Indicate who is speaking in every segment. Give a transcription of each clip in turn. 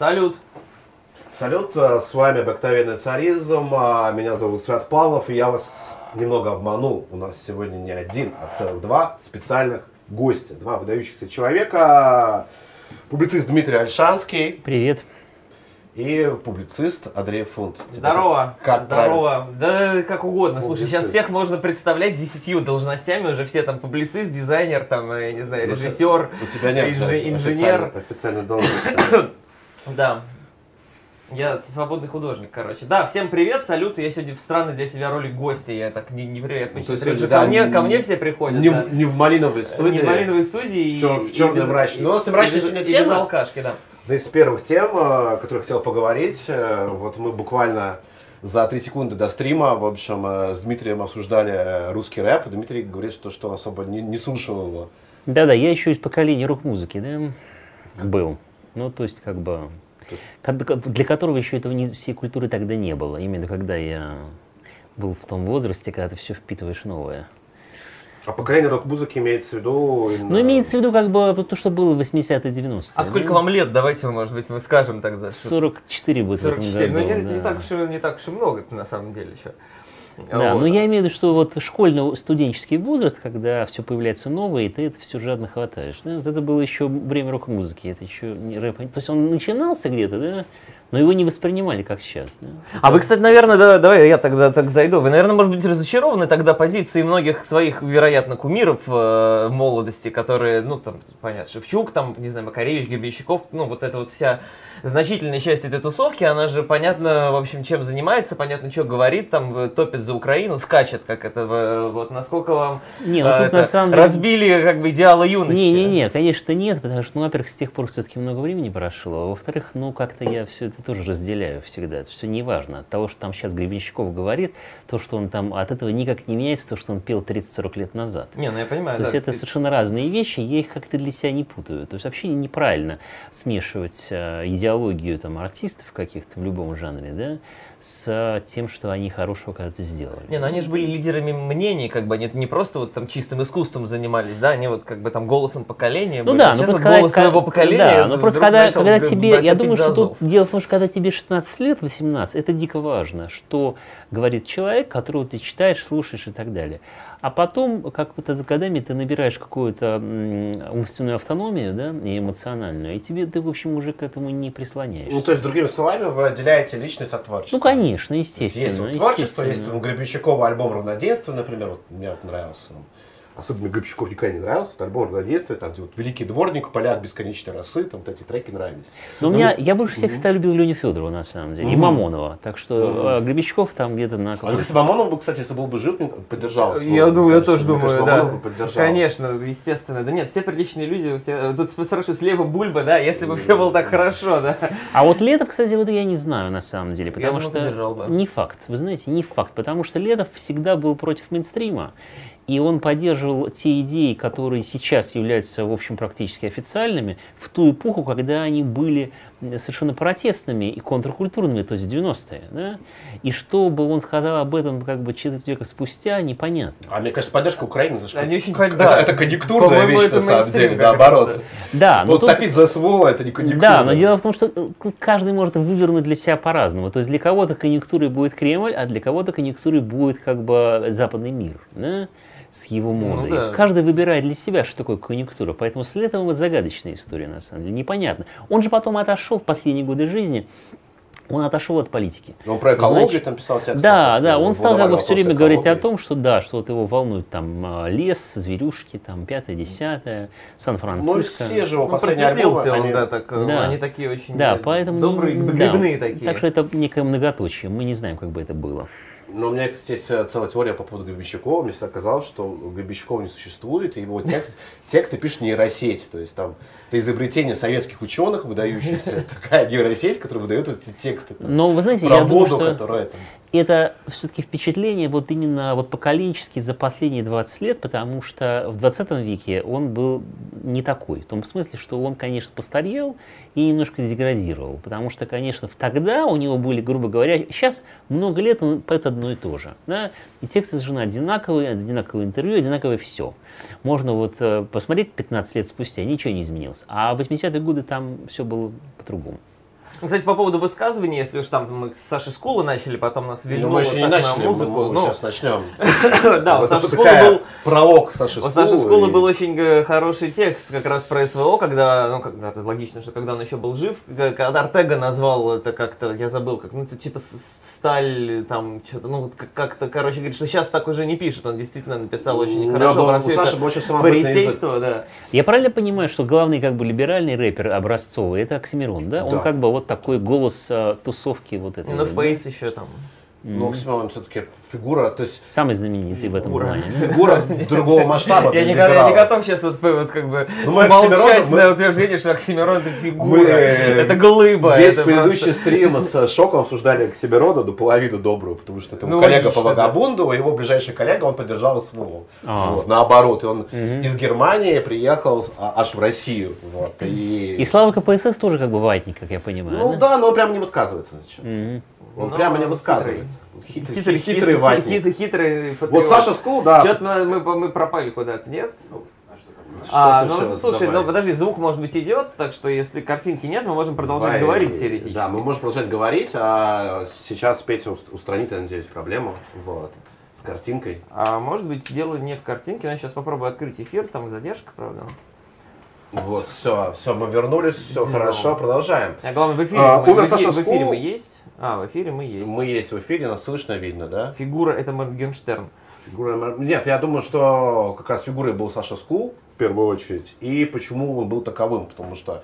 Speaker 1: Салют.
Speaker 2: Салют, э, с вами обыкновенный царизм. А, Меня зовут Свят Павлов, и я вас немного обманул. У нас сегодня не один, а целых два специальных гостя. Два выдающихся человека. Публицист Дмитрий Альшанский
Speaker 3: Привет.
Speaker 2: и публицист Андрей Фунт.
Speaker 1: Здорово.
Speaker 2: Как
Speaker 1: Здорово. Да, как угодно. Слушай,
Speaker 2: Публицист.
Speaker 1: сейчас всех можно представлять десятью должностями, уже все там публицист, дизайнер, там, я не знаю,
Speaker 2: Ну,
Speaker 1: режиссер,
Speaker 2: У тебя нет
Speaker 1: инж- инженер.
Speaker 2: официальной- официальной должности.
Speaker 1: Да. Я свободный художник, короче. Да, всем привет, салют. Я сегодня в странной для себя роли гостя. Я так не, неприятно.
Speaker 2: Ну, то есть
Speaker 1: чувствую.
Speaker 2: сегодня,
Speaker 1: ко,
Speaker 2: да,
Speaker 1: мне,
Speaker 2: не-
Speaker 1: ко мне все приходят.
Speaker 2: Не,
Speaker 1: да.
Speaker 2: в- не в малиновой студии.
Speaker 1: Не в малиновой студии. и-
Speaker 2: Чё- в
Speaker 1: и
Speaker 2: чёрной
Speaker 1: без-
Speaker 2: мрачной. Ну, мрачная
Speaker 1: без-
Speaker 2: сегодня
Speaker 1: и без
Speaker 2: тема.
Speaker 1: алкашки, да.
Speaker 2: Да из первых тем, э, о которых хотел поговорить, э, вот мы буквально за три секунды до стрима, в общем, э, с Дмитрием обсуждали русский рэп. Дмитрий говорит, что, что он особо не, не слушал его.
Speaker 3: Да-да, я еще из поколения рок-музыки, да, был. Ну, то есть, как бы, для которого еще этого не, всей культуры тогда не было. Именно когда я был в том возрасте, когда ты все впитываешь новое.
Speaker 2: А поколение рок-музыки имеется в виду... именно-
Speaker 3: Ну, имеется в виду, как бы, то, что было в 80-е, 90-е.
Speaker 1: А сколько
Speaker 3: ну,
Speaker 1: вам лет? Давайте, может быть, мы скажем тогда. что-
Speaker 3: 44 будет в
Speaker 1: 44.
Speaker 3: этом году.
Speaker 1: Ну, не, не
Speaker 3: да.
Speaker 1: так уж, и- не так уж и много на самом деле еще.
Speaker 3: Да,
Speaker 1: Вот.
Speaker 3: но я имею в виду, что вот школьно-студенческий возраст, когда все появляется новое, и ты это все жадно хватаешь. да, вот это было еще время рок-музыки, это еще не рэп. То есть он начинался где-то, да, но его не воспринимали как сейчас. Да.
Speaker 1: А вы, кстати, наверное, да, давай я тогда так зайду. Вы, наверное, может быть, разочарованы тогда позицией многих своих, вероятно, кумиров э, молодости, которые, ну, там, понятно, Шевчук, там, не знаю, Макаревич, Гребенщиков, ну, вот эта вот вся значительная часть этой тусовки, она же, понятно, в общем, чем занимается, понятно, что говорит, там, топит за Украину, скачет, как это, вот, насколько вам
Speaker 3: Не, ну
Speaker 1: э,
Speaker 3: тут
Speaker 1: это,
Speaker 3: на самом деле-
Speaker 1: разбили, как бы, идеалы юности.
Speaker 3: Не-не-не, конечно, нет, потому что, ну, во-первых, с тех пор все-таки много времени прошло, а во-вторых, ну, как-то я все это тоже разделяю всегда, это все не важно. От того, что там сейчас Гребенщиков говорит, то, что он там, от этого никак не меняется то, что он пел 30-40 лет назад.
Speaker 1: Не, ну я понимаю,
Speaker 3: То есть
Speaker 1: да,
Speaker 3: это
Speaker 1: ты-
Speaker 3: совершенно разные вещи, я их как-то для себя не путаю. То есть вообще неправильно смешивать э, идеологию там, артистов каких-то в любом жанре, да, с тем, что они хорошего когда-то сделали.
Speaker 1: Не, ну они же были лидерами мнений, как бы они не просто вот там чистым искусством занимались, да, они вот как бы там голосом поколения
Speaker 3: Ну
Speaker 1: были.
Speaker 3: да, ну просто когда,
Speaker 1: голос своего поколения.
Speaker 3: да, ну просто когда,
Speaker 1: начал
Speaker 3: когда тебе, я думаю, что тут дело в том, что когда тебе 16 лет, 18, это дико важно, что говорит человек, которого ты читаешь, слушаешь и так далее. А потом, как ты с годами ты набираешь какую-то умственную автономию, да, и эмоциональную, и тебе ты, в общем, уже к этому не прислоняешься.
Speaker 2: Ну, то есть, другими словами, вы отделяете личность от творчества.
Speaker 3: Ну, конечно,
Speaker 2: То есть
Speaker 3: естественно.
Speaker 2: Есть вот творчество, есть
Speaker 3: естественно.
Speaker 2: там Гребенщикова альбом «Равноденствие», например, вот мне вот нравился. Особенно Гребенщиков никогда не нравился. Вот альбом «Равноденствие», там где вот «Великий дворник», в «Полях бесконечной росы», там вот эти треки нравились.
Speaker 3: Но у
Speaker 2: Ну,
Speaker 3: меня, я больше всех всегда любил Леню Федорова, на самом деле, и. Мамонова. Так что Гребенщиков там где-то на
Speaker 2: А если Мамонов бы, кстати, если был бы жив, поддержал.
Speaker 1: Я думаю, я тоже думаю, да.
Speaker 2: бы поддержал.
Speaker 1: Конечно, естественно. Да нет, все приличные люди, все... тут спрашиваю, слева Бульба, да, если бы все было так хорошо, да.
Speaker 3: А вот Летов, кстати, вот я не знаю на самом деле, потому что не факт. Вы знаете, не факт, потому что Летов всегда был против мейнстрима. И он поддерживал те идеи, которые сейчас являются, в общем, практически официальными, в ту эпоху, когда они были совершенно протестными и контркультурными, то есть в 90-е. Да? И что бы он сказал об этом как бы четверть века спустя, непонятно.
Speaker 2: А мне кажется, поддержка Украины, это, ж
Speaker 1: Они очень пон- да.
Speaker 2: это, это конъюнктурная
Speaker 1: По-моему,
Speaker 2: вещь,
Speaker 1: это
Speaker 2: на самом деле, наоборот.
Speaker 3: Да, но
Speaker 2: Вот
Speaker 3: тут-
Speaker 2: топить за СВО, это не конъюнктура.
Speaker 3: Да, но дело в том, что э, каждый может вывернуть для себя по-разному. То есть для кого-то конъюнктурой будет Кремль, а для кого-то конъюнктурой будет как бы западный мир. да, с его модой.
Speaker 1: Ну да.
Speaker 3: Каждый выбирает для себя, что такое конъюнктура. Поэтому с Летовым вот загадочная история, на самом деле. Непонятно. Он же потом отошел в последние годы жизни, он отошел от политики.
Speaker 2: Он про экологию
Speaker 3: Значит,
Speaker 2: там писал текст.
Speaker 3: Да, да, он стал как бы все время говорить о том, что да, что вот его волнует там а, лес, зверюшки, там пятое, десятое,
Speaker 2: Ну,
Speaker 3: Сан-Франциско.
Speaker 2: все же его
Speaker 1: Ну,
Speaker 2: последние альбомы,
Speaker 1: он,
Speaker 2: они-
Speaker 1: да, так, э,
Speaker 3: Да.
Speaker 1: они такие очень
Speaker 3: Да,
Speaker 1: э,
Speaker 3: поэтому
Speaker 1: добрые,
Speaker 3: не- да.
Speaker 1: грибные такие.
Speaker 3: Так что это некое многоточие. Мы не знаем, как бы это было.
Speaker 2: Но у меня, кстати, есть э, целая теория по поводу Гребенщикова. Мне всегда казалось, что Гребенщикова не существует, и его текст, тексты пишет нейросеть. То есть там это изобретение советских ученых, выдающихся, такая нейросеть, которая выдает эти тексты. там,
Speaker 3: Но вы знаете,
Speaker 2: про
Speaker 3: я думаю,
Speaker 2: воду,
Speaker 3: что
Speaker 2: которая там.
Speaker 3: Это все-таки впечатление вот именно вот поколенчески за последние 20 лет, потому что в 20 веке он был не такой. В том смысле, что он, конечно, постарел и немножко деградировал. Потому что, конечно, тогда у него были, грубо говоря, сейчас много лет он поет одно и то же. Да? И тексты совершенно одинаковые, одинаковые интервью, одинаковое все. Можно вот э, посмотреть 15 лет спустя, ничего не изменилось. А в 80-е годы там все было по-другому.
Speaker 1: Кстати, по поводу высказываний, если уж там мы с Сашей Скула начали, потом нас вели
Speaker 2: Ну, мы еще не
Speaker 1: так на
Speaker 2: начали, мы,
Speaker 1: музыку.
Speaker 2: мы
Speaker 1: Ну,
Speaker 2: сейчас начнем.
Speaker 1: да, у Саши
Speaker 2: такая
Speaker 1: был
Speaker 2: пролог Саши
Speaker 1: У Саши
Speaker 2: Скулы,
Speaker 1: Скулы был очень э, хороший текст как раз про СВО, когда, ну, когда это логично, что когда он еще был жив, к- когда Артега назвал это как-то, я забыл, как, ну, это типа сталь, там, что-то, ну, как-то, короче, говорит, что сейчас так уже не пишет, он действительно написал очень хорошо про
Speaker 2: у
Speaker 1: все
Speaker 2: Саши
Speaker 1: это
Speaker 2: был очень самобытный язык.
Speaker 1: фарисейство, да.
Speaker 3: Я правильно понимаю, что главный как бы либеральный рэпер образцовый это Оксимирон, да? Он как бы вот такой голос э, тусовки вот этой.
Speaker 1: Ну,
Speaker 3: вот?
Speaker 1: Фейс еще там.
Speaker 2: Ну, Оксимирон все-таки фигура, то есть
Speaker 3: Самый знаменитый в этом
Speaker 1: Фигура.
Speaker 3: плане.
Speaker 2: фигура другого масштаба.
Speaker 1: Я не, готов, я не готов сейчас вот, вот как бы
Speaker 2: Ну, мы-
Speaker 1: на утверждение, что Оксимирон это фигура, это глыба.
Speaker 2: Весь предыдущий стрим с Шоком обсуждали Оксимирона до половины добрую, потому что это
Speaker 1: Ну,
Speaker 2: коллега по. Вагабунду, а его ближайший коллега, он поддержал СВО.
Speaker 3: А.
Speaker 2: Наоборот, он из Германии приехал а, аж в Россию. Вот, и...
Speaker 3: И Слава КПСС тоже как бы ватник, как я понимаю.
Speaker 2: Ну да, но он прям не высказывается зачем. Он
Speaker 1: Ну,
Speaker 2: прямо не высказывается. Хитрый,
Speaker 1: Хитрый,
Speaker 2: хитрый,
Speaker 1: хитрый,
Speaker 2: ватник.
Speaker 1: хитрый, хитрый
Speaker 2: Вот. Саша Скул, да.
Speaker 1: Что-то мы, мы, мы пропали куда-то, нет?
Speaker 2: Что
Speaker 1: А, ну слушай,
Speaker 2: Давай.
Speaker 1: ну подожди, звук может быть идет, так что если картинки нет, мы можем продолжать
Speaker 2: Давай.
Speaker 1: говорить теоретически.
Speaker 2: Да, мы можем продолжать говорить, а сейчас Петя ус- устранит, я надеюсь, проблему вот, с картинкой.
Speaker 1: А может быть дело не в картинке, но я сейчас попробую открыть эфир, там задержка, правда.
Speaker 2: Вот, все, все, мы вернулись, все
Speaker 1: Ну.
Speaker 2: хорошо, продолжаем.
Speaker 1: А главное, в эфире,
Speaker 2: А,
Speaker 1: мы,
Speaker 2: умер
Speaker 1: в, эфире,
Speaker 2: Саша
Speaker 1: в эфире
Speaker 2: Скул.
Speaker 1: мы есть. А, в эфире мы есть.
Speaker 2: Мы есть в эфире, нас слышно, видно, да?
Speaker 1: Фигура это Моргенштерн.
Speaker 2: Фигура- Нет, я думаю, что как раз фигурой был Саша Скул, в первую очередь. И почему он был таковым? Потому что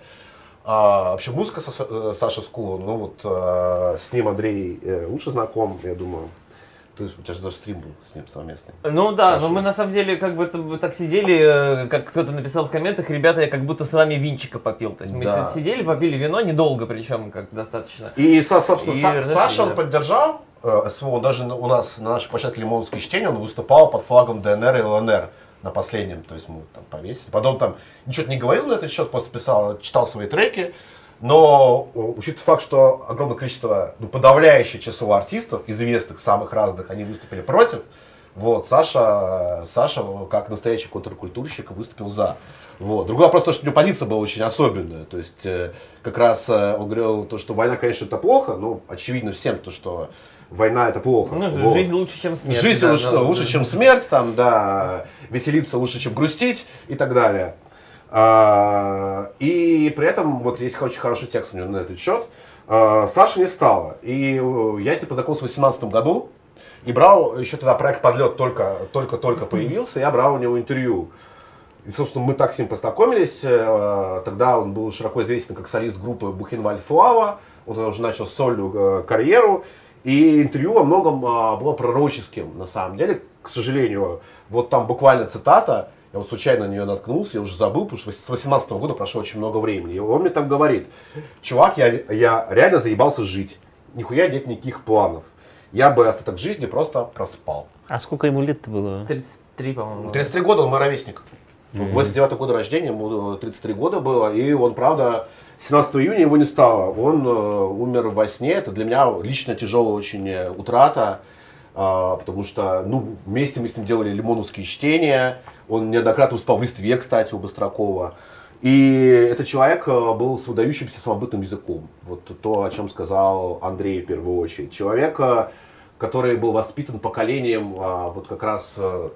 Speaker 2: а, вообще музыка Саса- э, Скула, ну вот а, с ним Андрей э, лучше знаком, я думаю. Ты, у тебя же даже стрим был с ним совместный.
Speaker 1: Ну да,
Speaker 2: Саша.
Speaker 1: но мы на самом деле как бы это- так сидели, э, как кто-то написал в комментах, ребята, я как будто с вами винчика попил. То есть мы
Speaker 2: Да.
Speaker 1: си- сидели, попили вино, недолго причем, как достаточно.
Speaker 2: И, со- собственно,
Speaker 1: И
Speaker 2: Са- Саша он поддержал э, СВО, даже у нас на нашей площадке Лимоновские чтения он выступал под флагом ДНР и ЛНР на последнем, то есть мы там повесили. Потом там ничего не говорил на этот счет, просто писал, читал свои треки. Но учитывая факт, что огромное количество, ну, подавляющее число артистов, известных, самых разных, они выступили против, вот, Саша, Саша, как настоящий контркультурщик, выступил за. Вот. Другой вопрос, то, что у него позиция была очень особенная. То есть, э, как раз э, он говорил, то, что война, конечно, это плохо, но очевидно всем, то, что война это плохо.
Speaker 1: Ну,
Speaker 2: Вот.
Speaker 1: жизнь лучше, чем смерть.
Speaker 2: Жизнь
Speaker 1: да,
Speaker 2: лучше,
Speaker 1: да,
Speaker 2: лучше,
Speaker 1: да.
Speaker 2: чем смерть, там, да, веселиться лучше, чем грустить и так далее. А, и при этом вот есть очень хороший текст у него на этот счет. А, Саши не стало. И э, я с ним познакомился в 2018 году. И брал, еще тогда проект «Подлет» только, только-только появился, я брал у него интервью. И, собственно, мы так с ним познакомились. Э, Тогда он был широко известен как солист группы Бухенвальд Флава. Он тогда уже начал сольную э, карьеру. И интервью во многом а, было пророческим, на самом деле, к сожалению. Вот там буквально цитата, я вот случайно на нее наткнулся, я уже забыл, потому что с 18 года прошло очень много времени. И он мне там говорит, чувак, я, я реально заебался жить. Нихуя нет никаких планов. Я бы остаток жизни просто проспал.
Speaker 3: А сколько ему лет-то было?
Speaker 1: 33, по-моему.
Speaker 2: 33 года, он мой ровесник. 89 года рождения, ему 33 года было, и он, правда, 17 июня его не стало. Он э, умер во сне, это для меня лично тяжелая очень э, утрата, а, потому что, ну, вместе мы с ним делали лимоновские чтения, он неоднократно выступал в листве, кстати, у Быстракова. И этот человек э, был с выдающимся самобытным языком. Вот то, о чем сказал Андрей в первую очередь. Человек, э, который был воспитан поколением а, вот как раз э,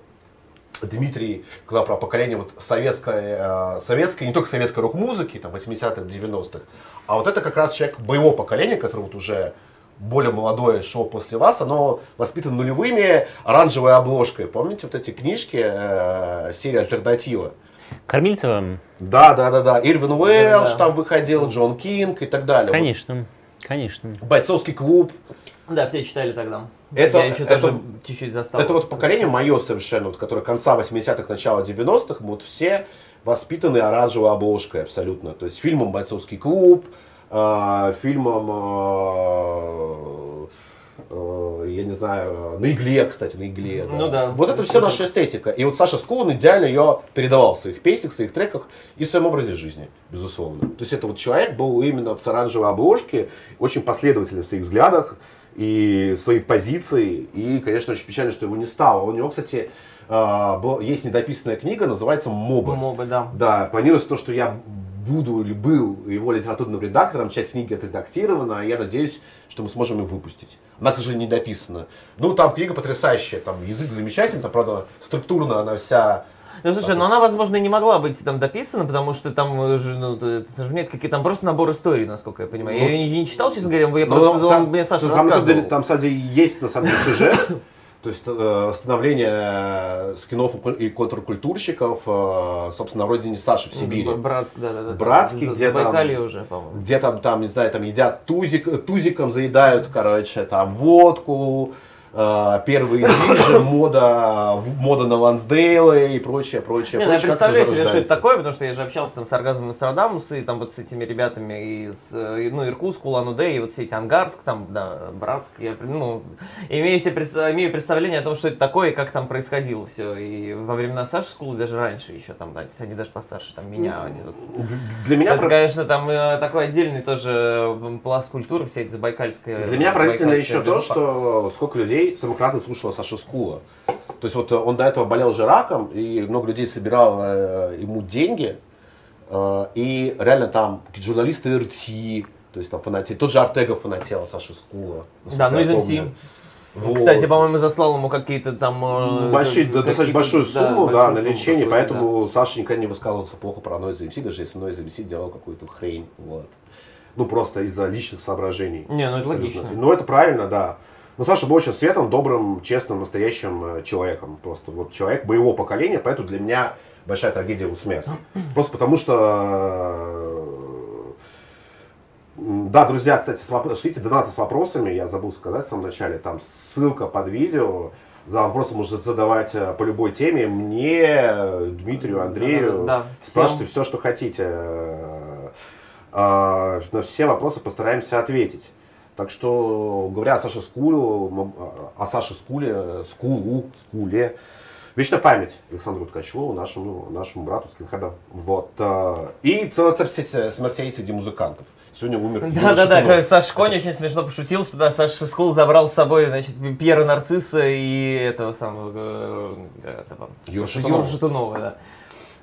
Speaker 2: Дмитрий сказал про поколение вот советской, э, советской, не только советской рок-музыки, там, 80-х, 90-х, а вот это как раз человек боевого поколения, который вот уже более молодое шло после вас, оно воспитано нулевыми оранжевой обложкой. Помните вот эти книжки э, серии «Альтернатива»?
Speaker 3: Кормильцева?
Speaker 2: Да, да, да, да. Ирвин Уэлш
Speaker 1: Да.
Speaker 2: там выходил, Джон Кинг и так далее.
Speaker 3: Конечно, конечно.
Speaker 2: Вот бойцовский клуб.
Speaker 1: Да, все читали тогда.
Speaker 2: Это-
Speaker 1: я еще
Speaker 2: это-
Speaker 1: тоже чуть-чуть застал.
Speaker 2: Это вот поколение мое совершенно, вот, которое конца 80-х, начала 90-х, мы вот все воспитаны оранжевой обложкой абсолютно. То есть фильмом «Бойцовский клуб», э, фильмом, э, э, я не знаю, «На игле», кстати, «На игле».
Speaker 1: Ну да.
Speaker 2: Вот это все наша эстетика. И вот Саша Скулан идеально ее передавал в своих песнях, в своих треках и в своем образе жизни, безусловно. То есть это вот человек был именно с оранжевой обложки, очень последовательный в своих взглядах и своей позиции. И, конечно, очень печально, что его не стало. У него, кстати, э, есть недописанная книга, называется «Мобы».
Speaker 1: Мобы, да.
Speaker 2: Да, планируется то, что я буду или был его литературным редактором, часть книги отредактирована, и я надеюсь, что мы сможем ее выпустить. Она, к сожалению, не дописана. Ну, там книга потрясающая, там язык замечательный, там, правда, структурно она вся
Speaker 1: ну, слушай, но она, возможно, и не могла быть там дописана, потому что там же, ну, это же нет какие там просто набор историй, насколько я понимаю. Ну, я ее не, читал, честно говоря, я
Speaker 2: ну,
Speaker 1: просто,
Speaker 2: там,
Speaker 1: мне Саша
Speaker 2: там,
Speaker 1: рассказывал.
Speaker 2: Там, там, кстати, есть, на самом деле, сюжет, то есть э, становление скинов и контркультурщиков, э, собственно, на родине Саши в Сибири.
Speaker 1: Братск, да, да, да.
Speaker 2: Братский, где там,
Speaker 1: уже, по-моему.
Speaker 2: где там, там, не знаю, там едят тузик, тузиком заедают, короче, там водку, э, первые движи, мода, мода на Лансдейлы и прочее, прочее.
Speaker 1: Не,
Speaker 2: прочее
Speaker 1: ну, я представляю себе, что это такое, потому что я же общался там с Оргазмом Нострадамуса и там вот с этими ребятами из, ну, Иркутск, Улан-Удэ, и вот все эти Ангарск, там, да, Братск, я, ну, имею, себе, имею представление о том, что это такое и как там происходило все, и во времена Саши Скулы даже раньше еще там, да, они даже постарше, там, меня, они вот.
Speaker 2: Для меня,
Speaker 1: это, конечно, там э, такой отдельный тоже пласт культуры, вся эта забайкальская.
Speaker 2: Для меня поразительно еще то, что сколько людей людей самых разных Саша Скула. То есть вот он до этого болел же раком, и много людей собирало э, ему деньги, э, и реально там журналисты РТ, то есть там фанатели, тот же Артега фанател Саша Скула.
Speaker 1: Да, ну МС. Вот. Кстати, по-моему, заслал ему какие-то там...
Speaker 2: Э, Большие, да, достаточно большую сумму, да, да на лечение, поэтому да. Саша никогда не высказывался плохо про Noise MC, даже если Noise MC делал какую-то хрень. Вот. Ну, просто из-за личных соображений.
Speaker 1: Не, ну это логично.
Speaker 2: Ну, это правильно, да. Ну, Саша был очень светлым, добрым, честным, настоящим э, человеком. Просто вот человек моего поколения, поэтому для меня большая трагедия его смерть. Просто потому что... Э, да, друзья, кстати, шлите донаты с вопросами, я забыл сказать в самом начале, там ссылка под видео, за вопросы можно задавать э, по любой теме, мне, Дмитрию, Андрею, да, да, да. спрашивайте всем. все, что хотите. На все вопросы постараемся ответить. Так что, говоря о Саше Скуле, о Саше Скуле, Скулу, Скуле, вечная память Александру Ткачеву, нашему, нашему брату скинхеда. Вот. Э, и целая смертей среди музыкантов. Сегодня умер
Speaker 1: Да, да, да, Саша Конь очень смешно пошутил, что да, Саша Скул забрал с собой, значит, Пьера Нарцисса и этого самого э, этого,
Speaker 2: Юра Шатунова.
Speaker 1: Юра Шатунова, да.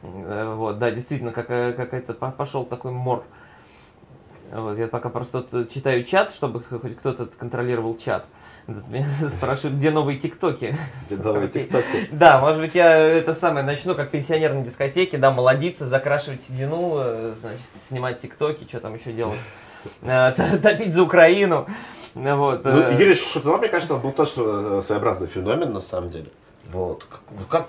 Speaker 1: Э, вот, да, действительно, как, какой-то пошел такой мор. Вот, я пока просто читаю чат, чтобы хоть кто-то контролировал чат. Меня спрашивают, где новые тиктоки.
Speaker 2: Где новые тиктоки?
Speaker 1: Да, может быть, я это самое начну, как пенсионер на дискотеке, да, молодиться, закрашивать седину, э, значит, снимать тиктоки, что там еще делать. Э, топить за Украину. Вот.
Speaker 2: Ну, э. Юрий Шатунов, мне кажется, был тоже своеобразный феномен, на самом деле. Вот. Как,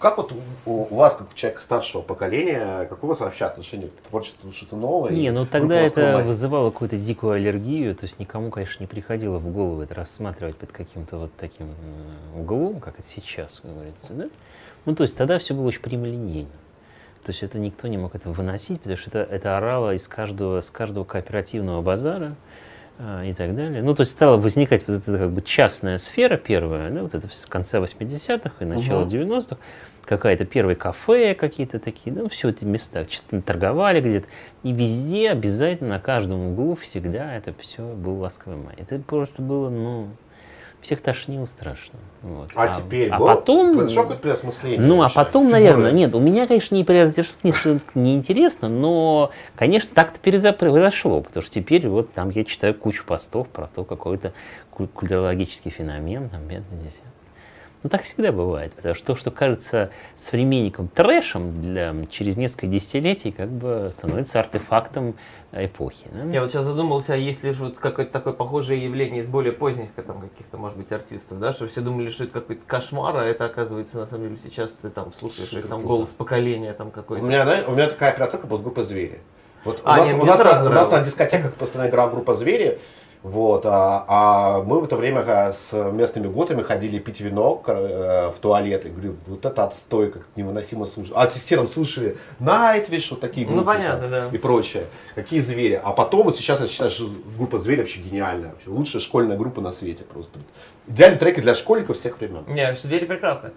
Speaker 2: как, вот у, у вас, как у человека старшего поколения, какое у вас вообще отношение к творчеству что-то новое?
Speaker 3: Не, ну тогда это мать? вызывало какую-то дикую аллергию, то есть никому, конечно, не приходило в голову это рассматривать под каким-то вот таким углом, как это сейчас говорится, да? Ну, то есть тогда все было очень прямолинейно. То есть это никто не мог это выносить, потому что это, это орало из каждого, с каждого кооперативного базара, а, и так далее. Ну, то есть стала возникать вот эта как бы частная сфера первая, да, вот это с конца 80-х и начала угу. 90-х, какая-то первые кафе какие-то такие, ну, все эти места, что-то торговали где-то, и везде обязательно на каждом углу всегда это все был ласковый май. Это просто было, ну, всех тошнило страшно. Вот.
Speaker 2: А, а теперь
Speaker 3: а было? потом,
Speaker 2: произошло какое-то переосмысление?
Speaker 3: Ну, а потом, наверное, нет, у меня, конечно, не произошло, не интересно, но, конечно, так-то произошло, потому что теперь вот там я читаю кучу постов про то, какой-то культурологический феномен, там, это нельзя. Ну, так всегда бывает, потому что то, что кажется современником трэшем для, через несколько десятилетий, как бы становится артефактом эпохи. Да?
Speaker 1: Я вот сейчас задумался, а есть ли вот какое-то такое похожее явление из более поздних там, каких-то, может быть, артистов, да, что все думали, что это какой-то кошмар, а это оказывается, на самом деле, сейчас ты там слушаешь их там голос поколения там какой-то.
Speaker 2: У меня, да, у меня такая операторка была группа «Звери». Вот а, у, нас, нет, у, нас, у нас на дискотеках постоянно играла группа «Звери», вот, а, а мы в это время с местными готами ходили пить вино э, в туалет. И говорю, вот это отстой, как невыносимо слушать. А все там слушали Найтвиш, вот такие
Speaker 1: ну, группы. Ну, понятно, там,
Speaker 2: да. И прочее. Какие звери. А потом, вот сейчас я считаю, что группа звери вообще гениальная. Вообще, лучшая школьная группа на свете просто. Идеальные треки для школьников всех времен.
Speaker 1: Не, звери прекрасны.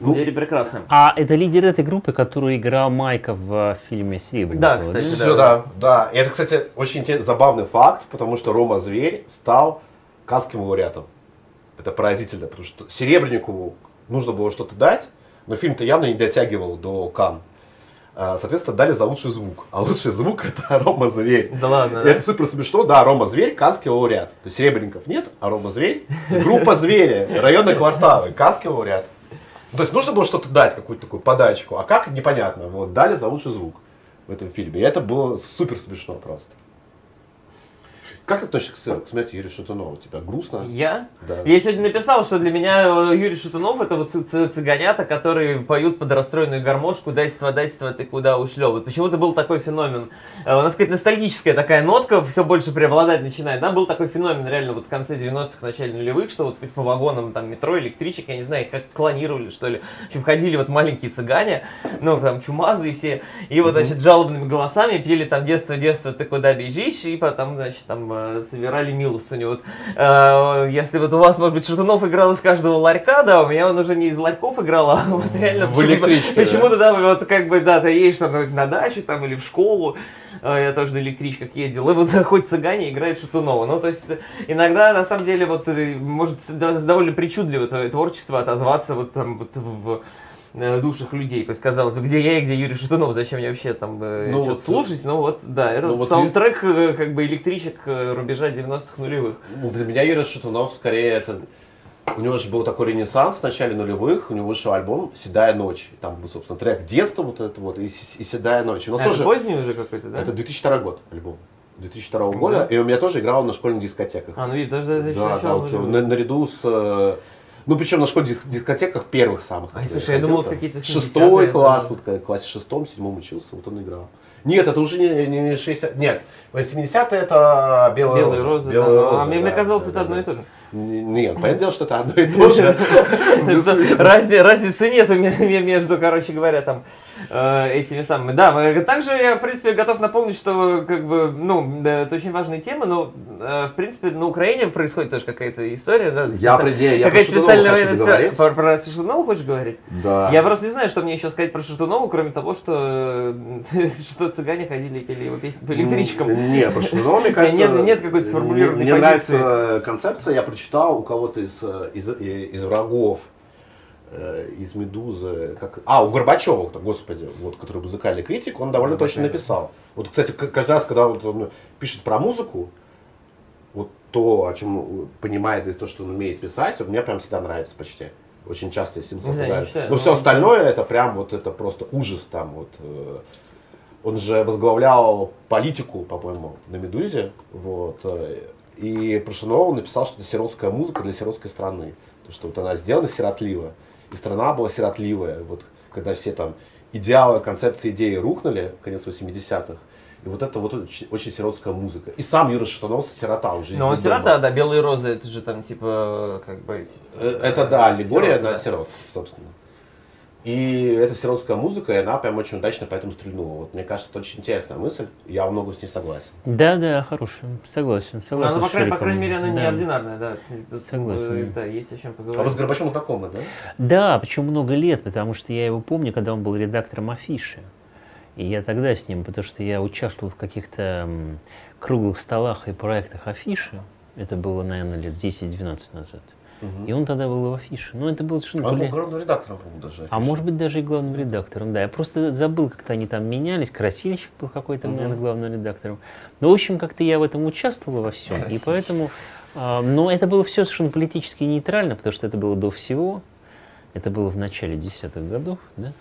Speaker 1: Ну, Двери прекрасны.
Speaker 3: А это лидер этой группы, которую играл Майка в фильме «Серебряный».
Speaker 1: Да, кстати, да.
Speaker 2: Все, да, да. И это, кстати, очень забавный факт, потому что Рома Зверь стал канским лауреатом. Это поразительно, потому что Серебреннику нужно было что-то дать, но фильм-то явно не дотягивал до Кан. А, Соответственно, дали за лучший звук. А лучший звук это Рома Зверь.
Speaker 1: Да ладно,
Speaker 2: И
Speaker 1: да?
Speaker 2: это супер смешно, да, Рома Зверь, Канский лауреат. То есть Серебренников нет, а Рома Зверь, группа Звери, районные кварталы, Канский лауреат. То есть нужно было что-то дать, какую-то такую подачку, а как, непонятно. Вот, дали за лучший звук в этом фильме. И это было супер смешно просто. Как ты относишься к, смерти Юрия Шатунова? Тебя грустно?
Speaker 1: Я?
Speaker 2: Да.
Speaker 1: Я сегодня написал, что для меня э, Юрий Шатунов это вот цы- цы- цыганята, которые поют под расстроенную гармошку «Дайство, дайство, ты куда ушлё». Вот почему-то был такой феномен. Э, У нас какая-то ностальгическая такая нотка все больше преобладать начинает. Да, был такой феномен реально вот в конце 90-х, начале нулевых, что вот по вагонам там метро, электричек, я не знаю, как клонировали, что ли. В общем, ходили вот маленькие цыгане, ну там чумазы и все, и вот, значит, жалобными голосами пели там «Детство, детство, ты куда бежишь?» и потом, значит, там э, собирали милостыню. Вот, э, если вот у вас, может быть, Шатунов играл из каждого ларька, да, у меня он уже не из ларьков играл, а вот реально
Speaker 2: В электричке?
Speaker 1: Почему-то, да, вот как бы, да, ты едешь там на дачу там или в школу, э, я тоже на электричках ездил, и вот заходит цыгане и играет Шатунова. Ну, то есть, э, иногда, на самом деле, вот, может, довольно причудливо твое творчество отозваться вот там вот в душах людей. То есть, казалось бы, где я и где Юрий Шатунов, зачем мне вообще там э,
Speaker 2: Ну вот,
Speaker 1: слушать? Ну вот, да, это
Speaker 2: ну
Speaker 1: вот саундтрек э, как бы электричек э, рубежа 90-х нулевых.
Speaker 2: Ну, для меня Юрий Шатунов скорее это... У него же был такой ренессанс в начале нулевых, у него вышел альбом «Седая ночь». И Там был, собственно, трек детства вот это вот и, «С- и «Седая ночь». У нас
Speaker 1: А, это
Speaker 2: тоже...
Speaker 1: поздний уже какой-то, да?
Speaker 2: Это 2002 год альбом. 2002 года. И у меня тоже играл на школьных дискотеках.
Speaker 1: А, ну видишь, даже, даже
Speaker 2: да, да, вот, на- наряду с... э, Ну, причем на школьных диск- дискотеках первых самых. Которые
Speaker 1: слушай, я думал, какие-то 80-е,
Speaker 2: Шестой класс, вот в классе шестом, седьмом учился, вот он играл. Нет, это уже не, не, не 60... Нет, 80-е это белые,
Speaker 1: Белые розы,
Speaker 2: Белые
Speaker 1: да.
Speaker 2: розы,
Speaker 1: а мне,
Speaker 2: да,
Speaker 1: мне казалось,
Speaker 2: да,
Speaker 1: это
Speaker 2: да,
Speaker 1: одно и то же.
Speaker 2: Нет, понятное дело, что это одно и то же.
Speaker 1: Разни- Разницы нет между, короче говоря, там э, этими самыми. Да, также я, в принципе, готов напомнить, что, как бы, ну, да, это очень важная тема, но, э, в принципе, на Украине происходит тоже какая-то история, да,
Speaker 2: Я
Speaker 1: специ-
Speaker 2: при- не, я
Speaker 1: какая-то
Speaker 2: про
Speaker 1: специальная военная специ- Про, про Шатунова хочешь говорить?
Speaker 2: Да.
Speaker 1: Я просто не знаю, что мне еще сказать про Шатунова, кроме того, что, э, что цыгане ходили и пели его песни по электричкам.
Speaker 2: М, Не, потому что, ну, мне кажется...
Speaker 1: Нет- нет какой-то сформулированной
Speaker 2: Мне нравится концепция, я прочитал у кого-то из, из, из врагов, из «Медузы», как... а, у Горбачева, господи, вот, который музыкальный критик, он довольно точно написал. Вот, кстати, каждый раз, когда вот он пишет про музыку, вот то, о чем понимает и то, что он умеет писать, мне прям всегда нравится почти. Очень часто я с ним совпадаю. Но
Speaker 1: но-
Speaker 2: все остальное это прям вот это просто ужас там вот. э, Он же возглавлял политику, по-моему, на Медузе. Вот. э, И про Шанова написал, что это сиротская музыка для сиротской страны. То, что вот она сделана сиротливо. И страна была сиротливая. Вот когда все там идеалы, концепции, идеи рухнули, конец 80-х. И вот это вот очень, очень сиротская музыка. И сам Юра Шатунов сирота уже.
Speaker 1: Но он сирота, да, белые розы, это же там типа, как бы...
Speaker 2: Э, Это да, аллегория
Speaker 1: Сирот,
Speaker 2: на
Speaker 1: да.
Speaker 2: сирот, собственно. И эта сиротская музыка, и она прям очень удачно поэтому стрельнула. Вот мне кажется, это очень интересная мысль, я во многом с ней согласен.
Speaker 3: Да, да, хорошая. Согласен, согласен.
Speaker 1: она, по, крайней, по крайней мере, она
Speaker 3: Да.
Speaker 1: неординарная, да.
Speaker 3: Согласен.
Speaker 1: э, Да, есть о чем
Speaker 2: А вы с
Speaker 1: поговорить.
Speaker 2: Горбачевым знакомы, да?
Speaker 3: Да, причем много лет, потому что я его помню, когда он был редактором афиши. И я тогда с ним, потому что я участвовал в каких-то круглых столах и проектах афиши. Это было, наверное, лет 10-12 назад. И он тогда был в афише. Ну, это было совершенно...
Speaker 2: Он был главным редактором, по-моему, даже.
Speaker 3: А
Speaker 2: афиши.
Speaker 3: может быть, даже и главным редактором, да. Я просто забыл, как-то они там менялись. Красильщик был какой-то, наверное, главным редактором. Ну, в общем, как-то я в этом участвовал во всем. И поэтому... а, но это было все совершенно политически нейтрально, потому что это было до всего. Это было в начале десятых годов, да.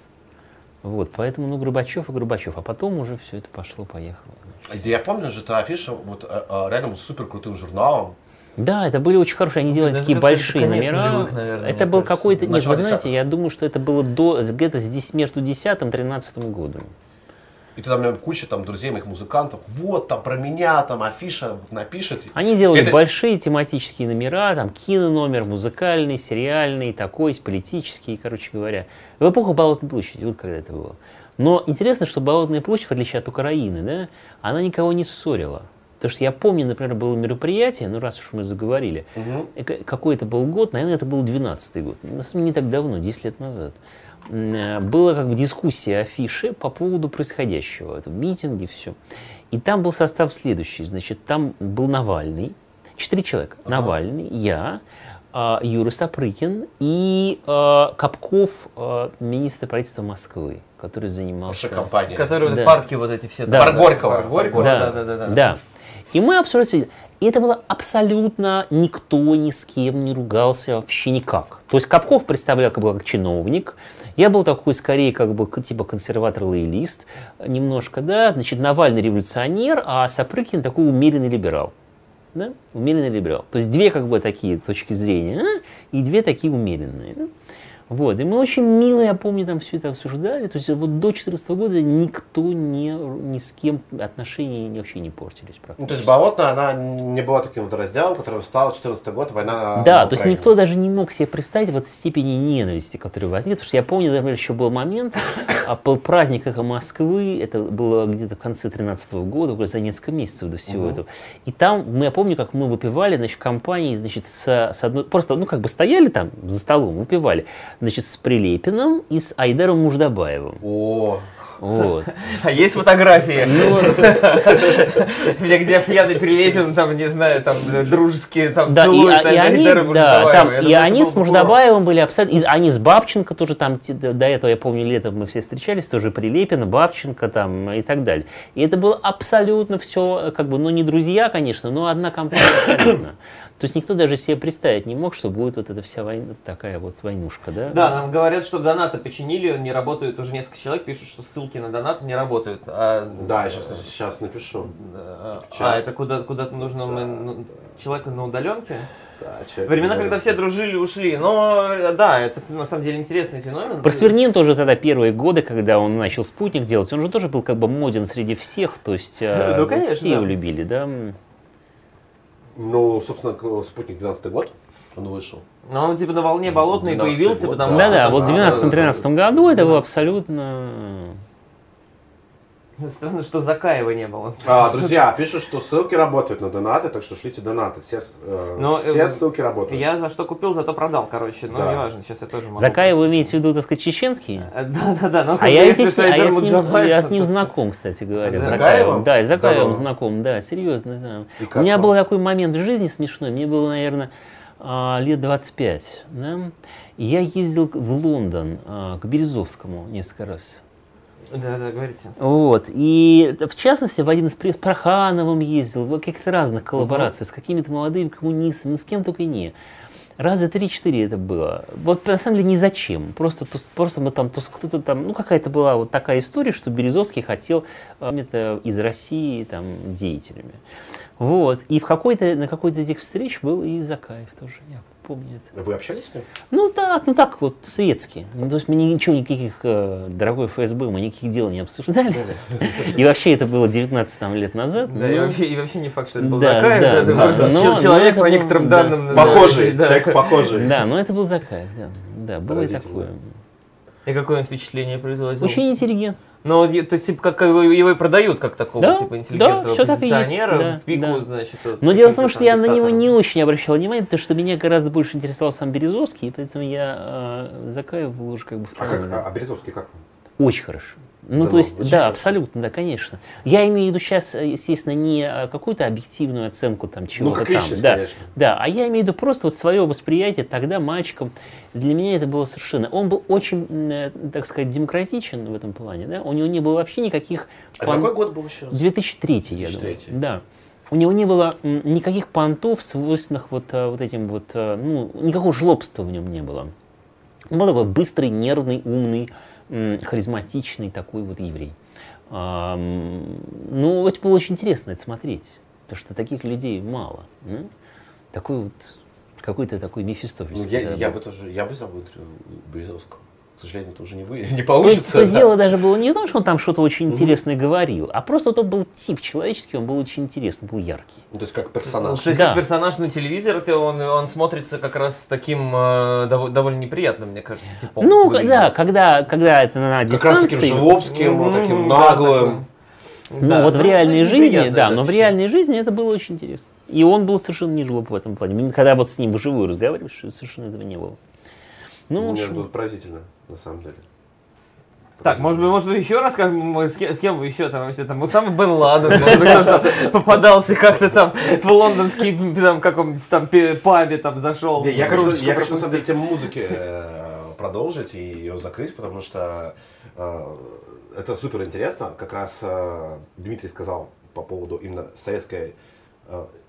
Speaker 3: Вот, поэтому, ну, Горбачев и Горбачев. А потом уже все это пошло-поехало.
Speaker 2: Да Я помню же, эта афиша вот, э, э, реально супер крутым журналом.
Speaker 3: Да, это были очень хорошие, они делали
Speaker 1: это
Speaker 3: такие большие
Speaker 1: конец
Speaker 3: номера.
Speaker 1: нулевых, наверное,
Speaker 3: это был какой-то, нет, вы знаете, я думаю, что это было до, где-то здесь между 10 и 13 годом.
Speaker 2: И ты там наверное, куча там друзей моих музыкантов. Вот там про меня, там афиша напишет.
Speaker 3: Они делали
Speaker 2: Это-
Speaker 3: большие тематические номера, там кинономер, музыкальный, сериальный, такой, политический, короче говоря. В эпоху Болотной площади, вот когда это было. Но интересно, что Болотная площадь, в отличие от Украины, да, она никого не ссорила. Потому что я помню, например, было мероприятие, ну раз уж мы заговорили,
Speaker 2: Мгм.
Speaker 3: э, к- какой-то был год, наверное, это был 12 год, деле не так давно, 10 лет назад. Э, Была как бы дискуссия афиши по поводу происходящего, это митинги, все. И там был состав следующий, значит, там был Навальный, четыре человека, Навальный, я, а, Юра Сапрыкин и а, Капков, а, министр правительства Москвы, который занимался...
Speaker 2: Наша компания.
Speaker 1: Которые
Speaker 3: Да.
Speaker 1: парки вот эти все.
Speaker 3: Да.
Speaker 2: Парк Горького.
Speaker 1: Парк Горького,
Speaker 3: Да,
Speaker 1: да, да, да.
Speaker 3: да. И мы обсуждали. И это было абсолютно никто ни с кем не ругался вообще никак. То есть Капков представлял как бы как чиновник. Я был такой скорее как бы типа консерватор-лоялист немножко, да. Значит, Навальный революционер, а Сапрыкин такой умеренный либерал. Да? Умеренный либерал. То есть две как бы такие точки зрения а, и две такие умеренные. да. Вот. И мы очень мило, я помню, там все это обсуждали. То есть вот до 2014 года никто не, ни с кем отношения вообще не портились.
Speaker 2: Ну, то есть Болотная, она не была таким вот разделом, который встал 14 год, война на
Speaker 3: Да,
Speaker 2: на
Speaker 3: то есть никто даже не мог себе представить вот степени ненависти, которая возникнет. Потому что я помню, например, еще был момент, а, был праздник «Эхо Москвы», это было где-то в конце 13 года, за несколько месяцев до всего
Speaker 2: Мгм.
Speaker 3: этого. И там, мы, я помню, как мы выпивали, значит, в компании, значит, с, с одной, просто, ну, как бы стояли там за столом, выпивали, значит, с Прилепиным и с Айдаром Муждабаевым.
Speaker 2: О,
Speaker 3: Вот.
Speaker 1: А есть фотографии,
Speaker 3: Ну,
Speaker 1: где, где пьяный Прилепин, там, не знаю, там, дружеские, там,
Speaker 3: Да, и,
Speaker 1: целует
Speaker 3: а- и они,
Speaker 1: Айдара
Speaker 3: да, там, и они с Муждабаевым были абсолютно, и они с Бабченко тоже там, до этого, я помню, летом мы все встречались, тоже Прилепина, Бабченко там и так далее. И это было абсолютно все, как бы, ну не друзья, конечно, но одна компания абсолютно. То есть никто даже себе представить не мог, что будет вот эта вся война, такая вот войнушка, да?
Speaker 1: Да, нам говорят, что донаты починили, не работают, уже несколько человек пишут, что ссылки на донат не работают. А,
Speaker 2: да, я сейчас, сейчас напишу.
Speaker 1: А, а, это куда, куда-то нужно мы, ну, человека на удаленке?
Speaker 2: Да,
Speaker 1: Времена,
Speaker 2: говорит.
Speaker 1: когда все дружили, ушли. Но да, это на самом деле интересный феномен.
Speaker 3: Про Свернин тоже тогда первые годы, когда он начал спутник делать, он же тоже был как бы моден среди всех, то есть э,
Speaker 1: Ну, конечно,
Speaker 3: все
Speaker 1: да.
Speaker 3: его любили, да?
Speaker 2: Ну, собственно, спутник 12 год, он вышел.
Speaker 1: Но он типа на волне болотной
Speaker 2: 12-й
Speaker 1: появился,
Speaker 2: год,
Speaker 1: потому
Speaker 2: Да,
Speaker 1: что...
Speaker 3: Да-да, вот в
Speaker 2: да,
Speaker 3: 12-13 году это было абсолютно...
Speaker 1: Странно, что Закаева не было.
Speaker 2: А, друзья, пишут, что ссылки работают на донаты, так что шлите донаты. Все, э,
Speaker 1: Но,
Speaker 2: все
Speaker 1: э,
Speaker 2: ссылки работают.
Speaker 1: Я за что купил, зато продал, короче. Ну,
Speaker 2: Да.
Speaker 1: неважно, сейчас я тоже могу.
Speaker 3: Закаева вы имеете в виду, так сказать, чеченский?
Speaker 1: Да-да-да. ну,
Speaker 3: А я, ведь с- а я с ним, я с ним знаком, кстати говоря.
Speaker 2: С
Speaker 3: с
Speaker 2: Закаевым?
Speaker 3: Да, с Закаевым
Speaker 2: Давно?
Speaker 3: знаком, да, серьезно, да. У меня
Speaker 2: вам?
Speaker 3: был такой момент в жизни смешной, мне было, наверное, а, лет 25, да, я ездил в Лондон а, к Березовскому несколько раз.
Speaker 1: Да-да, говорите.
Speaker 3: Вот. И в частности, в один из приездов с Прохановым ездил, в каких-то разных коллаборациях, с какими-то молодыми коммунистами, ну с кем только и не. Раза три-четыре это было. Вот на самом деле ни зачем. Просто, просто мы там, кто-то там, ну какая-то была вот такая история, что Березовский хотел это из России там деятелями. Вот. И в какой-то, на какой-то из этих встреч был и Закаев тоже, я помню это.
Speaker 2: Вы общались с ним?
Speaker 3: Ну да, ну так вот, светски. Ну, то есть мы ничего, никаких, э, дорогой ФСБ, мы никаких дел не обсуждали. И вообще это было 19 там, лет назад.
Speaker 1: Да, и
Speaker 3: ну,
Speaker 1: вообще, и вообще не факт, что это был
Speaker 3: Да,
Speaker 1: Закаев.
Speaker 3: да, да. Но- но
Speaker 1: человек, по
Speaker 3: был-
Speaker 1: некоторым
Speaker 3: да.
Speaker 1: данным...
Speaker 2: Похожий,
Speaker 1: да.
Speaker 2: человек похожий.
Speaker 3: Да, но это был Закаев, да. Да, было и такое.
Speaker 1: И какое он впечатление производил?
Speaker 3: Очень интеллигент.
Speaker 1: Ну, вот, то есть, типа, как его, его и продают, как такого,
Speaker 3: Да,
Speaker 1: типа, интеллигентного
Speaker 3: да, так есть,
Speaker 1: оппозиционера
Speaker 3: да,
Speaker 1: в пику,
Speaker 3: да.
Speaker 1: значит... вот
Speaker 3: Но дело в том, что я на него не очень обращал внимание, потому что меня гораздо больше интересовал сам Березовский, и поэтому я э, Закаев был уже как бы
Speaker 2: А,
Speaker 3: второй.
Speaker 2: как, а, а Березовский как?
Speaker 3: Очень хорошо. Ну,
Speaker 2: Да
Speaker 3: то
Speaker 2: ну,
Speaker 3: есть,
Speaker 2: очень
Speaker 3: да,
Speaker 2: хорошо.
Speaker 3: абсолютно, да, конечно. Я имею в виду сейчас, естественно, не э, какую-то объективную оценку там чего-то
Speaker 2: Ну,
Speaker 3: там.
Speaker 2: личность,
Speaker 3: да,
Speaker 2: конечно.
Speaker 3: да, а я имею в виду просто вот свое восприятие тогда мальчиком. Для меня это было совершенно... Он был очень, э, так сказать, демократичен в этом плане, да. У него не было вообще никаких...
Speaker 2: А
Speaker 3: пон-
Speaker 2: какой год был еще раз?
Speaker 3: 2003, я
Speaker 2: 2003.
Speaker 3: думаю. Да. У него не было никаких понтов, свойственных вот, э, вот этим вот, э, ну, никакого жлобства в нем не было. Он был такой быстрый, нервный, умный, харизматичный такой вот еврей. Ну, это было очень интересно это смотреть, потому что таких людей мало. м. Такой вот какой-то такой
Speaker 2: Ну,
Speaker 3: мефистофельский.
Speaker 2: я,
Speaker 3: да,
Speaker 2: я
Speaker 3: был.
Speaker 2: бы тоже, я бы интервью Березовского. К сожалению, это уже не вы, не
Speaker 3: То есть,
Speaker 2: получится.
Speaker 3: то есть
Speaker 2: да.
Speaker 3: дело даже было не в том, что он там что-то очень интересное говорил, а просто вот он был тип человеческий, он был очень интересный, был яркий.
Speaker 2: Ну, то есть как
Speaker 1: Ну,
Speaker 2: персонаж.
Speaker 1: кстати,
Speaker 3: Да.
Speaker 1: как персонаж на телевизоре, он, он смотрится как раз таким э, дов- довольно неприятным, мне кажется, типом.
Speaker 3: Ну,
Speaker 1: выглядит.
Speaker 3: да, когда, когда это на
Speaker 2: Как раз таким
Speaker 3: дистанции.
Speaker 2: жлобским,
Speaker 1: Мгм,
Speaker 2: таким
Speaker 1: да,
Speaker 2: наглым.
Speaker 3: Ну,
Speaker 1: Да,
Speaker 3: вот в
Speaker 1: ну,
Speaker 3: реальной
Speaker 1: это
Speaker 3: жизни, да, но в реальной жизни это было очень интересно. И он был совершенно не жлоб в этом плане. Когда вот с ним вживую разговариваешь, совершенно этого не было. Ну, в
Speaker 2: Мне
Speaker 3: общем,
Speaker 2: тут поразительно, на самом деле.
Speaker 1: Так, может быть, может быть, еще раз, как мы, с, кем, с кем вы еще там вообще там, Усама Бен Ладен, может попадался как-то там в лондонский там каком-нибудь там пабе там зашел.
Speaker 2: Не, я хочу, я хочу на самом деле тему музыки э, продолжить и ее закрыть, потому что э, это супер интересно. Как раз э, Дмитрий сказал по поводу именно советской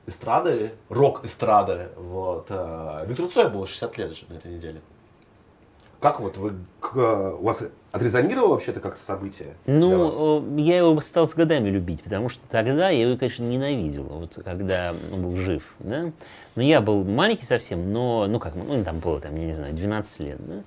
Speaker 2: эстрады, рок-эстрады. Вот. Виктору Цою было 60 лет же на этой неделе. Как вот вы, к- у вас отрезонировало вообще это как-то событие?
Speaker 3: Ну, э, я его стал с годами любить, потому что тогда я его, конечно, ненавидел, вот когда он был жив, да. Но я был маленький совсем, но, ну как, ну там было, там, я не знаю, 12 лет, да.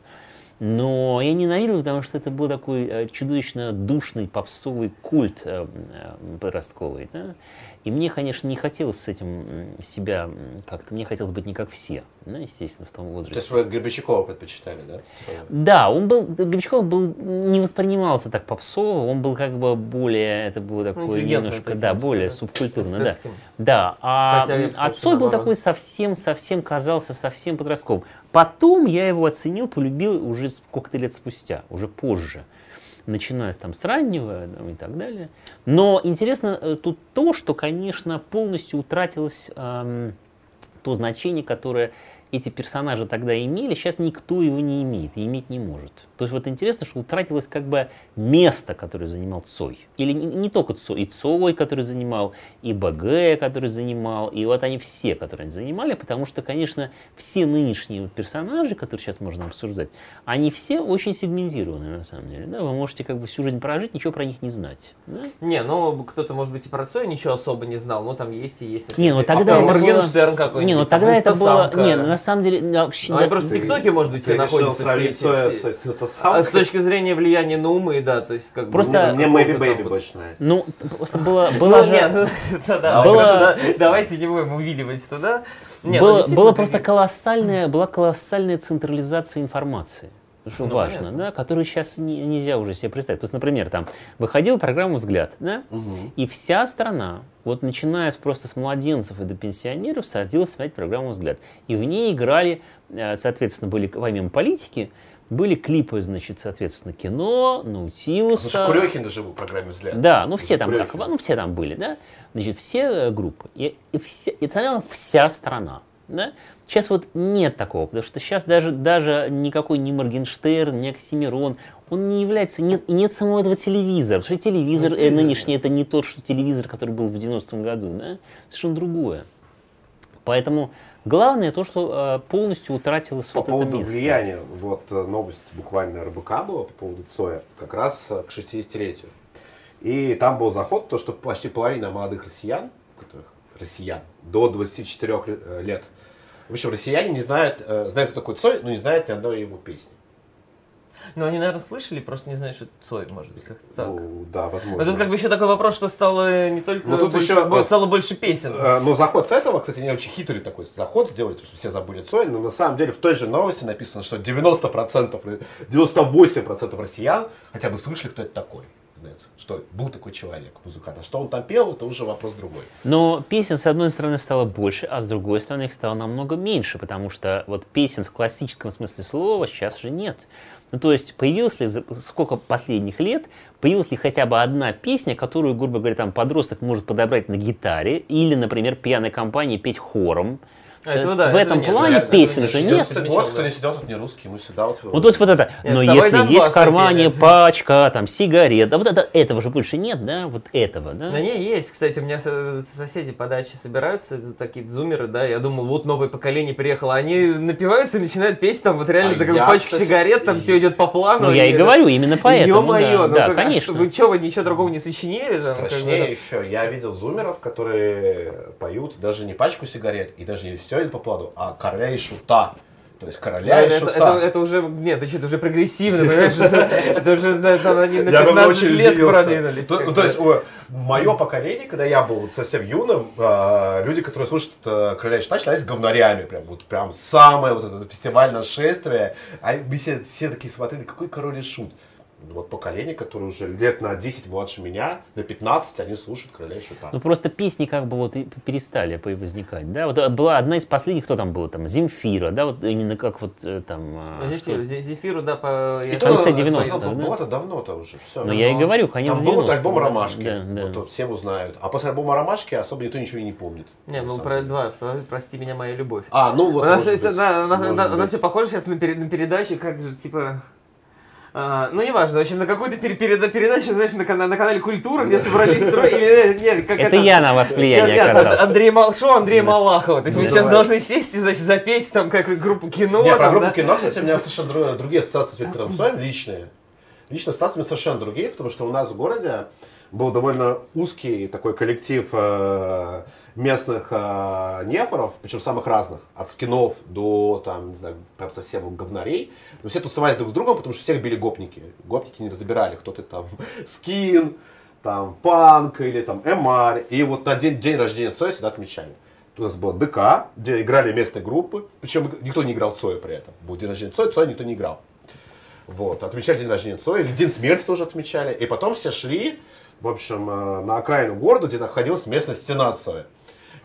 Speaker 3: Но я ненавидел, потому что это был такой э, чудовищно душный попсовый культ э, э, подростковый, да. И мне, конечно, не хотелось с этим себя как-то, мне хотелось быть не как все, да, естественно, в том
Speaker 2: То
Speaker 3: возрасте.
Speaker 2: есть вы Гребенщикова предпочитали, да?
Speaker 3: Да, он был, Гребенщиков был, не воспринимался так попсово, он был как бы более, это было такое
Speaker 1: интеллигентный
Speaker 3: немножко, да, более
Speaker 1: ли,
Speaker 3: субкультурно, да. Да, а,
Speaker 1: Хотя я бы
Speaker 3: а
Speaker 1: сказал, что
Speaker 3: Цой был такой совсем-совсем казался совсем подростковым. Потом я его оценил, полюбил уже сколько-то лет спустя, уже позже начиная там, с раннего там, и так далее. Но интересно э, тут то, что, конечно, полностью утратилось эм, то значение, которое эти персонажи тогда имели, сейчас никто его не имеет и иметь не может. То есть вот интересно, что утратилось как бы место, которое занимал Цой. Или не, не только Цой, и Цой, который занимал, и БГ, который занимал, и вот они все, которые они занимали, потому что, конечно, все нынешние вот персонажи, которые сейчас можно обсуждать, они все очень сегментированы на самом деле. Да? Вы можете как бы всю жизнь прожить, ничего про них не знать. да?
Speaker 1: Не, ну кто-то, может быть, и про Цоя ничего особо не знал, но там есть и есть.
Speaker 3: Не, ну
Speaker 1: например.
Speaker 3: тогда
Speaker 1: а
Speaker 3: это было-
Speaker 1: какой-нибудь.
Speaker 3: Не, ну тогда это было... Не, ну, на самом деле... вообще,
Speaker 1: Ну,
Speaker 3: да,
Speaker 1: они просто в ТикТоке, может быть,
Speaker 2: Ты
Speaker 1: все находятся.
Speaker 2: сравнить
Speaker 1: эти-
Speaker 2: с, с
Speaker 1: А с точки зрения влияния на умы, да, то есть как бы...
Speaker 3: Просто-
Speaker 1: ну,
Speaker 2: Мне Мэйби Бэйби
Speaker 1: вот-
Speaker 2: больше нравится.
Speaker 3: Ну, просто было,
Speaker 1: Ну,
Speaker 3: было же... Было-
Speaker 1: давайте не будем увиливать туда. Ну,
Speaker 3: было, было просто колоссальная, была колоссальная централизация информации. Что
Speaker 1: Ну,
Speaker 3: важно,
Speaker 1: понятно.
Speaker 3: да, которую сейчас не- нельзя уже себе представить. То есть, например, там выходила программа «Взгляд», да,
Speaker 2: Мгм.
Speaker 3: и вся страна, вот начиная с просто с младенцев и до пенсионеров, садилась смотреть программу «Взгляд». И в ней играли, э, соответственно, были помимо политики, были клипы, значит, соответственно, кино, Наутилуса.
Speaker 2: Слушай, Курехин даже был в программе «Взгляд».
Speaker 3: Да, ну все там, как, ну все там были, да, значит, все э, группы, и, и, все, и смотрела вся страна, да. Сейчас вот нет такого, потому что сейчас даже, даже никакой не Моргенштерн, не Оксимирон, он не является, нет, нет самого этого телевизора, потому что телевизор э, нынешний это не тот, что телевизор, который был в 90-м году, да, совершенно другое. Поэтому главное то, что э, полностью утратилось
Speaker 2: По
Speaker 3: вот это
Speaker 2: поводу
Speaker 3: место.
Speaker 2: влияния, вот э, новость буквально РБК была по поводу Цоя, как раз э, к 60-летию. И там был заход, то, что почти половина молодых россиян, которых россиян, до 24 ле- э, лет, в общем, россияне не знают, э, знают, кто такой Цой, но не знают ни одной его песни.
Speaker 1: Ну, они, наверное, слышали, просто не знают, что это Цой, может быть, как-то так.
Speaker 2: Ну, да,
Speaker 1: Но
Speaker 2: возможно.
Speaker 1: тут как бы еще такой вопрос, что стало не только
Speaker 2: Ну, тут
Speaker 1: больше,
Speaker 2: еще,
Speaker 1: бо-
Speaker 2: э,
Speaker 1: стало больше песен.
Speaker 2: Э, Но заход с этого, кстати, они очень хитрый такой заход сделали, чтобы все забыли Цой, но на самом деле в той же новости написано, что 90%, ро- 98% россиян хотя бы слышали, кто это такой. Знают, что был такой человек, музыкант. А что он там пел, это уже вопрос другой.
Speaker 3: Но песен, с одной стороны, стало больше, а с другой стороны, их стало намного меньше, потому что вот песен в классическом смысле слова сейчас же нет. Ну, то есть, появилась ли за сколько последних лет, появилась ли хотя бы одна песня, которую, грубо говоря, там подросток может подобрать на гитаре, или, например, пьяной компании петь хором.
Speaker 1: А этого да,
Speaker 3: в
Speaker 1: этого
Speaker 3: этом
Speaker 1: нет.
Speaker 3: плане
Speaker 1: Реально,
Speaker 3: песен
Speaker 1: этого
Speaker 3: же
Speaker 1: нет.
Speaker 3: нет.
Speaker 2: Вот кто не сидел, тот не русский, мы всегда вот...
Speaker 3: Ну, то есть вот это,
Speaker 1: Нет,
Speaker 3: но
Speaker 1: тобой
Speaker 3: если есть в кармане
Speaker 1: пели.
Speaker 3: пачка, там, сигарет, да вот это, этого же больше нет, да, вот этого, да?
Speaker 1: Да не, есть, кстати, у меня со- соседи по даче собираются, это такие зумеры, да, я думал, вот новое поколение приехало, они напиваются и начинают петь, там вот реально
Speaker 2: А
Speaker 1: такая
Speaker 2: я,
Speaker 1: пачка
Speaker 2: кстати,
Speaker 1: сигарет, там
Speaker 2: и-
Speaker 1: все идет по плану.
Speaker 3: Ну, я и говорю, именно поэтому,
Speaker 1: Ё-моё,
Speaker 3: да,
Speaker 1: ну
Speaker 3: да,
Speaker 1: как,
Speaker 3: конечно.
Speaker 1: Вы что, вы ничего другого не сочинили? Там,
Speaker 2: Страшнее еще, я видел зумеров, которые поют даже не пачку сигарет, и даже не все это по плану, а короля и шута. То есть
Speaker 1: Да,
Speaker 2: короля и
Speaker 1: это,
Speaker 2: шута.
Speaker 1: это- это уже, нет, это что, это уже прогрессивно, понимаешь? Это это уже, да, там они на
Speaker 2: Я бы
Speaker 1: 15
Speaker 2: очень
Speaker 1: лет продвинулись.
Speaker 2: То, есть, мое поколение, когда я был совсем юным, а, люди, которые слушают э, Короля и Шута, считались говнарями. Прям, вот, прям самое вот это фестивальное шествие. А мы все, все такие смотрели, какой Король и Шут. Вот поколение, которое уже лет на 10 младше меня, на 15, они слушают короля и шута.
Speaker 3: Ну просто песни как бы вот и перестали возникать, да? Вот э, была одна из последних, кто там был, там, Земфира, да, вот именно как вот э, там... а,
Speaker 1: Зефиру,
Speaker 3: что-
Speaker 1: Зе- Зефиру, да, по... я
Speaker 3: в конце
Speaker 1: тоже-
Speaker 3: 90-х,
Speaker 1: своё-
Speaker 3: да?
Speaker 2: Было-то давно-то уже, все.
Speaker 3: Ну я и говорю, конец
Speaker 2: Там был вот
Speaker 3: 90-х,
Speaker 2: альбом
Speaker 3: да,
Speaker 2: «Ромашки»,
Speaker 3: Да, да.
Speaker 2: вот все узнают. А после альбома «Ромашки» особо никто ничего и не помнит.
Speaker 1: Не, ну про два, прости меня, моя любовь.
Speaker 2: А, ну вот, быть.
Speaker 1: все похоже сейчас на, пере- на передачу, как же, типа... а, ну, неважно, в общем, на какую-то переда- передачу, знаешь, на, кана- на канале Культура, где собрались строить, или нет, как
Speaker 3: Это я на вас влияние
Speaker 1: Нет, нет,
Speaker 3: оказал.
Speaker 1: Андрей Мал... шоу Андрея Малахова. То есть
Speaker 2: Ну,
Speaker 1: мы сейчас
Speaker 2: давай.
Speaker 1: должны сесть и, значит, запеть там как группу кино.
Speaker 2: Не, про
Speaker 1: там,
Speaker 2: группу
Speaker 1: да.
Speaker 2: кино, кстати, у меня совершенно дру- другие ассоциации с Виктором Цоем, личные. Лично ассоциации у меня совершенно другие, потому что у нас в городе был довольно узкий такой коллектив э, местных э, нефоров, причем самых разных, от скинов до, там, не знаю, прям совсем говнарей. Но все тусовались друг с другом, потому что всех били гопники. Гопники не разбирали, кто ты там, скин, там, панк или там эмарь. И вот на день, день рождения Цоя всегда отмечали. У нас было ДК, где играли местные группы, причем никто не играл Цоя при этом. Был день рождения Цоя, Цоя никто не играл. Вот, отмечали день рождения Цоя, или день смерти тоже отмечали. И потом все шли, в общем, э, на окраину города, где находилась местная стена Цоя.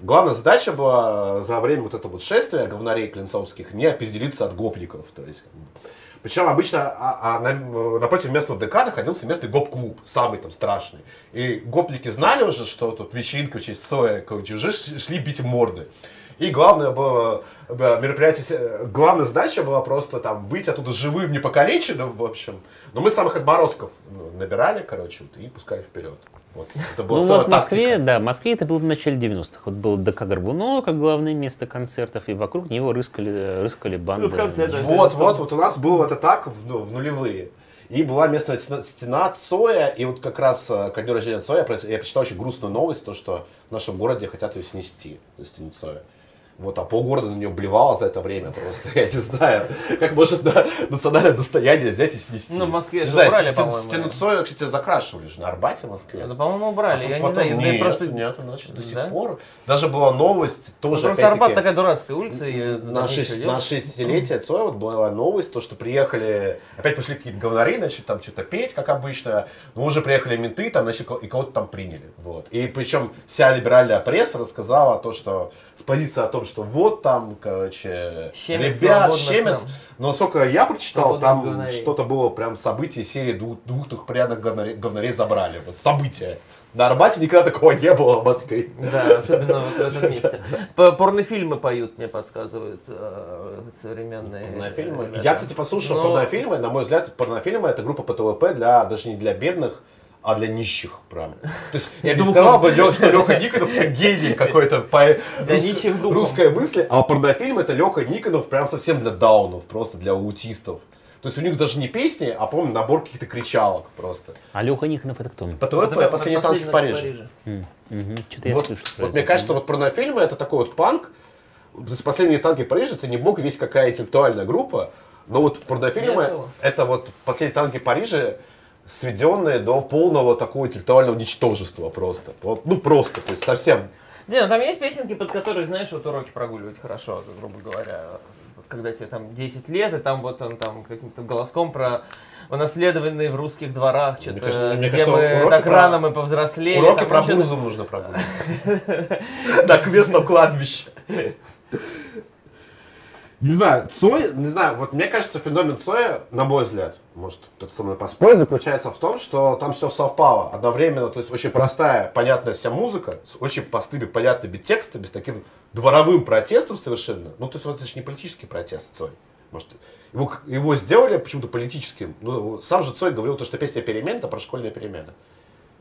Speaker 2: Главная задача была за время вот этого вот шествия говнарей клинцовских не опизделиться от гопников. То есть, причем обычно а, а на- э, напротив местного ДК находился местный гоп-клуб, самый там страшный. И гопники знали уже, что тут вечеринка в честь Цоя, ш- шли бить морды. И главное было мероприятие, э, главная задача была просто там выйти оттуда живым, не покалеченным, в общем. Но мы самых отморозков ну, набирали, короче, и пускали вперед. Вот. Это была
Speaker 3: Ну
Speaker 2: целая
Speaker 3: вот в Москве,
Speaker 2: тактика.
Speaker 3: да, в Москве это было в начале 90-х. Вот был ДК Горбунова как главное место концертов, и вокруг него рыскали, рыскали банды.
Speaker 1: Ну, в конце, да.
Speaker 2: Вот, вот, вот у нас было это так в, ну, в нулевые. И была местная стена, стена Цоя, и вот как раз э, ко дню рождения Цоя я прочитал очень грустную новость, то, что в нашем городе хотят ее снести, эту стену Цоя. Вот, а полгорода на нее блевало за это время просто. Я не знаю, как может на национальное достояние взять и снести.
Speaker 1: Ну, в Москве
Speaker 2: Не
Speaker 1: же
Speaker 2: знаю,
Speaker 1: убрали, по-моему.
Speaker 2: Стену Цоя, кстати, закрашивали же на Арбате в Москве.
Speaker 1: Ну, по-моему, убрали,
Speaker 2: А
Speaker 1: я не
Speaker 2: потом-
Speaker 1: знаю, да и
Speaker 2: нет,
Speaker 1: просто...
Speaker 2: нет, значит, до сих
Speaker 1: Да?
Speaker 2: пор. Даже была новость,
Speaker 1: Ну,
Speaker 2: тоже
Speaker 1: Просто Арбат такая дурацкая улица. и
Speaker 2: на,
Speaker 1: там
Speaker 2: шесть- на
Speaker 1: делать.
Speaker 2: 60-летие Цоя вот была новость, то, что приехали, опять пошли какие-то говнари, начали там что-то петь, как обычно, но уже приехали менты, там, значит, и кого-то там приняли. Вот. И причем вся либеральная пресса рассказала то, что с позиции о том, что вот там, короче,
Speaker 1: Щемят
Speaker 2: ребят щемят. Но сколько я прочитал,
Speaker 1: Свободных
Speaker 2: там
Speaker 1: говнарей.
Speaker 2: что-то было прям событие серии двух, двух трехпорядных говнарей, говнарей забрали. Вот событие. На Арбате никогда такого не было в Москве.
Speaker 1: Да, особенно вот в этом месте. Порнофильмы поют, мне подсказывают э, современные.
Speaker 2: Порнофильмы.
Speaker 1: ребята.
Speaker 2: Я, кстати, послушал
Speaker 1: Но-
Speaker 2: порнофильмы. На мой взгляд, порнофильмы это группа ПТВП для даже не для бедных, а для нищих, прям. То есть я
Speaker 1: Духом.
Speaker 2: сказал бы, что Леха Никонов это гений какой-то по русской мысли, а порнофильм это Леха Никонов прям совсем для даунов, просто для аутистов. То есть у них даже не песни, а, по-моему, набор каких-то кричалок просто.
Speaker 3: А Леха Никонов это кто?
Speaker 2: ПТВП,
Speaker 1: Это
Speaker 2: последние танки в Париже.
Speaker 3: Что-то я
Speaker 2: Вот,
Speaker 3: слышу.
Speaker 2: вот мне кажется, вот порнофильмы это такой вот панк. То есть последние танки в Париже, это не бог весь какая интеллектуальная группа, но вот порнофильмы
Speaker 1: ну.
Speaker 2: это вот последние танки Парижа, сведенные до полного такого интеллектуального ничтожества просто. Ну просто, то есть совсем.
Speaker 1: Не, ну там есть песенки, под которые, знаешь, вот уроки прогуливать хорошо, грубо говоря. Вот когда тебе там 10 лет, и там вот он там каким-то голоском про унаследованные в русских дворах, что-то, где
Speaker 2: кажется,
Speaker 1: мы так
Speaker 2: про-
Speaker 1: рано мы повзрослели.
Speaker 2: Уроки
Speaker 1: там,
Speaker 2: про Бузову нужно прогуливать. На квестном кладбище. Не знаю, Цой, не знаю, вот мне кажется, феномен Цоя, на мой взгляд, может кто-то со мной поспорит, заключается в том, что там все совпало одновременно, то есть очень простая, понятная вся музыка, с очень простыми, понятными текстами, с таким дворовым протестом совершенно. Ну, то есть вот это же не политический протест Цой. Может, его, его сделали почему-то политическим. Ну, сам же Цой говорил, то, что песня перемен это про школьные перемены.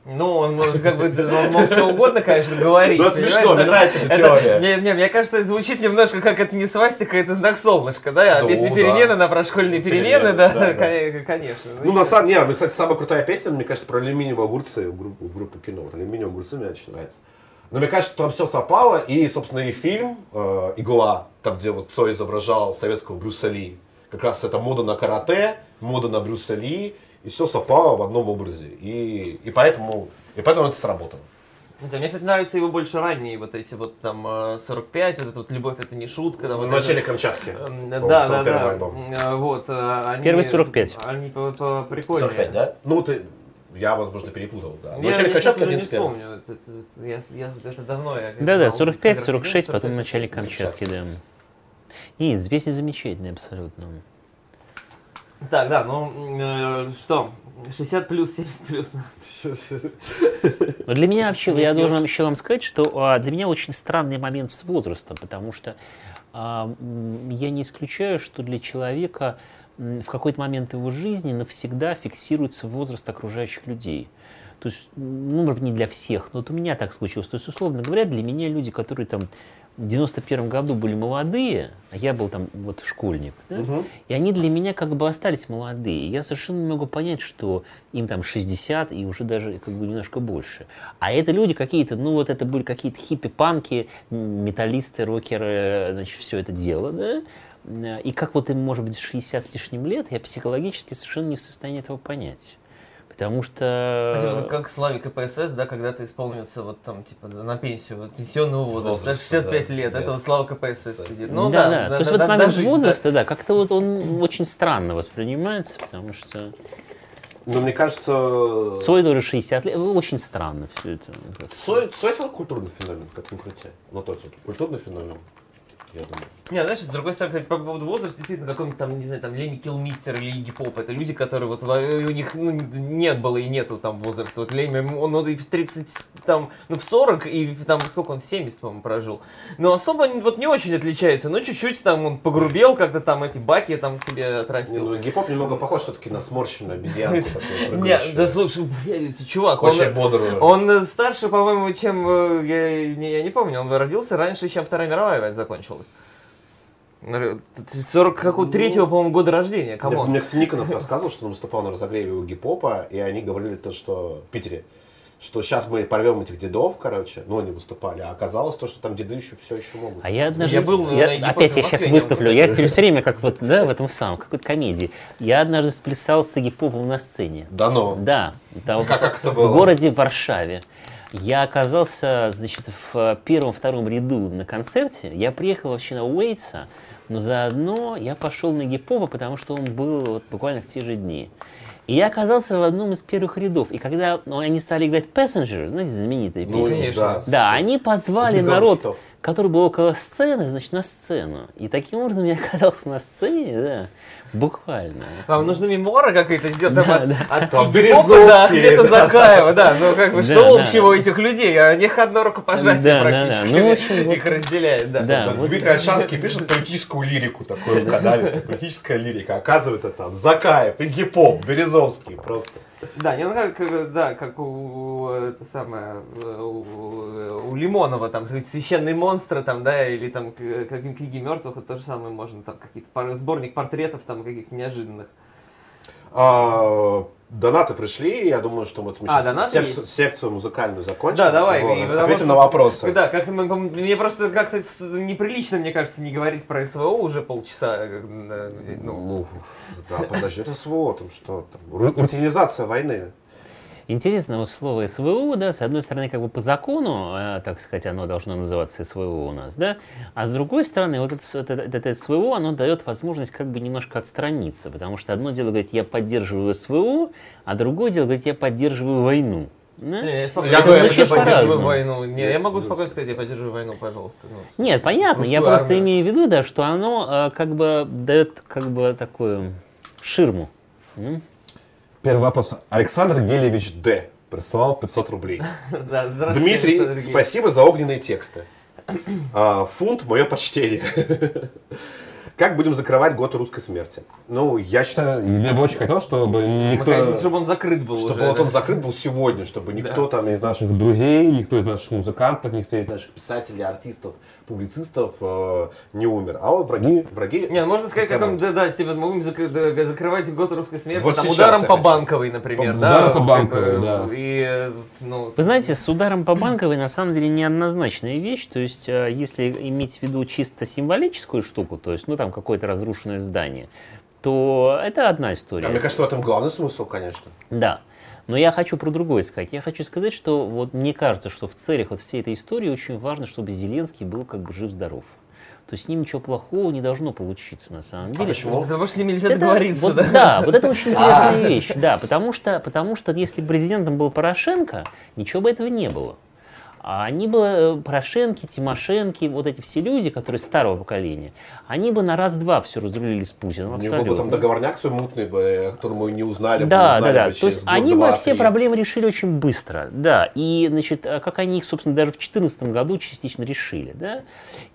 Speaker 1: Ну, он может, как бы, он мог что угодно, конечно, говорить.
Speaker 2: Ну, это смешно, мне нравится эта теория.
Speaker 1: Не, не, мне кажется, это звучит немножко как это не свастика, это знак солнышка, да? А
Speaker 2: Ну,
Speaker 1: песня перемены на про школьные перемены, да,
Speaker 2: да, да.
Speaker 1: кон- конечно.
Speaker 2: Ну, на самом деле, кстати, самая крутая песня, мне кажется, про алюминиевые огурцы у группы, кино. Вот алюминиевые огурцы мне очень нравится. Но мне кажется, там все совпало, и, собственно, и фильм э, «Игла», там, где вот Цой изображал советского Брюса Ли. Как раз это мода на карате, мода на Брюса Ли, и все совпало в одном образе. И, и, поэтому, и поэтому это сработало.
Speaker 1: Да, мне, кстати, нравятся его больше ранние, вот эти вот там э, 45, вот эта вот «Любовь это не шутка». Там,
Speaker 2: В
Speaker 1: вот
Speaker 2: начале
Speaker 1: это-
Speaker 2: Камчатки. По-моему,
Speaker 1: Да, да, да.
Speaker 2: альбом.
Speaker 1: Э, Вот, э, они,
Speaker 3: Первый 45.
Speaker 1: Они по- по- прикольные.
Speaker 2: 45, да? Ну, ты, я, возможно, перепутал. Да. В
Speaker 1: Я,
Speaker 2: начале
Speaker 1: я
Speaker 2: Камчатки
Speaker 1: сейчас уже не
Speaker 2: 11 первый.
Speaker 1: вспомню. Это, это- я, я- это давно я...
Speaker 3: Да-да,
Speaker 1: знал,
Speaker 3: 45,
Speaker 1: дискографию
Speaker 3: 46, потом в
Speaker 1: 45,
Speaker 3: начале
Speaker 1: 46.
Speaker 3: Камчатки, да. Нет, песни замечательные абсолютно.
Speaker 1: Так, да, ну э, что, 60 плюс, 70 плюс.
Speaker 3: Но для меня вообще, я должен еще вам сказать, что а, для меня очень странный момент с возрастом, потому что а, я не исключаю, что для человека в какой-то момент его жизни навсегда фиксируется возраст окружающих людей. То есть, ну, не для всех, но вот у меня так случилось. То есть, условно говоря, для меня люди, которые там в 91 году были молодые, а я был там вот школьник, да,
Speaker 2: Мгм.
Speaker 3: и они для меня как бы остались молодые. Я совершенно не могу понять, что им там 60 и уже даже как бы немножко больше. А это люди какие-то, ну вот это были какие-то хиппи-панки, металлисты, рокеры, значит, все это дело, да? Э, И как вот им может быть 60 с лишним лет, я психологически совершенно не в состоянии этого понять. Потому что...
Speaker 1: Типа, как Славик КПСС, да, когда ты исполнился вот там, типа, на пенсию, вот, пенсионного возраста,
Speaker 2: Возраста,
Speaker 1: 65
Speaker 2: да.
Speaker 1: лет,
Speaker 2: Да.
Speaker 1: это вот Слава КПСС сидит. Ну
Speaker 3: да,
Speaker 1: да,
Speaker 3: да. То есть вот момент
Speaker 1: дожить, да.
Speaker 3: возраста, да, как-то вот он очень странно воспринимается, потому что
Speaker 2: Ну, мне кажется...
Speaker 3: Цой тоже 60 лет, ну, очень странно все это.
Speaker 2: Цой, Цой стал культурный феномен, как ни крути. Ну, то есть, вот, культурный феномен, я думаю.
Speaker 1: Не, знаешь, с другой стороны, кстати, по поводу возраста, действительно, какой-нибудь там, не знаю, там, Ленни Килмистер или Игги Поп, это люди, которые вот, во- у них, ну, нет было и нету там возраста. Вот Ленни, он, и в 30, там, ну, в 40, и там, сколько он, 70, по-моему, прожил. Но особо вот не очень отличается, ну, чуть-чуть там он погрубел, как-то там эти баки там себе
Speaker 2: Не,
Speaker 1: отрастил.
Speaker 2: ну, гип-хоп немного похож все-таки на сморщенную обезьянку.
Speaker 1: Не,
Speaker 2: прыгающую.
Speaker 1: да слушай, блядь, чувак, он,
Speaker 2: Очень бодрую.
Speaker 1: он старше, по-моему, чем, э, я, не, я не помню, он родился раньше, чем Вторая мировая война закончилась. 40 какого третьего, по-моему, года рождения, кому?
Speaker 2: мне кстати, Никонов рассказывал, что он выступал на разогреве у гип-хопа, и они говорили то, что в Питере, что сейчас мы порвем этих дедов, короче, ну они выступали, а оказалось то, что там деды еще все еще могут.
Speaker 3: А я однажды,
Speaker 1: Я был
Speaker 3: я-
Speaker 1: на Египте
Speaker 3: опять
Speaker 1: в
Speaker 3: я сейчас выступлю, я теперь все время как вот, да, в этом самом, какой-то комедии. Я однажды сплясал с гип-попом на сцене.
Speaker 2: Да ну.
Speaker 3: Да, да,
Speaker 2: Как- как это
Speaker 3: в
Speaker 2: было?
Speaker 3: городе Варшаве. Я оказался, значит, в первом-втором ряду на концерте. Я приехал вообще на Уэйтса, но заодно я пошел на гип-попа, потому что он был вот буквально в те же дни. И я оказался в одном из первых рядов. И когда ну, они стали играть Passenger, знаете, знаменитая
Speaker 2: Ну,
Speaker 3: песня,
Speaker 1: конечно.
Speaker 3: да, они позвали
Speaker 2: из
Speaker 3: народ,
Speaker 2: хитов.
Speaker 3: который был около сцены, значит, на сцену. И таким образом я оказался на сцене, да, буквально.
Speaker 1: Вам нужно мемуары какие-то сделать, там,
Speaker 3: Да,
Speaker 1: от,
Speaker 3: да.
Speaker 1: от
Speaker 2: Там
Speaker 1: Березовки, да, где-то
Speaker 2: да.
Speaker 1: Закаева, да, ну как бы,
Speaker 3: Да,
Speaker 1: что
Speaker 3: да.
Speaker 1: общего у этих людей, а у них одно рукопожатие
Speaker 3: Да, да, да.
Speaker 1: практически,
Speaker 3: Ну, общем, вот-
Speaker 1: их разделяет, да.
Speaker 3: Да.
Speaker 2: Да,
Speaker 3: вот-
Speaker 2: Дмитрий Альшанский пишет политическую лирику такую в канале. Политическая лирика. Оказывается, там Закаев и Гипоп, Березовский просто.
Speaker 1: Да, не, ну как, как, да, как у, это самое, у, у Лимонова, там, священные монстры, там, да, или там к- какие книги мертвых, то же самое можно, там, какие-то сборник портретов, там, каких-то неожиданных.
Speaker 2: А, Донаты пришли, я думаю, что мы, мы
Speaker 1: А,
Speaker 2: сейчас секцию,
Speaker 1: есть?
Speaker 2: секцию музыкальную закончим.
Speaker 1: Да, давай,
Speaker 2: Вот,
Speaker 1: и
Speaker 2: Ответим
Speaker 1: что-
Speaker 2: на вопросы.
Speaker 1: Да, пом- мне просто как-то неприлично, мне кажется, не говорить про СВО уже полчаса, э, э, ну,
Speaker 2: Ну, да, подожди, это СВО, там что там, ру- рутинизация войны.
Speaker 3: Интересно вот слово СВО, да, с одной стороны, как бы по закону, э, так сказать, оно должно называться СВО у нас, да, а с другой стороны, вот это, это, это- это СВО, оно дает возможность как бы немножко отстраниться, потому что одно дело говорить, я поддерживаю СВО, а другое дело говорить, я поддерживаю войну. да?
Speaker 1: Не, я,
Speaker 2: Я
Speaker 1: я поддерживаю войну. Не, я могу спокойно сказать, я поддерживаю войну, пожалуйста. ну.
Speaker 3: Нет, понятно, я
Speaker 1: Русскую
Speaker 3: просто
Speaker 1: армию.
Speaker 3: имею в виду, да, что оно э, как бы дает как бы такую ширму. М?
Speaker 2: Первый вопрос. Александр Гелевич Д. прислал 500 рублей.
Speaker 1: Да, здравствуйте,
Speaker 2: Дмитрий,
Speaker 1: Александр
Speaker 2: спасибо за огненные тексты. А, фунт, мое почтение. Как будем закрывать год русской смерти? Ну, я считаю, я бы очень хотел, чтобы
Speaker 1: хотим, чтобы он закрыт был
Speaker 2: чтобы
Speaker 1: уже.
Speaker 2: вот
Speaker 1: да.
Speaker 2: он закрыт был сегодня, чтобы никто там из наших друзей, никто из наших музыкантов, никто из наших писателей, артистов, публицистов э, не умер. А вот враги, враги.
Speaker 1: Не, ну, можно сказать, как он, да, да, типа, мы будем зак- да, закрывать год русской смерти
Speaker 2: Вот
Speaker 1: там, ударом по
Speaker 2: хочу.
Speaker 1: банковой, например,
Speaker 2: По-
Speaker 1: да?
Speaker 2: ударом по Банковой,
Speaker 1: бы,
Speaker 2: да.
Speaker 1: И, э, ну,
Speaker 3: Вы знаете, с ударом по банковой на самом деле неоднозначная вещь. То есть, э, если иметь в виду чисто символическую штуку, то есть, ну, там какое-то разрушенное здание, то это одна история.
Speaker 2: А мне кажется, в этом главный смысл, конечно.
Speaker 3: Да. Но я хочу про другое сказать. Я хочу сказать, что вот мне кажется, что в целях вот всей этой истории очень важно, чтобы Зеленский был как бы жив-здоров. То есть с ним ничего плохого не должно получиться на самом деле.
Speaker 2: А почему?
Speaker 1: Потому что с ними нельзя
Speaker 3: Это-
Speaker 1: договориться,
Speaker 3: вот,
Speaker 1: да?
Speaker 3: да, вот это очень интересная вещь, да, потому что, потому что если бы президентом был Порошенко, ничего бы этого не было. А они бы, э, Порошенки, Тимошенки, вот эти все люди, которые старого поколения, они бы на раз-два все разрулили с Путиным,
Speaker 2: У него бы там
Speaker 3: абсолютно.
Speaker 2: договорняк свой мутный, бы, который мы не узнали бы,
Speaker 3: Да, да,
Speaker 2: узнали
Speaker 3: да.
Speaker 2: бы
Speaker 3: То есть
Speaker 2: год,
Speaker 3: они
Speaker 2: два,
Speaker 3: бы все
Speaker 2: три.
Speaker 3: проблемы решили очень быстро, да. И, значит, а как они их, собственно, даже в 2014 году частично решили, да.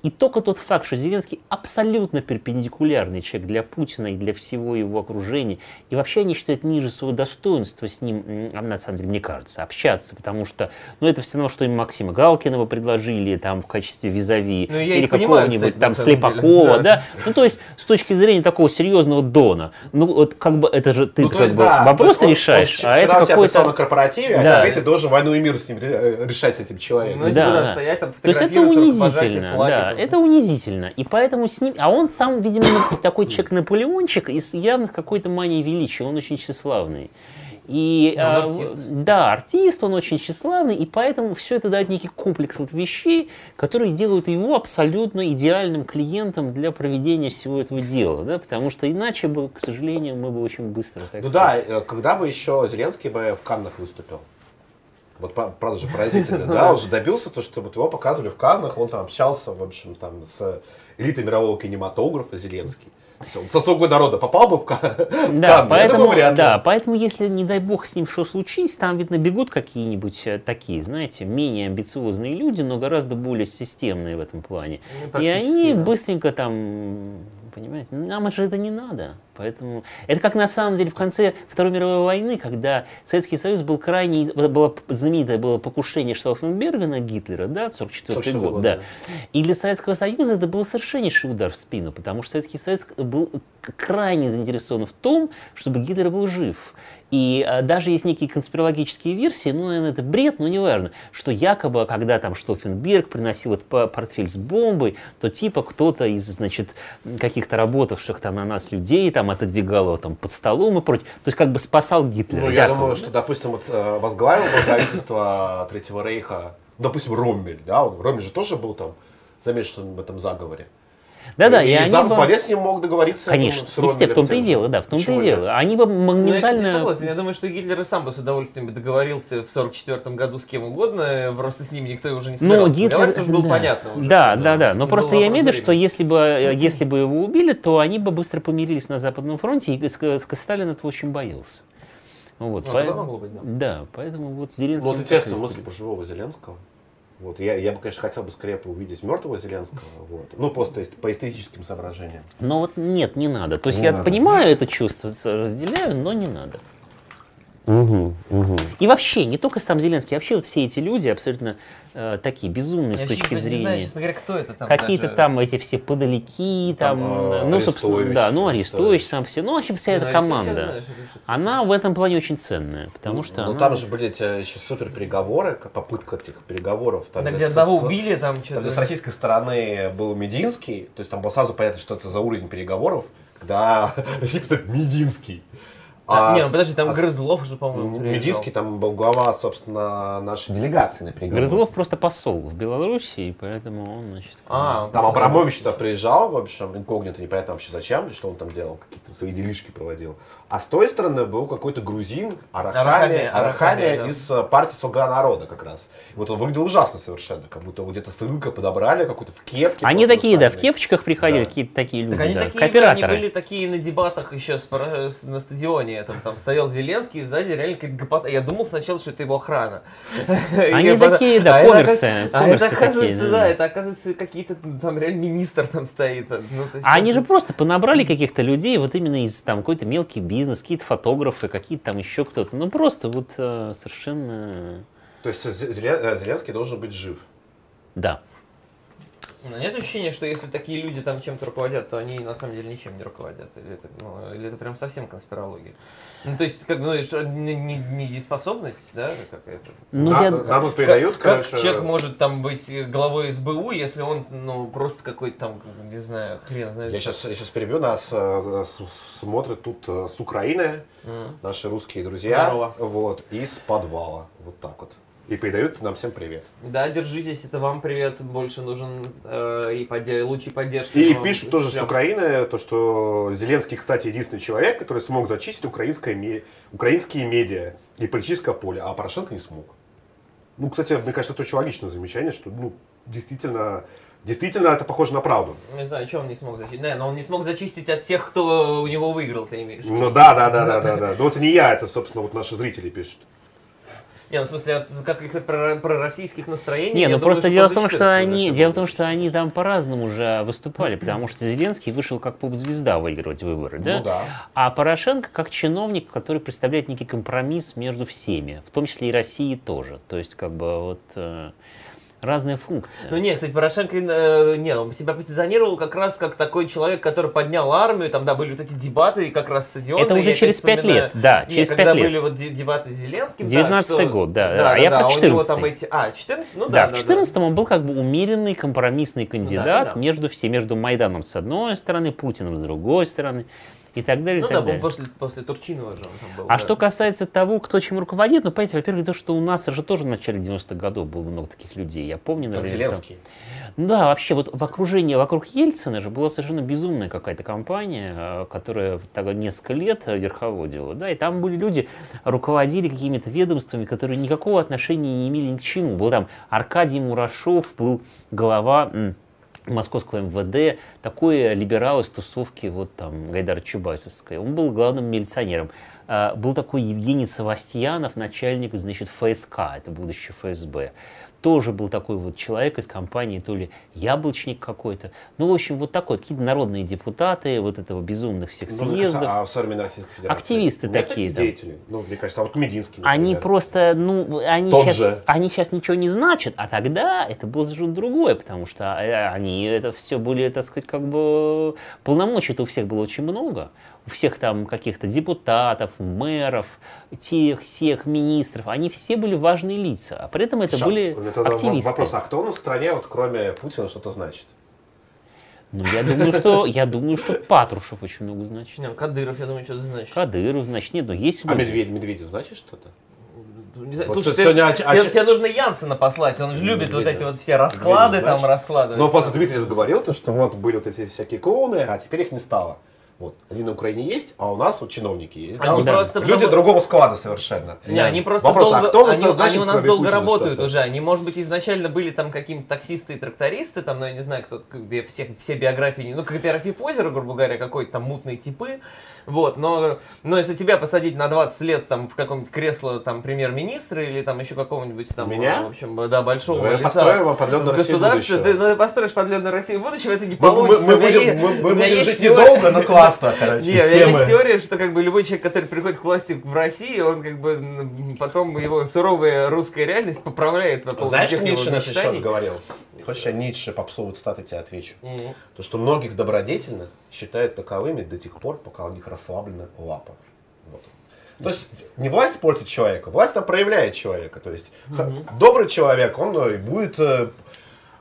Speaker 3: И только тот факт, что Зеленский абсолютно перпендикулярный человек для Путина и для всего его окружения, и вообще они считают ниже своего достоинства с ним, а на самом деле, мне кажется, общаться, потому что, ну, это все равно, что им Максима Галкина предложили там в качестве визави,
Speaker 1: Ну, я
Speaker 3: или какого-нибудь там
Speaker 1: деле,
Speaker 3: Слепакова,
Speaker 1: да.
Speaker 3: да. Ну, то есть, с точки зрения такого серьезного дона, ну, вот как бы это же ты
Speaker 2: Ну,
Speaker 3: как
Speaker 2: есть,
Speaker 3: бы
Speaker 2: да,
Speaker 3: вопросы
Speaker 2: есть
Speaker 3: решаешь,
Speaker 2: он
Speaker 3: а
Speaker 2: вчера
Speaker 3: это
Speaker 2: у тебя писал на
Speaker 3: какой-то...
Speaker 2: корпоративе,
Speaker 3: Да.
Speaker 2: а теперь ты должен войну и мир с ним э, решать с этим человеком.
Speaker 1: Ну,
Speaker 3: Да,
Speaker 1: да, стоять там,
Speaker 3: То есть это унизительно, да, это унизительно. И поэтому с ним, а он сам, видимо, такой человек Наполеончик и явно с какой-то манией величия, он очень тщеславный. И,
Speaker 1: он
Speaker 3: а,
Speaker 1: артист.
Speaker 3: да, артист, он очень тщеславный, и поэтому все это дает некий комплекс вот вещей, которые делают его абсолютно идеальным клиентом для проведения всего этого дела, да, потому что иначе бы, к сожалению, мы бы очень быстро, так
Speaker 2: Ну
Speaker 3: сказать,
Speaker 2: да, э, когда бы еще Зеленский бы в Каннах выступил? Вот правда же поразительно, да, он же добился то, что вот его показывали в Каннах, он там общался, в общем, там с элитой мирового кинематографа Зеленский. Он сосок народа попал бы в в
Speaker 3: Да, поэтому,
Speaker 2: думаю, вряд ли.
Speaker 3: да, поэтому если, не дай бог, с ним что случись, там, видно, бегут какие-нибудь э, такие, знаете, менее амбициозные люди, но гораздо более системные в этом плане. И они
Speaker 1: да.
Speaker 3: быстренько там, понимаете, нам же это не надо. Поэтому это как на самом деле в конце Второй мировой войны, когда Советский Союз был крайне, было знаменитое было покушение Штауфенберга на Гитлера, да, 44
Speaker 2: 44
Speaker 3: год,
Speaker 2: год,
Speaker 3: да.
Speaker 2: да.
Speaker 3: И для Советского Союза это был совершеннейший удар в спину, потому что Советский Союз был крайне заинтересован в том, чтобы Гитлер был жив. И а, даже есть некие конспирологические версии, ну, наверное, это бред, но неважно, что якобы, когда там Штофенберг приносил этот по- портфель с бомбой, то типа кто-то из, значит, каких-то работавших там на нас людей там отодвигал его там под столом и прочее. То есть как бы спасал Гитлера.
Speaker 2: Ну, я
Speaker 3: якобы.
Speaker 2: думаю, что, допустим, вот, э, возглавил правительство Третьего Рейха, допустим, Роммель, да, Роммель же тоже был там замешан в этом заговоре.
Speaker 3: Да-да,
Speaker 2: и
Speaker 3: и они
Speaker 2: Запад
Speaker 3: бы-
Speaker 2: с ним мог договориться. я думаю,
Speaker 3: Конечно,
Speaker 2: с
Speaker 3: естественно, в том-то и дело, да, в том-то и дело. Они бы
Speaker 1: Ну, я,
Speaker 3: моментально...
Speaker 1: согласен. Я думаю, что Гитлер и сам бы с удовольствием договорился в 44 году с кем угодно, просто с ними никто уже не
Speaker 3: Ну,
Speaker 1: собирался.
Speaker 3: Гитлер,
Speaker 1: Договариваться уже было
Speaker 3: да.
Speaker 1: понятно уже.
Speaker 3: Да,
Speaker 1: что,
Speaker 3: да, да. Но
Speaker 1: Это
Speaker 3: просто я имею в виду, что если бы, э, если бы его убили, то они бы быстро помирились на Западном фронте, и Ск- Сталин этого очень боялся. Вот,
Speaker 1: Ну,
Speaker 3: поэтому-
Speaker 1: тогда могло быть, да.
Speaker 3: да, поэтому вот Зеленский...
Speaker 2: Ну, вот
Speaker 3: он
Speaker 2: интересная мысль про живого Зеленского. Вот, я, я бы, конечно, хотел бы скорее увидеть мертвого Зеленского. Вот. Ну, просто эст- по эстетическим соображениям.
Speaker 3: Но вот нет, не надо. То есть
Speaker 2: Не
Speaker 3: я
Speaker 2: надо.
Speaker 3: понимаю это чувство, разделяю, но не надо. И вообще, не только сам Зеленский, вообще вот все эти люди абсолютно э, такие безумные с
Speaker 1: Я
Speaker 3: точки
Speaker 1: вообще не
Speaker 3: зрения.
Speaker 1: знаю, честно говоря, кто это там
Speaker 3: Какие-то
Speaker 1: даже.
Speaker 3: там эти все подалеки, там,
Speaker 2: Там, э,
Speaker 3: ну, собственно, да, ну,
Speaker 2: Арестович.
Speaker 3: Арестович сам все, ну, вообще вся
Speaker 1: Ну,
Speaker 3: эта
Speaker 1: а
Speaker 3: команда. Она в этом плане очень ценная, потому что
Speaker 2: Ну,
Speaker 3: она-
Speaker 2: там же были эти еще супер переговоры, попытка этих переговоров. Там,
Speaker 1: Да,
Speaker 2: где с-
Speaker 1: одного
Speaker 2: с-
Speaker 1: убили, там
Speaker 2: Там,
Speaker 1: что-то.
Speaker 2: где с российской стороны был Мединский, то есть там было сразу понятно, что это за уровень переговоров, когда Россия писает Мединский.
Speaker 1: А,
Speaker 2: А
Speaker 1: не, ну подожди, там
Speaker 2: а
Speaker 1: Грызлов же, по-моему.
Speaker 2: Мединский там был глава, собственно, нашей делегации на переговорах.
Speaker 3: Грызлов просто посол в Белоруссии, поэтому он, значит...
Speaker 1: А,
Speaker 2: Там Абрамович туда приезжал, в общем, инкогнито, непонятно вообще зачем, и что он там делал, какие-то свои делишки проводил. А с той стороны был какой-то грузин, Арахами,
Speaker 1: Арахами, да.
Speaker 2: из э, партии Слуга народа как раз. И вот он выглядел ужасно совершенно, как будто где-то с рынка подобрали, какой-то в кепке.
Speaker 3: Они такие, да, в кепочках приходили,
Speaker 2: Да.
Speaker 3: какие-то такие люди,
Speaker 1: Так они
Speaker 3: да,
Speaker 1: такие,
Speaker 3: кооператоры.
Speaker 1: они были такие на дебатах еще на стадионе, там, там стоял Зеленский, сзади реально какая-то гопота. Я думал сначала, что это его охрана.
Speaker 3: Они такие, да,
Speaker 1: а оказ- А
Speaker 3: коммерсы
Speaker 1: это оказывается,
Speaker 3: такие,
Speaker 1: да, это оказывается какие-то там реально министр там стоит. Ну,
Speaker 3: А они же
Speaker 1: просто-
Speaker 3: понабрали каких-то людей, вот именно из там какой-то мелкий бизнес, какие-то фотографы, какие-то там еще кто-то. Ну просто вот э, совершенно,
Speaker 2: То есть э, Зеленский должен быть жив.
Speaker 3: да.
Speaker 1: Но нет ощущения, что если такие люди там чем-то руководят, то они на самом деле ничем не руководят. Или это, ну, или это прям совсем конспирология. Ну, то есть, как, ну, это не, не, не дееспособность, да, какая-то?
Speaker 3: Ну,
Speaker 2: нам,
Speaker 3: я...
Speaker 2: нам тут передают,
Speaker 1: как, как
Speaker 2: короче,
Speaker 1: человек может там быть главой СБУ, если он, ну, просто какой-то там, не знаю, хрен знает.
Speaker 2: Я сейчас, я сейчас перебью, нас э, смотрят тут э, с Украины,
Speaker 1: Мгм.
Speaker 2: наши русские друзья,
Speaker 1: Здорово.
Speaker 2: вот, из подвала, вот так вот. И передают нам всем привет.
Speaker 1: Да, держитесь, это вам привет, больше нужен э, и подде- лучшей поддержки.
Speaker 2: И пишут тоже с. Украины, то, что Зеленский, кстати, единственный человек, который смог зачистить украинское, ме- украинские медиа и политическое поле, а Порошенко не смог. Ну, кстати, мне кажется, это очень логичное замечание, что, ну, действительно, действительно это похоже на правду.
Speaker 1: Не знаю, что он не смог зачистить. Не, но он не смог зачистить от тех, кто у него выиграл, ты имеешь?
Speaker 2: Ну да, да, да, да, да, да. Но это не я, это, собственно, вот наши зрители пишут.
Speaker 1: Не, ну в смысле, от каких-то про, пророссийских настроений.
Speaker 3: Не, ну
Speaker 1: думаю,
Speaker 3: просто дело в том, что
Speaker 1: 14
Speaker 3: они, дело в том, что они там по-разному уже выступали, потому что Зеленский вышел как поп-звезда выигрывать выборы, да?
Speaker 2: Ну да.
Speaker 3: А Порошенко как чиновник, который представляет некий компромисс между всеми, в том числе и Россией тоже. То есть как бы вот э, разные функции.
Speaker 1: Ну нет, кстати, Порошенко, э, нет, он себя позиционировал как раз как такой человек, который поднял армию, там, да, были вот эти дебаты, и как раз стадионы.
Speaker 3: Это уже через пять лет, да,
Speaker 1: Нет,
Speaker 3: через пять лет.
Speaker 1: были вот де- дебаты с Зеленским. да,
Speaker 3: 19-й
Speaker 1: что-
Speaker 3: год, да,
Speaker 1: да,
Speaker 3: да, а я про
Speaker 1: у него
Speaker 3: 14-й.
Speaker 1: там эти, а, 14 ну
Speaker 3: да,
Speaker 1: да,
Speaker 3: в 14 он был как бы умеренный компромиссный кандидат
Speaker 1: да, да.
Speaker 3: между все, между Майданом с одной стороны, Путиным с другой стороны и так далее.
Speaker 1: Ну
Speaker 3: и
Speaker 1: да,
Speaker 3: так
Speaker 1: он
Speaker 3: далее.
Speaker 1: после, после Турчинова же он там был.
Speaker 3: А
Speaker 1: да.
Speaker 3: что касается того, кто чем руководит, ну, понимаете, во-первых, то, что у нас же тоже в начале 90-х годов было много таких людей. Я помню,
Speaker 2: Как
Speaker 3: например, там-
Speaker 2: Зеленский.
Speaker 3: Ну Да, вообще вот в окружении, вокруг Ельцина же была совершенно безумная какая-то компания, э, которая так несколько лет э, верховодила, да, и там были люди, руководили какими-то ведомствами, которые никакого отношения не имели ни к чему. Был там Аркадий Мурашов, был глава московского МВД, такой либерал из тусовки вот там Гайдара Чубайсовской. Он был главным милиционером. А, Был такой Евгений Савастьянов, начальник, значит, ФСК, это будущее ФСБ. Тоже был такой вот человек из компании, то ли яблочник какой-то. Ну, в общем, вот такой, вот, какие-то народные депутаты, вот этого безумных всех
Speaker 2: Ну, кажется,
Speaker 3: съездов.
Speaker 2: а в современной Российской Федерации?
Speaker 3: Активисты
Speaker 2: нет
Speaker 3: такие
Speaker 2: таких
Speaker 3: там.
Speaker 2: деятелей? Ну, мне кажется, а вот Мединский,
Speaker 3: Они
Speaker 2: например.
Speaker 3: просто, ну, они
Speaker 2: Тот
Speaker 3: сейчас,
Speaker 2: же.
Speaker 3: они сейчас ничего не значат, а тогда это было совершенно другое, потому что э, они это все были, так сказать, как бы полномочий-то у всех было очень много. У всех там каких-то депутатов, мэров, тех, всех министров, они все были важные лица, а при этом это
Speaker 2: Ша,
Speaker 3: были активисты.
Speaker 2: Вопрос, а кто у нас в стране, вот кроме Путина, что-то значит?
Speaker 3: Ну, я думаю, что, я думаю, что Патрушев очень много значит.
Speaker 1: Не, ну, Кадыров, я думаю, что-то значит.
Speaker 3: Кадыров, значит, нет, ну есть
Speaker 2: А
Speaker 3: люди.
Speaker 2: Медведев, Медведев значит что-то?
Speaker 1: Не знаю,
Speaker 2: Вот
Speaker 1: слушай,
Speaker 2: с-
Speaker 1: ты-
Speaker 2: сегодня оч-
Speaker 1: тебе, тебе нужно Янсена послать, он же любит вот эти вот все расклады
Speaker 2: Медведев,
Speaker 1: там раскладывать.
Speaker 2: Но просто Дмитрий заговорил, то, что вот были вот эти всякие клоуны, а теперь их не стало. Вот, они на Украине есть, а у нас вот чиновники есть. да?
Speaker 1: Они
Speaker 2: Вот
Speaker 1: просто
Speaker 2: Люди
Speaker 1: потому-
Speaker 2: другого склада совершенно.
Speaker 1: Не, они просто
Speaker 2: Вопрос, а
Speaker 1: долго,
Speaker 2: кто у нас
Speaker 1: они, они у нас долго
Speaker 2: Путина,
Speaker 1: работают
Speaker 2: что-то?
Speaker 1: уже. Они, может быть, изначально были там какие-то таксисты и трактористы, там, ну, я не знаю, кто, где всех, все биографии, ну, кооператив озера, грубо говоря, какой-то там мутные типы. Вот, но, но если тебя посадить на 20 лет там в каком-нибудь кресло там премьер-министра или там еще какого-нибудь там,
Speaker 2: Меня?
Speaker 1: в общем, да, большого
Speaker 2: Мы
Speaker 1: лица
Speaker 2: подледную
Speaker 1: государстве, ты, ну, построишь подледную Россию будущего, это не
Speaker 2: Мы, мы-
Speaker 1: получится.
Speaker 2: мы
Speaker 1: У меня
Speaker 2: будем, мы, мы будем жить
Speaker 1: теория-
Speaker 2: недолго, но классно, короче.
Speaker 1: Не, у меня
Speaker 2: все
Speaker 1: есть
Speaker 2: мы.
Speaker 1: теория, что как бы любой человек, который приходит к власти в России, он как бы потом его суровая русская реальность поправляет по поводу
Speaker 2: Знаешь, Ницше на этот счет говорил? Хочешь, я Ницше попсовую цитаты тебе отвечу? То, что многих добродетельно считают таковыми до тех пор, пока у них расслаблена лапа. Вот. То есть не власть портит человека, власть там проявляет человека. То есть х- добрый человек, он э, будет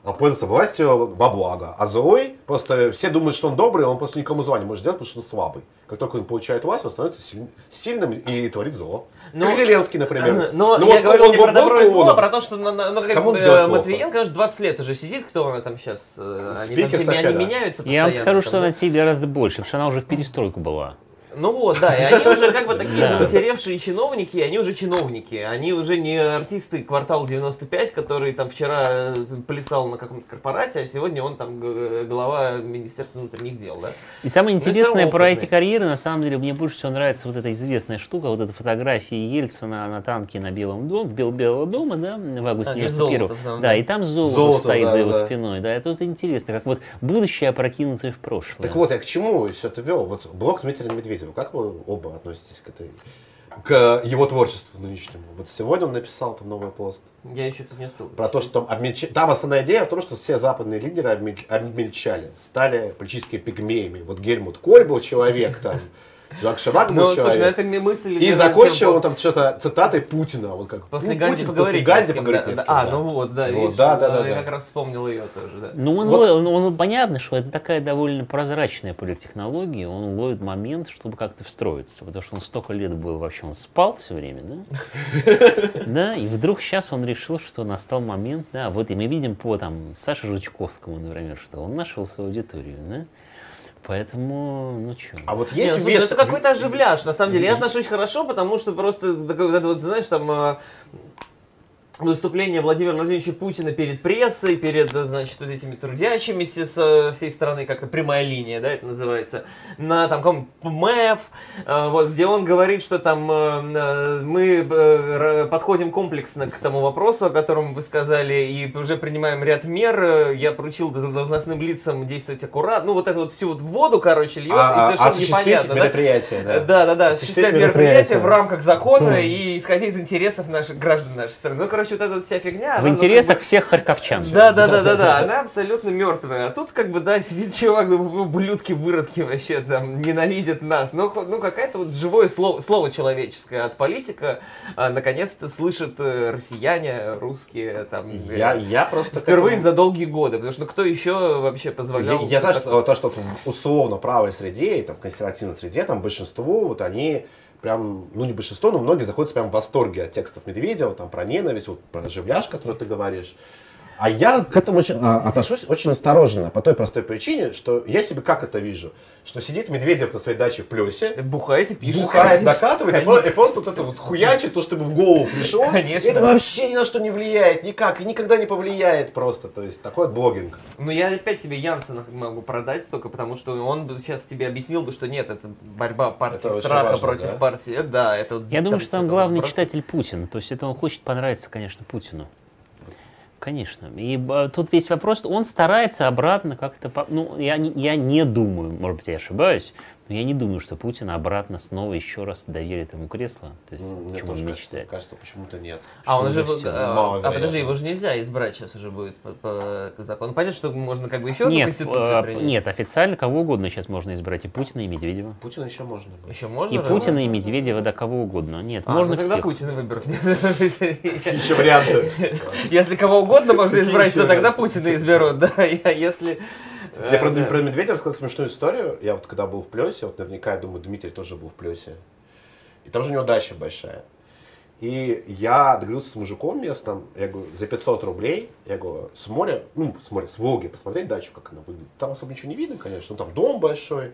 Speaker 2: э, пользоваться властью во благо. А злой, просто все думают, что он добрый, он просто никому зла не может сделать, потому что он слабый. Как только он получает власть, он становится силь- сильным и творит зло.
Speaker 1: Ну,
Speaker 2: как Зеленский, например.
Speaker 1: Но
Speaker 2: Ну
Speaker 1: я
Speaker 2: вот
Speaker 1: говорю
Speaker 2: он
Speaker 1: не про добро и зло, а про то, что на- на- ну, как
Speaker 2: Кому плохо?
Speaker 1: Матвиенко аж 20 лет уже сидит, кто она там сейчас? э, Они
Speaker 2: Спикер
Speaker 1: там они меняются
Speaker 3: Я вам
Speaker 1: постоянно
Speaker 3: скажу,
Speaker 1: там,
Speaker 3: что она сидит гораздо больше, потому что она уже в перестройку была.
Speaker 1: Ну вот, да, и они уже как бы такие заматеревшие чиновники, они уже чиновники, они уже не артисты квартала 95, который там вчера э, плясал на каком-то корпорате, а сегодня он там г- глава Министерства внутренних дел, да?
Speaker 3: И самое
Speaker 1: Ну,
Speaker 3: интересное про эти карьеры, на самом деле, мне больше всего нравится вот эта известная штука, вот эта фотография Ельцина на танке на Белом доме, в Бел Белого дома, да, в августе
Speaker 1: А, где
Speaker 3: 91
Speaker 1: Золотов там,
Speaker 3: Да,
Speaker 1: да.
Speaker 3: и там золото,
Speaker 2: Золото,
Speaker 3: стоит
Speaker 2: да,
Speaker 3: за его
Speaker 2: да.
Speaker 3: спиной. Да, это вот интересно, как вот будущее опрокинутое в прошлое.
Speaker 2: Так вот, я к чему все это вел? Вот блок Дмитрия Медведева. Как вы оба относитесь к этой к его творчеству нынешнему. Вот сегодня он написал там новый пост
Speaker 1: Я еще тут не успел.
Speaker 2: про то, что там, обмельч- там основная идея в том, что все западные лидеры обмель- обмельчали, стали политическими пигмеями. Вот Гельмут Коль был человек там, Жак Ширак был
Speaker 1: Ну, слушай, ну
Speaker 2: человек.
Speaker 1: это мысль...
Speaker 2: И закончил он там что-то цитатой Путина. Вот как
Speaker 1: После
Speaker 2: ну,
Speaker 1: Ганди
Speaker 2: Путин
Speaker 1: поговорить.
Speaker 2: После Ганди поговорить
Speaker 1: да,
Speaker 2: с
Speaker 1: да. А, ну вот, да,
Speaker 2: Вот,
Speaker 1: видишь,
Speaker 2: да, да, да,
Speaker 1: я
Speaker 2: да.
Speaker 1: как раз вспомнил ее тоже, да.
Speaker 3: Ну, он,
Speaker 2: Вот.
Speaker 3: ловит- он, он- понятно, что это такая довольно прозрачная политтехнология, он ловит момент, чтобы как-то встроиться, потому что он столько лет был вообще, он спал все время, да? Да, и вдруг сейчас он решил, что настал момент, да, вот и мы видим по там Саше Жучковскому, например, что он нашел свою аудиторию, да? Поэтому, ну что.
Speaker 2: А вот
Speaker 1: Не,
Speaker 2: есть
Speaker 1: ну, слушай, ну
Speaker 2: вес...
Speaker 1: это какой-то оживляш, на самом деле. Я отношусь хорошо, потому что просто такое вот знаешь, там э, выступление Владимира Владимировича Путина перед прессой, перед, э, значит, вот этими трудящимися с э, всей страны, как-то прямая линия, да, это называется, на там каком МЭФ, э, вот, где он говорит, что там э, мы подходим комплексно к тому вопросу, о котором вы сказали, и уже принимаем ряд мер. Я поручил должностным лицам действовать аккуратно. Ну, вот это вот всю вот воду, короче, льет,
Speaker 2: А,
Speaker 1: и
Speaker 2: а,
Speaker 1: совершенно непонятно. да?
Speaker 2: мероприятие, да.
Speaker 1: Да, да, да, осуществлять
Speaker 2: мероприятие.
Speaker 1: в рамках закона и исходя из интересов наших граждан нашей страны. Ну, короче, вот эта вот вся фигня.
Speaker 3: В
Speaker 1: она,
Speaker 3: интересах
Speaker 1: как бы-
Speaker 3: всех харьковчан.
Speaker 1: Да, да, да, да, да, она абсолютно мертвая. А тут как бы, да, сидит чувак, ну, ублюдки, выродки вообще там ненавидят нас. Ну, хо- ну какая-то вот живое слово, слово человеческое от политика а, наконец-то слышат э, россияне, русские, там, э,
Speaker 2: Я, я просто...
Speaker 1: впервые
Speaker 2: этому-
Speaker 1: за долгие годы. Потому что ну, кто еще вообще позволял...
Speaker 2: Я, я знаю,
Speaker 1: такое?
Speaker 2: что то, что условно правой среде и там, консервативной среде, там большинство, вот они прям, ну не большинство, но многие заходят прям в восторге от текстов Медведева, там про ненависть, вот про живляж, который ты говоришь. А я к этому очень, а, отношусь очень осторожно, по той простой причине, что я себе как это вижу, что сидит Медведев на своей даче в Плесе,
Speaker 1: Бухает и пишет.
Speaker 2: бухает,
Speaker 1: конечно.
Speaker 2: докатывает, и, про- и просто вот это вот хуячит, то, что ему в голову пришло.
Speaker 1: Конечно.
Speaker 2: Это вообще ни на что не влияет, никак, и никогда не повлияет просто. То есть такой вот блогинг.
Speaker 1: Ну, я опять тебе Янсена могу продать только потому, что он бы сейчас тебе объяснил бы, что нет, это борьба партии
Speaker 2: Это
Speaker 1: страха
Speaker 2: важно,
Speaker 1: против
Speaker 2: да?
Speaker 1: партии. э, Да, это
Speaker 3: Я думаю, что там главный
Speaker 1: просто-
Speaker 3: читатель Путин. То есть это он хочет понравиться, конечно, Путину. Конечно. И э, тут весь вопрос, он старается обратно как-то... Ну, я я не думаю, может быть, я ошибаюсь, но я не думаю, что Путин обратно снова еще раз доверит ему кресло. То есть,
Speaker 2: М, Мне
Speaker 3: чему
Speaker 2: тоже
Speaker 3: он
Speaker 2: кажется,
Speaker 3: мечтает.
Speaker 2: кажется, почему-то нет.
Speaker 1: А он
Speaker 3: Что
Speaker 1: уже...
Speaker 3: уже всё,
Speaker 1: а, а подожди, его же нельзя избрать сейчас уже будет по, по закону. Понятно, что можно как бы еще одну
Speaker 3: Нет,
Speaker 1: конституцию
Speaker 3: э,
Speaker 1: принять?
Speaker 3: нет, официально кого угодно сейчас можно избрать. И Путина, и Медведева.
Speaker 2: Путина еще можно было.
Speaker 1: Еще можно?
Speaker 3: И
Speaker 1: разве?
Speaker 3: Путина, и Медведева, да кого угодно. Нет,
Speaker 1: А,
Speaker 3: можно
Speaker 1: ну тогда
Speaker 3: всех.
Speaker 1: Путина выберут.
Speaker 2: Еще варианты.
Speaker 1: Если кого угодно можно избрать, то тогда? Путина изберут, да. Если...
Speaker 2: Я про,
Speaker 1: да.
Speaker 2: про Медведева рассказал смешную историю. Я вот когда был в Плесе, вот наверняка, я думаю, Дмитрий тоже был в Плесе. И там же у него дача большая. И я договорился с мужиком местным, я говорю, за 500 рублей, я говорю, с моря, ну, с моря, с Волги, посмотреть дачу, как она выглядит. Там особо ничего не видно, конечно, ну, там дом большой.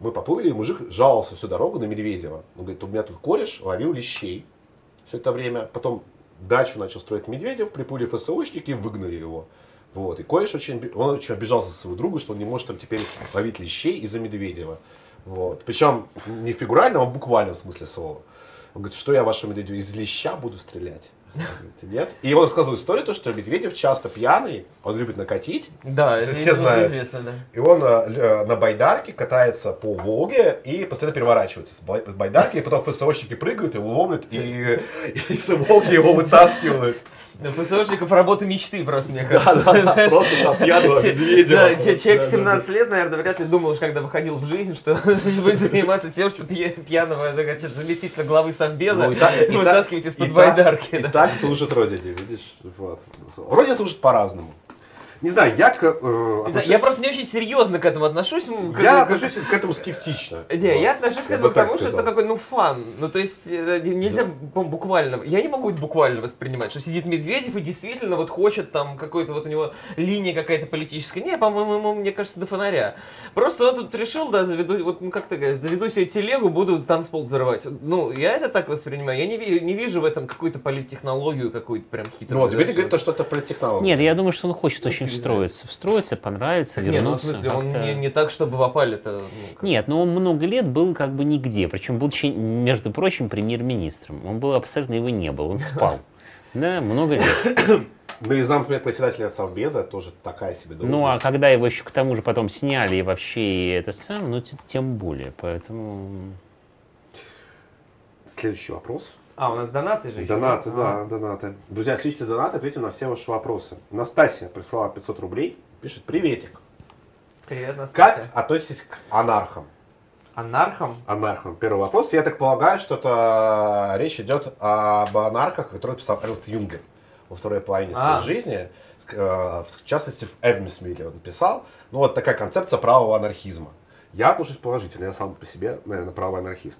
Speaker 2: Мы поплыли, и мужик жаловался всю дорогу на Медведева. Он говорит, у меня тут кореш ловил лещей все это время. Потом дачу начал строить Медведев, приплыли ФСОшники и выгнали его. Вот. И кореш очень, он очень обижался своего друга, что он не может там теперь ловить лещей из-за Медведева. Вот. Причем не фигурально, а в буквальном смысле слова. Он говорит, что я вашему Медведеву из леща буду стрелять? Нет. И он рассказывал историю, то, что Медведев часто пьяный, он любит накатить,
Speaker 1: Да,
Speaker 2: Это все знают.
Speaker 1: известно, да.
Speaker 2: и он э, э, на байдарке катается по Волге и постоянно переворачивается с бай- с байдарки, и потом ФСОшники прыгают, его ловят, и, и с Волги его вытаскивают.
Speaker 1: Да, ФСОшников работа мечты просто, мне кажется.
Speaker 2: да, да, просто там пьяного Медведева.
Speaker 1: Да, человек в
Speaker 2: да,
Speaker 1: 17 лет, наверное, вряд ли думал, когда выходил в жизнь, что будет заниматься тем, что пья- пьяного заместителя главы Совбеза
Speaker 2: Ну,
Speaker 1: вытаскивать из-под байдарки.
Speaker 2: И так служит Родине, видишь? Родина служит по-разному. Не знаю, я к, э,
Speaker 1: Да,
Speaker 2: отношусь-
Speaker 1: Я просто не очень серьезно к этому отношусь. м, как-
Speaker 2: я
Speaker 1: как-
Speaker 2: отношусь к этому скептично.
Speaker 1: Не,
Speaker 2: Вот.
Speaker 1: я отношусь к этому потому, что это какой, ну, фан. Ну, то есть, э, не- нельзя по- буквально... Я не могу это буквально воспринимать, что сидит Медведев и действительно вот хочет там какой-то вот у него линия какая-то политическая. Не, по-моему, ему, мне кажется, до фонаря. Просто он тут решил, да, заведу, вот, ну, как ты говоришь, заведу себе телегу, буду танцпол взрывать. Ну, я это так воспринимаю. Я не, не вижу в этом какую-то политтехнологию какую-то прям
Speaker 2: Ну,
Speaker 1: хитрую.
Speaker 2: вот,
Speaker 1: да,
Speaker 2: Дмитрий
Speaker 1: что-
Speaker 2: говорит, то, что это про технологию.
Speaker 3: Нет, я думаю, что он хочет
Speaker 2: Ну,
Speaker 3: очень
Speaker 2: передай.
Speaker 3: встроиться. Встроиться, понравиться,
Speaker 1: Не, ну, в
Speaker 3: вернуться.
Speaker 1: смысле, он не, не так, чтобы в опале-то... ну, как-
Speaker 3: Нет, но он много лет был как бы нигде, причем будучи, между прочим, премьер-министром. Он был абсолютно его не был, он спал. Да, много лет.
Speaker 2: Ну, и зам председателя Совбеза тоже такая себе должность.
Speaker 3: Ну, а когда его еще к тому же потом сняли и вообще и это сам, ну, тем более. Поэтому...
Speaker 2: следующий вопрос.
Speaker 1: А, у нас донаты же еще,
Speaker 2: Донаты,
Speaker 1: А.
Speaker 2: да, донаты. Друзья, отличные донаты, ответим на все ваши вопросы. Настасья прислала 500 рублей, пишет, приветик.
Speaker 1: Привет, Настасья.
Speaker 2: Как относитесь к анархам?
Speaker 1: Анархам?
Speaker 2: Анархам. Первый вопрос. Я так полагаю, что это речь идет об анархах, которые писал Эрнст Юнгер во второй половине своей
Speaker 1: А.
Speaker 2: жизни. Ск- э, В частности, в Эвмисмиле он писал. Ну, вот такая концепция правого анархизма. Я отношусь положительно. Я сам по себе, наверное, правый анархист.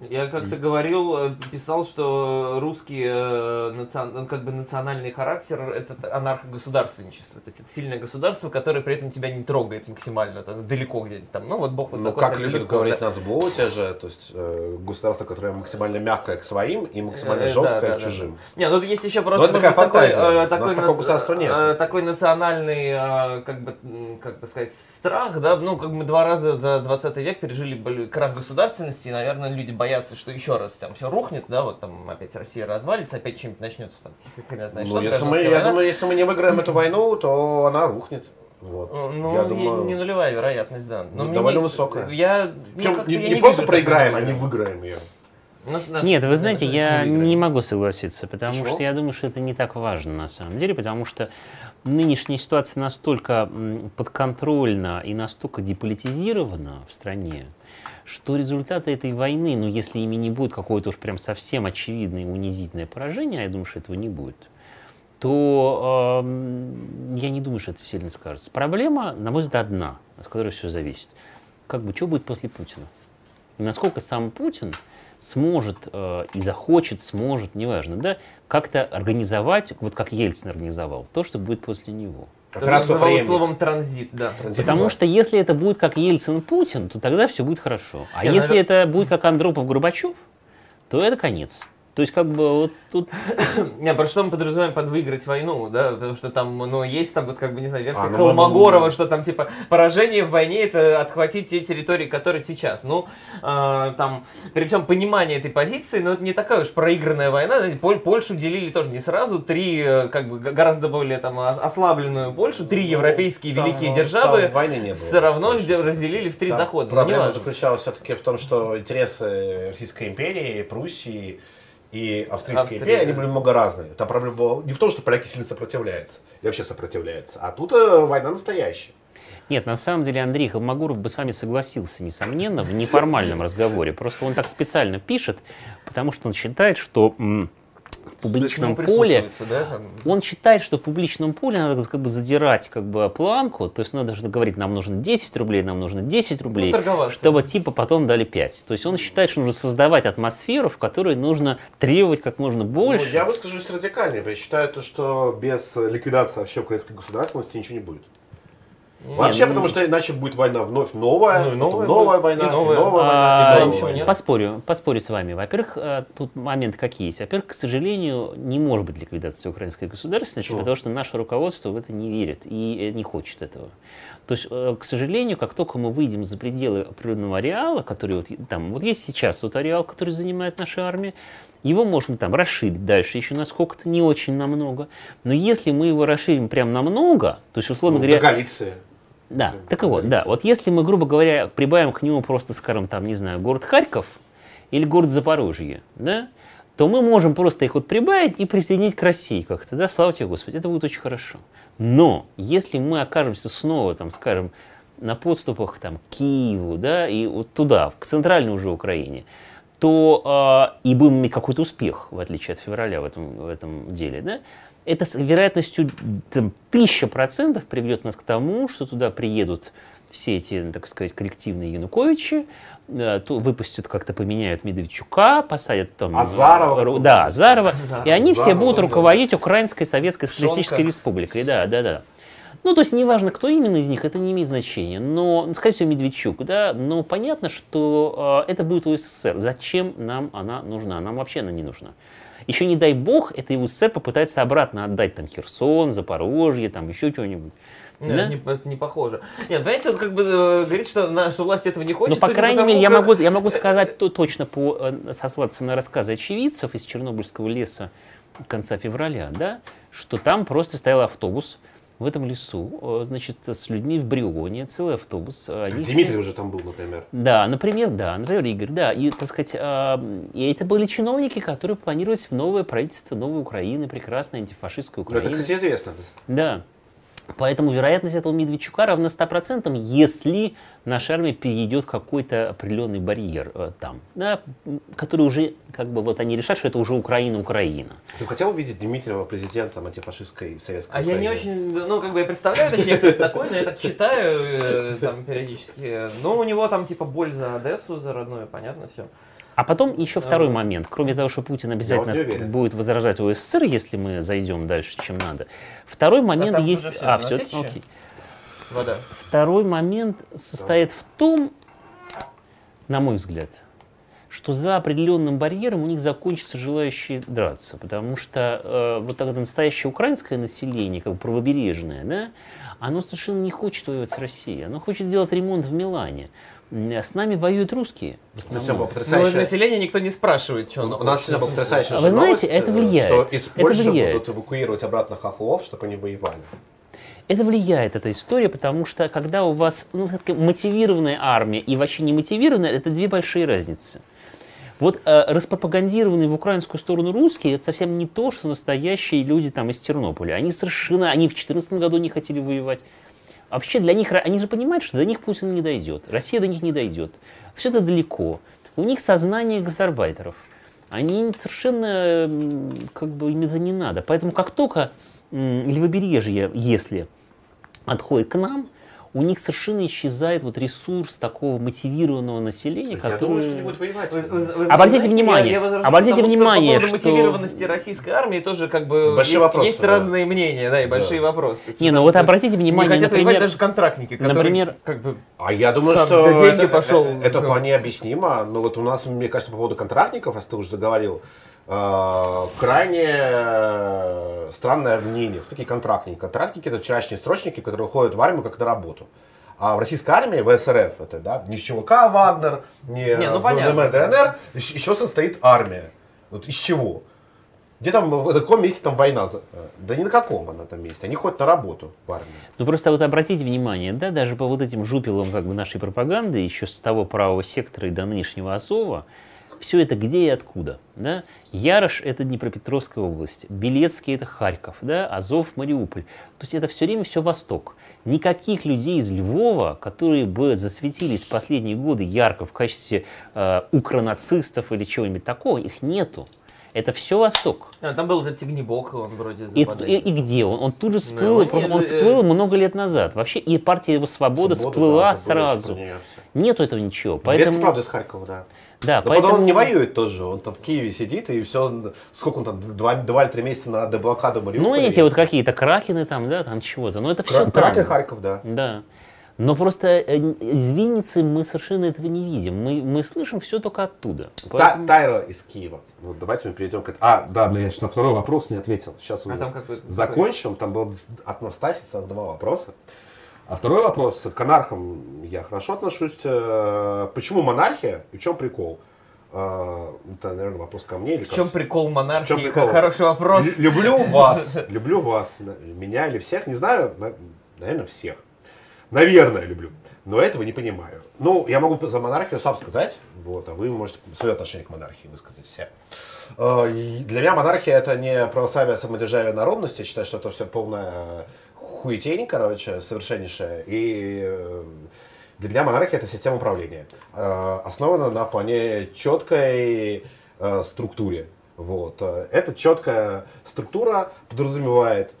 Speaker 1: Я как-то говорил, э, писал, что русский э, национ- ну, как бы национальный характер это анархогосударственничество. То есть это сильное государство, которое при этом тебя не трогает максимально, там, далеко где-нибудь там. Ну вот Бог
Speaker 2: Ну,
Speaker 1: высоко,
Speaker 2: как
Speaker 1: царь
Speaker 2: любят говорить
Speaker 1: да.
Speaker 2: Нацблу, те же, то есть э, государство, которое максимально мягкое к своим и максимально
Speaker 1: Э,
Speaker 2: жесткое
Speaker 1: да, да,
Speaker 2: к
Speaker 1: да.
Speaker 2: чужим.
Speaker 1: Не, ну есть еще просто
Speaker 2: такая
Speaker 1: такой, э,
Speaker 2: нас такого государства нет.
Speaker 1: э, такой национальный, э, как бы, как бы сказать, страх, да, ну, как мы два раза за 20 век пережили крах государственности, и, наверное, люди боятся, что еще раз там все рухнет, да, вот там опять Россия развалится, опять чем-нибудь начнется там, хрен знает,
Speaker 2: Ну,
Speaker 1: что,
Speaker 2: если мы, я думаю, если мы не выиграем эту войну, то она рухнет. Вот.
Speaker 1: Э, Ну,
Speaker 2: я
Speaker 1: не-
Speaker 2: думаю,
Speaker 1: не нулевая вероятность, да. Но
Speaker 2: Ну,
Speaker 1: мне
Speaker 2: довольно
Speaker 1: не-
Speaker 2: высокая.
Speaker 1: Я, ну,
Speaker 2: Причем не,
Speaker 1: я
Speaker 2: не просто проиграем, а не
Speaker 1: выиграем.
Speaker 2: ее.
Speaker 1: Ну,
Speaker 3: Нет, вы знаете, я не могу согласиться, потому
Speaker 2: Почему?
Speaker 3: что я думаю, что это не так важно на самом деле, потому что нынешняя ситуация настолько подконтрольна и настолько деполитизирована в стране, что результаты этой войны, ну если ими не будет какое-то уж прям совсем очевидное унизительное поражение, а я думаю, что этого не будет, то эм, я не думаю, что это сильно скажется. Проблема, на мой взгляд, одна, от которой все зависит. Как бы, что будет после Путина? И насколько сам Путин сможет э, и захочет, сможет, неважно, да, как-то организовать, вот как Ельцин организовал, то, что будет после него.
Speaker 2: Операцию «Преемник».
Speaker 1: словом транзит, да.
Speaker 2: Транзит
Speaker 3: Потому
Speaker 2: власти.
Speaker 3: что если это будет как Ельцин-Путин, то тогда все будет хорошо. А
Speaker 1: Не,
Speaker 3: если
Speaker 1: навер-
Speaker 3: это будет как Андропов-Горбачев, то это конец. То есть как бы вот тут
Speaker 1: Не, про что мы подразумеваем под выиграть войну, да, потому что там, ну, есть там вот как бы, не знаю, версия
Speaker 2: А, ну,
Speaker 1: Колмогорова,
Speaker 2: ну,
Speaker 1: что там, типа, поражение в войне это отхватить те территории, которые сейчас. Ну, э, там, при всем понимании этой позиции, но это не такая уж проигранная война, Поль- Польшу делили тоже не сразу, три, э, как бы, гораздо более там ослабленную Польшу, три
Speaker 2: Ну,
Speaker 1: европейские
Speaker 2: там,
Speaker 1: великие
Speaker 2: э,
Speaker 1: державы
Speaker 2: там войны не было.
Speaker 1: все равно разделили в три
Speaker 2: Там
Speaker 1: захода. Ну,
Speaker 2: Проблема заключалась все-таки в том, что интересы Российской империи, Пруссии и Австрийской
Speaker 1: Австрии,
Speaker 2: империи, они были много разные. Там проблема была не в том, что поляки сильно сопротивляются, и вообще сопротивляются, а тут э, война настоящая.
Speaker 3: Нет, на самом деле Андрей Холмогоров бы с вами согласился, несомненно, в неформальном разговоре. Просто он так специально пишет, потому что он считает, что в публичном поле
Speaker 1: да,
Speaker 3: он считает, что в публичном поле надо как бы задирать как бы планку, то есть надо что говорить, нам нужно 10 рублей, нам нужно 10 рублей,
Speaker 1: Ну,
Speaker 3: чтобы типа потом дали 5. То есть он считает, что нужно создавать атмосферу, в которой нужно требовать как можно больше.
Speaker 2: Ну, я выскажусь радикальнее. Я считаю, то, что без ликвидации вообще украинской государственности ничего не будет. Вообще,
Speaker 3: ну-
Speaker 2: потому что иначе будет война вновь новая,
Speaker 1: Ну, и
Speaker 2: потом
Speaker 1: новая
Speaker 2: новая, война,
Speaker 1: и
Speaker 2: и
Speaker 1: новая.
Speaker 2: новая,
Speaker 3: А,
Speaker 2: война, и новая война.
Speaker 3: Поспорю, поспорю с вами. Во-первых, э, тут момент какие есть. Во-первых, к сожалению, не может быть ликвидации украинской государственности, потому что наше руководство в это не верит и э, не хочет этого. То есть, э, к сожалению, как только мы выйдем за пределы определенного ареала, который вот там, вот есть сейчас тот ареал, который занимает наша армия, его можно там расширить дальше еще насколько-то, не очень намного. Но если мы его расширим прям намного, то есть, условно
Speaker 2: Ну,
Speaker 3: говоря,
Speaker 2: до Галиции.
Speaker 3: да, так вот, да. Вот если мы, грубо говоря, прибавим к нему просто, скажем, там, не знаю, город Харьков или город Запорожье, да, то мы можем просто их вот прибавить и присоединить к России как-то, да, слава тебе, Господи, это будет очень хорошо. Но если мы окажемся снова, там, скажем, на подступах там, к Киеву, да, и вот туда, к центральной уже Украине, то а, и будем иметь какой-то успех, в отличие от февраля в этом, в этом деле, да, это с вероятностью тысяча процентов приведет нас к тому, что туда приедут все эти, так сказать, коллективные Януковичи, э, то выпустят как-то, поменяют Медведчука, посадят там...
Speaker 2: Азарова
Speaker 3: э,
Speaker 2: какого-то.
Speaker 3: Да, Азарова. И они все
Speaker 2: Азарова,
Speaker 3: будут
Speaker 2: да.
Speaker 3: руководить Украинской Советской Социалистической
Speaker 1: Пшонка.
Speaker 3: Республикой. Да, да, да. Ну, то есть неважно, кто именно из них, это не имеет значения. Но, скорее всего, Медведчук, да, но понятно, что э, это будет УССР. Зачем нам она нужна? Нам вообще она не нужна. Еще не дай бог, это УССР попытается обратно отдать там Херсон, Запорожье, там еще что-нибудь.
Speaker 1: Нет,
Speaker 3: Да?
Speaker 1: не, это не похоже. Нет, понимаете, вот как бы э, говорит, что наша власть этого не хочет.
Speaker 3: Ну, по крайней мере, я
Speaker 1: как-
Speaker 3: могу, я могу сказать то, точно по, э, сослаться на рассказы очевидцев из Чернобыльского леса конца февраля, да, что там просто стоял автобус в этом лесу, э, значит, с людьми в Брионе, целый автобус.
Speaker 2: Они Дмитрий все... уже там был, например.
Speaker 3: Да, например, да, например, Игорь, да. И, так сказать, а, и это были чиновники, которые планировались в новое правительство новой Украины, прекрасной антифашистской Украины.
Speaker 2: Ну, это, кстати, известно.
Speaker 3: Да. Поэтому вероятность этого Медведчука равна 100%, если наша армия перейдет какой-то определенный барьер э, там, да, который уже, как бы, вот они решат, что это уже Украина-Украина.
Speaker 2: Ты хотел увидеть Дмитриева президентом антифашистской советской А
Speaker 1: Украины? я не очень, ну, как бы я представляю, точнее, кто это такой, но я так читаю э, там периодически. Но у него там типа боль за Одессу, за родное, понятно, все.
Speaker 3: А потом еще второй момент. Кроме того, что Путин обязательно будет возражать ОССР, если мы зайдем дальше, чем надо. Второй момент а есть... Все, а, все, окей. Вода. Второй момент состоит в том, на мой взгляд, что за определенным барьером у них закончатся желающие драться. Потому что э, вот это настоящее украинское население, как бы правобережное, да, оно совершенно не хочет воевать с Россией. Оно хочет сделать ремонт в Милане. С нами воюют русские. В
Speaker 1: основном. Ну, потрясающее... Но население никто не спрашивает, что
Speaker 2: У нас сегодня была потрясающая
Speaker 3: Вы знаете, это влияет.
Speaker 2: Что из Польши это влияет. будут эвакуировать обратно хохлов, чтобы они воевали.
Speaker 3: Это влияет, эта история, потому что когда у вас ну, мотивированная армия и вообще не мотивированная, это две большие разницы. Вот э, распропагандированные в украинскую сторону русские, это совсем не то, что настоящие люди там из Тернополя. Они совершенно, они в 2014 году не хотели воевать. Вообще для них, они же понимают, что до них Путин не дойдет, Россия до них не дойдет. Все это далеко. У них сознание гастарбайтеров. Они совершенно, как бы, им это не надо. Поэтому как только левобережье, если отходит к нам, у них совершенно исчезает вот ресурс такого мотивированного населения,
Speaker 2: я
Speaker 3: который...
Speaker 2: думаю, что не будет воевать. Вы,
Speaker 3: вы, вы, обратите знаете, внимание, я, я обратите потому, внимание,
Speaker 1: что... По поводу мотивированности российской армии тоже как бы большие есть, вопросы, есть да. разные мнения, да, и большие да. вопросы.
Speaker 3: Не, ну вот обратите внимание,
Speaker 1: не хотят например... даже контрактники, которые
Speaker 3: например,
Speaker 1: как бы...
Speaker 2: А я думаю, что это, пошел, это, это вполне объяснимо. Но вот у нас, мне кажется, по поводу контрактников, раз ты уже заговорил, крайне э, странное мнение. Кто такие контрактники? Контрактники это вчерашние срочники, которые уходят в армию как на работу. А в российской армии, в СРФ, это, да, не с ЧВК Вагнер, не, не ну, ВДМ, ДНР, еще состоит армия. Вот из чего? Где там, в каком месте там война? Да ни на каком она там месте. Они ходят на работу в армии.
Speaker 3: Ну просто вот обратите внимание, да, даже по вот этим жупелам как бы нашей пропаганды, еще с того правого сектора и до нынешнего Азова, все это где и откуда. Да? Ярош – это Днепропетровская область, Белецкий – это Харьков, да? Азов – Мариуполь. То есть это все время все Восток. Никаких людей из Львова, которые бы засветились последние годы ярко в качестве э, укронацистов или чего-нибудь такого, их нету. Это все Восток.
Speaker 1: А, там был этот Тигнебок, он вроде
Speaker 3: и, и, и где он? Он тут же всплыл, ну, он, он всплыл много лет назад. Вообще, и партия его свобода, свобода всплыла да, сразу. Нету этого ничего.
Speaker 2: Поэтому... правда, из Харькова, да.
Speaker 3: Да,
Speaker 2: Но поэтому... он не воюет тоже, он там в Киеве сидит и все, сколько он там, два, два или три месяца на деблокаду Мариуполя.
Speaker 3: Ну, эти вот какие-то кракены там, да, там чего-то, но это все Кра-
Speaker 2: Кракен, Харьков, да.
Speaker 3: Да. Но просто э, из Винницы мы совершенно этого не видим. Мы, мы слышим все только оттуда.
Speaker 2: Поэтому... Та, Тайра из Киева. Вот давайте мы перейдем к этому. А, да, блин, я на второй вопрос не ответил. Сейчас а там какой закончим. Там был от Настаси целых два вопроса. А второй вопрос. К анархам я хорошо отношусь. Э, почему монархия и в чем прикол? Э, это, наверное, вопрос ко мне. Или
Speaker 1: в чем прикол монархии? В чем прикол? Хороший вопрос.
Speaker 2: Люблю вас. Люблю вас. Меня или всех, не знаю. Наверное, всех. Наверное, люблю. Но этого не понимаю. Ну, я могу за монархию сам сказать, вот, а вы можете свое отношение к монархии высказать все. Э, для меня монархия это не православие самодержавие народности. Я считаю, что это все полная хуетень, короче, совершеннейшая. И э, для меня монархия это система управления. Э, основана на вполне четкой э, структуре. Вот. Эта четкая структура подразумевает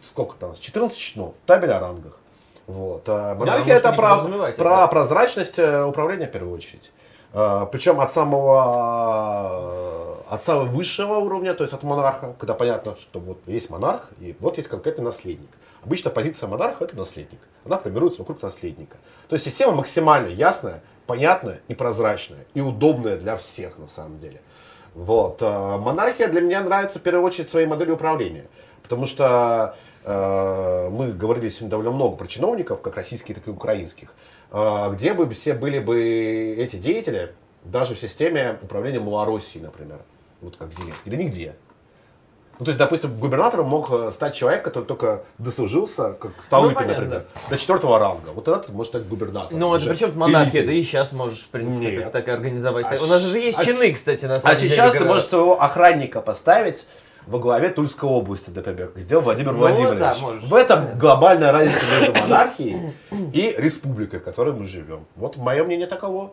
Speaker 2: сколько там, 14 чинов, табель о рангах. Вот. Монархия это про, про прозрачность управления в первую очередь. Причем от самого, от самого высшего уровня, то есть от монарха, когда понятно, что вот есть монарх, и вот есть конкретный наследник. Обычно позиция монарха – это наследник. Она формируется вокруг наследника. То есть система максимально ясная, понятная и прозрачная, и удобная для всех на самом деле. Вот. Э, монархия для меня нравится в первую очередь своей моделью управления. Потому что э, мы говорили сегодня довольно много про чиновников, как российских, так и украинских. Э, где бы все были бы эти деятели, даже в системе управления Малороссией, например, вот как Зеленский, да нигде. Ну, то есть, допустим, губернатором мог э, стать человек, который только дослужился, как Столыпин,
Speaker 1: Ну,
Speaker 2: например, до четвертого ранга. Вот ты можешь стать губернатором.
Speaker 1: Ну, это причем монархия,
Speaker 2: элитой.
Speaker 1: ты и сейчас можешь, в принципе,
Speaker 2: Нет.
Speaker 1: так, организовать.
Speaker 2: А
Speaker 1: У нас же есть
Speaker 2: а
Speaker 1: чины, кстати, на самом
Speaker 2: А
Speaker 1: деле.
Speaker 2: сейчас ты можешь своего охранника поставить во главе Тульской области, например, как сделал Владимир
Speaker 1: Ну,
Speaker 2: Владимирович.
Speaker 1: да, можешь.
Speaker 2: в этом глобальная разница между монархией и республикой, в которой мы живем. Вот мое мнение таково.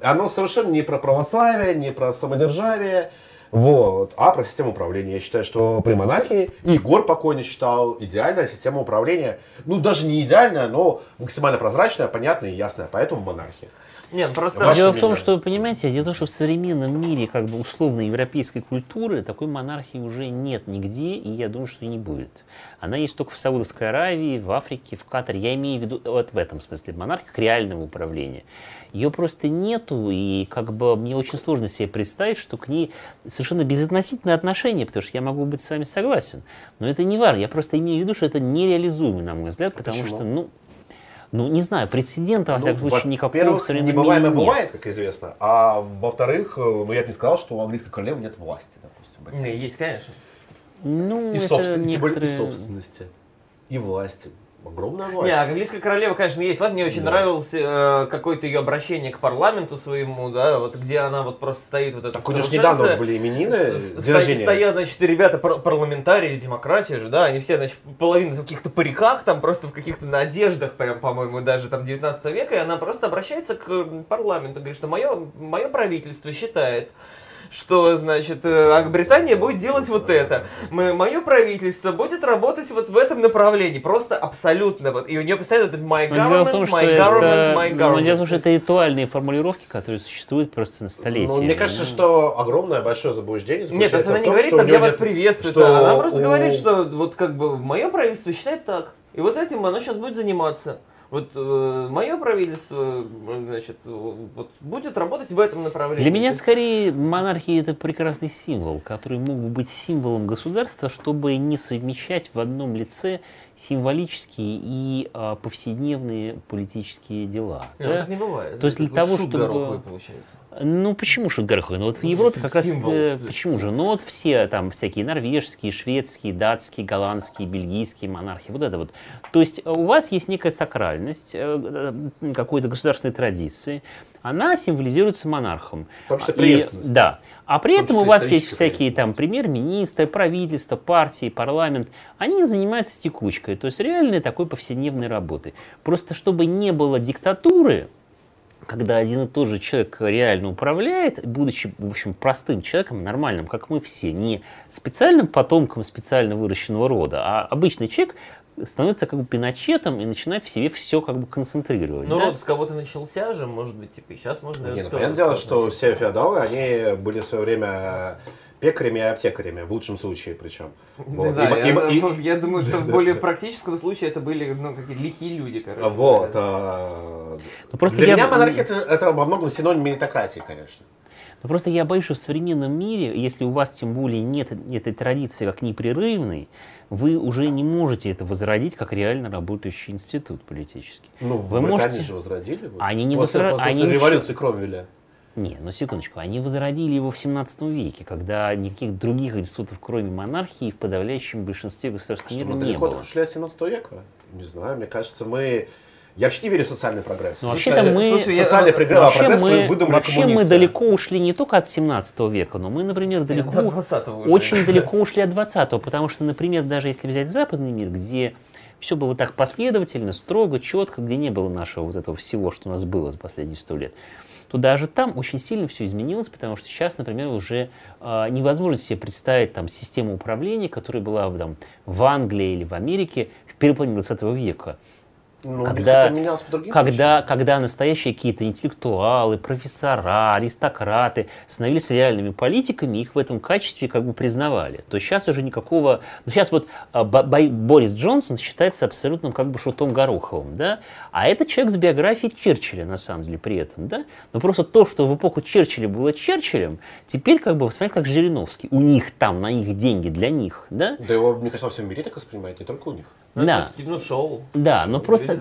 Speaker 2: Оно совершенно не про православие, не про самодержавие, вот, а про систему управления. Я считаю, что при монархии, Егор покойный считал, идеальная система управления, ну даже не идеальная, но максимально прозрачная, понятная и ясная, поэтому монархия.
Speaker 1: Нет, просто...
Speaker 2: Ваше
Speaker 3: Дело в том, что, понимаете, дело в том, что в современном мире как бы условной европейской культуры такой монархии уже нет нигде, и я думаю, что и не будет. Она есть только в Саудовской Аравии, в Африке, в Катаре. Я имею в виду вот в этом смысле монархия как реального управления. Ее просто нету, и как бы мне очень сложно себе представить, что к ней совершенно безотносительное отношение, потому что я могу быть с вами согласен. Но это не важно. Я просто имею в виду, что это нереализуемо, на мой взгляд, потому
Speaker 2: почему?
Speaker 3: что, ну, ну, не знаю, прецедента, во
Speaker 2: Ну,
Speaker 3: всяком случае, никакого в современном
Speaker 2: небываемое
Speaker 3: мире нет.
Speaker 2: бывает, как известно. А во-вторых, э, ну я бы не сказал, что у английской королевы нет власти, допустим.
Speaker 1: Не, есть, конечно.
Speaker 3: Ну,
Speaker 2: И,
Speaker 3: это
Speaker 2: собствен- тем более и
Speaker 3: некоторые-
Speaker 2: собственности, и власти. Огромная власть.
Speaker 1: Не, английская королева, конечно, есть. Ладно, мне очень
Speaker 2: Да.
Speaker 1: нравилось э, какое-то ее обращение к парламенту своему, да, вот где она вот просто стоит вот это
Speaker 2: Так у нее же недавно вот были именины,
Speaker 1: С-
Speaker 2: день
Speaker 1: sto-
Speaker 2: рождения.
Speaker 1: Стоят, значит, ребята пар- парламентарии, демократия же, да, они все, значит, половина в каких-то париках, там просто в каких-то на одеждах, прям, по-моему, даже там 19 века, и она просто обращается к парламенту, говорит, что мое, мое правительство считает, что, значит, э, а Британия будет делать вот это. Мое правительство будет работать вот в этом направлении. Просто абсолютно. Вот. И у нее постоянно вот это my
Speaker 3: Но дело в
Speaker 1: government,
Speaker 3: том, что
Speaker 1: my
Speaker 3: это,
Speaker 1: government, my
Speaker 3: но
Speaker 1: government.
Speaker 3: дело в том, что это ритуальные формулировки, которые существуют просто на столетия.
Speaker 2: Ну, мне кажется, что огромное большое заблуждение
Speaker 1: Нет, то есть
Speaker 2: заключается
Speaker 1: она
Speaker 2: в
Speaker 1: не
Speaker 2: том,
Speaker 1: говорит, там, я вас
Speaker 2: нет-
Speaker 1: приветствую,
Speaker 2: что
Speaker 1: она просто
Speaker 2: у-
Speaker 1: говорит, что вот как бы мое правительство считает так. И вот этим оно сейчас будет заниматься. Вот мое правительство, э, значит, э, вот, будет работать в этом направлении.
Speaker 3: Для меня скорее монархия это прекрасный символ, который мог бы быть символом государства, чтобы не совмещать в одном лице символические и а, повседневные политические дела.
Speaker 1: Не,
Speaker 3: да?
Speaker 1: ну, так не бывает.
Speaker 3: То есть для того,
Speaker 1: шут
Speaker 3: чтобы-
Speaker 1: гороховый получается.
Speaker 3: Ну почему шутгархой? Ну вот в Европе как раз
Speaker 1: Символ.
Speaker 3: э, почему же? Ну вот все там всякие норвежские, шведские, датские, голландские, бельгийские монархии. Вот это вот. То есть э, у вас есть некая сакральность э, какой-то государственной традиции. Она символизируется монархом.
Speaker 2: В том числе
Speaker 3: И-
Speaker 2: преемственность.
Speaker 3: Да. А при этом у вас есть всякие там премьер-министры, правительство, партии, парламент. Они занимаются текучкой, то есть реальной такой повседневной работой. Просто чтобы не было диктатуры, когда один и тот же человек реально управляет, будучи, в общем, простым человеком, нормальным, как мы все, не специальным потомком специально выращенного рода, а обычный человек становится как бы пиночетом и начинает в себе все как бы концентрировать.
Speaker 1: Ну,
Speaker 3: да?
Speaker 1: род с кого-то начался же, может быть, типа, и сейчас можно...
Speaker 2: Не, ну, понятное дело, что все феодалы, они были в свое время пекарями и аптекарями, в лучшем случае причем. Вот.
Speaker 1: Да,
Speaker 2: И-
Speaker 1: я,
Speaker 2: и- и-
Speaker 1: я думаю, что в более практическом случае это были ну, какие лихие люди, короче.
Speaker 2: Вот. а,
Speaker 3: Ну, просто
Speaker 2: Для
Speaker 3: я-
Speaker 2: меня монархия это, это во многом синоним меритократии, конечно.
Speaker 3: Но просто я боюсь, что в современном мире, если у вас тем более нет этой традиции как непрерывной, вы уже не можете это возродить как реально работающий институт политический.
Speaker 2: Ну,
Speaker 3: Вы можете-
Speaker 2: же возродили. вот.
Speaker 3: Они не
Speaker 2: после,
Speaker 3: возра-
Speaker 2: после
Speaker 3: они
Speaker 2: революции Кромвеля.
Speaker 3: Не, ну секундочку, они возродили его в 17 веке, когда никаких других институтов, кроме монархии, в подавляющем большинстве государств
Speaker 2: Что
Speaker 3: мира
Speaker 2: мы
Speaker 3: не
Speaker 2: далеко
Speaker 3: было.
Speaker 2: ушли от 17 века? Не знаю, мне кажется, мы... Я вообще не верю в социальный прогресс.
Speaker 3: Ну,
Speaker 2: Я
Speaker 3: вообще-то мы-
Speaker 1: Слушай,
Speaker 2: социальный
Speaker 1: ну,
Speaker 2: прогресс,
Speaker 3: Вообще,
Speaker 2: прогресс
Speaker 3: мы,
Speaker 2: выдумали
Speaker 3: вообще мы далеко ушли не только от 17 века, но мы, например, далеко,
Speaker 1: до 20-го уже.
Speaker 3: очень далеко ушли от 20-го, потому что, например, даже если взять западный мир, где все было так последовательно, строго, четко, где не было нашего вот этого всего, что у нас было за последние сто лет, то даже там очень сильно все изменилось, потому что сейчас, например, уже э, невозможно себе представить там систему управления, которая была в, там, в Англии или в Америке в первой половине 20 века.
Speaker 2: Ну,
Speaker 3: когда- Когда, когда настоящие какие-то интеллектуалы, профессора, аристократы становились реальными политиками, их в этом качестве как бы признавали. То сейчас уже никакого... Ну, сейчас вот а, Бо- Бо- Борис Джонсон считается абсолютным как бы шутом Гороховым, да? А это человек с биографией Черчилля, на самом деле, при этом, да? Но просто то, что в эпоху Черчилля было Черчиллем, теперь как бы воспринимать как Жириновский. У них там, на их деньги, для них, да?
Speaker 2: Да его, мне кажется, во всем мире так воспринимают, не только у них.
Speaker 1: Ну,
Speaker 3: Да.
Speaker 1: это Ну, шоу.
Speaker 3: Да, но просто,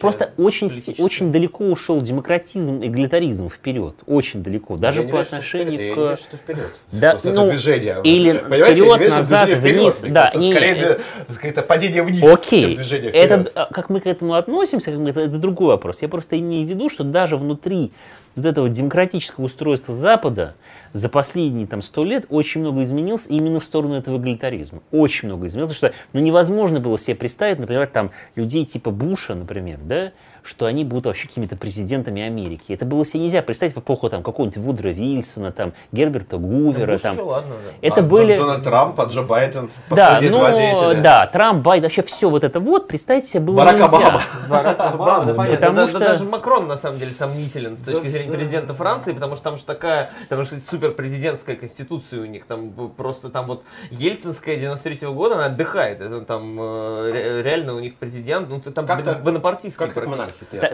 Speaker 3: просто очень,
Speaker 1: политическое.
Speaker 3: очень далеко ушел демократизм, эгалитаризм вперед. Очень далеко. Даже
Speaker 2: Я не
Speaker 3: по
Speaker 2: вижу, что
Speaker 3: отношению
Speaker 2: вперед, я
Speaker 3: к...
Speaker 2: не вижу, что вперед.
Speaker 3: Да,
Speaker 2: Просто
Speaker 3: ну,
Speaker 2: это движение.
Speaker 3: или
Speaker 2: Понимаете,
Speaker 3: вперед,
Speaker 2: я вижу
Speaker 3: назад,
Speaker 2: движение
Speaker 3: вниз.
Speaker 2: вперед.
Speaker 3: Да, не,
Speaker 2: скорее
Speaker 3: э,
Speaker 2: да, какое-то падение вниз, чем
Speaker 3: Окей,
Speaker 2: движение
Speaker 3: это,
Speaker 2: вперед.
Speaker 3: а, как мы к этому относимся, как мы- это, это другой вопрос. Я просто имею в виду, что даже внутри вот этого демократического устройства Запада за последние там сто лет очень много изменилось именно в сторону этого эгалитаризма. Очень много изменилось, потому что ну, невозможно было себе представить, например, там людей типа Буша, например, да, что они будут вообще какими-то президентами Америки. Это было себе нельзя представить в эпоху там какого-нибудь Вудро Вильсона, там Герберта Гувера,
Speaker 1: Буш
Speaker 3: там.
Speaker 1: еще ладно, да.
Speaker 3: Это
Speaker 2: А
Speaker 3: были...
Speaker 2: Дональд Трамп, а Джо Байден,
Speaker 3: Да,
Speaker 2: последние
Speaker 3: ну, да, Трамп, Байден, вообще все вот это вот, представить себе было
Speaker 2: Барак
Speaker 3: нельзя.
Speaker 2: Обама.
Speaker 1: Барак Обама, да, понятно.
Speaker 3: Потому
Speaker 1: Да, да,
Speaker 3: что-
Speaker 1: даже Макрон на самом деле сомнителен с точки
Speaker 2: Да,
Speaker 1: зрения
Speaker 2: да.
Speaker 1: президента Франции, потому что там же такая, там же супер президентская конституция у них, там просто там вот Ельцинская 93 года, она отдыхает, это там э, ре- реально у них президент, ну ты там
Speaker 2: Как-то-
Speaker 1: бон- бонапартистский
Speaker 2: Как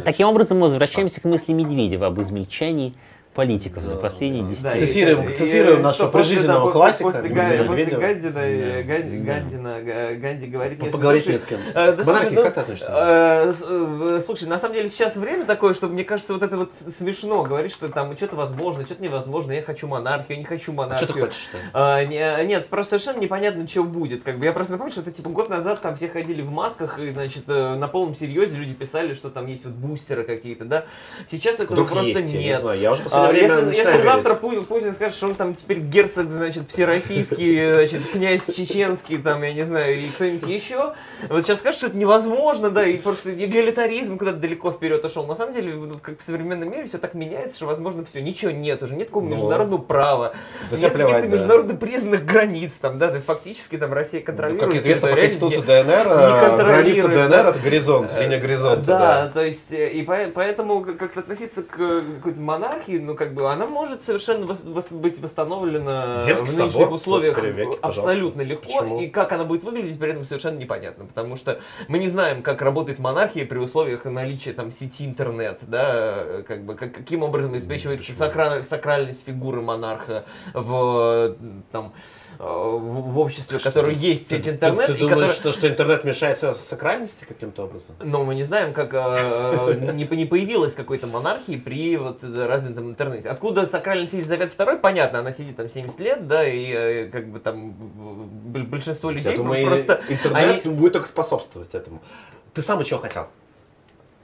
Speaker 3: Таким образом, мы возвращаемся к мысли Медведева об измельчании политиков за последние
Speaker 2: да.
Speaker 3: 10
Speaker 1: Да,
Speaker 2: Цитируем-
Speaker 1: и-
Speaker 2: цитируем
Speaker 1: и
Speaker 2: нашего прижизненного
Speaker 1: того,
Speaker 2: классика
Speaker 1: После,
Speaker 2: Дмитрия
Speaker 1: Га- после. Гандина,
Speaker 3: Да.
Speaker 1: Ган-
Speaker 3: Да.
Speaker 1: Гандина, Га- Ганди говорит...
Speaker 2: Ну, поговорить
Speaker 1: слушай,
Speaker 2: не с кем.
Speaker 1: э, да,
Speaker 2: К
Speaker 1: слушай,
Speaker 2: монархии
Speaker 1: ну,
Speaker 2: как ты относишься?
Speaker 1: э, Слушай, на самом деле сейчас время такое, что мне кажется, вот это вот смешно говорить, что там что-то возможно, что-то невозможно, я хочу монархию, я не хочу
Speaker 2: А
Speaker 1: монархию.
Speaker 2: что ты хочешь-то?
Speaker 1: А, не- нет, просто совершенно непонятно, что будет. Как бы я просто напомню, что это типа год назад там все ходили в масках, и, значит, э, на полном серьезе люди писали, что там есть вот бустеры какие-то, да. Сейчас этого
Speaker 2: Вдруг
Speaker 1: просто
Speaker 2: есть, я не
Speaker 1: нет.
Speaker 2: знаю. Я уже в
Speaker 1: А,
Speaker 2: время
Speaker 1: если, если завтра. Путин, Путин скажет, что он там теперь герцог, значит, всероссийский, значит, князь чеченский, там, я не знаю, или кто-нибудь еще, вот сейчас скажет, что это невозможно, да, и просто эгалитаризм куда-то далеко вперед ушел. На самом деле, вот как в современном мире все так меняется, что, возможно, все, ничего нет уже, нет такого
Speaker 2: Ну,
Speaker 1: международного права,
Speaker 2: Да
Speaker 1: нет каких-то международно признанных границ, там, да, фактически там Россия
Speaker 2: Ну,
Speaker 1: контролирует.
Speaker 2: Как известно, по Конституции ДНР, э, граница ДНР это горизонт, линия горизонта.
Speaker 1: Да,
Speaker 2: да.
Speaker 1: то есть, э, и по- поэтому как- как-то относиться к какой-то монархии, ну, как бы, она может совершенно быть восстановлена в нынешних условиях
Speaker 2: 21 веке, пожалуйста.
Speaker 1: абсолютно легко, и как она будет выглядеть при этом совершенно непонятно, потому что мы не знаем, как работает монархия при условиях наличия там сети интернет, да, как бы, как- каким образом обеспечивается сакра- сакральность фигуры монарха в, там, в в обществе,
Speaker 2: Что
Speaker 1: котором
Speaker 2: ты-
Speaker 1: есть
Speaker 2: ты-
Speaker 1: сеть
Speaker 2: ты-
Speaker 1: интернет,
Speaker 2: Ты,
Speaker 1: и
Speaker 2: думаешь,
Speaker 1: которая-
Speaker 2: что, что интернет мешает со- сакральности каким-то образом?
Speaker 1: но мы не знаем, как э, не, не появилась какой-то монархии при вот э, развитом интернете. Откуда сакральность Елизавета II, понятно, она сидит там 70 лет, да, и э, как бы там большинство людей
Speaker 2: Я думаю,
Speaker 1: просто...
Speaker 2: интернет
Speaker 1: они-
Speaker 2: будет только способствовать этому. Ты сам чего хотел?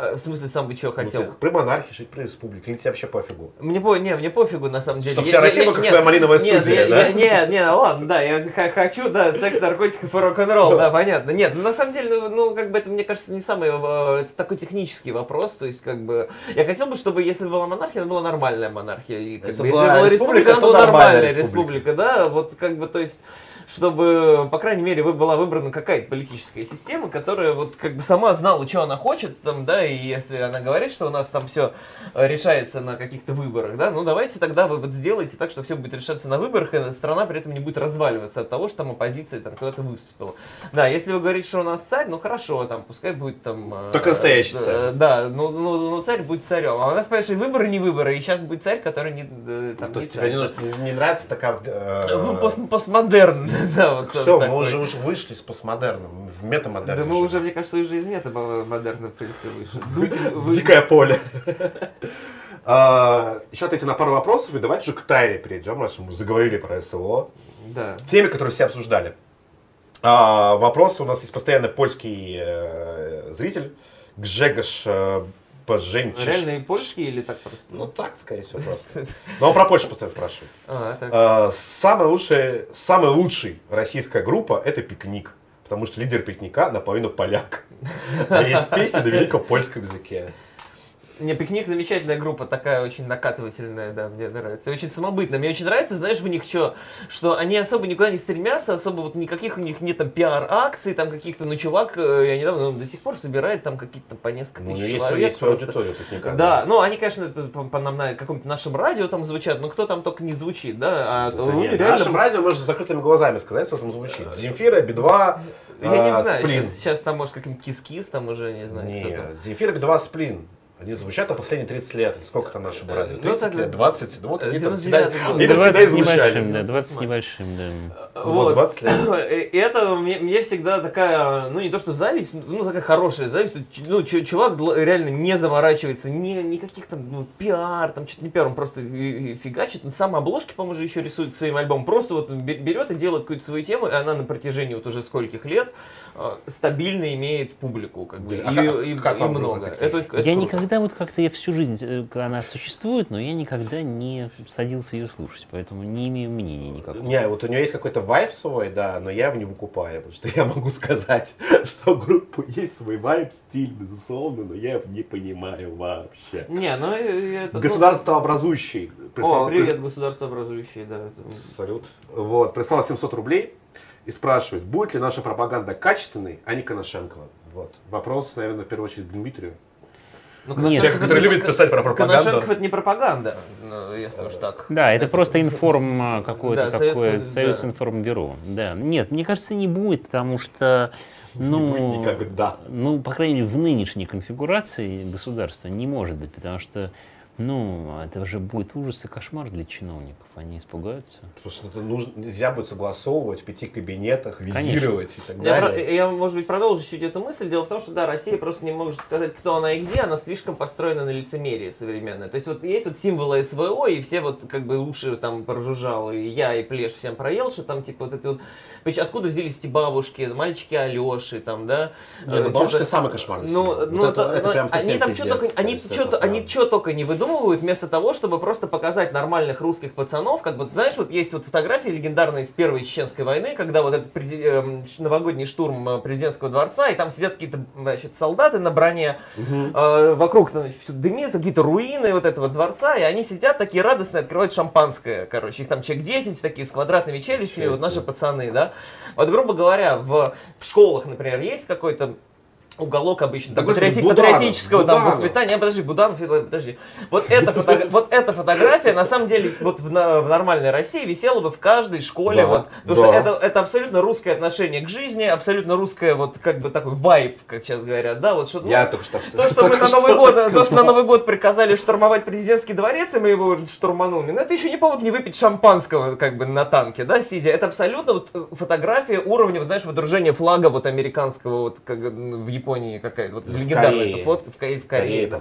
Speaker 1: Э, В смысле, сам бы чего хотел?
Speaker 2: Ну, при монархии жить, при республике, или тебе вообще пофигу?
Speaker 1: Мне, по, не, мне пофигу, на самом деле.
Speaker 2: Чтоб
Speaker 1: Я-
Speaker 2: вся Россия была как
Speaker 1: нет,
Speaker 2: твоя малиновая
Speaker 1: нет,
Speaker 2: студия,
Speaker 1: я-
Speaker 2: да?
Speaker 1: я- Нет, нет, ладно, да, я хочу, да, секс, наркотиков и рок-н-ролл, да, понятно. Нет, ну, на самом деле, ну, ну, как бы это, мне кажется, не самый, э, это такой технический вопрос, то есть, как бы, я хотел бы, чтобы, если была монархия, она была нормальная монархия, и, как
Speaker 2: Если
Speaker 1: бы,
Speaker 2: была республика,
Speaker 1: она
Speaker 2: то
Speaker 1: была
Speaker 2: нормальная
Speaker 1: нормальная
Speaker 2: республика.
Speaker 1: республика, да, вот, как бы, то есть, чтобы, по крайней мере, была выбрана какая-то политическая система, которая вот как бы сама знала, что она хочет, там, да, и если она говорит, что у нас там все решается на каких-то выборах, да, ну давайте тогда вы вот сделайте так, что все будет решаться на выборах, и страна при этом не будет разваливаться от того, что там оппозиция там куда-то выступила. Да, если вы говорите, что у нас царь, ну хорошо, там, пускай будет там... э,
Speaker 2: Только настоящий
Speaker 1: э,
Speaker 2: царь.
Speaker 1: Да, ну, ну, ну, царь будет царем. А у нас, понимаешь, и выборы не выборы, и сейчас будет царь, который не, э, там,
Speaker 2: То
Speaker 1: не
Speaker 2: есть тебе
Speaker 1: царь.
Speaker 2: не, нужно- не- не нравится такая... э,
Speaker 1: Ну, пост, постмодерн, да, вот
Speaker 2: Все, мы уже, уже вышли с постмодерном, в метамодерн.
Speaker 1: Да мы уже, мне кажется, уже из модерна, в принципе, вышли.
Speaker 2: Дикое поле. А, Еще ответьте на пару вопросов, и давайте уже к тайне перейдем, раз мы заговорили про СВО.
Speaker 1: Да.
Speaker 2: Теме, которые все обсуждали. А, Вопрос, у нас есть постоянно польский э, зритель, Гжегош э, Боженчиш.
Speaker 1: Реальные польские или так просто?
Speaker 2: Ну так, скорее всего, просто. Но он про Польшу постоянно спрашивает.
Speaker 1: А.
Speaker 2: А, Самая лучшая, самая лучшая российская группа это пикник. Потому что лидер пикника наполовину поляк. А есть песни на великопольском языке.
Speaker 1: Не, пикник замечательная группа, такая очень накатывательная, да, мне нравится. И Очень самобытная. Мне очень нравится, знаешь, в них что, что они особо никуда не стремятся, особо вот никаких у них нет там пиар-акций, там каких-то, ну, чувак, э, я недавно, он до сих пор собирает там какие-то по несколько
Speaker 2: Ну,
Speaker 1: тысяч
Speaker 2: есть,
Speaker 1: человек.
Speaker 2: есть своя
Speaker 1: просто.
Speaker 2: аудитория пикника.
Speaker 1: Да, ну они, конечно, это по, по нам на каком-то нашем радио там звучат, но кто там только не звучит, да? А
Speaker 2: Да
Speaker 1: у
Speaker 2: нет,
Speaker 1: реально-
Speaker 2: нашем радио можно с закрытыми глазами сказать, кто там звучит. Земфира, Би-2,
Speaker 1: Я не
Speaker 2: а,
Speaker 1: знаю,
Speaker 2: Сплин.
Speaker 1: сейчас, сейчас там может каким-то кис-кис, там уже не знаю.
Speaker 2: Нет. Земфира, Би-2, Сплин. Они звучат на последние 30 лет. Сколько там нашему радио?
Speaker 1: Ну,
Speaker 2: 30
Speaker 1: так,
Speaker 2: лет, 20? Ну, вот они там
Speaker 1: 99-й
Speaker 2: всегда, они там
Speaker 3: 20
Speaker 2: всегда
Speaker 3: с небольшим, да, 20 с небольшим, да.
Speaker 2: Вот, 20 лет.
Speaker 1: И это мне, мне всегда такая, ну не то что зависть, ну такая хорошая зависть. Ну, чу- чувак реально не заморачивается, ни, никаких там ну, пиар, там что-то не пиар, он просто фигачит. На самой обложке, по-моему, же еще рисует к своим альбомам. Просто вот бе- берет и делает какую-то свою тему, и она на протяжении вот уже скольких лет стабильно имеет публику, как бы,
Speaker 2: Да,
Speaker 1: и,
Speaker 2: а как-
Speaker 1: и-
Speaker 2: как
Speaker 1: и много. Это, это
Speaker 3: Я
Speaker 1: круто.
Speaker 3: никогда вот как-то, я всю жизнь, э, она существует, но я никогда не садился ее слушать, поэтому не имею мнения никакого.
Speaker 2: Не, вот у нее есть какой-то вайб свой, да, но я его не выкупаю, потому что я могу сказать, что у группы есть свой вайб, стиль, безусловно, но я его не понимаю вообще.
Speaker 1: Не, ну и это...
Speaker 2: Государство образующий.
Speaker 1: О, привет, государство образующее, да. это-
Speaker 2: Салют. Вот, прислал 700 рублей и спрашивает, будет ли наша пропаганда качественной, а не Коношенкова. Вот. Вопрос, наверное, в первую очередь к Дмитрию.
Speaker 1: Ну,
Speaker 3: Нет.
Speaker 2: Человек, который любит писать про пропаганду.
Speaker 1: Коношенков это не пропаганда, ну, если уж так.
Speaker 3: Да, это просто информ а, какое-то
Speaker 1: Да,
Speaker 3: такое,
Speaker 1: советское,
Speaker 3: Союз
Speaker 1: да.
Speaker 3: информбюро. Да. Нет, мне кажется, не будет, потому что, ну,
Speaker 2: будет никогда.
Speaker 3: ну, по крайней мере, в нынешней конфигурации государства не может быть, потому что, ну, это же будет ужас и кошмар для чиновников, они испугаются.
Speaker 2: Потому что это нужно, нельзя будет согласовывать в пяти кабинетах,
Speaker 3: Конечно.
Speaker 2: визировать и так
Speaker 1: Я,
Speaker 2: далее.
Speaker 1: я, может быть, продолжу чуть эту мысль. Дело в том, что да, Россия просто не может сказать, кто она и где, она слишком построена на лицемерии современное. То есть вот есть вот символы СВО, и все вот как бы уши там прожужжал, и я, и Плеш всем проел, что там типа вот это вот... Откуда взялись эти бабушки, мальчики Алеши, там, да?
Speaker 2: Нет, ну,
Speaker 1: Э,
Speaker 2: бабушка самый кошмарный
Speaker 1: Ну.
Speaker 2: Вот
Speaker 1: ну,
Speaker 2: это-
Speaker 1: то-
Speaker 2: это прям
Speaker 1: они
Speaker 2: совсем
Speaker 1: там что
Speaker 2: пиздец.
Speaker 1: только, они
Speaker 2: То есть
Speaker 1: что,
Speaker 2: это
Speaker 1: они что только не выдумывают, вместо того, чтобы просто показать нормальных русских пацанов, как вот, знаешь, вот есть вот фотографии легендарные из Первой Чеченской войны, когда вот этот ш- новогодний штурм э, президентского дворца, и там сидят какие-то, значит, солдаты на броне,
Speaker 2: Мгм.
Speaker 1: э, вокруг, значит, все дымится, какие-то руины вот этого дворца, и они сидят такие радостные, открывают шампанское, короче, их там человек 10, такие с квадратными челюстями, вот наши пацаны, да. Вот, грубо говоря, в школах, например, есть какой-то уголок обычно
Speaker 2: Да, господи,
Speaker 1: патриоти-
Speaker 2: Буданов,
Speaker 1: патриотического там воспитания. Подожди, Буданов, подожди. Вот эта, фото- вот эта фотография, на самом деле, вот в, в нормальной России висела бы в каждой школе.
Speaker 2: Да,
Speaker 1: вот, потому
Speaker 2: да.
Speaker 1: что это, это абсолютно русское отношение к жизни, абсолютно русское, вот как бы такой вайб, как сейчас говорят, да, вот что, ну,
Speaker 2: Я только что...
Speaker 1: то, что мы на
Speaker 2: что
Speaker 1: Новый год, то, что на Новый год приказали штурмовать президентский дворец, и мы его штурманули, но это еще не повод не выпить шампанского, как бы, на танке, да, сидя. Это абсолютно вот фотография уровня, вот, знаешь, водружения флага вот американского, вот, как в Японии какая-то, вот, легендарная эта фотка в Корее, в Корее,
Speaker 2: Корее,
Speaker 1: да.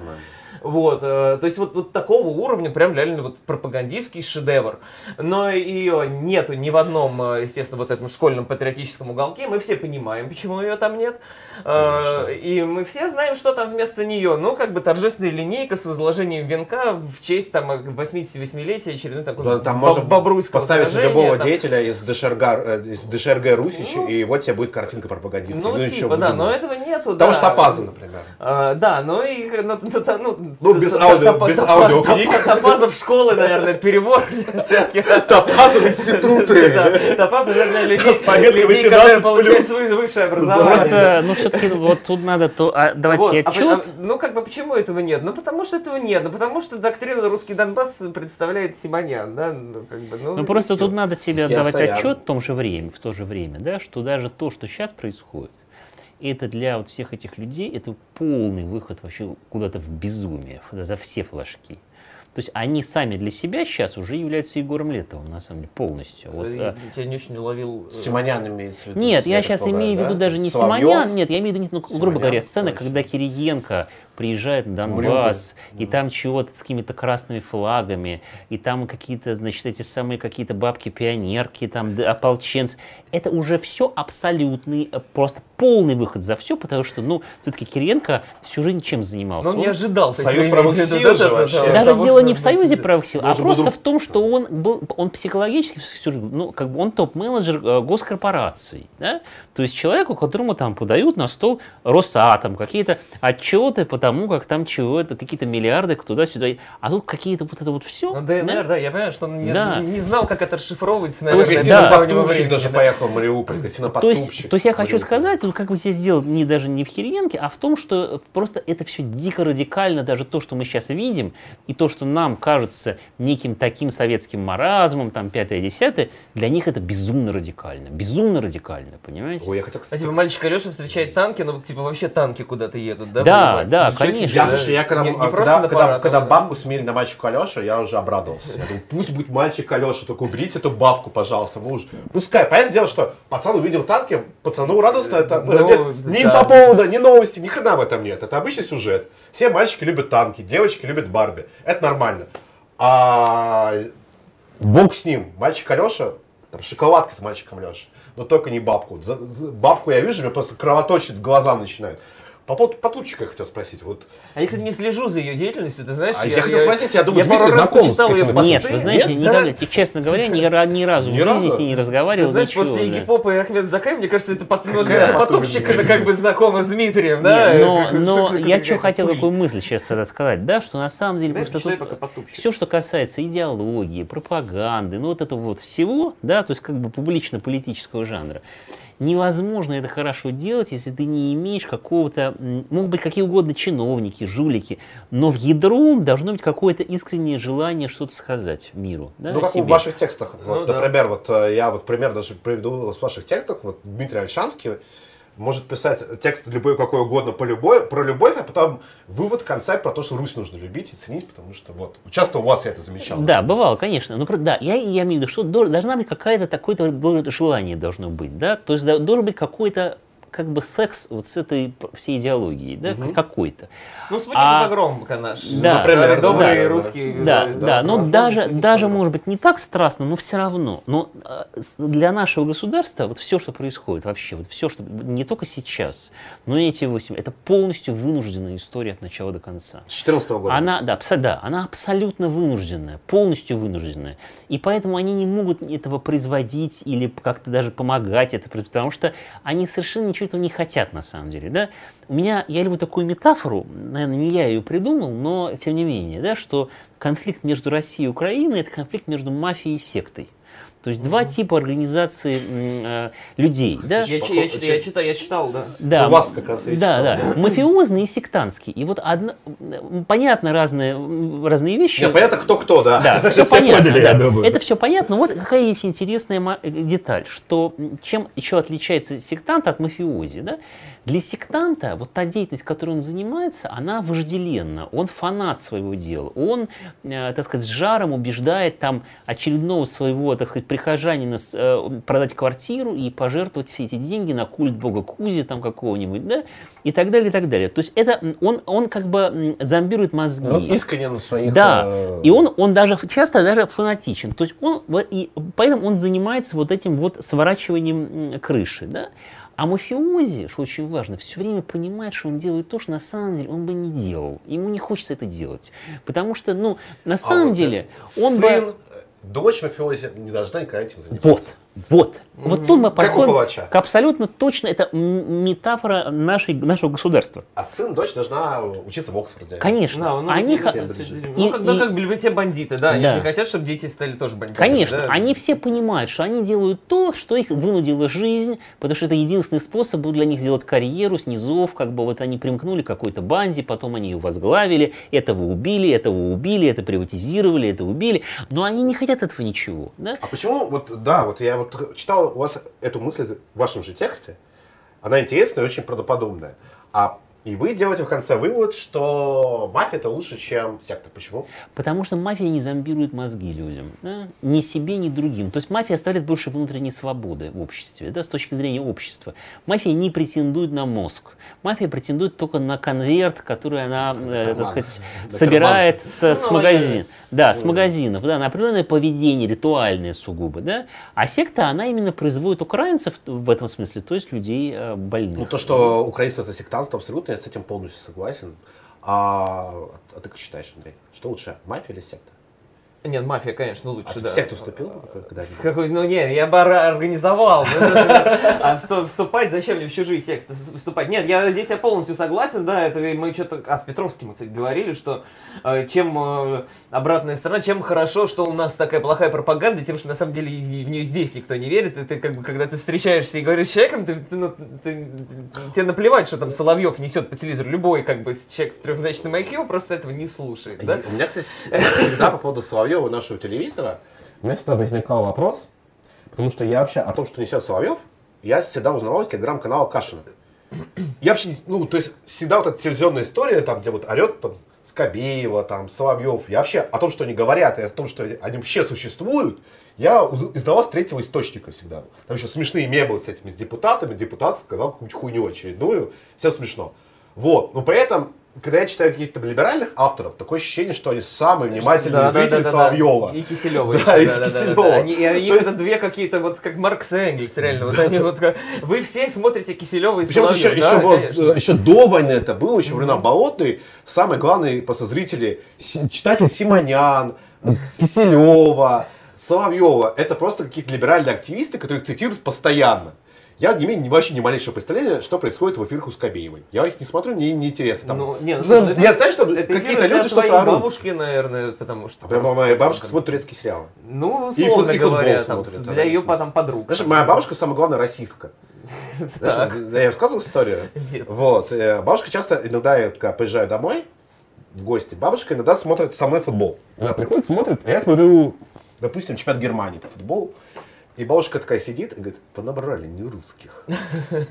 Speaker 1: Вот, э, то есть вот, вот такого уровня прям реально вот пропагандистский шедевр. Но ее нету ни в одном, э, естественно, вот этом школьном патриотическом уголке. Мы все понимаем, почему ее там нет. Э,
Speaker 2: Конечно.
Speaker 1: И мы все знаем, что там вместо нее. Ну, как бы торжественная линейка с возложением венка в честь там 88-летия очередной такой
Speaker 2: Да, Там можно
Speaker 1: бобруйского
Speaker 2: поставить
Speaker 1: сражения,
Speaker 2: любого
Speaker 1: там.
Speaker 2: деятеля из ДШРГ, из ДШРГ Русич,
Speaker 1: Ну,
Speaker 2: и вот тебе будет картинка пропагандистская.
Speaker 1: Ну,
Speaker 2: и
Speaker 1: типа, да, но этого нету,
Speaker 2: Того
Speaker 1: да.
Speaker 2: же Топаза, например.
Speaker 1: А, да, ну и ну, ну, ну,
Speaker 2: без аудио- без аудиокниг.
Speaker 1: топ- Топазов школы, наверное, перебор для всяких.
Speaker 2: Топаза в институты.
Speaker 1: Топазов для людей,
Speaker 2: С пометкой
Speaker 1: людей,
Speaker 2: 18+.
Speaker 1: которые получают высшее образование.
Speaker 3: Просто, ну, все-таки вот тут надо то, давать себе отчет.
Speaker 1: ну, как бы, почему этого нет? Ну, потому что этого нет. Ну, потому что доктрину «Русский Донбасс» представляет Симонян, да? Ну,
Speaker 3: просто тут надо себе отдавать отчет в том же время, в то же время, да, что даже то, что сейчас происходит, это для вот всех этих людей, это полный выход вообще куда-то в безумие, за все флажки. То есть они сами для себя сейчас уже являются Егором Летовым, на самом деле, полностью. Вот,
Speaker 1: Я
Speaker 3: а,
Speaker 1: тебя не очень уловил. э,
Speaker 2: Симонян имеется в виду.
Speaker 3: Нет, я
Speaker 2: так
Speaker 3: сейчас
Speaker 2: полагаю,
Speaker 3: имею в виду
Speaker 2: да?
Speaker 3: даже не
Speaker 2: Соловьев?
Speaker 3: Симонян, нет, я имею в виду, ну, грубо
Speaker 2: Симонян,
Speaker 3: говоря, сцена,
Speaker 2: точно.
Speaker 3: когда Кириенко приезжает на Донбасс, и там чего-то с какими-то красными флагами, и там какие-то, значит, эти самые какие-то бабки-пионерки, там, д- ополченцы. Это уже все абсолютный, э, просто полный выход за все, потому что, ну, все-таки Кириенко всю жизнь чем занимался?
Speaker 1: Ну, он не
Speaker 3: Он-
Speaker 1: ожидал. то есть,
Speaker 2: Союз
Speaker 1: вы
Speaker 2: правых сил
Speaker 1: вот
Speaker 2: же
Speaker 1: это,
Speaker 2: вообще.
Speaker 1: да,
Speaker 3: Даже
Speaker 1: того,
Speaker 3: дело не в союзе правых сил, а просто
Speaker 2: друг-
Speaker 3: в том, что он был, он психологически всю жизнь, ну, как бы он топ-менеджер э, госкорпораций, да? То есть человеку, которому там подают на стол Росатом, какие-то отчеты по тому, как там чего-то, какие-то миллиарды туда-сюда, а тут какие-то вот это вот все.
Speaker 1: Ну, ДНР, да, я понимаю, что он не,
Speaker 3: Да.
Speaker 1: не знал, как это расшифровывается,
Speaker 3: То
Speaker 1: наверное,
Speaker 3: есть,
Speaker 1: до
Speaker 3: да.
Speaker 2: даже
Speaker 1: да.
Speaker 2: Поехал в Мариуполь,
Speaker 3: То
Speaker 2: Косиноподтупщик.
Speaker 3: есть, то есть я хочу
Speaker 2: Мариуполь.
Speaker 3: сказать, ну, как бы здесь сделал не даже не в Кириенке, а в том, что просто это все дико радикально, даже то, что мы сейчас видим, и то, что нам кажется неким таким советским маразмом, там, пятое, десятое, для них это безумно радикально. Безумно радикально, понимаете?
Speaker 2: Ой, я хотел,
Speaker 1: А
Speaker 2: кстати,
Speaker 1: типа мальчик Алеша встречает танки, но типа вообще танки куда-то едут, да?
Speaker 3: Да, да,
Speaker 1: Ничего
Speaker 3: конечно.
Speaker 2: Я, слушай, я когда,
Speaker 1: Не- не
Speaker 2: а, когда, когда,
Speaker 1: парад,
Speaker 2: когда
Speaker 1: а-
Speaker 2: бабку сменили на мальчика Алеша, я уже обрадовался. Я думаю, пусть будет мальчик Алеша, только уберите эту бабку, пожалуйста, мы уж. Пускай. Понятное дело, что пацан увидел танки, пацану радостно, это
Speaker 1: Ну,
Speaker 2: нет, ни
Speaker 1: да.
Speaker 2: по поводу, ни новости, ни хрена в этом нет. Это обычный сюжет. Все мальчики любят танки, девочки любят Барби. Это нормально. А бог с ним, мальчик Алеша, там шоколадка с мальчиком Алеша, но только не бабку. За- за- бабку я вижу, мне просто кровоточит, глаза начинают. По поводу Потупчика я хотел спросить. Вот
Speaker 1: А я, кстати, не слежу за ее деятельностью, ты знаешь?
Speaker 2: А я хотел спросить, я думаю,
Speaker 1: я пару
Speaker 2: Дмитрий
Speaker 1: раз
Speaker 2: знаком
Speaker 1: почитал ее.
Speaker 3: Нет, вы знаете,
Speaker 1: Нет,
Speaker 3: никогда,
Speaker 1: да?
Speaker 3: честно говоря, ни, ни разу
Speaker 2: Ни
Speaker 3: в жизни
Speaker 2: разу?
Speaker 3: с ней не
Speaker 1: Ты
Speaker 3: разговаривал.
Speaker 1: знаешь,
Speaker 3: ничего,
Speaker 1: после
Speaker 3: да.
Speaker 1: Игги Попа и Ахмед Закай, мне кажется, это под, немножко Потупчик, это как бы знакома с Дмитрием, да?
Speaker 3: Не, но,
Speaker 1: Как-
Speaker 3: но я что хотел, какую мысль сейчас тогда сказать, да, что на самом деле просто тут все, что касается идеологии, пропаганды, ну вот этого вот всего, да, то есть как бы публично-политического жанра, невозможно это хорошо делать, если ты не имеешь какого-то, могут быть какие угодно чиновники, жулики, но в ядром должно быть какое-то искреннее желание что-то сказать миру, да,
Speaker 2: Ну, как в
Speaker 3: себе.
Speaker 2: ваших текстах. Вот,
Speaker 1: Ну, да.
Speaker 2: Например, вот э, я вот пример даже приведу с ваших текстов. Вот Дмитрий Альшанский может писать текст любой какой угодно по любой, про любовь, а потом вывод в конце про то, что Русь нужно любить и ценить, потому что вот часто у вас я это замечал.
Speaker 3: Да, бывало, конечно. Но про- да, я, я имею в виду, что дол- должна быть какая-то такое-то желание должно быть, да, то есть должен быть какой-то как бы секс вот с этой всей идеологией, да, хоть какой-то.
Speaker 1: Ну, спутник
Speaker 3: А-
Speaker 1: погром наш.
Speaker 3: Да,
Speaker 1: Например,
Speaker 2: да,
Speaker 1: добрый
Speaker 2: да, да.
Speaker 1: русский.
Speaker 3: Да,
Speaker 1: э,
Speaker 3: да, но даже, даже может быть не так страстно, но все равно. Но с- для нашего государства вот все, что происходит вообще, вот все, что не только сейчас, но и эти 8, это полностью вынужденная история от начала до конца.
Speaker 2: С 14 года.
Speaker 3: Она, да, да, она абсолютно вынужденная, полностью вынужденная. И поэтому они не могут этого производить или как-то даже помогать это, потому что они совершенно ничего этого не хотят на самом деле. Да? У меня, я люблю такую метафору, наверное, не я ее придумал, но тем не менее, да, что конфликт между Россией и Украиной – это конфликт между мафией и сектой. То есть два типа организации э, людей. Да?
Speaker 1: Я, чи- я, чит- я читал, я читал, да.
Speaker 3: Да,
Speaker 2: У вас как раз я
Speaker 3: да,
Speaker 2: читал,
Speaker 3: да, мафиозный и сектантский. И вот одно, понятно разные, разные вещи.
Speaker 2: Понятно, кто кто, да.
Speaker 3: Да, все понятно.
Speaker 2: поняли,
Speaker 3: да.
Speaker 2: я думаю.
Speaker 3: Это все понятно. Вот какая есть интересная э, деталь, что чем еще отличается сектант от мафиози, да? Для сектанта вот та деятельность, которой он занимается, она вожделенна. Он фанат своего дела. Он, э, так сказать, с жаром убеждает там очередного своего, так сказать, прихожанина э, продать квартиру и пожертвовать все эти деньги на культ бога Кузи там какого-нибудь, да, и так далее, и так далее. То есть это он, он как бы зомбирует мозги.
Speaker 2: Он искренне на своих...
Speaker 3: Да,
Speaker 2: э,
Speaker 3: и он, он даже часто даже фанатичен. То есть он, и поэтому он занимается вот этим вот сворачиванием крыши, да. А мафиози, что очень важно, все время понимает, что он делает то, что на самом деле он бы не делал. Ему не хочется это делать. Потому что, ну, на
Speaker 2: а
Speaker 3: самом
Speaker 2: вот,
Speaker 3: деле,
Speaker 2: э,
Speaker 3: он
Speaker 2: сын,
Speaker 3: бы...
Speaker 2: э, дочь мафиози не должна никогда этим заниматься.
Speaker 3: Вот, вот. Вот тут мы
Speaker 2: Как
Speaker 3: подходим
Speaker 2: палача.
Speaker 3: к абсолютно точно, это метафора нашей, нашего государства.
Speaker 2: А сын, дочь должна учиться в Оксфорде.
Speaker 3: Конечно.
Speaker 1: Да, ну,
Speaker 3: Они. И-
Speaker 1: Ну,
Speaker 3: и-
Speaker 1: как бы все бандиты, да, они
Speaker 3: Да.
Speaker 1: же не хотят, чтобы дети стали тоже бандитами.
Speaker 3: Конечно,
Speaker 1: да.
Speaker 3: они все понимают, что они делают то, что их вынудила жизнь, потому что это единственный способ был для них сделать карьеру с низов, как бы вот они примкнули к какой-то банде, потом они ее возглавили, этого убили, этого убили, это приватизировали, это убили, но они не хотят этого ничего, да?
Speaker 2: А почему, вот, да, вот я вот читал у вас эту мысль в вашем же тексте, она интересная и очень правдоподобная. А и вы делаете в конце вывод, что мафия это лучше, чем секта. Почему?
Speaker 3: Потому что мафия не зомбирует мозги людям. да? Ни себе, ни другим. То есть мафия оставляет больше внутренней свободы в обществе, да, с точки зрения общества. Мафия не претендует на мозг. Мафия претендует только на конверт, который она, э, так сказать, собирает с, с
Speaker 1: Ну,
Speaker 3: магазин.
Speaker 1: лояльность.
Speaker 3: Да, с магазинов, да, на определенное поведение, ритуальное сугубо, да. А секта, она именно производит украинцев в этом смысле, то есть людей э, больных.
Speaker 2: Ну, то, что украинство это сектантство, абсолютно, я с этим полностью согласен. А, а ты как считаешь, Андрей? Что лучше, мафия или секта?
Speaker 1: Нет, мафия, конечно, лучше,
Speaker 2: А
Speaker 1: да.
Speaker 2: секту вступил когда-нибудь?
Speaker 1: Какой, ну не, я бы ор- организовал. ну, А всту- вступать, зачем мне в чужие тексты вступать? Нет, я здесь я полностью согласен, да, это мы что-то, а с Петровским кстати, говорили, что э, чем э, обратная сторона, чем хорошо, что у нас такая плохая пропаганда, тем, что на самом деле в нее здесь никто не верит, и ты как бы, когда ты встречаешься и говоришь с человеком, ты, ты, ну, ты- тебе наплевать, что там Соловьев несет по телевизору, любой как бы человек с трехзначным IQ просто этого не слушает, да?
Speaker 2: У меня, кстати, всегда по поводу Соловьева нашего телевизора, у меня всегда возникал вопрос, потому что я вообще о том, что несет Соловьев, я всегда узнавал из телеграм-канала Кашина. я вообще, ну, то есть всегда вот эта телевизионная история, там, где вот орет там Скобеева, там, Соловьев, я вообще о том, что они говорят, и о том, что они вообще существуют, я издавал с третьего источника всегда. Там еще смешные мемы с этими, с депутатами, депутат сказал какую-нибудь хуйню очередную, всем смешно. Вот, но при этом, когда я читаю каких-то либеральных авторов, такое ощущение, что они самые внимательные
Speaker 1: Да,
Speaker 2: зрители
Speaker 1: да, да.
Speaker 2: Соловьева.
Speaker 1: И Киселева.
Speaker 2: Да, и Киселева.
Speaker 1: Они, они
Speaker 2: есть-
Speaker 1: это две какие-то, вот как Маркс и Энгельс, реально. Вот они вот как- вы все смотрите Киселева и
Speaker 2: Причем еще,
Speaker 1: Соловьев,
Speaker 2: еще,
Speaker 1: да,
Speaker 2: было-
Speaker 1: конечно.
Speaker 2: еще до войны это было, еще времена Болотной. Самые главные просто зрители, читатель Симонян, Киселева, Соловьева. Это просто какие-то либеральные активисты, которых цитируют постоянно. Я не имею вообще ни малейшего представления, что происходит в эфирах у Скобеевой. Я их не смотрю, мне не интересно. Там,
Speaker 1: Ну, не, ну,
Speaker 2: Ну,
Speaker 1: слушай, это-
Speaker 2: я знаю, что какие-то люди что-то орут.
Speaker 1: бабушки, наверное, потому что... Просто-
Speaker 2: моя бабушка смотрит турецкие сериалы.
Speaker 1: Ну,
Speaker 2: И фут- и футбол
Speaker 1: говоря, там,
Speaker 2: смотрит,
Speaker 1: для
Speaker 2: она
Speaker 1: ее потом подруг.
Speaker 2: Знаешь, моя бабушка самая главная расистка. Знаешь, я рассказывал историю?
Speaker 1: Нет.
Speaker 2: Вот. э, Бабушка часто, иногда я когда приезжаю домой в гости, бабушка иногда смотрит со мной футбол. Она приходит, смотрит, а я смотрю, допустим, чемпионат Германии по футболу. И бабушка такая сидит и говорит, понабрали не русских.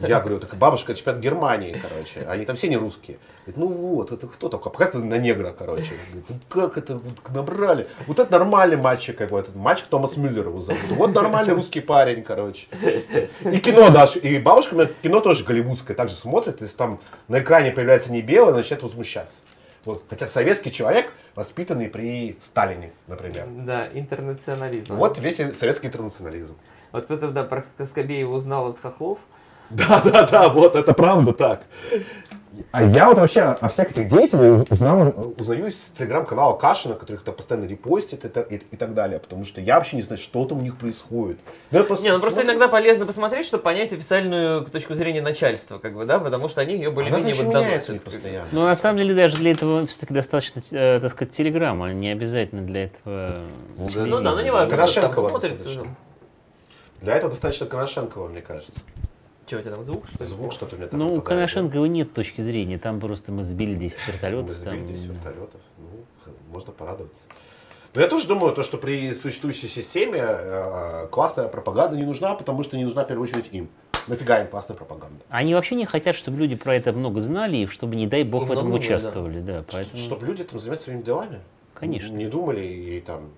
Speaker 2: Я говорю, так бабушка, чемпионат Германии, короче. Они там все не русские. Говорит, ну вот, это кто такой? Показывает на негра, короче. Говорит, ну как это набрали? Вот это нормальный мальчик какой-то. Мальчик Томас Мюллер его зовут. Вот нормальный русский парень, короче. И кино наше. И бабушка кино тоже голливудское также смотрит. Если там на экране появляется не белое, начинает возмущаться. Вот. Хотя советский человек, воспитанный при Сталине, например.
Speaker 1: Да, интернационализм.
Speaker 2: Вот весь советский интернационализм.
Speaker 1: Вот кто-то, да, про Скобеева узнал от Хохлов.
Speaker 2: Да, да, да, вот это правда так. А я вот вообще о всех этих деятелей узнал, узнаю из телеграм-канала Кашина, который их там постоянно репостит и, и- и так далее, потому что я вообще не знаю, что там у них происходит. Ну, я
Speaker 1: Не, ну просто иногда полезно посмотреть, чтобы понять официальную точку зрения начальства, как бы, да, потому что они ее более-менее вот доносят.
Speaker 2: постоянно.
Speaker 3: Но на самом деле даже для этого все-таки достаточно, э, так сказать, телеграмма, не обязательно для этого.
Speaker 2: Ну да.
Speaker 1: Ну да, ну не важно,
Speaker 2: Коношенкова
Speaker 1: смотрит.
Speaker 2: достаточно. Для этого достаточно Коношенкова, мне кажется.
Speaker 1: Что, у тебя там звук, что?
Speaker 2: Звук что-то у меня там
Speaker 3: Ну, у. Коношенкова нет точки зрения, там просто мы сбили 10
Speaker 2: Мы
Speaker 3: вертолетов.
Speaker 2: сбили
Speaker 3: там,
Speaker 2: 10
Speaker 3: да.
Speaker 2: вертолетов. Ну, можно порадоваться. Но я тоже думаю, то, что при существующей системе э, классная пропаганда не нужна, потому что не нужна в первую очередь им. Нафига им классная пропаганда?
Speaker 3: Они вообще не хотят, чтобы люди про это много знали, и чтобы, не дай бог,
Speaker 1: И
Speaker 3: в этом
Speaker 1: много думали, да.
Speaker 3: участвовали. Да, поэтому...
Speaker 2: Чтобы люди там занимались своими делами.
Speaker 3: Конечно.
Speaker 2: Не думали и там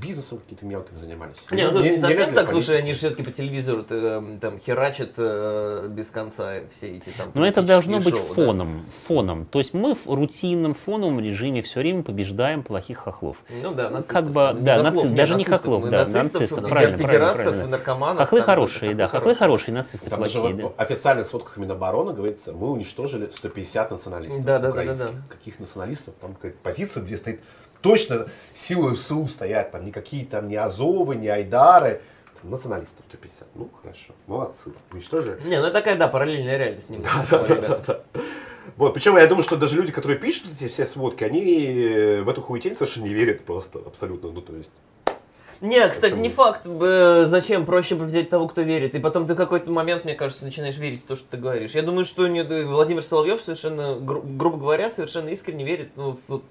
Speaker 2: бизнесом каким-то мелким занимались.
Speaker 1: Не, ну слушай, не, совсем
Speaker 2: лезли в
Speaker 1: так, слушай, они же все-таки по телевизору э, там херачат э, без конца все эти там.
Speaker 3: Но это должно быть
Speaker 1: шоу, да.
Speaker 3: фоном, фоном. То есть мы в рутинном фоновом режиме все время побеждаем плохих хохлов.
Speaker 1: Ну да, нацистов.
Speaker 3: Как бы,
Speaker 1: Не
Speaker 3: да,
Speaker 1: хохлов,
Speaker 3: наци-
Speaker 1: не,
Speaker 3: даже не хохлов, да,
Speaker 1: нацистов,
Speaker 3: нацистов, правильно, правильно, правильно.
Speaker 1: наркоманов.
Speaker 3: Хохлы
Speaker 1: там,
Speaker 3: хорошие, да, хохлы хорошие, нацисты
Speaker 2: Там даже
Speaker 3: плохие,
Speaker 2: в
Speaker 3: да.
Speaker 2: официальных сводках Минобороны говорится, мы уничтожили 150 националистов
Speaker 1: Да, да, да, да, да.
Speaker 2: Каких националистов? Там какая-то позиция, где стоит точно силы СУ стоят, там никакие там не Азовы, не Айдары. Националистов 150. Ну, хорошо, молодцы, уничтожили.
Speaker 1: Не, ну это такая, да, параллельная реальность немного. ребят.
Speaker 2: Вот, причем я думаю, что даже люди, которые пишут эти все сводки, они э, в эту хуетень совершенно не верят просто, абсолютно, ну, то есть.
Speaker 1: Не, кстати,
Speaker 2: Почему?
Speaker 1: не факт, зачем проще бы взять того, кто верит. И потом ты в какой-то момент, мне кажется, начинаешь верить в то, что ты говоришь. Я думаю, что Владимир Соловьев совершенно, гру- грубо говоря, совершенно искренне верит ну, в,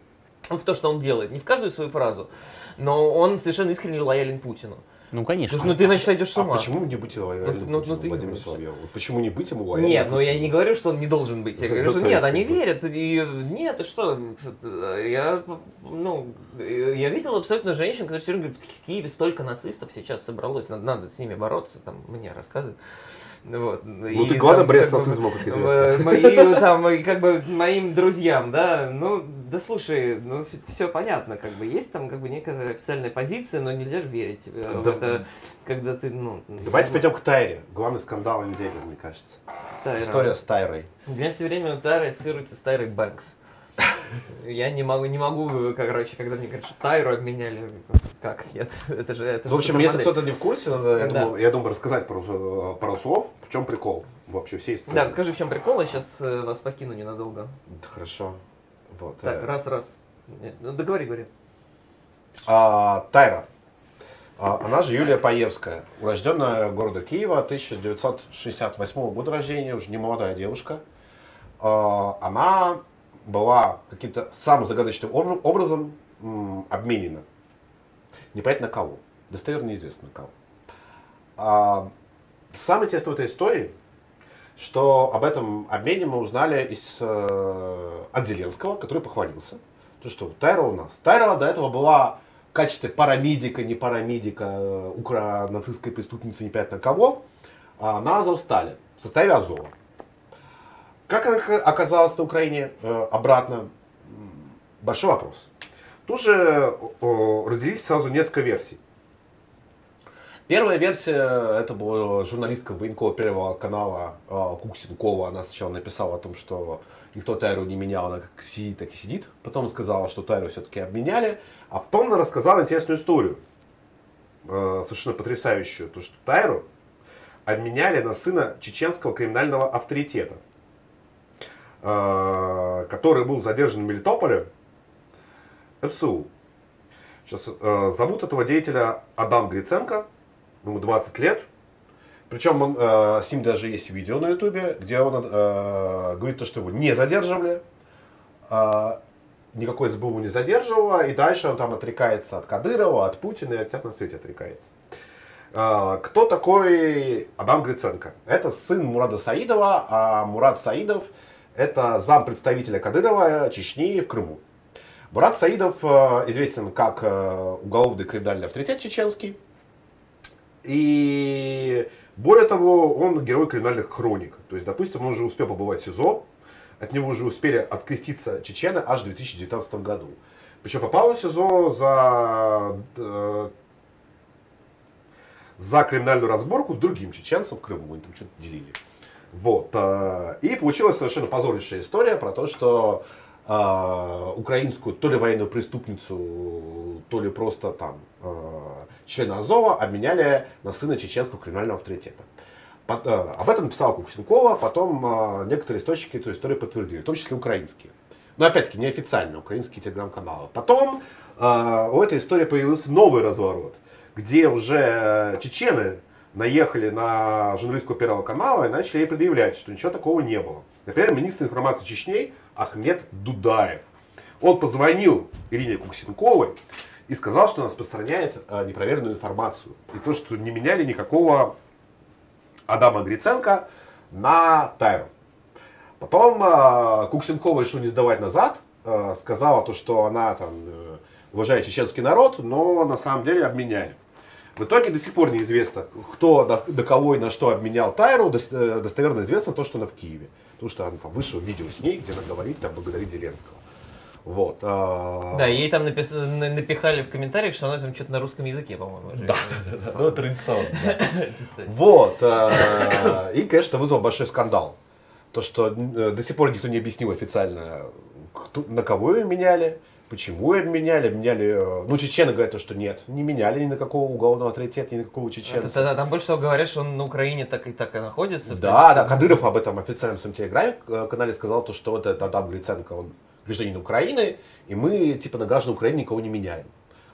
Speaker 1: в то, что он делает. Не в каждую свою фразу, но он совершенно искренне лоялен Путину.
Speaker 3: Ну, конечно.
Speaker 1: Ну, ты иначе сойдешь с
Speaker 2: А
Speaker 1: ума.
Speaker 2: почему не быть лояльным
Speaker 1: Ну, ну,
Speaker 2: Путину,
Speaker 1: ну, ты.
Speaker 2: Соловьеву? Вот Почему не быть ему лояльным
Speaker 1: Нет, ну я не говорю, что он не должен быть. Я говорю, что
Speaker 2: то
Speaker 1: нет, они верят. И, нет, и что? Я, ну, я видел абсолютно женщин, которые все время говорят, в Киеве столько нацистов сейчас собралось, надо, надо с ними бороться, там, мне рассказывают. Вот.
Speaker 2: Ну, ты главный борец с нацизмом, как известно.
Speaker 1: Мои, там, и как бы, моим друзьям, да, ну, да слушай, ну, все понятно, как бы, есть там, как бы, некая официальная позиция, но нельзя же верить э,
Speaker 2: Да.
Speaker 1: это, когда ты, ну...
Speaker 2: Давайте перейдем к Тайре. Главный скандал недели, мне кажется.
Speaker 1: Тайра.
Speaker 2: История с Тайрой.
Speaker 1: У меня все время Тайра ассоциируется с Тайрой Бэнкс. Я не могу, не могу, короче, когда мне говорят, что Тайру обменяли, как, нет, это же, это
Speaker 2: Ну, в общем,
Speaker 1: же
Speaker 2: если кто-то не в курсе, надо, я,
Speaker 1: Да.
Speaker 2: думаю, я думаю, рассказать э, пару слов, в чем прикол вообще всей истории.
Speaker 1: Да, расскажи, в чем прикол, я сейчас вас покину ненадолго.
Speaker 2: Да, Хорошо. Вот.
Speaker 1: Так,
Speaker 2: э,
Speaker 1: раз, раз. Ну, договори, говори.
Speaker 2: а, Тайра. А, Она же Юлия Паевская, урожденная города Киева, 1968 года рождения, уже не молодая девушка. А, Она была каким-то самым загадочным обра- образом обменена. Непонятно кого. Достоверно неизвестно кого. А, Самое интересное в этой истории, что об этом обмене мы узнали из, э, от Зеленского, который похвалился. То, что Тайра у нас. Тайра до этого была в качестве парамедика, не парамедика, э, укра нацистской преступницы непонятно кого, а на Азовстале в составе Азова. Как она оказалась на Украине э, обратно? Большой вопрос. Тут же родились сразу несколько версий. Первая версия, это была журналистка военкова Первого канала э, Куксенкова. Она сначала написала о том, что никто Тайру не менял, она как сидит, так и сидит. Потом сказала, что Тайру все-таки обменяли. А потом она рассказала интересную историю. Э, совершенно потрясающую. То, что Тайру обменяли на сына чеченского криминального авторитета, который был задержан в Мелитополе ФСУ. Сейчас э, зовут этого деятеля Адам Гриценко, ему 20 лет. Причем он, э, с ним даже есть видео на ютубе, где он э, говорит, то, что его не задерживали, э, никакой СБУ не задерживало, и дальше он там отрекается от Кадырова, от Путина и от всех на свете отрекается. Э, кто такой Адам Гриценко? Это сын Мурада Саидова, а Мурад Саидов это зам представителя Кадырова Чечни в Крыму. Мурат Саидов э, известен как э, уголовный криминальный авторитет чеченский. И более того, он герой криминальных хроник. То есть, допустим, он уже успел побывать в СИЗО, от него уже успели откреститься чечены аж в 2019 году. Причем попал в СИЗО за, э, за криминальную разборку с другим чеченцем в Крыму. Они там что-то делили. Вот. И получилась совершенно позорнейшая история про то, что э, украинскую то ли военную преступницу, то ли просто там э, члена Азова обменяли на сына чеченского криминального авторитета. Э, об этом написала Куксенкова, потом э, некоторые источники эту историю подтвердили, в том числе украинские. Но опять-таки неофициально, украинские телеграм-каналы. Потом э, у этой истории появился новый разворот, где уже чечены наехали на журналистку Первого канала и начали ей предъявлять, что ничего такого не было. Например, министр информации Чечни Ахмед Дудаев. Он позвонил Ирине Куксенковой и сказал, что она распространяет э, непроверенную информацию. И то, что не меняли никакого Адама Гриценко на Тайру. Потом э, Куксенкова решила не сдавать назад, э, сказала то, что она там уважает чеченский народ, но на самом деле обменяли. В итоге до сих пор неизвестно, кто до, до кого и на что обменял Тайру. Э, достоверно известно то, что она в Киеве. Потому что она там вышло видео с ней, где она говорит, там, благодарит Зеленского. Вот. А...
Speaker 1: Да, ей там напис... напихали в комментариях, что она там что-то на русском языке, по-моему.
Speaker 2: Да, да, да, ну традиционно. Вот. А, и, конечно, вызвал большой скандал. То, что э, до сих пор никто не объяснил официально, на кого ее меняли, Почему обменяли? Обменяли, э, ну, чечены говорят, что нет, не меняли ни на какого уголовного авторитета, ни на какого чеченца.
Speaker 1: Это, это, там больше всего говорят, что он на Украине так и так и находится.
Speaker 2: Да, да, Кадыров об этом официально в своем телеграме-канале сказал, то, что вот это Адам Гриценко, он гражданин Украины, и мы, типа, на граждан Украины никого не меняем.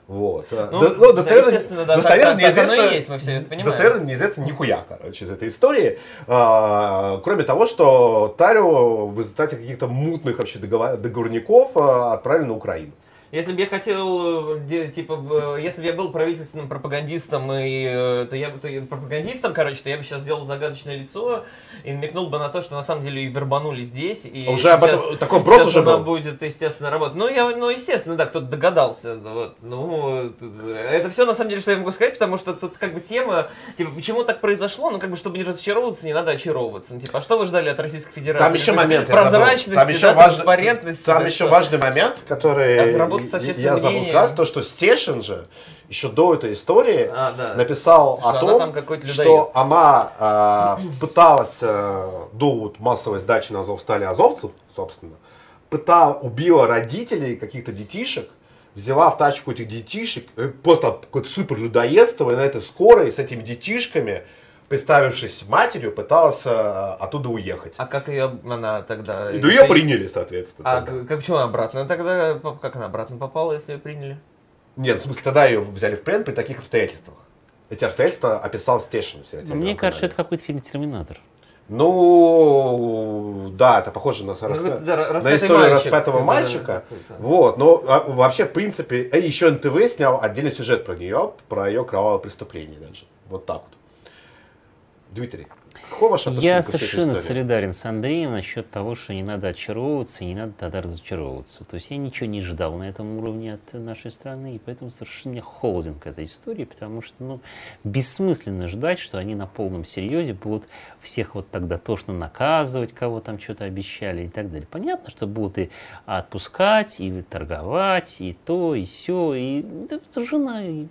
Speaker 2: Вот. Ну, ну достоверно, да, да, достоверно так, неизвестно, так есть, мы все это понимаем. Достоверно неизвестно нихуя, короче, из этой истории. А, кроме того, что Тарю в результате каких-то мутных вообще договор, договорников а, отправили на Украину.
Speaker 1: Если бы я хотел, э, типа, если бы я был правительственным пропагандистом, и, э, то я бы то, пропагандистом, короче, то я бы сейчас сделал загадочное лицо и намекнул бы на то, что на самом деле и вербанули здесь. И
Speaker 2: а уже об этом такой брос уже был.
Speaker 1: будет, естественно, работать. Ну, я, ну, естественно, да, кто-то догадался. Вот, ну, это все на самом деле, что я могу сказать, потому что тут как бы тема, типа, почему так произошло, ну, как бы, чтобы не разочаровываться, не надо очаровываться. Ну, типа, а что вы ждали от Российской Федерации?
Speaker 2: Там еще момент,
Speaker 1: Прозрачности, там еще да, важный, транспарентности.
Speaker 2: Там еще что? важный момент, который я забыл сказать, то, что Стешин же еще до этой истории а, да. написал что о том, что она э, пыталась э, до вот массовой сдачи на Азовстале азовцев, собственно, пытала, убила родителей каких-то детишек, взяла в тачку этих детишек, э, просто какое-то супер людоедство, и на этой скорой с этими детишками представившись матерью, пыталась э, оттуда уехать.
Speaker 1: А как ее она тогда...
Speaker 2: Ну, ее приняли, соответственно.
Speaker 1: А тогда. как почему обратно тогда? Как она обратно попала, если ее приняли?
Speaker 2: Нет, в смысле, тогда ее взяли в плен при таких обстоятельствах. Эти обстоятельства описал Стешин.
Speaker 3: Мне кажется, это какой-то фильм «Терминатор».
Speaker 2: Ну, да, это похоже на, ну, да, на историю мальчик, распятого мальчика. Да, вот, но а, вообще, в принципе, э, еще НТВ снял отдельный сюжет про нее, про ее кровавое преступление даже. Вот так вот. Дмитрий. Какое ваше
Speaker 3: Я совершенно солидарен с Андреем насчет того, что не надо очаровываться не надо тогда разочаровываться. То есть я ничего не ждал на этом уровне от нашей страны, и поэтому совершенно мне холоден к этой истории, потому что ну, бессмысленно ждать, что они на полном серьезе будут всех вот тогда тошно наказывать, кого там что-то обещали и так далее. Понятно, что будут и отпускать, и торговать, и то, и все, и это совершенно,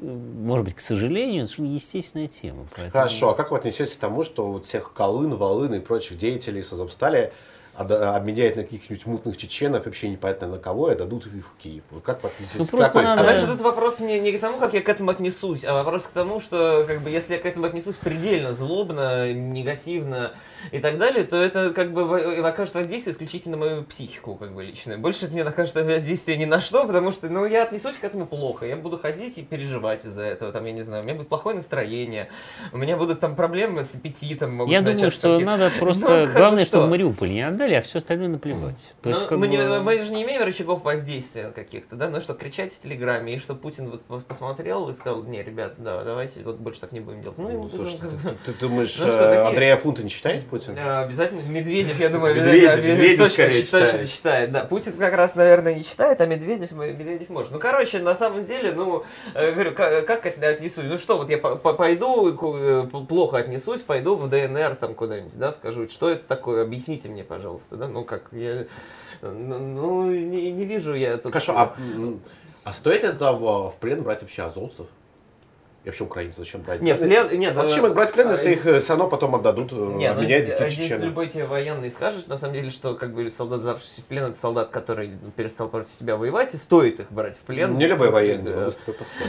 Speaker 3: может быть, к сожалению, совершенно естественная тема. Поэтому-
Speaker 2: Хорошо, а как вы отнесетесь к тому, что вот всех Колын, Волын и прочих деятелей с Азовстали отда- обменяют на каких-нибудь мутных чеченов, вообще непонятно на кого, и отдадут их в Киев? Вот как вы отнесетесь
Speaker 3: Ну,
Speaker 2: к
Speaker 3: просто
Speaker 2: такой
Speaker 1: А
Speaker 3: надо-
Speaker 2: истории?
Speaker 1: дальше тут вопрос не, не к тому, как я к этому отнесусь, а вопрос к тому, что как бы если я к этому отнесусь предельно злобно, негативно и так далее, то это как бы окажет воздействие исключительно на мою психику, как бы личное. Больше это не окажет воздействие ни на что, потому что, ну, я отнесусь к этому плохо. Я буду ходить и переживать из-за этого, там, я не знаю, у меня будет плохое настроение, у меня будут там проблемы с аппетитом, могут
Speaker 3: Я думаю, что
Speaker 1: какие-
Speaker 3: надо просто...
Speaker 1: Ну, как бы
Speaker 3: главное,
Speaker 1: что?
Speaker 3: чтобы Мариуполь не отдали, а все остальное наплевать. То есть,
Speaker 1: Ну,
Speaker 3: как
Speaker 1: мы,
Speaker 3: бы-
Speaker 1: не- мы же не имеем рычагов воздействия каких-то, да, ну что, кричать в Телеграме, и что Путин вот пос- посмотрел и сказал, не, ребят, да, давайте вот больше так не будем делать. Ну,
Speaker 2: Ну, слушай,
Speaker 1: ну,
Speaker 2: ты, ты думаешь,
Speaker 1: Ну что,
Speaker 2: э,
Speaker 1: такие-
Speaker 2: Андрея Фунта не читает Путин?
Speaker 1: э, обязательно Медведев, я думаю,
Speaker 2: Медведев-
Speaker 1: обязательно-
Speaker 2: Медведев
Speaker 1: точно,
Speaker 2: скорее
Speaker 1: точно
Speaker 2: читает.
Speaker 1: читает. Да, Путин как раз, наверное, не читает, а Медведев, Медведев может. Ну, короче, на самом деле, ну, э, говорю, как, как это отнесусь? Ну что, вот я по- по- пойду, э, плохо отнесусь, пойду в ДНР там куда-нибудь, да, скажу, что это такое, объясните мне, пожалуйста, да, ну как, я, ну, ну, не, не вижу я тут...
Speaker 2: Хорошо, а, а стоит ли тогда в в плен брать вообще азовцев? И вообще украинцев зачем брать?
Speaker 1: Нет, плен, нет,
Speaker 2: А зачем их брать в плен, если их э, все равно потом отдадут, э,
Speaker 1: Нет, ну,
Speaker 2: обменяют
Speaker 1: здесь-
Speaker 2: такие
Speaker 1: здесь
Speaker 2: чечены?
Speaker 1: любой тебе военный скажет, на самом деле, что как бы солдат, сдавшийся в плен, это солдат, который перестал против себя воевать, и стоит их брать в плен.
Speaker 2: Не любой военный,
Speaker 1: Да.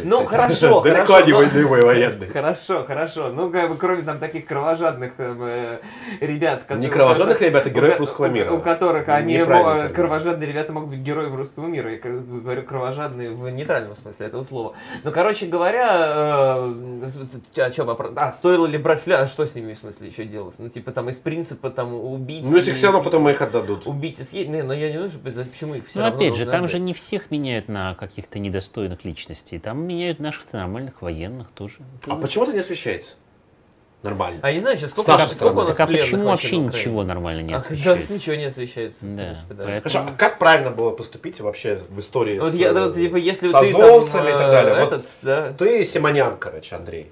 Speaker 1: Ну, хорошо,
Speaker 2: Далеко не
Speaker 1: но-
Speaker 2: любой военный.
Speaker 1: Хорошо, хорошо. Ну, как бы, кроме там таких кровожадных э, ребят,
Speaker 2: Не кровожадных ребят, а героев русского мира.
Speaker 1: У которых они кровожадные ребята могут быть героями русского мира. Я говорю кровожадные в нейтральном смысле этого слова. Ну, короче говоря, э, а что вопрос? А, стоило ли брать фля? А что с ними в смысле еще делать? Ну, типа там из принципа там убить.
Speaker 2: Ну, если
Speaker 1: и
Speaker 2: все равно потом их отдадут.
Speaker 1: Убить и съесть. Не, но я не знаю, почему их все
Speaker 3: Ну, опять же, там же не всех меняют на каких-то недостойных личностей. Там меняют наших нормальных военных тоже.
Speaker 2: А почему это не освещается? Нормально.
Speaker 1: А не знаю, сейчас сколько, сколько у нас
Speaker 3: Так а почему вообще ничего нормально не
Speaker 1: да,
Speaker 3: освещается?
Speaker 1: ничего не освещается.
Speaker 3: Да,
Speaker 1: принципе, да.
Speaker 2: Хорошо, а как правильно было поступить вообще в истории
Speaker 1: Вот
Speaker 2: с,
Speaker 1: я, да,
Speaker 2: э,
Speaker 1: вот, типа, если
Speaker 2: с
Speaker 1: ты там,
Speaker 2: азовцами и так
Speaker 1: э,
Speaker 2: далее? Вот
Speaker 1: Этот, да.
Speaker 2: Ты Симонян, короче, Андрей.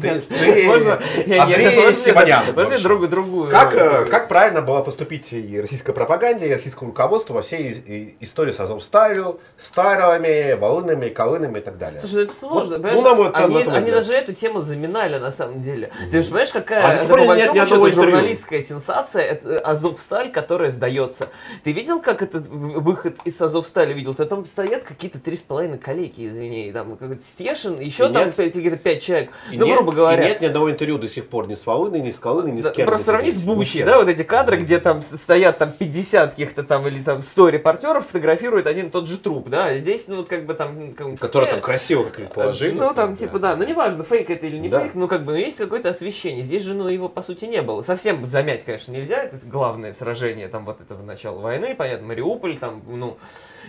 Speaker 2: Ты- ты-
Speaker 1: Можно я
Speaker 2: Симонян,
Speaker 1: я- Можно другую?
Speaker 2: Как,
Speaker 1: э,
Speaker 2: э, как правильно было поступить и российской пропаганде, и российскому руководству во всей истории с Азовсталью, Старовыми, Волынами, Колынами и так далее?
Speaker 1: Слушай, ну это сложно,
Speaker 2: Вот,
Speaker 1: понимаешь?
Speaker 2: ну, нам вот
Speaker 1: они,
Speaker 2: на том
Speaker 1: они даже эту тему заминали на самом деле. Ты же понимаешь,
Speaker 2: А
Speaker 1: какая
Speaker 2: до
Speaker 1: это, по большому счету, журналистская сенсация, это Азовсталь, которая сдается. Ты видел, как этот выход из Азовстали видел? Ты там стоят какие-то три с половиной коллеги, извини, там какой-то Стешин, еще там какие-то пять человек.
Speaker 2: И
Speaker 1: ну,
Speaker 2: нет-
Speaker 1: грубо говоря.
Speaker 2: и нет ни одного интервью до сих пор ни с Волыной, ни с Колыной, ни с
Speaker 1: Да,
Speaker 2: кем.
Speaker 1: Просто сравни с
Speaker 2: кем.
Speaker 1: да, вот эти кадры, где там стоят там 50 каких-то там или там 100 репортеров, фотографируют один и тот же труп, да, а здесь, ну, вот как бы там... как-
Speaker 2: Который там красиво как положили.
Speaker 1: Ну, там, типа, да, ну, неважно, фейк это или не
Speaker 2: Да.
Speaker 1: фейк, ну, как бы, ну, есть какое-то освещение. Здесь же, ну, его, по сути, не было. Совсем замять, конечно, нельзя, это главное сражение, там, вот этого начала войны, понятно, Мариуполь, там, ну,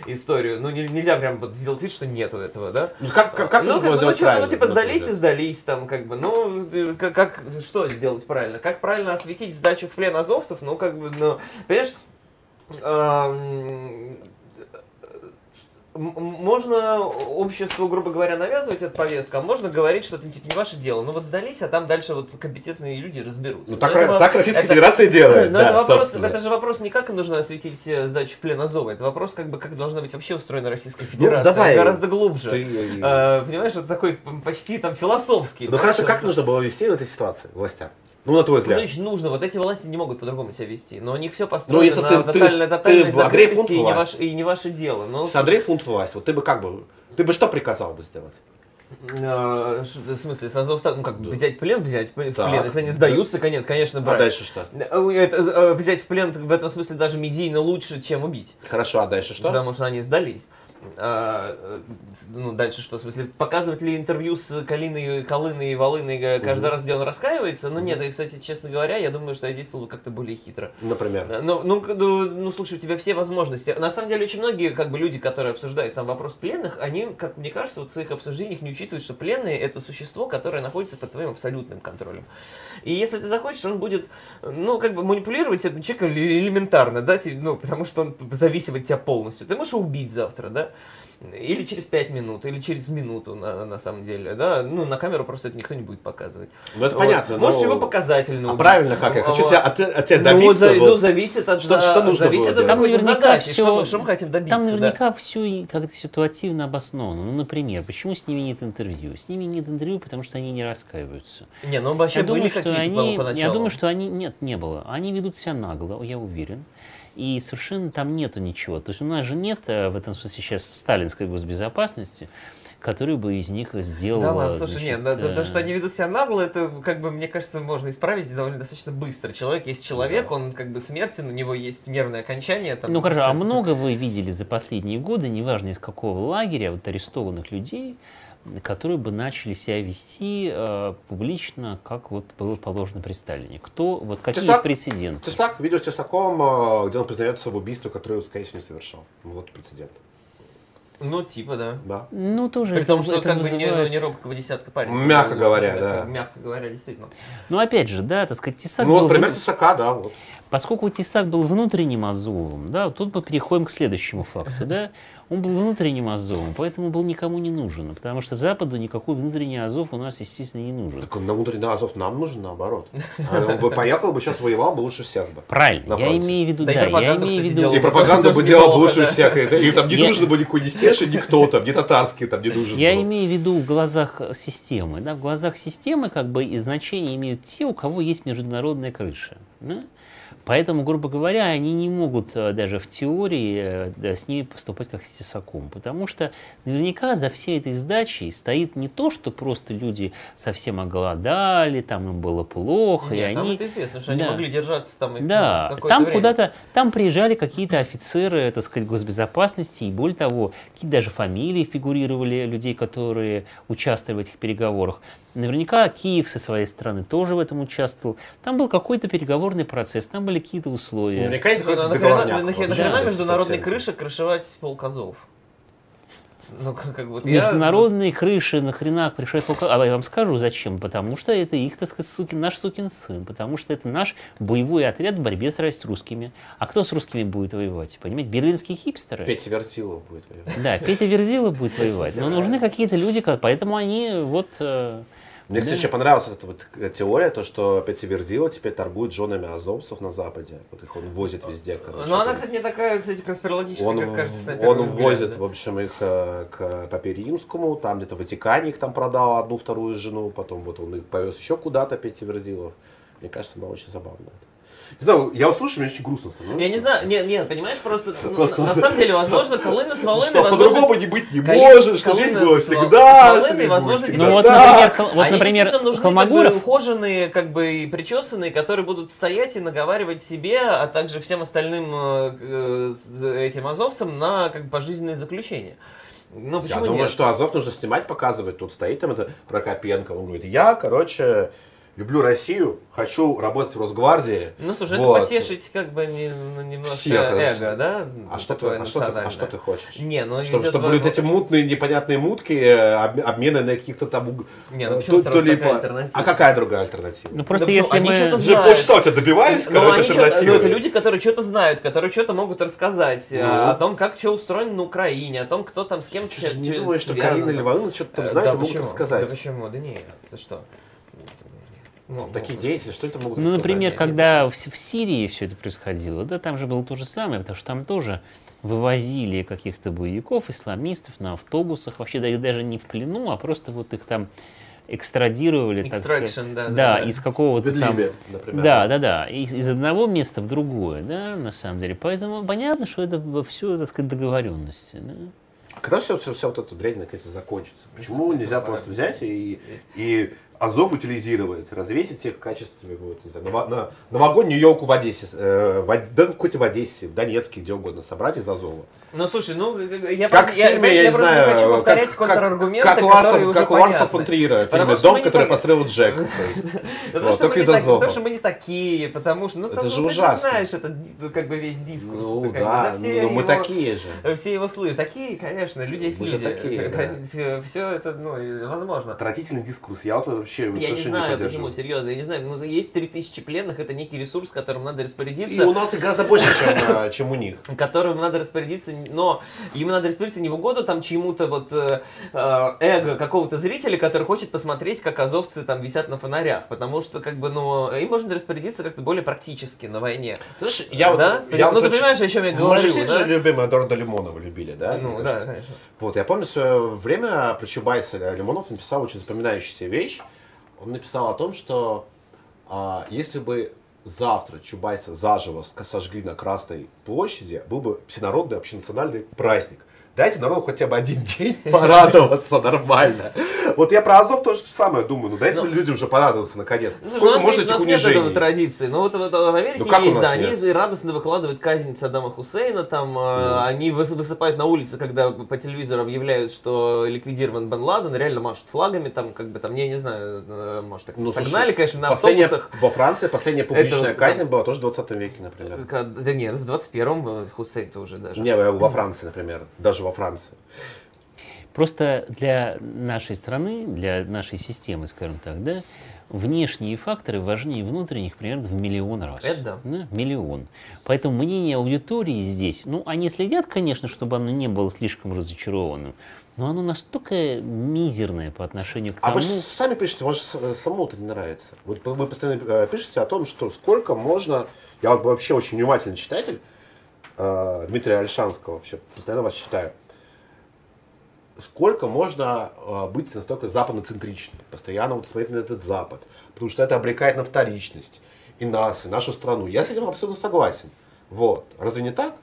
Speaker 1: историю, ну, не- нельзя прям вот сделать вид, что нету этого, да.
Speaker 2: Ну, как, как, как
Speaker 1: ну,
Speaker 2: было
Speaker 1: ну,
Speaker 2: сделать
Speaker 1: ну,
Speaker 2: правильно?
Speaker 1: типа, сдались и сдались, там, как бы, ну, э, как, как- что сделать правильно? Как правильно осветить сдачу в плен азовцев? Ну, как бы, ну, понимаешь, можно обществу, грубо говоря, навязывать эту повестку, а можно говорить, что это типа, не ваше дело. Ну вот сдались, а там дальше вот компетентные люди разберутся.
Speaker 2: Ну, так,
Speaker 1: это
Speaker 2: так Российская
Speaker 1: это-
Speaker 2: Федерация делает,
Speaker 1: но
Speaker 2: да,
Speaker 1: это, вопрос,
Speaker 2: собственно.
Speaker 1: это же вопрос не как нужно осветить э, сдачу в плен Азова, это вопрос, как бы, как должна быть вообще устроена Российская
Speaker 2: Ну,
Speaker 1: Федерация,
Speaker 2: давай.
Speaker 1: гораздо глубже.
Speaker 2: Ты-
Speaker 1: Э, понимаешь, это такой почти там философский.
Speaker 2: Ну хорошо, как нужно было вести в этой ситуации властям? Ну, на твой
Speaker 1: Ну,
Speaker 2: взгляд.
Speaker 1: значит, нужно. Вот эти власти не могут по-другому себя вести. Но у них все построено
Speaker 2: если
Speaker 1: на
Speaker 2: ты- ты-
Speaker 1: тотальной,
Speaker 2: ты
Speaker 1: тотальной
Speaker 2: бы Андрей Фунт
Speaker 1: и не, ваше, и не ваше дело. Ну,
Speaker 2: С Андрей Фунт власть, вот ты бы как бы, ты бы что приказал бы сделать?
Speaker 1: э, в смысле, с Азовсталь, ну как,
Speaker 2: Да.
Speaker 1: взять плен, взять в
Speaker 2: Так.
Speaker 1: плен. Если они сдаются, конечно, конечно,
Speaker 2: А
Speaker 1: брать.
Speaker 2: дальше что?
Speaker 1: Э, это, э, взять в плен в этом смысле даже медийно лучше, чем убить.
Speaker 2: Хорошо, а дальше что?
Speaker 1: Потому что они сдались. А, э, ну, дальше что, в смысле, показывать ли интервью с Калиной, Колыной и Волыной э, каждый раз, где он раскаивается? Ну, нет, и, кстати, честно говоря, я думаю, что я действовал как-то более хитро.
Speaker 2: Например.
Speaker 1: Э, Ну, ну, ну, ну, слушай, у тебя все возможности. На самом деле, очень многие как бы люди, которые обсуждают там вопрос пленных, они, как мне кажется, вот в своих обсуждениях не учитывают, что пленные это существо, которое находится под твоим абсолютным контролем. И если ты захочешь, он будет, ну, как бы манипулировать этим человеком эле- элементарно, да, ну, потому что он зависим от тебя полностью. Ты можешь убить завтра, да? Или через пять минут, или через минуту, на, на самом деле, да, ну, на камеру просто это никто не будет показывать.
Speaker 2: Ну это
Speaker 1: Вот.
Speaker 2: понятно.
Speaker 1: Можешь
Speaker 2: но-
Speaker 1: его показательно
Speaker 2: А
Speaker 1: убить.
Speaker 2: правильно как? Я хочу
Speaker 1: Вот.
Speaker 2: тебя, от, от тебя
Speaker 1: Ну,
Speaker 2: добиться.
Speaker 1: за-
Speaker 2: вот.
Speaker 1: ну, зависит от,
Speaker 2: Что- что нужно
Speaker 1: зависит
Speaker 2: было
Speaker 1: от?
Speaker 3: Там наверняка
Speaker 1: задачи,
Speaker 3: всё-
Speaker 1: что, мы- что мы хотим добиться.
Speaker 3: Там
Speaker 1: да.
Speaker 3: наверняка все и как-то ситуативно обосновано. Ну, например, почему с ними нет интервью? С ними нет интервью, потому что они не раскаиваются.
Speaker 1: Не, ну вообще
Speaker 3: Я думаю,
Speaker 1: были
Speaker 3: что
Speaker 1: какие-то
Speaker 3: они, я думаю, что они нет, не было. Они ведут себя нагло, я уверен. И совершенно там нету ничего. То есть у нас же нет э, в этом смысле сейчас сталинской госбезопасности, которая бы из них сделала.
Speaker 1: Да ладно, слушай,
Speaker 3: значит,
Speaker 1: нет, да- да-
Speaker 3: э,
Speaker 1: то, что они ведут себя нагло, это, как бы, мне кажется, можно исправить довольно достаточно быстро. Человек есть человек, он как бы смертен, у него есть нервное окончание. Там,
Speaker 3: Ну хорошо, а много вы видели за последние годы, неважно из какого лагеря, вот арестованных людей, которые бы начали себя вести э, публично, как вот было положено при Сталине? Кто, вот какие
Speaker 2: Тесак?
Speaker 3: прецеденты?
Speaker 2: Тесак, видео с Тесаком, э, где он признается в убийстве, которое скорее всего, не совершал. Вот прецедент.
Speaker 1: Ну, типа, да.
Speaker 2: Да.
Speaker 3: Ну тоже
Speaker 1: При том, что
Speaker 3: это
Speaker 1: как бы не, ну,
Speaker 3: вызывает-
Speaker 1: не робкого десятка парень.
Speaker 2: Мягко
Speaker 1: Ну,
Speaker 2: говоря, да.
Speaker 1: Мягко говоря, действительно.
Speaker 3: Ну опять же, да, так сказать, Тесак
Speaker 2: Ну
Speaker 3: был
Speaker 2: вот пример
Speaker 3: вну-
Speaker 2: Тесака, да, вот.
Speaker 3: Поскольку Тесак был внутренним Азовом, да, тут мы переходим к следующему факту, да, он был внутренним Азовом, поэтому был никому не нужен, потому что Западу никакой внутренний Азов у нас, естественно, не нужен.
Speaker 2: Так на внутренний Азов нам нужен наоборот. А Он бы поехал бы, сейчас воевал бы лучше всех бы.
Speaker 3: Правильно, я имею в виду,
Speaker 1: Да и
Speaker 3: я имею в виду...
Speaker 2: И пропаганда бы делала лучше всех. Им там не нужен бы никакой ни Стешин, никто там, ни татарский там не нужен.
Speaker 3: Я имею в виду в глазах системы. Да? В глазах системы как бы и значение имеют те, у кого есть международная крыша. да. Поэтому, грубо говоря, они не могут э, даже в теории э, да, с ними поступать как с тесаком. Потому что наверняка за всей этой сдачей стоит не то, что просто люди совсем оголодали, там им было плохо, и
Speaker 1: Нет, там
Speaker 3: они...
Speaker 1: это известно, что они
Speaker 3: Да.
Speaker 1: могли держаться там и,
Speaker 3: Да, там куда-то, там приезжали какие-то офицеры, так сказать, госбезопасности, и более того, какие даже фамилии фигурировали людей, которые участвовали в этих переговорах. Наверняка Киев со своей стороны тоже в этом участвовал. Там был какой-то переговорный процесс, там были какие-то условия.
Speaker 2: Наверняка есть
Speaker 1: Ну,
Speaker 2: какой-то
Speaker 1: нахрена,
Speaker 2: договорняк.
Speaker 1: нахрена-
Speaker 2: вообще,
Speaker 1: нахрена
Speaker 2: да,
Speaker 1: международной
Speaker 2: 100%.
Speaker 1: крыше крышевать полказов? Ну, как, вот я-
Speaker 3: Международные крыши нахрена пришли только... А я вам скажу зачем. Потому что это их, так сказать, сукин, наш сукин сын. Потому что это наш боевой отряд в борьбе с, с русскими. А кто с русскими будет воевать? Понимаете? Берлинские хипстеры?
Speaker 2: Петя Вертилов будет воевать.
Speaker 3: Да, Петя Верзила будет воевать. Но нужны какие-то люди, поэтому они вот...
Speaker 2: Мне, кстати, еще понравилась эта вот э, теория, то, что Петя Верзила теперь торгует женами азовцев на Западе. Вот их он возит везде, короче.
Speaker 1: Ну, она, кстати, не такая, кстати, конспирологическая,
Speaker 2: Он,
Speaker 1: как кажется, на
Speaker 2: он
Speaker 1: взгляд,
Speaker 2: возит,
Speaker 1: да.
Speaker 2: в общем, их э, к Папе Римскому, там где-то в Ватикане их там продал одну, вторую жену, потом вот он их повез еще куда-то, Петя Верзилов. Мне кажется, она очень забавная. Не знаю, я услышал, мне очень грустно становится.
Speaker 1: Я не знаю, нет, нет, понимаешь, просто, ну,
Speaker 2: Просто-
Speaker 1: на, на самом деле, возможно, Колына с Волыной,
Speaker 2: Что
Speaker 1: возможно,
Speaker 2: по-другому не быть не
Speaker 1: Колына-
Speaker 2: может, что здесь
Speaker 1: Колына
Speaker 2: было
Speaker 1: с Вол-
Speaker 2: всегда,
Speaker 1: с Волыной,
Speaker 2: здесь
Speaker 1: возможно,
Speaker 2: всегда
Speaker 3: Ну вот, например, Хол- вот,
Speaker 1: Они
Speaker 3: например,
Speaker 1: нужны
Speaker 3: Холмогоров...
Speaker 1: как бы, ухоженные, как бы и причесанные, которые будут стоять и наговаривать себе, а также всем остальным э, э, этим азовцам на как бы пожизненное заключение. Ну
Speaker 2: Я
Speaker 1: почему
Speaker 2: думаю,
Speaker 1: нет?
Speaker 2: что Азов нужно снимать, показывать. Тут стоит там это Прокопенко. Он говорит, я, короче, люблю Россию, хочу работать в Росгвардии.
Speaker 1: Ну слушай,
Speaker 2: Вот.
Speaker 1: это потешить как бы не- ну, немножко
Speaker 2: Всех,
Speaker 1: эго, да?
Speaker 2: А что, ты, а, что ты, а что ты хочешь?
Speaker 1: Не, ну
Speaker 2: Чтобы, чтобы были эти мутные, непонятные мутки, э, об- обмены на каких-то там...
Speaker 1: Не, ну
Speaker 2: э,
Speaker 1: почему
Speaker 2: то-
Speaker 1: сразу
Speaker 2: то ли по-? А какая другая альтернатива?
Speaker 3: Ну просто
Speaker 1: Да
Speaker 3: если
Speaker 1: почему? Они
Speaker 3: мы...
Speaker 1: что-то знают.
Speaker 2: полчаса у тебя добиваюсь,
Speaker 1: Ну,
Speaker 2: короче,
Speaker 1: они чё-то- ну,
Speaker 2: альтернативы.
Speaker 1: это люди, которые что-то знают, которые что-то могут рассказать э,
Speaker 2: Ну.
Speaker 1: о том, как что устроено на Украине, о том, кто там с кем
Speaker 2: не думаю, что. Карина Львовна что-то там знает и могут
Speaker 1: почему?
Speaker 2: рассказать.
Speaker 1: Да почему? Да нет, ты что? Ну,
Speaker 2: Такие деятели, что это могут
Speaker 3: Ну, например, когда в, в Сирии все это происходило, да, там же было то же самое, потому что там тоже вывозили каких-то боевиков, исламистов на автобусах, вообще да, их даже не в плену, а просто вот их там экстрадировали, так сказать.
Speaker 1: Да,
Speaker 3: да,
Speaker 1: да,
Speaker 3: из какого-то там...
Speaker 2: Например.
Speaker 3: Да, да, да, из, из одного места в другое, да, на самом деле. Поэтому понятно, что это все, так сказать, договоренности. Да?
Speaker 2: А Когда все, все, вся вот эта дрянь наконец закончится? Почему нельзя просто взять и, и Азов утилизировать, развесить их в качестве вот, не знаю, ново- на, новогоднюю елку в Одессе, э, в, да какой-то в Одессе, в Донецке, где угодно, собрать из Азова.
Speaker 1: Ну слушай, ну я
Speaker 2: Как
Speaker 1: просто,
Speaker 2: фильме, я,
Speaker 1: я
Speaker 2: не
Speaker 1: просто
Speaker 2: знаю,
Speaker 1: хочу повторять
Speaker 2: как,
Speaker 1: контраргументы,
Speaker 2: как, как,
Speaker 1: которые
Speaker 2: Ларса,
Speaker 1: уже
Speaker 2: как Ларса фон Триера в фильме «Дом, который
Speaker 1: так-
Speaker 2: построил Джек». только
Speaker 1: мы не
Speaker 2: из Азова.
Speaker 1: потому что мы не такие, потому что, ну,
Speaker 2: Это же
Speaker 1: ну, ты
Speaker 2: ужасно.
Speaker 1: знаешь, это ди- как бы весь дискурс.
Speaker 2: Ну да,
Speaker 1: все
Speaker 2: ну мы такие же.
Speaker 1: Все его слышат. Такие, конечно, люди есть
Speaker 2: Мы же
Speaker 1: люди. Все это, ну, возможно.
Speaker 2: Отвратительный дискурс, я вот вообще
Speaker 1: Я не знаю,
Speaker 2: поддерживаю.
Speaker 1: почему, серьезно, я не знаю, ну, есть 3000 пленных, это некий ресурс, которым надо
Speaker 2: И
Speaker 1: распорядиться.
Speaker 2: у нас их гораздо больше, чем, э, чем у них.
Speaker 1: которым надо распорядиться, но им надо распорядиться не в угоду там чему-то вот э, э, эго какого-то зрителя, который хочет посмотреть, как азовцы там висят на фонарях, потому что как бы, ну, им можно распорядиться как-то более практически на войне.
Speaker 2: Знаешь, я вот,
Speaker 1: да?
Speaker 2: я
Speaker 1: ну
Speaker 2: вот
Speaker 1: ты
Speaker 2: очень-
Speaker 1: понимаешь, о чем я
Speaker 2: Мы
Speaker 1: говорю,
Speaker 2: же все
Speaker 1: да?
Speaker 2: же любим Эдуарда Лимонова, любили, да?
Speaker 1: Ну да, конечно.
Speaker 2: Вот, я помню, в свое время про Чубайса Лимонов написал очень запоминающаяся вещь. Он написал о том, что а, если бы завтра Чубайса заживо сожгли на Красной площади, был бы всенародный общенациональный праздник. Дайте народу хотя бы один день порадоваться нормально. Вот я про Азов тоже самое думаю. Ну дайте
Speaker 1: Ну.
Speaker 2: людям уже порадоваться наконец-то. Сколько можно этих
Speaker 1: нет этого
Speaker 2: унижений?
Speaker 1: традиции. Ну вот, в Америке
Speaker 2: Ну,
Speaker 1: есть, да, они радостно выкладывают казнь Саддама Хусейна, там э, они выс- высыпают на улице, когда по телевизору объявляют, что ликвидирован Бен Ладен, реально машут флагами, там как бы там, не, не знаю, э, может так
Speaker 2: Ну,
Speaker 1: согнали, конечно, на автобусах.
Speaker 2: Во Франции последняя публичная казнь была тоже в 20 веке, например.
Speaker 1: Ка- Да нет, в 21-м Хусейн-то уже даже.
Speaker 2: Не, во Франции, например. Даже во Франции.
Speaker 3: Просто для нашей страны, для нашей системы, скажем так, да, внешние факторы важнее внутренних примерно в миллион раз.
Speaker 1: Это да.
Speaker 3: Миллион. Поэтому мнение аудитории здесь, ну, они следят, конечно, чтобы оно не было слишком разочарованным, но оно настолько мизерное по отношению к
Speaker 2: А
Speaker 3: тому...
Speaker 2: вы же сами пишете, вам же э, самому это не нравится. Вот вы постоянно э, пишете о том, что сколько можно... Я вот вообще очень внимательный читатель Дмитрия Альшанского, вообще постоянно вас читаю. Сколько можно э, быть настолько западноцентричным, постоянно вот смотреть на этот Запад, потому что это обрекает на вторичность и нас, и нашу страну. Я с этим абсолютно согласен. Вот. Разве не так?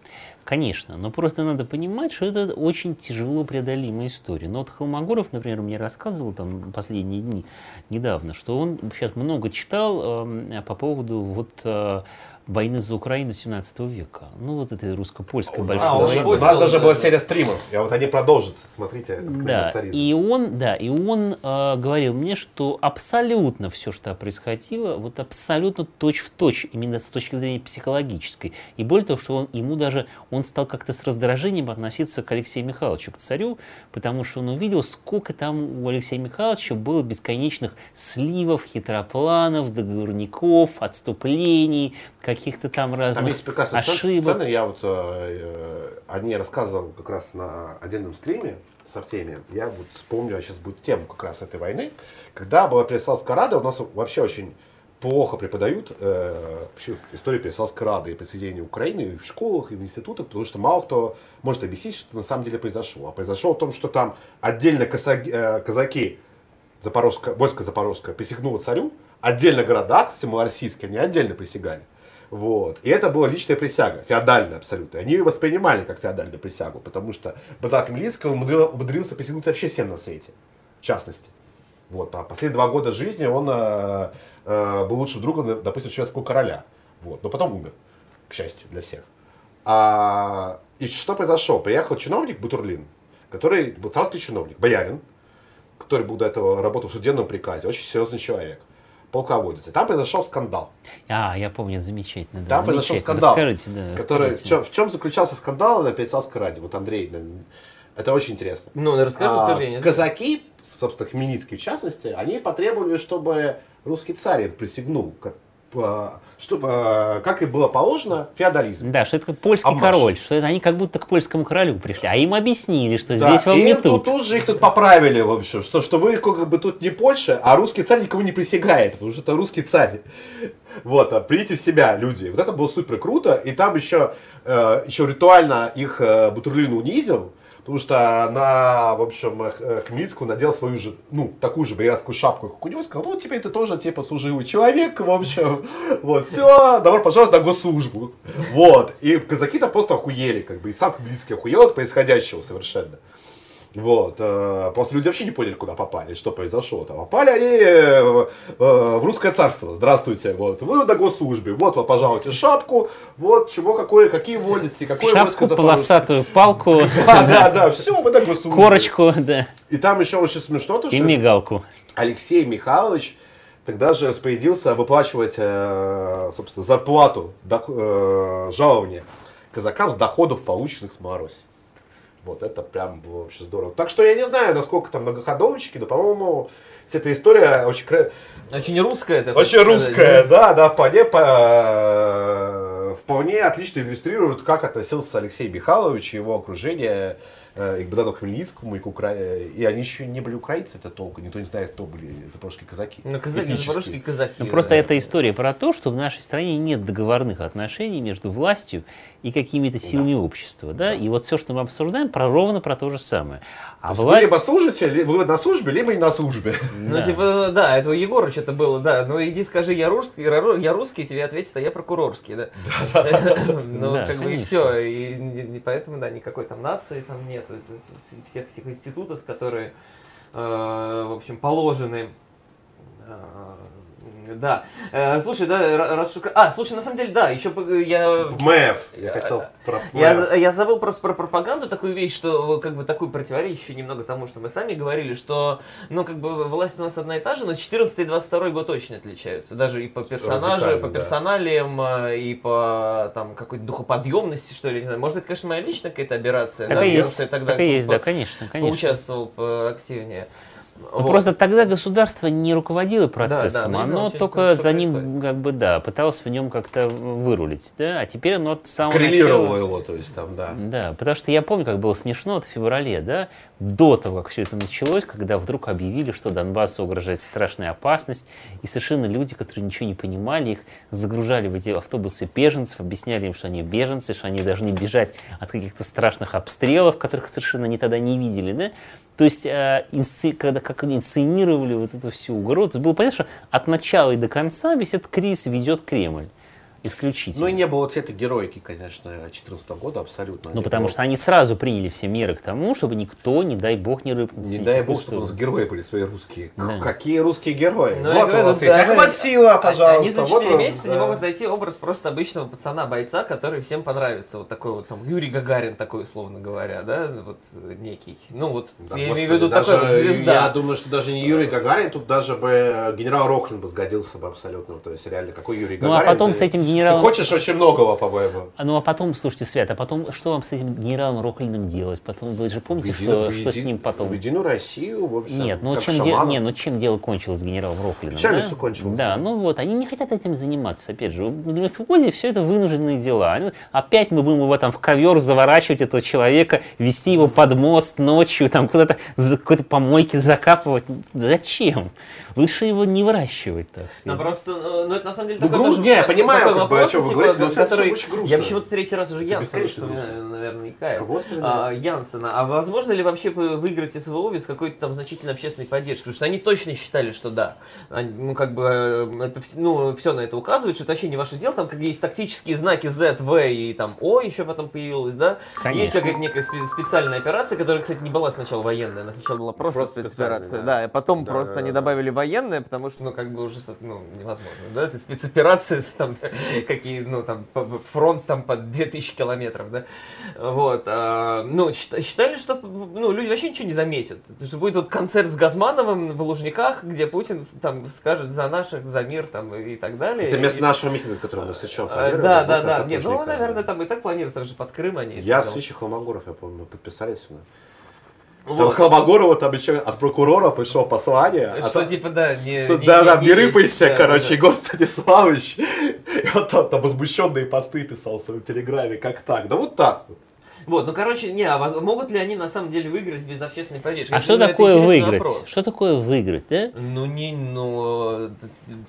Speaker 3: Конечно, но просто надо понимать, что это очень тяжело преодолимая история. Но вот Холмогоров, например, мне рассказывал там последние дни недавно, что он сейчас много читал э, по поводу вот э, войны за Украину 17 века. Ну вот этой русско-польской большой
Speaker 1: А,
Speaker 2: нас,
Speaker 3: войны.
Speaker 2: у нас даже
Speaker 1: да,
Speaker 2: была серия стримов, и вот они продолжатся. Смотрите,
Speaker 3: Да, и он, да, и он э, говорил мне, что абсолютно все, что происходило, вот абсолютно точь в точь, именно с точки зрения психологической. И более того, что он, ему даже, он стал как-то с раздражением относиться к Алексею Михайловичу, к царю, потому что он увидел, сколько там у Алексея Михайловича было бесконечных сливов, хитропланов, договорников, отступлений, каких-то там
Speaker 2: Там
Speaker 3: разных
Speaker 2: есть прекрасная сцена-
Speaker 3: ошибок.
Speaker 2: сцена, я вот э, э, о ней рассказывал как раз на отдельном стриме с Артемием. Я вот вспомню, а сейчас будет тему как раз этой войны. Когда была Переславская Рада, у нас вообще очень плохо преподают э, вообще историю Переславской Рады и присоединения Украины и в школах, и в институтах, потому что мало кто может объяснить, что на самом деле произошло. А произошло в том, что там отдельно косаги- э, казаки Запорожское, войско Запорожское присягнуло царю, отдельно города, кстати, малороссийские, они отдельно присягали. Вот. И это была личная присяга, феодальная абсолютно. Они ее воспринимали как феодальную присягу, потому что он умудрил- умудрился присягнуть вообще всем на свете, в частности. Вот. А последние два года жизни он э, э, был лучшим другом, допустим, шведского короля. Вот. Но потом умер, к счастью для всех. А, и что произошло? Приехал чиновник Бутурлин, который был царский чиновник, боярин, который был до этого работал в судебном приказе, очень серьезный человек, полководец. И там произошел скандал.
Speaker 3: А, я помню, замечательно. Да,
Speaker 2: Там произошел
Speaker 3: замечательно.
Speaker 2: скандал,
Speaker 3: Расскажите, да,
Speaker 2: который, в,
Speaker 3: расскажите.
Speaker 2: чем, в чем заключался скандал на Переславской раде? Вот Андрей, это очень интересно.
Speaker 1: Ну, расскажи,
Speaker 2: А,
Speaker 1: скажи,
Speaker 2: казаки, собственно, Хмельницкий в частности, они потребовали, чтобы русский царь присягнул, как, чтобы, как и было положено, феодализм.
Speaker 3: Да, что это польский
Speaker 2: Обмаш.
Speaker 3: король, что это они как будто к польскому королю пришли, а им объяснили, что
Speaker 2: Да,
Speaker 3: здесь вам
Speaker 2: и
Speaker 3: не
Speaker 2: тут,
Speaker 3: тут.
Speaker 2: тут же их тут поправили, в общем, что, что вы как бы тут не Польша, а русский царь никому не присягает, потому что это русский царь. Вот, а придите в себя, люди. Вот это было супер круто, и там еще, э, еще ритуально их э, Бутурлин унизил, потому что на, в общем, Х- Хмельницкого надел свою же, ну, такую же боярскую шапку, как у него, сказал, ну, теперь ты тоже, типа, служивый человек, в общем, вот, все, добро пожаловать на госслужбу, вот, и казаки-то просто охуели, как бы, и сам Хмельницкий охуел от происходящего совершенно. Вот. э, Просто люди вообще не поняли, куда попали, что произошло. Там попали они э, э, в русское царство. Здравствуйте. Вот. Вы на госслужбе. Вот, вот, пожалуйте, шапку. Вот, чего, какое, какие вольности, какое
Speaker 3: Шапку, полосатую палку,
Speaker 2: Да, да, да, все, мы на госслужбе.
Speaker 3: корочку, да,
Speaker 2: И там еще очень смешно, то,
Speaker 3: и
Speaker 2: что
Speaker 3: мигалку.
Speaker 2: Алексей Михайлович тогда же распорядился выплачивать, собственно, зарплату, жалование казакам с доходов, полученных с Маруси. Вот это прям было вообще здорово. Так что я не знаю, насколько там многоходовочки, но, по-моему, вся эта история очень,
Speaker 1: Очень русская. так
Speaker 2: очень
Speaker 1: сказать,
Speaker 2: русская, да, да, вполне, по- вполне отлично иллюстрирует, как относился Алексей Михайлович и его окружение э, и к Богдану Хмельницкому, и, к Укра... и они еще не были украинцы, это толком, никто не знает, кто были запорожские казаки.
Speaker 1: Ну, казаки, запорожские казаки.
Speaker 3: Ну, просто
Speaker 1: да.
Speaker 3: это история про то, что в нашей стране нет договорных отношений между властью и какими-то силами общества. Да? И вот все, что мы обсуждаем, про, ровно про то же самое. А
Speaker 2: То
Speaker 3: власть...
Speaker 2: Вы либо служите, вы на службе, либо не на службе.
Speaker 1: Ну,
Speaker 3: Да.
Speaker 1: типа, да, это у Егора что-то было, да. Ну, иди скажи, я русский, я русский, тебе ответит, а я прокурорский, да. Ну,
Speaker 3: Да,
Speaker 1: как бы и все. И поэтому, да, никакой там нации там нет. Это Всех этих институтов, которые, э, в общем, положены. Э, Да. Э, Слушай, да, ра- раз уж... А, слушай, на самом деле, да, еще я
Speaker 2: МЭФ. Я хотел про
Speaker 1: я, я забыл просто про пропаганду, такую вещь, что как бы такую противоречие немного тому, что мы сами говорили, что, ну, как бы власть у нас одна и та же, но 14 и 22 год очень отличаются. Даже и по персонажу,
Speaker 2: Радикально,
Speaker 1: по
Speaker 2: да.
Speaker 1: персоналиям, э, и по там какой-то духоподъемности, что ли, не знаю. Может, это, конечно, моя личная какая-то операция,
Speaker 3: Так
Speaker 1: да,
Speaker 3: и есть,
Speaker 1: тогда
Speaker 3: так и есть, да, конечно, конечно.
Speaker 1: поучаствовал поактивнее.
Speaker 3: Ну,
Speaker 1: Вот.
Speaker 3: Просто тогда государство не руководило процессом,
Speaker 1: оно не знало,
Speaker 3: оно только за ним,
Speaker 1: происходит.
Speaker 3: как бы, да, пыталось в нем как-то вырулить, да, а теперь оно с самого
Speaker 2: Коррелировало
Speaker 3: начала-
Speaker 2: его, то есть там, да.
Speaker 3: Да, потому что я помню, как было смешно вот в феврале, да, до того, как все это началось, когда вдруг объявили, что Донбассу угрожает страшная опасность, и совершенно люди, которые ничего не понимали, их загружали в эти автобусы беженцев, объясняли им, что они беженцы, что они должны бежать от каких-то страшных обстрелов, которых совершенно они тогда не видели, да. То есть, э, инсци- когда как они инсценировали вот эту всю угрозу, было понятно, что от начала и до конца весь этот кризис ведет Кремль. Исключительно.
Speaker 2: Ну и не было вот этой героики, конечно, 2014 года абсолютно.
Speaker 3: Ну,
Speaker 2: Не
Speaker 3: потому
Speaker 2: было.
Speaker 3: что они сразу приняли все меры к тому, чтобы никто, не дай бог, не рыпнулся.
Speaker 2: Не дай бог, чтобы у нас герои были свои русские.
Speaker 3: Да.
Speaker 2: Какие русские герои?
Speaker 1: Ну,
Speaker 2: вот у
Speaker 1: да,
Speaker 2: есть Ахмад Сила,
Speaker 1: Они
Speaker 2: пожалуйста.
Speaker 1: за
Speaker 2: вот
Speaker 1: 4
Speaker 2: он,
Speaker 1: месяца не
Speaker 2: да.
Speaker 1: могут найти образ просто обычного пацана-бойца, который всем понравится. Вот такой вот там Юрий Гагарин такой, условно говоря, да, вот некий. Ну вот,
Speaker 2: Да,
Speaker 1: я
Speaker 2: господи,
Speaker 1: имею в виду
Speaker 2: даже,
Speaker 1: такой вот звезда.
Speaker 2: Я думаю, что даже не Юрий Гагарин, тут даже бы э, генерал Рохлин бы сгодился бы абсолютно. То есть реально, какой Юрий
Speaker 3: Ну,
Speaker 2: Гагарин?
Speaker 3: а потом
Speaker 2: ты-
Speaker 3: с этим
Speaker 2: Ты
Speaker 3: генералом...
Speaker 2: хочешь очень многого, по-моему.
Speaker 3: А, Ну, а потом, слушайте, Свят, а потом, что вам с этим генералом Рохлиным делать? Потом, вы же помните,
Speaker 2: В
Speaker 3: что,
Speaker 2: Еди-
Speaker 3: что
Speaker 2: в
Speaker 3: с ним потом...
Speaker 2: В Единую Россию, в общем,
Speaker 3: Нет, ну чем, де- не, ну чем дело кончилось с генералом Рохлиным?
Speaker 2: Печально
Speaker 3: да?
Speaker 2: всё кончилось.
Speaker 3: Да, ну вот, они не хотят этим заниматься, опять же. Для мафиози все это вынужденные дела. Они- опять мы будем его там в ковер заворачивать, этого человека, вести его под мост ночью, там куда-то какой-то помойки закапывать. Зачем? Лучше его не выращивать, так
Speaker 1: Ну
Speaker 3: сказать.
Speaker 1: просто, э, ну это на самом деле
Speaker 2: Ну,
Speaker 1: такой
Speaker 2: груз- не, я понимаю,
Speaker 1: такой
Speaker 2: как бы, о
Speaker 1: вопрос,
Speaker 2: чем вы
Speaker 1: типа,
Speaker 2: говорите, но это
Speaker 1: который-
Speaker 2: очень грустно.
Speaker 1: Я почему-то третий раз уже Янсена вспоминаю, наверное, икаю.
Speaker 2: Кого?
Speaker 1: А, Янсена. А возможно ли вообще вы- выиграть СВО без какой-то там значительной общественной поддержки? Потому что они точно считали, что да. Они, ну, как бы, э, это, ну, все на это указывает, что это вообще не ваше дело. Там как есть тактические знаки Z, V и там О еще потом появилось, да?
Speaker 3: Конечно.
Speaker 1: Есть какая-то некая спе- специальная операция, которая, кстати, не была сначала военная, она сначала была просто,
Speaker 2: Просто
Speaker 1: спецоперация. Да.
Speaker 2: да.
Speaker 1: и потом
Speaker 2: Да,
Speaker 1: просто
Speaker 2: да,
Speaker 1: они
Speaker 2: да.
Speaker 1: добавили военное, потому что, ну, как бы уже, ну, невозможно, да? Это спецоперации, с, там, какие, ну, там, фронт там под 2000 километров, да? Вот. а, ну, счит- считали, что, ну, люди вообще ничего не заметят. То, что будет вот концерт с Газмановым в Лужниках, где Путин там скажет за наших, за мир, там, и так далее.
Speaker 2: Это вместо
Speaker 1: И-
Speaker 2: нашего митинга, который мы сейчас
Speaker 1: А,
Speaker 2: планировали.
Speaker 1: Да, да, да. Нет, ну, наверное, там и так планируют, также под Крым они.
Speaker 2: Я с Вичи Холмогоров, я помню, подписались сюда. Там
Speaker 1: Вот.
Speaker 2: Холмогорова там еще от прокурора пришло послание. а
Speaker 1: Что
Speaker 2: там-
Speaker 1: типа, да, не...
Speaker 2: Что,
Speaker 1: не-
Speaker 2: да,
Speaker 1: не-
Speaker 2: да,
Speaker 1: не
Speaker 2: не рыпайся,
Speaker 1: да,
Speaker 2: короче,
Speaker 1: да.
Speaker 2: Егор Станиславович. И он там, там возмущенные посты писал в своем телеграме, как так? Да вот так вот.
Speaker 1: Вот, ну короче, не, а могут ли они на самом деле выиграть без общественной поддержки?
Speaker 3: А
Speaker 1: Это
Speaker 3: что такое выиграть?
Speaker 1: вопрос.
Speaker 3: Что такое выиграть, да?
Speaker 1: Ну не, ну,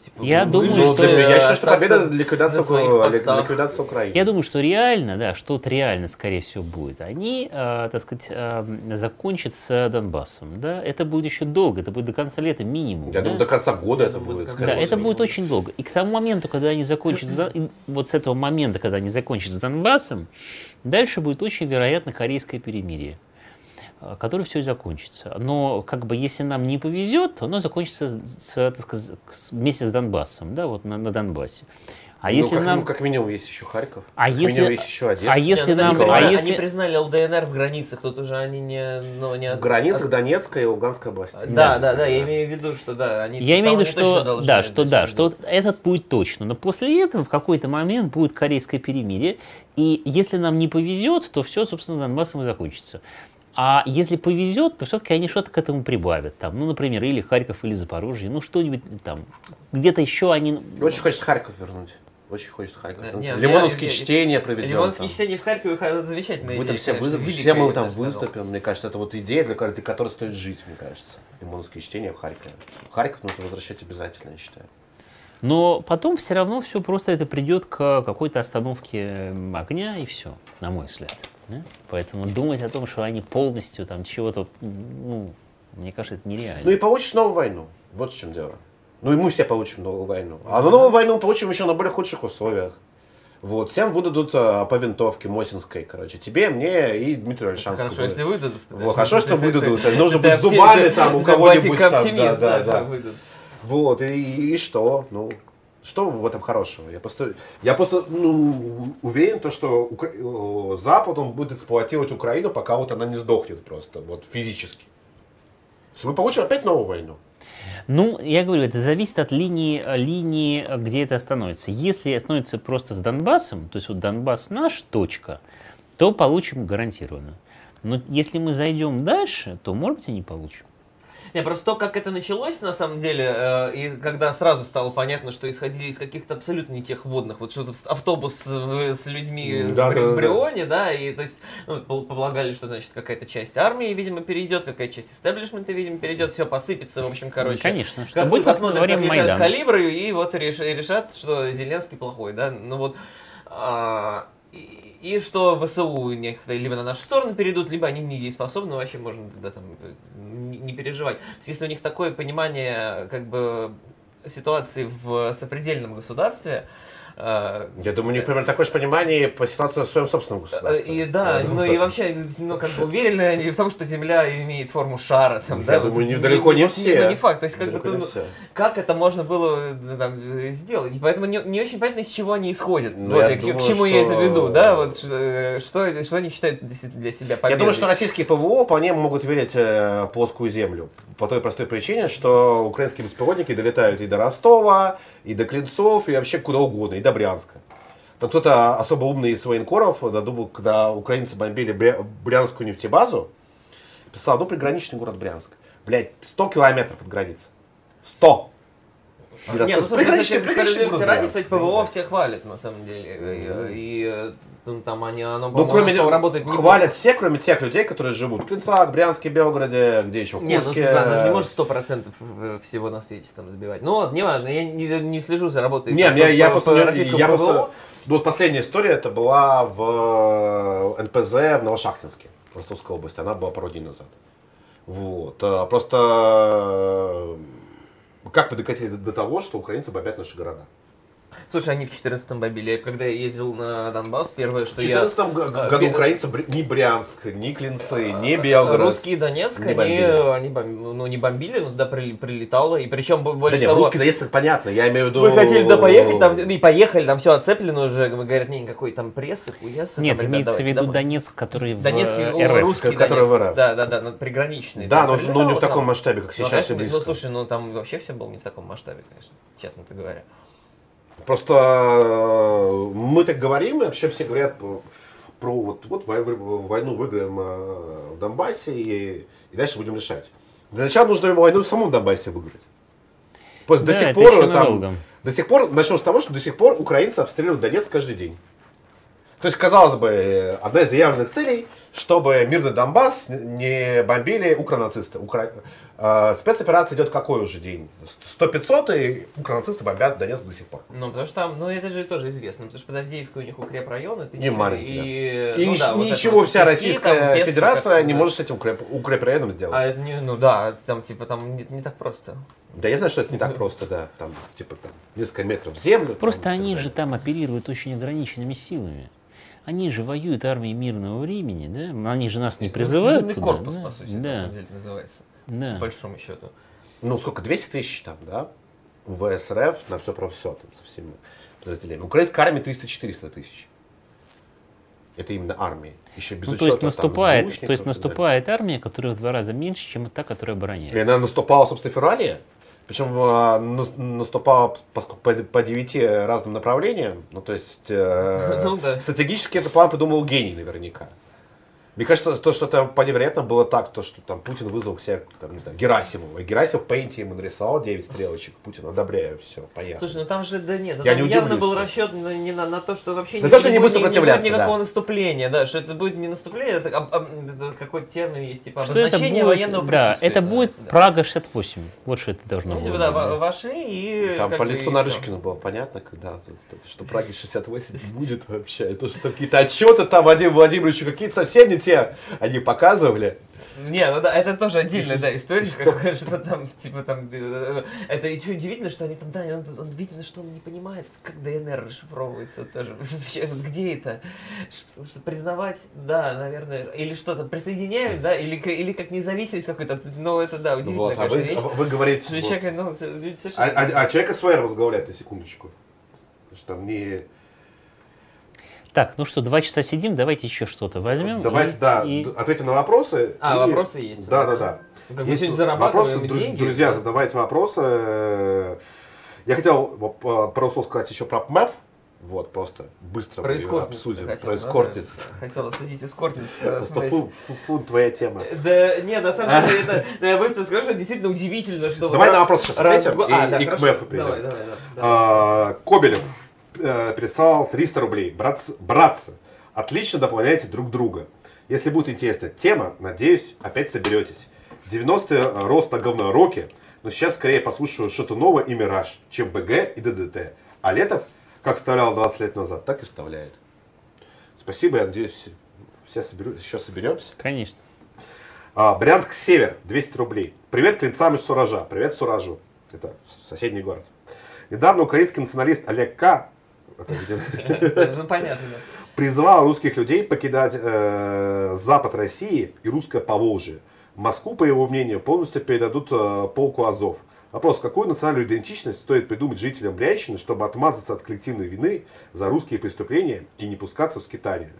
Speaker 1: типа,
Speaker 3: Я думаю, что-
Speaker 2: я считаю, что победа
Speaker 1: постах.
Speaker 2: ликвидации Украины.
Speaker 3: Я думаю, что реально, да, что-то реально, скорее всего, будет. Они, э, так сказать, э, закончат с Донбассом. Да? Это будет еще долго, это будет до конца лета минимум.
Speaker 2: Я
Speaker 3: да?
Speaker 2: думаю, до конца года это будет.
Speaker 3: Да,
Speaker 2: скорее
Speaker 3: это
Speaker 2: всего.
Speaker 3: будет очень долго. И к тому моменту, когда они закончат, вот с этого момента, когда они закончат с Донбассом, дальше будет очень вероятно корейское перемирие. э, который все и закончится. Но как бы если нам не повезет, то оно закончится с, так сказать, вместе с Донбассом, да, вот на, на Донбассе. А
Speaker 2: Ну,
Speaker 3: если
Speaker 2: как,
Speaker 3: нам...
Speaker 2: ну, как минимум есть еще Харьков.
Speaker 3: А
Speaker 2: как
Speaker 3: если-
Speaker 2: минимум есть еще Одесса.
Speaker 3: а если
Speaker 1: Нет, ну,
Speaker 3: нам-
Speaker 1: они,
Speaker 3: а
Speaker 1: признали,
Speaker 3: если-
Speaker 1: они признали ЛДНР в границах, тут уже они не... Ну, не
Speaker 2: В границах Донецкой и Луганской области.
Speaker 1: Да, да, да, я имею в виду, что да, они
Speaker 3: Я имею в виду, что да, что да, что этот будет точно. Но после этого в какой-то момент будет корейское перемирие. И если нам не повезет, то все, собственно, Донбассом и закончится. А если повезет, то все-таки они что-то к этому прибавят. Там, ну, например, или Харьков, или Запорожье, ну, что-нибудь там. Где-то еще они...
Speaker 2: Очень хочется Харьков вернуть. Очень хочется Харьков
Speaker 1: Да, не,
Speaker 2: Лимоновские
Speaker 1: я-
Speaker 2: чтения проведем.
Speaker 1: Лимонские
Speaker 2: там.
Speaker 1: чтения в Харькове это замечательная
Speaker 2: Вы там
Speaker 1: идея,
Speaker 2: все,
Speaker 1: конечно,
Speaker 2: вы- все мы там выступим. Мне кажется, это вот идея, для ради которой стоит жить, мне кажется. Лимоновские чтения в Харькове. Харьков нужно возвращать обязательно, я считаю.
Speaker 3: Но потом все равно все просто это придет к какой-то остановке огня и все, на мой взгляд. да. Поэтому думать о том, что они полностью там чего-то, ну, мне кажется, это нереально.
Speaker 2: Ну и получишь новую войну. Вот в чем дело. Ну и мы все получим новую войну. А на новую войну мы получим еще на более худших условиях. Вот, всем выдадут а, по винтовке Мосинской, короче. Тебе, мне и Дмитрию Альшанскому.
Speaker 1: Хорошо, если выдадут.
Speaker 2: Вот, хорошо, что выдадут. Нужно быть зубами там у кого-нибудь там. Да, да, да. Вот, и, и что? Ну, что в этом хорошего? Я просто, я просто ну, уверен, то, что Укра- Запад он будет эксплуатировать Украину, пока вот она не сдохнет просто, вот физически. Мы получим опять новую войну.
Speaker 3: Ну, я говорю, это зависит от линии, линии, где это остановится. Если остановится просто с Донбассом, то есть вот Донбасс наш, точка, то получим гарантированно. Но если мы зайдем дальше, то, может быть, и не получим.
Speaker 1: Не, просто то, как это началось, на самом деле, э, и когда сразу стало понятно, что исходили из каких-то абсолютно не тех водных, вот что-то автобус с, с людьми
Speaker 2: Да,
Speaker 1: в,
Speaker 2: да,
Speaker 1: в
Speaker 2: да.
Speaker 1: Брионе, да, и то есть ну, пол- полагали, что, значит, какая-то часть армии, видимо, перейдет, какая-то часть истеблишмента, видимо, перейдет, все посыпется, в общем, короче.
Speaker 3: Конечно, что
Speaker 1: Как
Speaker 3: будет как
Speaker 1: посмотрят,
Speaker 3: во время Майдана.
Speaker 1: калибры, и вот реш- решат, что Зеленский плохой, да, ну вот, а, и, что ВСУ некоторые либо на нашу сторону перейдут, либо они недееспособны, вообще можно тогда там э, не, переживать. То есть, если у них такое понимание, как бы, ситуации в сопредельном государстве,
Speaker 2: Я думаю, у них примерно такое же понимание по ситуации в своем собственном государстве.
Speaker 1: и да,
Speaker 2: Я
Speaker 1: ну
Speaker 2: думаю,
Speaker 1: и вообще, ну как бы уверены они в том, что Земля имеет форму шара, там,
Speaker 2: Я
Speaker 1: да?
Speaker 2: думаю,
Speaker 1: вот,
Speaker 2: не- далеко не
Speaker 1: вот
Speaker 2: все.
Speaker 1: Ну не факт, то есть как бы
Speaker 2: не
Speaker 1: ну, как это можно было э, там, э, сделать. И поэтому не, не очень понятно, из чего они исходят.
Speaker 2: Ну,
Speaker 1: вот,
Speaker 2: я
Speaker 1: и к, к
Speaker 2: думаю,
Speaker 1: чему я это
Speaker 2: что-
Speaker 1: веду, да, вот что, э, что, что они считают для се- для себя
Speaker 2: Я
Speaker 1: победой.
Speaker 2: думаю, что российские ПВО вполне могут верить э, плоскую землю. По той простой причине, что украинские беспилотники долетают и до Ростова, и до Клинцов, и вообще куда угодно, до Брянска. Там кто-то особо умный из военкоров додумал, когда украинцы бомбили Бря- Брянскую нефтебазу, писал, ну, приграничный город Брянск. Блять, 100 километров от границы. 100!
Speaker 1: Не, ну слушай,
Speaker 2: Приграничный- приграничный город
Speaker 1: справедливости ради,
Speaker 2: Брянск.
Speaker 1: кстати, ПВО все хвалят, на самом деле. И, и, э, ну, там они, оно,
Speaker 2: Ну, кроме
Speaker 1: стало работать неплохо.
Speaker 2: хвалят все, кроме тех людей, которые живут в Клинцах, Брянске, Белгороде, где еще, в
Speaker 1: Не, ну
Speaker 2: Курске.
Speaker 1: да, она же не может сто процентов всего на свете там забивать. Ну вот, неважно, я не, не слежу за работой.
Speaker 2: Не,
Speaker 1: там,
Speaker 2: я, я
Speaker 1: по-
Speaker 2: просто,
Speaker 1: по
Speaker 2: не- я
Speaker 1: ПВО.
Speaker 2: просто, ну, вот последняя история, это была в э, НПЗ в Новошахтинске, в Ростовской области, она была пару дней назад. Вот, э, просто э, как мы докатились до того, что украинцы бомбят наши города?
Speaker 1: Слушай, они в 14-м бомбили. Я Когда я ездил на Донбасс, первое,
Speaker 2: В
Speaker 1: что я...
Speaker 2: 2014 г-
Speaker 1: э,
Speaker 2: году украинцы ни Брянск, ни Клинцы, ни Белгород.
Speaker 1: Русские Донецк,
Speaker 2: не
Speaker 1: они, они ну, не бомбили, но туда при- прилетало. И причем бо-
Speaker 2: Да
Speaker 1: больше
Speaker 2: нет,
Speaker 1: того...
Speaker 2: русский доезд, это понятно, я имею в виду...
Speaker 1: Мы хотели туда поехать, там, и поехали, там все оцеплено уже. Говорят, не, никакой там прессы, хуесы.
Speaker 3: Нет,
Speaker 1: там,
Speaker 3: имеется в виду. Донецк, который в
Speaker 1: Донецкий,
Speaker 3: э, РФ.
Speaker 1: русский
Speaker 2: который в
Speaker 1: Донецк.
Speaker 2: РФ.
Speaker 1: Да, да, да, ну, приграничный.
Speaker 2: Да, но, но не в таком масштабе, как
Speaker 1: Ну,
Speaker 2: сейчас и близко.
Speaker 1: Ну, слушай, ну там вообще все было не в таком масштабе, конечно, честно-то говоря.
Speaker 2: Просто э, мы так говорим, и вообще все говорят про, вот, вот вой- войну выиграем э, в Донбассе и, и дальше будем решать. Для начала нужно войну в самом Донбассе выиграть. Просто
Speaker 3: Да,
Speaker 2: до сих пор там, до сих пор, начнем с того, что до сих пор украинцы обстреливают Донецк каждый день. То есть, казалось бы, э, одна из заявленных целей, чтобы мирный Донбасс не бомбили укронацисты. Укра... э, Спецоперация идет какой уже день? 100-500, и укронацисты бомбят Донецк до сих пор.
Speaker 1: Ну, потому что там, ну, это же тоже известно, потому что под Авдеевкой у них укрепрайон, это
Speaker 2: Не маленький,
Speaker 1: и,
Speaker 2: И
Speaker 1: ну да, вот
Speaker 2: ничего
Speaker 1: вот
Speaker 2: вся Российская
Speaker 1: там, Пески,
Speaker 2: Федерация
Speaker 1: как-
Speaker 2: не
Speaker 1: да.
Speaker 2: может с этим укреп... укрепрайоном сделать.
Speaker 1: А это не, ну да, там типа там не, не так просто.
Speaker 2: Да, я знаю, что это не так просто, да. Там, типа, там, несколько метров в землю.
Speaker 3: Просто
Speaker 2: там, и
Speaker 3: они же там оперируют очень ограниченными силами. Они же воюют армией мирного времени, да? Они же нас не призывают
Speaker 1: Служебный
Speaker 3: туда,
Speaker 1: корпус,
Speaker 3: да?
Speaker 1: по сути, на
Speaker 3: да,
Speaker 1: самом деле называется.
Speaker 3: да.
Speaker 1: По большому счету.
Speaker 2: Ну, сколько, 200 тысяч там, да? В СРФ на все про все, там, со всеми подразделениями. Украинская армия 300-400 тысяч. Это именно армия. Еще без
Speaker 3: Ну,
Speaker 2: учета,
Speaker 3: то есть наступает, то есть
Speaker 2: и
Speaker 3: наступает армия, которая в два раза меньше, чем та, которая
Speaker 2: И
Speaker 3: обороняется.
Speaker 2: она наступала, собственно, в феврале. Причем э, на- наступала по, по девяти разным направлениям. Ну, то есть, э,
Speaker 1: Ну да.
Speaker 2: стратегически этот план придумал гений наверняка. Мне кажется, то, что это вполне вероятно было так, то, что там Путин вызвал к себе, там, не знаю, Герасимова. И Герасимов пейнте ему нарисовал 9 стрелочек. Путин, одобряю, все, поехали.
Speaker 1: Слушай, ну там же, да нет, ну,
Speaker 2: Я
Speaker 1: там
Speaker 2: не
Speaker 1: явно был
Speaker 2: просто.
Speaker 1: расчет на, не на, на то, что вообще
Speaker 2: На то, что не
Speaker 1: будет,
Speaker 2: будет
Speaker 1: ни-
Speaker 2: сопротивляться,
Speaker 1: будет никакого
Speaker 2: да.
Speaker 1: наступления, да, что это будет не наступление, это, об- об- это какой-то термин есть, типа
Speaker 3: Что это
Speaker 1: обозначение
Speaker 3: будет,
Speaker 1: военного
Speaker 3: да,
Speaker 1: присутствия.
Speaker 3: это будет
Speaker 1: называется, да.
Speaker 3: Прага 68. Вот что это должно
Speaker 1: Ну,
Speaker 3: было
Speaker 1: типа, да,
Speaker 3: быть, да.
Speaker 1: вошли и...
Speaker 2: Там по лицу Нарышкина было понятно, когда это, что Праге 68 будет вообще. И то, что там какие-то отчеты там Вадим Владимировичу какие-то совсем не те они показывали.
Speaker 1: Не, ну да, это тоже отдельная, да, история, какая, что там, типа, там, э, это еще удивительно, что они там, да, он, он видно, что он не понимает, как ДНР расшифровывается тоже. Вообще, где это? Что, что признавать, да, наверное, или что-то присоединяют, да, или, или как независимость какой-то, ну, это, да,
Speaker 2: Ну
Speaker 1: удивительная,
Speaker 2: вот, а вы,
Speaker 1: речь.
Speaker 2: вы говорите,
Speaker 1: Что
Speaker 2: вот,
Speaker 1: человек, ну, с- люди
Speaker 2: а,
Speaker 1: совершенно-
Speaker 2: а- а человек СВР возглавляет на секундочку. Потому что там не...
Speaker 3: Так, ну что, два часа сидим, давайте еще что-то возьмем.
Speaker 2: Давайте,
Speaker 3: и-
Speaker 2: да,
Speaker 3: и-
Speaker 2: ответим на вопросы.
Speaker 1: А,
Speaker 2: и-
Speaker 1: вопросы есть.
Speaker 2: Да, да, да.
Speaker 1: Ну, Как мы
Speaker 2: Есть
Speaker 1: сегодня зарабатываем
Speaker 2: вопросы, друз-
Speaker 1: деньги.
Speaker 2: друзья, задавайте вопросы. Я хотел э, пару слов сказать еще про ПМЭФ. Вот, просто быстро мы
Speaker 1: Про
Speaker 2: обсудим.
Speaker 1: хотел,
Speaker 2: Про
Speaker 1: да,
Speaker 2: эскортниц.
Speaker 1: да. Хотел обсудить эскортниц.
Speaker 2: Просто фу, фу, фу, твоя тема.
Speaker 1: Да, нет, на самом деле, это, да, я быстро скажу, что действительно удивительно, что...
Speaker 2: Давай
Speaker 1: вот
Speaker 2: на
Speaker 1: раз-
Speaker 2: вопрос сейчас ответим и-
Speaker 1: а, да,
Speaker 2: и к. МЭФу перейдем.
Speaker 1: Давай, давай, да, да.
Speaker 2: А, Кобелев э, прислал 300 рублей. Братцы, братцы, отлично дополняете друг друга. Если будет интересная тема, надеюсь, опять соберетесь. 90-е рост на говнороке, но сейчас скорее послушаю что-то новое и Мираж, чем БГ и ДДТ. А Летов, как вставлял 20 лет назад, так и вставляет. Спасибо, я надеюсь, все соберу, еще соберемся.
Speaker 3: Конечно.
Speaker 2: А, Брянск Север, 200 рублей. Привет клинцам из Суража. Привет Суражу. Это соседний город. Недавно украинский националист Олег К.
Speaker 1: Ну, понятно, да.
Speaker 2: призывал русских людей покидать э, запад России и русское Поволжье. Москву, по его мнению, полностью передадут э, полку Азов. Вопрос, какую национальную идентичность стоит придумать жителям Брянщины, чтобы отмазаться от коллективной вины за русские преступления и не пускаться в скитание?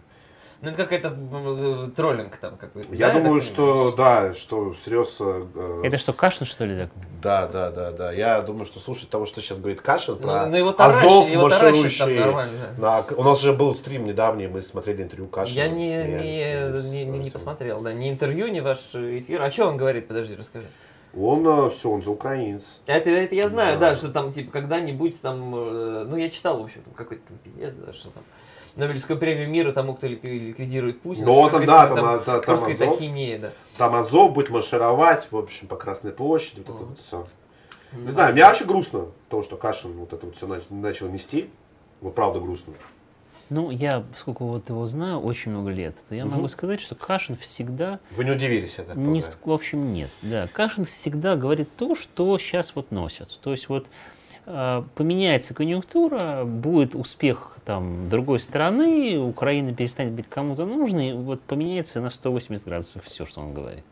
Speaker 1: Ну, это какой-то м, троллинг там какой-то.
Speaker 2: Я
Speaker 1: да,
Speaker 2: думаю, что да, что всерьез. э,
Speaker 3: Это что, Кашин, что ли, так?
Speaker 2: Да, да, да, да. Я думаю, что слушать того, что сейчас говорит Кашин,
Speaker 1: Ну,
Speaker 2: про
Speaker 1: ну, его таращит,
Speaker 2: Азов
Speaker 1: его
Speaker 2: марширующий. на- У нас же был стрим недавний, мы смотрели интервью Кашина.
Speaker 1: Я не, не,
Speaker 2: с
Speaker 1: не, не, не посмотрел, да, ни интервью, ни ваш эфир. А что он говорит? Подожди, расскажи.
Speaker 2: Он все, он за украинец.
Speaker 1: Это, это я знаю,
Speaker 2: Да.
Speaker 1: да. что там, типа, когда-нибудь там, э, ну, я читал, в общем, там какой-то там пиздец, да, что там. Нобелевскую премию мира тому, кто ликви- ликвидирует Путина.
Speaker 2: Ну, там, да, там, а, та- там
Speaker 1: Русская
Speaker 2: Азов.
Speaker 1: ахинея, да.
Speaker 2: Там Азов будет маршировать, в общем, по Красной площади, вот это
Speaker 1: Мгм.
Speaker 2: вот все. Не знаю, мне вообще грустно, то, что Кашин вот это вот все начал нести. Вот правда грустно.
Speaker 3: Ну, я, поскольку вот его знаю очень много лет, то я
Speaker 2: Мгм.
Speaker 3: могу сказать, что Кашин всегда
Speaker 2: Вы не удивились, так
Speaker 3: Не, в общем, нет. Да. Кашин всегда говорит то, что сейчас вот носят. То есть вот поменяется конъюнктура, будет успех там другой стороны, Украина перестанет быть кому-то нужной, вот поменяется на 180 градусов все, что он говорит.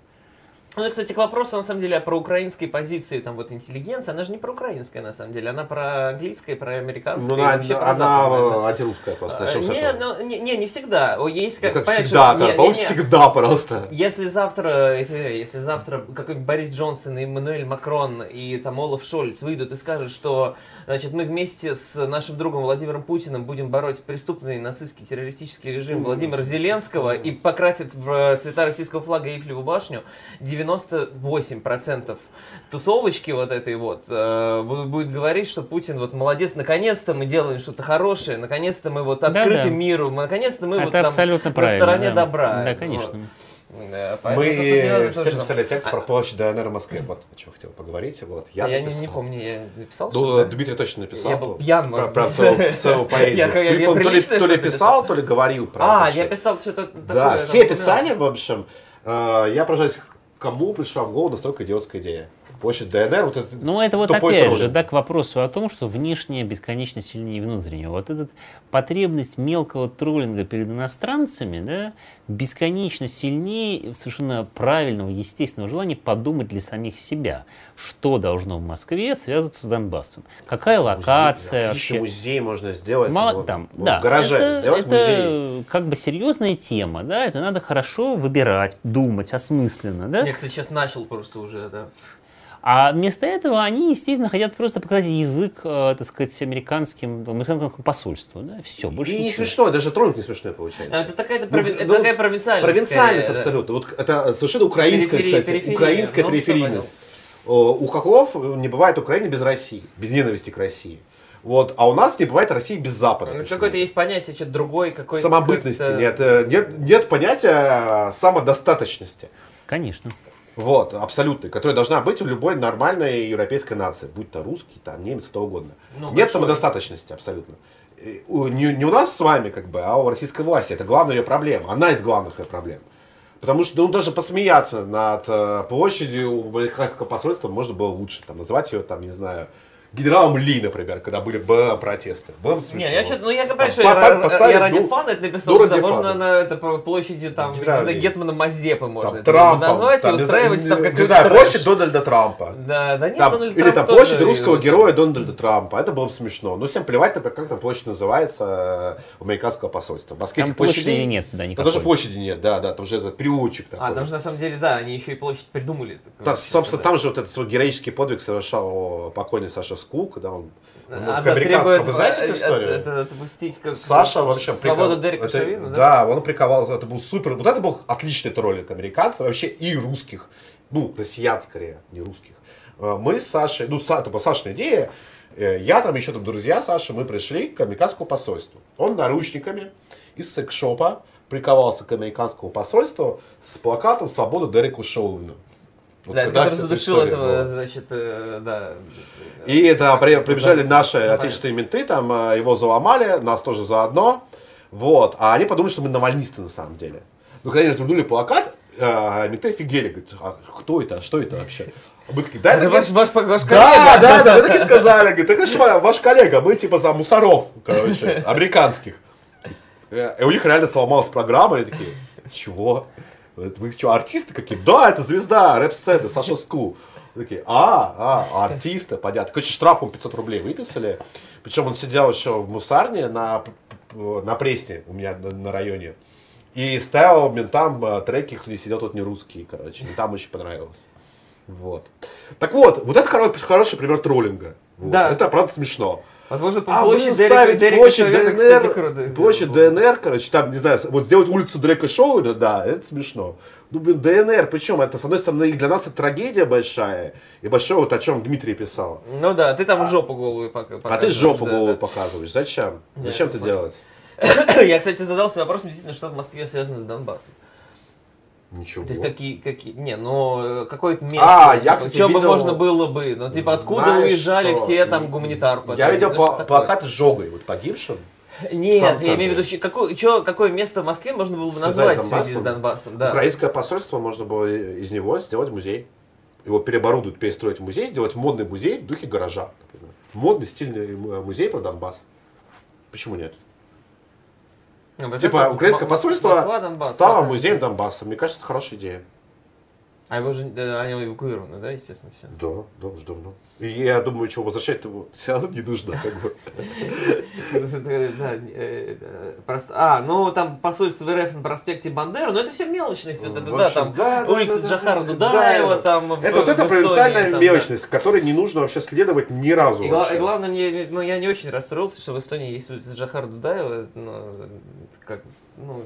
Speaker 1: Ну, кстати, к вопросу, на самом деле, про украинской позиции, там, вот, интеллигенции, она же не про украинская, на самом деле, она про английское, про американское,
Speaker 2: Ну, она,
Speaker 1: вообще про
Speaker 2: она антирусская просто.
Speaker 1: А, Не, ну, не, не, не всегда. Есть
Speaker 2: Ну,
Speaker 1: как,
Speaker 2: как
Speaker 1: понимаешь,
Speaker 2: всегда,
Speaker 1: что- не- не- не.
Speaker 2: всегда просто.
Speaker 1: Если завтра, если завтра какой-нибудь Борис Джонсон и Эммануэль Макрон и там Олаф Шольц выйдут и скажут, что значит, мы вместе с нашим другом Владимиром Путиным будем бороть преступный нацистский террористический режим Владимира Зеленского и покрасят в цвета российского флага Эйфелеву башню, 98% тусовочки вот этой вот э, будет говорить, что Путин вот молодец, наконец-то мы делаем что-то хорошее, наконец-то мы вот открыты
Speaker 3: Да-да.
Speaker 1: миру, мы, наконец-то мы
Speaker 3: Это
Speaker 1: вот там
Speaker 3: абсолютно
Speaker 1: на стороне
Speaker 3: да.
Speaker 1: добра.
Speaker 3: Да,
Speaker 1: Вот.
Speaker 3: конечно.
Speaker 1: Да, не надо
Speaker 2: Мы
Speaker 1: тоже
Speaker 2: все
Speaker 1: там-
Speaker 2: написали текст
Speaker 1: А-
Speaker 2: про площадь ДНР в Москве. Вот о чем хотел поговорить. Вот, я
Speaker 1: Я, не,
Speaker 2: написал.
Speaker 1: не помню, я написал
Speaker 2: Ну,
Speaker 1: что-то?
Speaker 2: Дмитрий точно написал.
Speaker 1: Я был пьян,
Speaker 2: про,
Speaker 1: может
Speaker 2: про
Speaker 1: быть.
Speaker 2: целую, целую поэзию.
Speaker 1: Я- я-
Speaker 2: Ты,
Speaker 1: я
Speaker 2: то ли, то ли писал,
Speaker 1: писал?
Speaker 2: то ли говорил про
Speaker 1: А,
Speaker 2: это
Speaker 1: я писал что-то
Speaker 2: Да,
Speaker 1: такое.
Speaker 2: все
Speaker 1: там,
Speaker 2: писали, в общем. Э, Я поражаюсь, кому пришла в голову настолько идиотская идея. Площадь ДНР, вот это
Speaker 3: Ну, это вот опять
Speaker 2: троллинг.
Speaker 3: же, да, к вопросу о том, что внешнее бесконечно сильнее внутреннего. Вот эта потребность мелкого троллинга перед иностранцами, да, бесконечно сильнее совершенно правильного, естественного желания подумать для самих себя, что должно в Москве связываться с Донбассом. Какая локация
Speaker 2: Отличный
Speaker 3: вообще.
Speaker 2: музей можно сделать.
Speaker 3: Мало,
Speaker 2: вот,
Speaker 3: там,
Speaker 2: вот
Speaker 3: да,
Speaker 2: в гараже
Speaker 3: это,
Speaker 2: сделать
Speaker 3: это
Speaker 2: музей.
Speaker 3: как бы серьезная тема, да, это надо хорошо выбирать, думать осмысленно, да.
Speaker 1: Я, кстати, сейчас начал просто уже, да.
Speaker 3: А вместо этого они, естественно, хотят просто показать язык, э, так сказать, американским, американскому посольству. Да? Все, больше
Speaker 2: И не
Speaker 3: ничего.
Speaker 2: смешно, даже троллинг не смешной получается.
Speaker 1: Это такая-то
Speaker 2: Ну,
Speaker 1: прови- это
Speaker 2: ну,
Speaker 1: такая провинциальность.
Speaker 2: Провинциальность
Speaker 1: скорее, да.
Speaker 2: абсолютно. Вот это совершенно украинская,
Speaker 1: Периферия,
Speaker 2: кстати,
Speaker 1: периферия.
Speaker 2: украинская
Speaker 1: Ну,
Speaker 2: периферийность. У хохлов не бывает Украины без России, без ненависти к России. Вот, а у нас не бывает России без Запада.
Speaker 1: Ну. Какое-то есть понятие, что-то другой, какой-то...
Speaker 2: Самобытности
Speaker 1: как-то-
Speaker 2: нет, э, нет, нет понятия самодостаточности.
Speaker 3: Конечно.
Speaker 2: Вот, абсолютной, которая должна быть у любой нормальной европейской нации, будь то русский, там, немец, кто угодно.
Speaker 1: Ну,
Speaker 2: Нет
Speaker 1: большой.
Speaker 2: самодостаточности абсолютно. У- Не, не у нас с вами, как бы, а у российской власти. Это главная ее проблема, одна из главных ее проблем. Потому что ну, даже посмеяться над э, площадью американского посольства можно было лучше. Там, назвать ее, там, не знаю, генералом Ли, например, когда были бы протесты. Было бы смешно.
Speaker 1: Не, я что-то, ну я
Speaker 2: Там
Speaker 1: говорю, что я, я ради
Speaker 2: Ду-
Speaker 1: фана это написал, да, можно на это, площади там, знаю, Гетмана Мазепы можно
Speaker 2: Там,
Speaker 1: это
Speaker 2: Трампа,
Speaker 1: назвать
Speaker 2: там,
Speaker 1: и устраивать там
Speaker 2: знаю,
Speaker 1: трэш.
Speaker 2: площадь Дональда Трампа.
Speaker 1: Да, да нет,
Speaker 2: Там,
Speaker 1: Дональд
Speaker 2: или там площадь русского героя Дональда Трампа. Это было бы смешно. Но всем плевать, как, как там площадь называется э, у американского посольства. В Москве
Speaker 3: Там площади нет, да,
Speaker 2: Там
Speaker 3: никакой.
Speaker 2: даже площади нет, да, да, там же этот переулочек такой.
Speaker 1: А, там же на самом деле, да, они еще и площадь придумали.
Speaker 2: Да, собственно,
Speaker 1: да.
Speaker 2: там же вот этот свой героический подвиг совершал покойный Саша Скул, когда он ну, к американскому. Вы знаете
Speaker 1: э,
Speaker 2: эту
Speaker 1: э,
Speaker 2: историю?
Speaker 1: Это, отпустить как
Speaker 2: Саша вообще
Speaker 1: Свободу
Speaker 2: прикол-
Speaker 1: Дерека
Speaker 2: это-
Speaker 1: Шавина, да?
Speaker 2: Да, он приковал, это был супер. Вот это был отличный троллинг американцев, вообще и русских, ну, россиян скорее, не русских. Э, Мы с Сашей, ну, Са- это была Сашина идея, э, я там еще там друзья Саши, мы пришли к американскому посольству. Он наручниками из секшопа приковался к американскому посольству с плакатом «Свободу Дереку Шоуину». Вот
Speaker 1: Да, который задушил этого,
Speaker 2: была.
Speaker 1: значит, э, да.
Speaker 2: И это при- прибежали
Speaker 1: Да,
Speaker 2: наши
Speaker 1: да,
Speaker 2: отечественные менты, там э, его заломали, нас тоже заодно. Вот. А они подумали, что мы навальнисты на самом деле. Ну, когда они развернули плакат, э, менты офигели, говорят, а кто это, а что это вообще? А Мы такие, да, это
Speaker 1: Это ваш, ваш, ваш
Speaker 2: да,
Speaker 1: коллега.
Speaker 2: да, да, вы такие сказали, говорит, это же ва- ваш коллега, мы типа за мусоров, короче, американских. Э, И у них реально сломалась программа, и такие, чего? Вы что, артисты какие? Да, это звезда рэп-сцены, Саша Ску. Такие, а, а, артисты, понятно. Короче, штрафом 500 рублей выписали. Причем он сидел еще в мусарне на, на Пресне у меня на, на районе. И ставил ментам э, треки, кто не сидел, тот не русский, короче. И там очень понравилось. Вот. Так вот, вот это хоро- хороший пример троллинга. Вот.
Speaker 1: Да.
Speaker 2: Это правда смешно.
Speaker 1: Возможно, по
Speaker 2: А
Speaker 1: площади
Speaker 2: блин,
Speaker 1: Дерека,
Speaker 2: ставить
Speaker 1: Дерека
Speaker 2: площадь
Speaker 1: кстати,
Speaker 2: ДНР,
Speaker 1: круто.
Speaker 2: площадь ДНР, короче, там, не знаю, вот сделать улицу Дрека Шоуина, да, это смешно. Ну, блин, ДНР, причем это, с одной стороны, для нас это трагедия большая, и большое, вот о чем Дмитрий писал.
Speaker 1: Ну да, ты там жопу голую пока.
Speaker 2: А ты жопу голову показываешь. Зачем?
Speaker 1: Да,
Speaker 2: Зачем это делать?
Speaker 1: Я, кстати, задался вопросом, действительно, что в Москве связано с Донбассом.
Speaker 2: Ничего.
Speaker 1: То есть какие, какие, не, ну э, какое-то место,
Speaker 2: А, я,
Speaker 1: типа,
Speaker 2: кстати,
Speaker 1: чё бы
Speaker 2: видел-
Speaker 1: можно было бы, ну типа откуда
Speaker 2: Знаешь
Speaker 1: уезжали
Speaker 2: что?
Speaker 1: все там гуманитарку?
Speaker 2: Я видел
Speaker 1: Ну, что такое?
Speaker 2: плакат с жогой, вот погибшим.
Speaker 1: Нет, я имею в виду, какое, чё, какое место в Москве можно было бы назвать в связи с
Speaker 2: Донбассом?
Speaker 1: Да.
Speaker 2: Украинское посольство можно было из него сделать музей. Его переоборудуют, перестроить в музей, сделать модный музей в духе гаража. например. Модный, стильный м- музей про Донбасс. Почему нет? Типа украинское посольство стало музеем Донбасса. Мне кажется, это хорошая идея.
Speaker 1: А его же, э, они эвакуированы, да, естественно, все.
Speaker 2: Да, да, уж давно. И я думаю, что возвращать его все равно не нужно. Как бы.
Speaker 1: Да, э, э, А, ну там посольство РФ на проспекте Бандеры, но это все мелочность, вот это, да, там
Speaker 2: да, да,
Speaker 1: улица
Speaker 2: да, да,
Speaker 1: Джахара
Speaker 2: да,
Speaker 1: Дудаева,
Speaker 2: да.
Speaker 1: там
Speaker 2: Это вот эта провинциальная
Speaker 1: да.
Speaker 2: мелочность, которой не нужно вообще следовать ни разу.
Speaker 1: И, главное, мне, ну, я не очень расстроился, что в Эстонии есть улица Джахара Дудаева, ну, как, ну,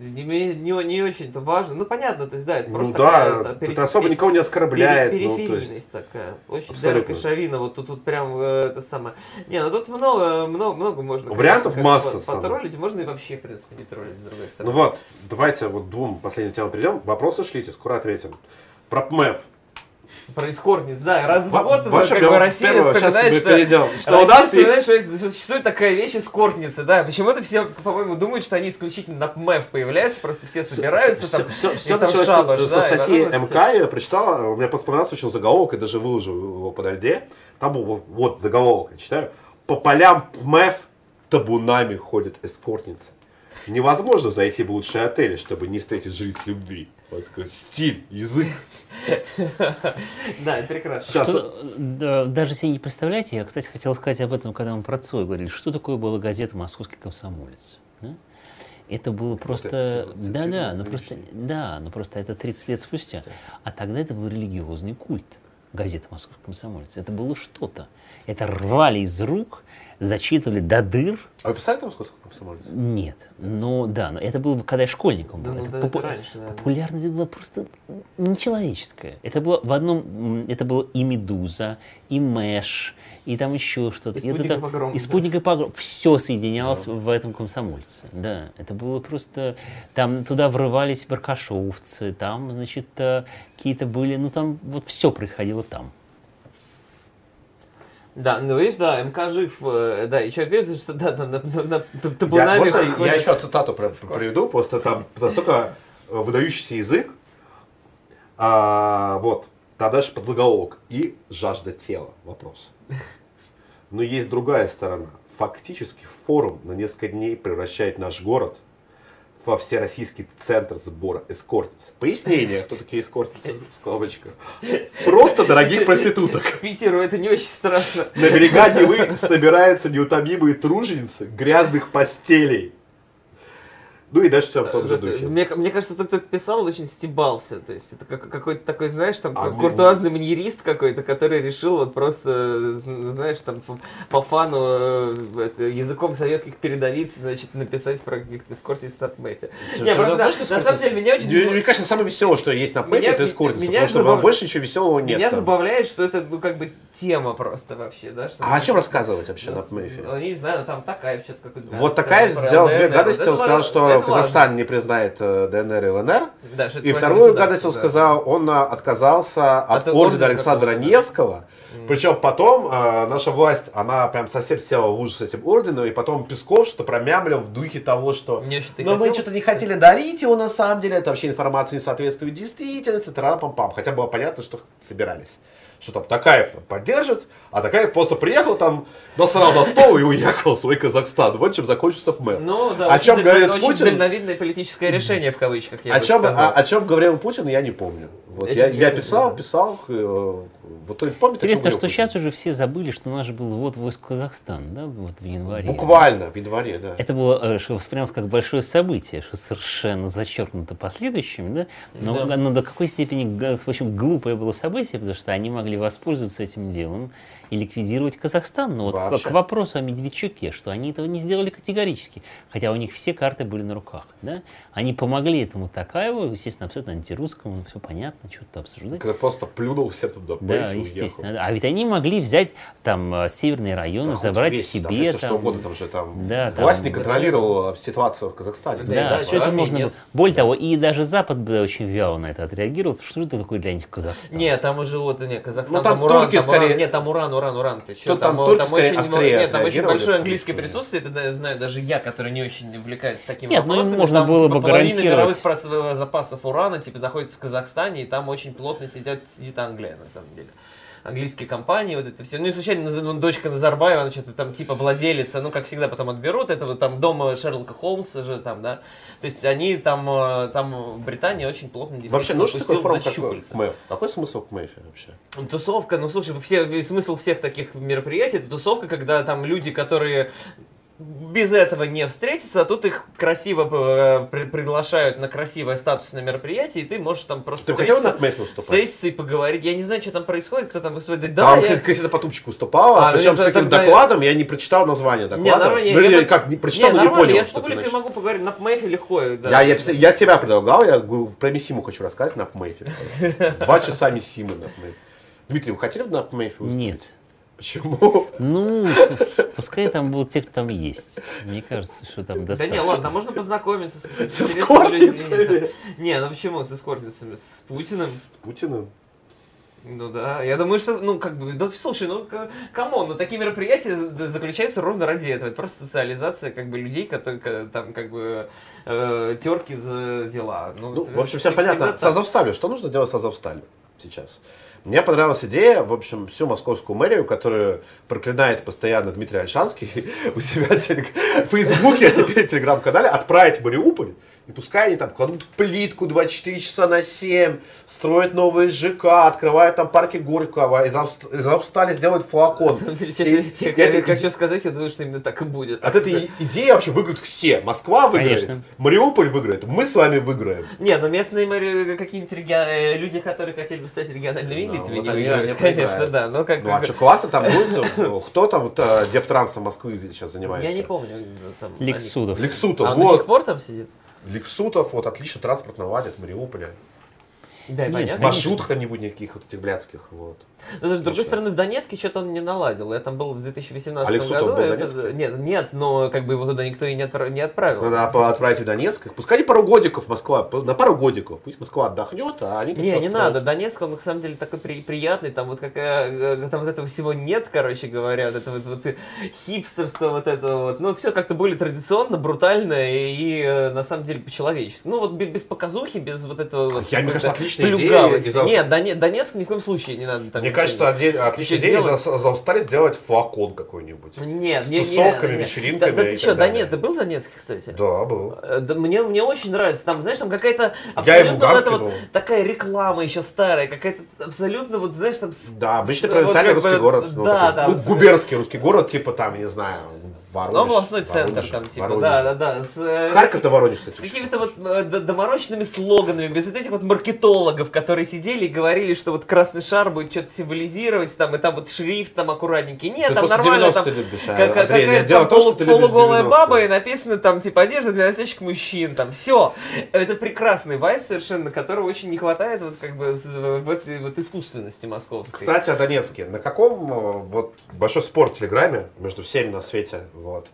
Speaker 1: не, не, не очень-то важно. Ну, понятно, то есть, да, это
Speaker 2: Ну
Speaker 1: просто
Speaker 2: да,
Speaker 1: такая,
Speaker 2: это,
Speaker 1: периф-
Speaker 2: особо никого не оскорбляет.
Speaker 1: пере-
Speaker 2: ну, то есть.
Speaker 1: периферийность такая. Очень
Speaker 2: Абсолютно.
Speaker 1: Дерека Шавина, вот тут, тут прям э, это самое. Не, ну тут много, много, много можно.
Speaker 2: Вариантов
Speaker 1: конечно,
Speaker 2: масса,
Speaker 1: по-
Speaker 2: самое.
Speaker 1: Потроллить, можно и вообще, в принципе, не троллить, с другой
Speaker 2: Ну
Speaker 1: стороны.
Speaker 2: вот, давайте вот двум последним темам перейдем. Вопросы шлите, скоро ответим. Про ПМЭФ.
Speaker 1: Про эскортниц, да. Раз в год
Speaker 2: вообще,
Speaker 1: как бы Россия вспоминает, что...
Speaker 2: перейдем. Что у нас
Speaker 1: вспоминает,
Speaker 2: есть...
Speaker 1: что, существует такая вещь эскортницы, да. Почему-то все, по-моему, думают, что они исключительно на ПМЭФ появляются, просто все собираются там.
Speaker 2: Все,
Speaker 1: и
Speaker 2: все
Speaker 1: там
Speaker 2: началось
Speaker 1: шабаш,
Speaker 2: со,
Speaker 1: да, и
Speaker 2: статьи МК, я прочитал, мне просто понравился очень заголовок, и даже выложил его под Альде. Там был вот- вот заголовок, я читаю. По полям МЭФ табунами ходят эскортницы. Невозможно зайти в лучшие отели, чтобы не встретить жриц любви. Вот такой стиль, язык.
Speaker 1: Да, это прекрасно.
Speaker 3: Что, да, даже себе не представляете, я, кстати, хотел сказать об этом, когда мы про Цой говорили, что такое была газета «Московский комсомолец». да? Это было просто...
Speaker 2: это
Speaker 3: Да, да,
Speaker 2: цитирую
Speaker 3: ну просто, да, ну просто это 30 лет спустя. А тогда это был религиозный культ, газета «Московский комсомолец». Это было что-то. Это рвали из рук, зачитывали до дыр.
Speaker 2: А вы писали там сколько комсомолец?
Speaker 3: Нет, но да, но это было, когда я школьником был.
Speaker 1: Да, ну,
Speaker 3: это
Speaker 1: да, это
Speaker 3: попу-
Speaker 1: раньше, да.
Speaker 3: Популярность была просто нечеловеческая. Это было в одном, это было и Медуза, и Мэш, и там еще что-то.
Speaker 1: И
Speaker 3: это
Speaker 1: «Спутник и
Speaker 3: там-
Speaker 1: «Погром»,
Speaker 3: И
Speaker 1: да.
Speaker 3: спутник и погром. Все соединялось в этом комсомольце. Да, это было просто... Там туда врывались баркашовцы, там, значит, э, какие-то были... Ну, там вот все происходило там.
Speaker 1: Да, ну видишь, да, МК жив, э, да, и что, видишь, что да, на, на, на, на
Speaker 2: Я, можно я еще цитату про- приведу, просто там настолько э, выдающийся язык. А, вот, там дальше подзаголовок. И жажда тела. Вопрос. Но есть другая сторона. Фактически форум на несколько дней превращает наш город во всероссийский центр сбора эскортниц. Пояснение, кто такие эскортницы, скобочка. Просто дорогих проституток.
Speaker 1: Питеру это не очень страшно.
Speaker 2: На берега Невы собираются неутомимые труженицы грязных постелей. Ну и дальше все в том же духе.
Speaker 1: Мне, мне кажется, тот, кто писал, очень стебался. То есть это как, какой-то такой, знаешь, там,
Speaker 2: А
Speaker 1: как
Speaker 2: мне-
Speaker 1: куртуазный маньерист какой-то, который решил вот просто, знаешь, там по, по фану э, это, языком советских передовиц, значит, написать про каких-то эскортниц на Мэпе. Не, просто, да, на самом деле, меня очень...
Speaker 2: Мне, мне кажется, самое веселое, что есть на Пэфе, это эскортница.
Speaker 1: меня
Speaker 2: Потому что
Speaker 1: забав-
Speaker 2: больше ничего веселого нет.
Speaker 1: Меня
Speaker 2: там.
Speaker 1: забавляет, что это, ну, как бы тема просто вообще, да? Что
Speaker 2: А о чем рассказывать вообще на
Speaker 1: Сейчас,
Speaker 2: Пэфе?
Speaker 1: ну, не знаю, там такая что-то какой-то...
Speaker 2: Вот такая сделал две гадости. Он сказал,
Speaker 1: важно,
Speaker 2: что Казахстан не признает э, ДНР и ЛНР.
Speaker 1: важно. Да,
Speaker 2: И
Speaker 1: важно
Speaker 2: вторую гадость он
Speaker 1: да.
Speaker 2: сказал, он а, отказался от,
Speaker 1: От
Speaker 2: ордена Александра. Невского. Причем потом а, наша власть, она прям совсем села в ужас с этим орденом, и потом Песков что промямлил в духе того, что
Speaker 1: Мне
Speaker 2: но мы что-то не хотели дарить его на самом деле, это вообще информация не соответствует действительности, пам пам Хотя было понятно, что собирались. Что там Такаев там поддержит, а Такаев просто приехал там, насрал на стол и уехал в свой Казахстан. Вот чем закончился мэр.
Speaker 1: Ну, да,
Speaker 2: О чем
Speaker 1: даль-
Speaker 2: говорит
Speaker 1: очень
Speaker 2: Путин?
Speaker 1: дальновидное политическое решение, в кавычках, я
Speaker 2: О чем,
Speaker 1: сказал.
Speaker 2: о, о чем говорил Путин, я не помню. Вот
Speaker 1: Я
Speaker 2: я, писал, писал, э, вот кто-нибудь помнит, о чем
Speaker 3: Интересно, что сейчас уже все забыли, что у нас же был вот войск Казахстан, да, вот в январе.
Speaker 2: Буквально в январе, да.
Speaker 3: Это было, э, что воспринималось как большое событие, что совершенно зачеркнуто последующими, да? Но,
Speaker 1: Да.
Speaker 3: но до какой степени, в общем, глупое было событие, потому что они могли воспользоваться этим делом и ликвидировать Казахстан. Но вот
Speaker 2: Вообще.
Speaker 3: к вопросу о Медведчуке, что они этого не сделали категорически, хотя у них все карты были на руках, да? Они помогли этому Такаеву, естественно, абсолютно антирусскому, все понятно, что-то обсуждать.
Speaker 2: Когда просто плюнул все туда.
Speaker 3: Да, естественно. да. А ведь они могли взять там э, северные районы, забрать себе.
Speaker 2: Там, что
Speaker 3: там,
Speaker 2: угодно, там же там
Speaker 3: Да, там-
Speaker 2: власть не контролировала ситуацию в Казахстане.
Speaker 1: Да,
Speaker 3: Да,
Speaker 1: да,
Speaker 3: все это можно
Speaker 1: нет.
Speaker 3: было. Более того, и даже Запад бы очень вяло на это отреагировал, что это такое для них Казахстан.
Speaker 1: Нет, там уже вот, не, Казахстан,
Speaker 2: Ну, там
Speaker 1: там, уран,
Speaker 2: турки
Speaker 1: там уран,
Speaker 2: скорее-
Speaker 1: нет, там уран, уран, уран, ты что,
Speaker 2: Ну, там турки скорее
Speaker 1: очень,
Speaker 2: острее
Speaker 1: нет, там очень большое английское
Speaker 2: что-
Speaker 1: присутствие, это да, знаю даже я, который не очень увлекается такими
Speaker 3: Нет, ну,
Speaker 1: вопросами,
Speaker 3: можно
Speaker 1: там,
Speaker 3: было
Speaker 1: типа,
Speaker 3: бы
Speaker 1: половина
Speaker 3: гарантировать.
Speaker 1: мировых запасов урана, типа, находится в Казахстане, и там очень плотно сидят, сидит Англия, на самом деле. Английские компании, вот это все. Ну и случайно ну, дочка Назарбаева, она что-то там типа владелица, ну как всегда потом отберут, это вот там дома Шерлока Холмса же там, да. То есть они там, э, там в Британии очень плотно
Speaker 2: Вообще,
Speaker 1: действительно
Speaker 2: ну что такое форум как. МЭФ? Какой смысл к МЭФе вообще?
Speaker 1: Ну, Тусовка, ну слушай, все, смысл всех таких мероприятий, это тусовка, когда там люди, которые без этого не встретятся, а тут их красиво э, при- приглашают на красивое статусное мероприятие, и ты можешь там просто
Speaker 2: Ты хотел
Speaker 1: встретиться,
Speaker 2: на МЭФе выступать?
Speaker 1: встретиться и поговорить. Я не знаю, что там происходит, кто там выступает. Да,
Speaker 2: Там
Speaker 1: я-
Speaker 2: Кристина Потупчик выступала,
Speaker 1: А, ну
Speaker 2: причем
Speaker 1: это
Speaker 2: с таким
Speaker 1: тогда я-
Speaker 2: докладом, я не прочитал название доклада.
Speaker 1: нормально,
Speaker 2: ну,
Speaker 1: я-
Speaker 2: или
Speaker 1: я-
Speaker 2: как, не прочитал,
Speaker 1: не,
Speaker 2: но не
Speaker 1: нормально,
Speaker 2: понял,
Speaker 1: я с публикой могу поговорить, на МЭФе легко. Да.
Speaker 2: Я, я, я себя предлагал, я про Мисиму хочу рассказать на МЭФе. Два часа Мисимы на МЭФе. Дмитрий, вы хотели бы на МЭФе выступить?
Speaker 3: Нет.
Speaker 2: Почему?
Speaker 3: Ну, пускай там будут те, кто там есть. Мне кажется, что там
Speaker 1: Да
Speaker 3: достаточно.
Speaker 1: не, ладно, можно познакомиться с,
Speaker 2: С
Speaker 1: интересными
Speaker 2: эскортницами.
Speaker 1: Не, ну почему с эскортницами? С Путиным?
Speaker 2: С Путиным?
Speaker 1: Ну да, я думаю, что, ну, как бы, да, слушай, ну, come on, ну, такие мероприятия заключаются ровно ради этого. Это просто социализация, как бы, людей, которые, там, как бы, э, терки за дела.
Speaker 2: Ну,
Speaker 1: это
Speaker 2: в общем, всем
Speaker 1: всегда
Speaker 2: понятно. С Азовсталью. Что нужно делать с Азовсталью сейчас? Мне понравилась идея, в общем, всю московскую мэрию, которую проклинает постоянно Дмитрий Ольшанский у себя в Фейсбуке, а теперь в Телеграм-канале, отправить в Мариуполь. И пускай они там кладут плитку 24 часа на 7, строят новые ЖК, открывают там парки Горького, из Авст- из Австралии сделают флакон.
Speaker 1: Честно,
Speaker 2: И-
Speaker 1: я
Speaker 2: это-
Speaker 1: хочу сказать, я думаю, что именно так и будет.
Speaker 2: От этой идеи вообще выиграют все. Москва выиграет,
Speaker 3: Конечно.
Speaker 2: Мариуполь выиграет, мы с вами выиграем.
Speaker 1: Не, но местные какие-нибудь реги- э, люди, которые хотели бы стать региональными
Speaker 2: Да,
Speaker 1: элитами,
Speaker 2: вот
Speaker 1: не
Speaker 2: они-
Speaker 1: выиграют,
Speaker 2: они
Speaker 1: конечно, да. Но как,
Speaker 2: Ну а
Speaker 1: как-
Speaker 2: что, классно там будет? э, Кто там вот, э, дептрансом Москвы сейчас занимается?
Speaker 1: я не помню. они-
Speaker 2: Лексутов,
Speaker 1: А он до сих
Speaker 2: вот.
Speaker 1: пор там сидит?
Speaker 2: Лексутов, вот отлично транспорт наладит в Мариуполе.
Speaker 1: Да,
Speaker 3: Нет,
Speaker 1: понятно.
Speaker 2: Маршруток там не будет никаких вот этих блядских. Вот.
Speaker 1: Но, с другой
Speaker 2: Отлично.
Speaker 1: стороны, в Донецке что-то он не наладил. Я там был в 2018
Speaker 2: Алекс Утов
Speaker 1: году.
Speaker 2: был в
Speaker 1: это-? Нет, нет, но как бы его туда никто и не, отправ- не отправил.
Speaker 2: Надо отправить в Донецк. Пускай не пару годиков Москва, на пару годиков. Пусть Москва отдохнет, а они там
Speaker 1: Не, не
Speaker 2: строят.
Speaker 1: надо. Донецк, он на самом деле такой при- приятный, там вот какая, э, там вот этого всего нет, короче говоря, вот это вот, вот хипстерство вот это вот, ну все как-то более традиционно, брутально и, и, э, на самом деле по-человечески. Ну вот бе- без показухи, без вот этого вот
Speaker 2: Я, мне кажется,
Speaker 1: какой-то
Speaker 2: отличная идея
Speaker 1: плюгавости.
Speaker 2: из Ав-
Speaker 1: Нет, Доне- Донецк ни в коем случае не надо там
Speaker 2: Мне кажется, оде- отличная идея
Speaker 1: делать.
Speaker 2: за, за Австралии сделать флакон какой-нибудь.
Speaker 1: Нет,
Speaker 2: С
Speaker 1: не, не,
Speaker 2: тусовками,
Speaker 1: не.
Speaker 2: вечеринками
Speaker 1: Да, да ты что. Донецк, ты был в Донецке, кстати?
Speaker 2: Да, был.
Speaker 1: Э, Да, мне, мне очень нравится. Там, знаешь, там какая-то абсолютно вот эта вот такая реклама еще старая, какая-то абсолютно вот, знаешь, там...
Speaker 2: Да, обычный провинциальный
Speaker 1: вот
Speaker 2: русский город.
Speaker 1: Да, да.
Speaker 2: ну, губернский русский город, типа там, не знаю, Воронеж.
Speaker 1: Ну, областной центр
Speaker 2: Воронеж,
Speaker 1: там, типа,
Speaker 2: Воронеж.
Speaker 1: да, да, да. С, э,
Speaker 2: Харьков-то Воронеж, кстати.
Speaker 1: с какими-то вот э, д- доморощенными слоганами, без этих вот маркетологов, которые сидели и говорили, что вот красный шар будет что-то символизировать, там, и там вот шрифт там аккуратненький. Нет,
Speaker 2: Ты
Speaker 1: там нормально,
Speaker 2: 90
Speaker 1: там
Speaker 2: любишь, а,
Speaker 1: как-
Speaker 2: Андрей,
Speaker 1: какая-то
Speaker 2: дело
Speaker 1: там
Speaker 2: что
Speaker 1: полу- полуголая
Speaker 2: 90-е.
Speaker 1: баба, и написано там, типа, одежда для носящих мужчин, там, все. Это прекрасный вайб совершенно, которого очень не хватает вот как бы в этой вот искусственности московской.
Speaker 2: Кстати, о Донецке. На каком, э, вот, большой спор в Телеграме между всеми на свете, вот,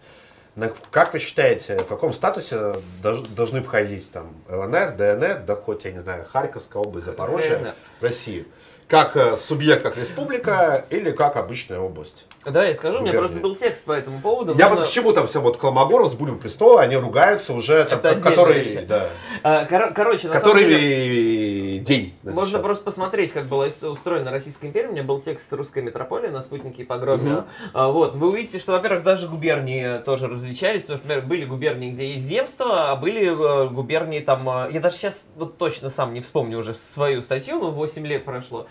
Speaker 2: как вы считаете, в каком статусе должны входить там ЛНР, ДНР, да хоть, я не знаю, Харьковская область, Запорожье. Россию? Как э, субъект, как республика или как обычная область?
Speaker 1: Да, я скажу, у меня просто был текст по этому поводу.
Speaker 2: Я
Speaker 1: Можно-
Speaker 2: вас к чему там все, вот Колмогоров с Булем Престола, они ругаются уже, там, который, да,
Speaker 1: А, коро- Короче, на
Speaker 2: который
Speaker 1: деле...
Speaker 2: день.
Speaker 1: Можно просто посмотреть, как была устроена Российская империя. У меня был текст «Русская метрополия» на спутнике и погроме. А, вот, вы увидите, что, во-первых, даже губернии тоже различались, потому что, например, были губернии, где есть земство, а были э, губернии там... э, я даже сейчас вот точно сам не вспомню уже свою статью, ну, 8 лет прошло.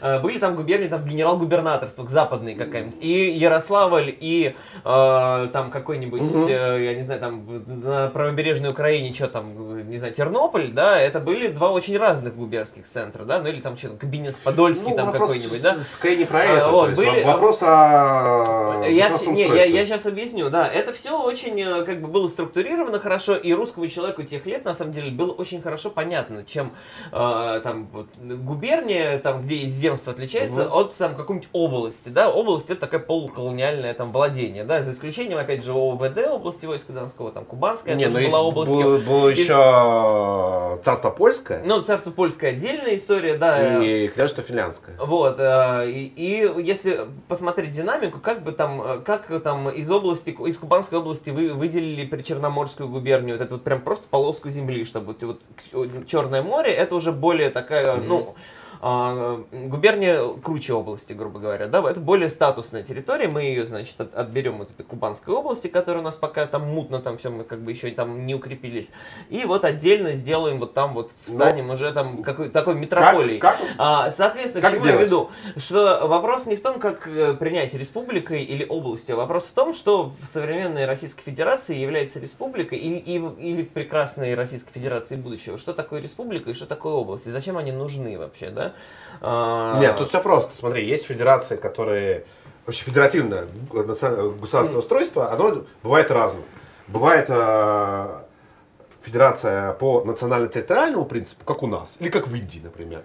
Speaker 1: были там губернии, там генерал-губернаторство, западные какая-нибудь. И Ярославль, и э, там какой-нибудь,
Speaker 2: Мгм.
Speaker 1: э, я не знаю, там на правобережной Украине, что там, э, не знаю, Тернополь, да, это были два очень разных губернских центра, да, ну или там что там, Кабинец-Подольский
Speaker 2: Ну,
Speaker 1: там какой-нибудь, да.
Speaker 2: Скорее не про
Speaker 1: А,
Speaker 2: это,
Speaker 1: вот, были-
Speaker 2: во- вопрос о
Speaker 1: Я,
Speaker 2: государственном
Speaker 1: не, я, я сейчас объясню, да, это все очень э, как бы было структурировано хорошо, и русскому человеку тех лет на самом деле было очень хорошо понятно, чем э, там вот, губерния, там где есть земство, отличается
Speaker 2: Мгм.
Speaker 1: от там какой-нибудь области, да, область это такое полуколониальное там владение, да, за исключением опять же ОВД области войска Донского, там Кубанская
Speaker 2: Не,
Speaker 1: тоже
Speaker 2: ну
Speaker 1: была областью.
Speaker 2: было, было
Speaker 1: Из-
Speaker 2: еще царство польское
Speaker 1: Ну, царство польское отдельная история, да. э,
Speaker 2: и княжество финляндское.
Speaker 1: Вот, э, и, и если посмотреть динамику, как бы там, э, как там из области, из Кубанской области вы выделили Причерноморскую губернию, вот эту вот прям просто полоску земли, чтобы вот, вот Черное море, это уже более такая,
Speaker 2: Мгм.
Speaker 1: ну, губерния круче области, грубо говоря, да, это более статусная территория, мы ее, значит, от- отберем от этой Кубанской области, которая у нас пока там мутно, там все, мы как бы еще там не укрепились, и вот отдельно сделаем вот там вот, встанем уже там какой такой метрополией.
Speaker 2: Как, как
Speaker 1: А, соответственно,
Speaker 2: Как
Speaker 1: к чему
Speaker 2: сделать?
Speaker 1: я веду? Что вопрос не в том, как э, принять республикой или областью, а вопрос в том, что в современной Российской Федерации является республикой или, и или в прекрасной Российской Федерации будущего. Что такое республика и что такое область? И зачем они нужны вообще, да? А,
Speaker 2: Нет, тут все просто. Смотри, есть федерации, которые... Вообще федеративное государственное устройство, оно бывает разным. Бывает э, федерация по национально-территориальному принципу, как у нас, или как в Индии, например.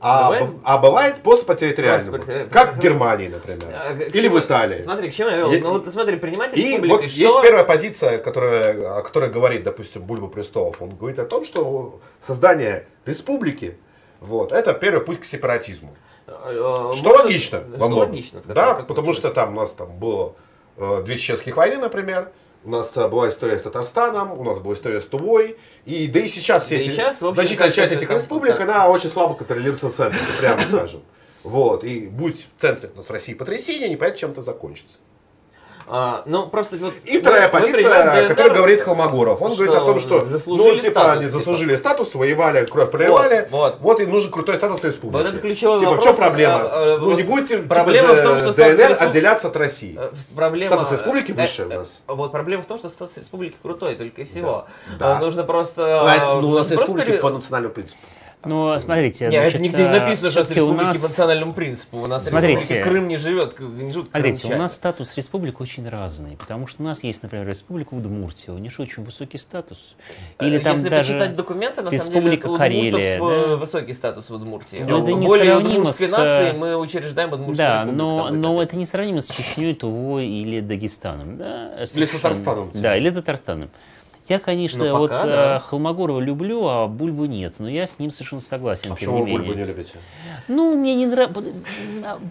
Speaker 2: А,
Speaker 1: Бывает-
Speaker 2: б- а бывает просто по территориальному,
Speaker 1: Просто
Speaker 2: как в Германии, например,
Speaker 1: а,
Speaker 2: или
Speaker 1: чему-
Speaker 2: в Италии.
Speaker 1: Смотри, к чему я вел? Ну вот смотри, принимать
Speaker 2: И вот
Speaker 1: что...
Speaker 2: есть первая позиция, которая, о которой говорит, допустим, Бульба Престолов. Он говорит о том, что создание республики, вот, это первый путь к сепаратизму.
Speaker 1: Э,
Speaker 2: Что
Speaker 1: может,
Speaker 2: логично
Speaker 1: что
Speaker 2: во многом.
Speaker 1: логично,
Speaker 2: да, потому что там у нас там было э, две чеченских войны, например. У нас э, была история с Татарстаном, у нас была история с Тувой. И, да и сейчас все
Speaker 1: Да
Speaker 2: эти,
Speaker 1: сейчас, общем,
Speaker 2: значительная часть этих республик,
Speaker 1: да.
Speaker 2: она очень слабо контролируется центром, прямо скажем. Вот, и будь в центре у нас в России потрясение, непонятно, чем это закончится.
Speaker 1: А, ну, просто вот...
Speaker 2: И вторая
Speaker 1: мы-
Speaker 2: позиция, о которой говорит Холмогоров. Он
Speaker 1: что
Speaker 2: говорит о том, что
Speaker 1: заслужили
Speaker 2: ну, типа,
Speaker 1: статус,
Speaker 2: они
Speaker 1: типа.
Speaker 2: заслужили статус, воевали, кровь проливали,
Speaker 1: Вот,
Speaker 2: вот, и нужен крутой статус республики.
Speaker 1: Вот это ключевой
Speaker 2: Типа, в
Speaker 1: вопрос.
Speaker 2: чем проблема?
Speaker 1: А, а,
Speaker 2: ну,
Speaker 1: вот
Speaker 2: не будете
Speaker 1: проблема
Speaker 2: типа,
Speaker 1: в том, что
Speaker 2: ДНР
Speaker 1: респуб-
Speaker 2: отделяться от России.
Speaker 1: Э, Проблема...
Speaker 2: Статус республики
Speaker 1: э,
Speaker 2: выше у нас.
Speaker 1: э, Вот проблема в том, что статус республики крутой, только и всего.
Speaker 2: Да.
Speaker 1: А, Нужно просто...
Speaker 2: Ну, у нас республики по национальному принципу.
Speaker 3: Но смотрите,
Speaker 1: Нет,
Speaker 3: значит,
Speaker 1: это нигде не
Speaker 3: а,
Speaker 1: написано, что это республики
Speaker 3: нас-
Speaker 1: по национальному принципу. У нас
Speaker 3: Смотрите.
Speaker 1: Крым не живет, не живут
Speaker 3: Смотрите, у нас статус республик очень разный, потому что у нас есть, например, республика Удмуртия, у нее же очень высокий статус. Или
Speaker 1: Э,
Speaker 3: там
Speaker 1: Если
Speaker 3: даже...
Speaker 1: почитать документы, на
Speaker 3: Республика
Speaker 1: самом деле, у
Speaker 3: Карелия,
Speaker 1: э,
Speaker 3: да.
Speaker 1: высокий статус в Удмуртии.
Speaker 2: Ну, это
Speaker 1: Более
Speaker 3: несравнимо
Speaker 1: удмуртской
Speaker 3: с,
Speaker 1: нации
Speaker 3: э,
Speaker 1: мы учреждаем Удмуртскую
Speaker 3: Да,
Speaker 1: республику.
Speaker 3: но,
Speaker 1: Там
Speaker 3: но
Speaker 1: это
Speaker 3: это несравнимо с Чечней, Тувой или Дагестаном. Да,
Speaker 2: Или с. Татарстаном,
Speaker 3: Да, или Татарстаном. Я, конечно,
Speaker 1: Ну,
Speaker 3: вот
Speaker 1: пока,
Speaker 3: э,
Speaker 1: да.
Speaker 3: Холмогорова люблю, а Бульбу нет. Но я с ним совершенно согласен.
Speaker 2: А почему вы. Бульбу не любите?
Speaker 3: Ну, мне не нравится.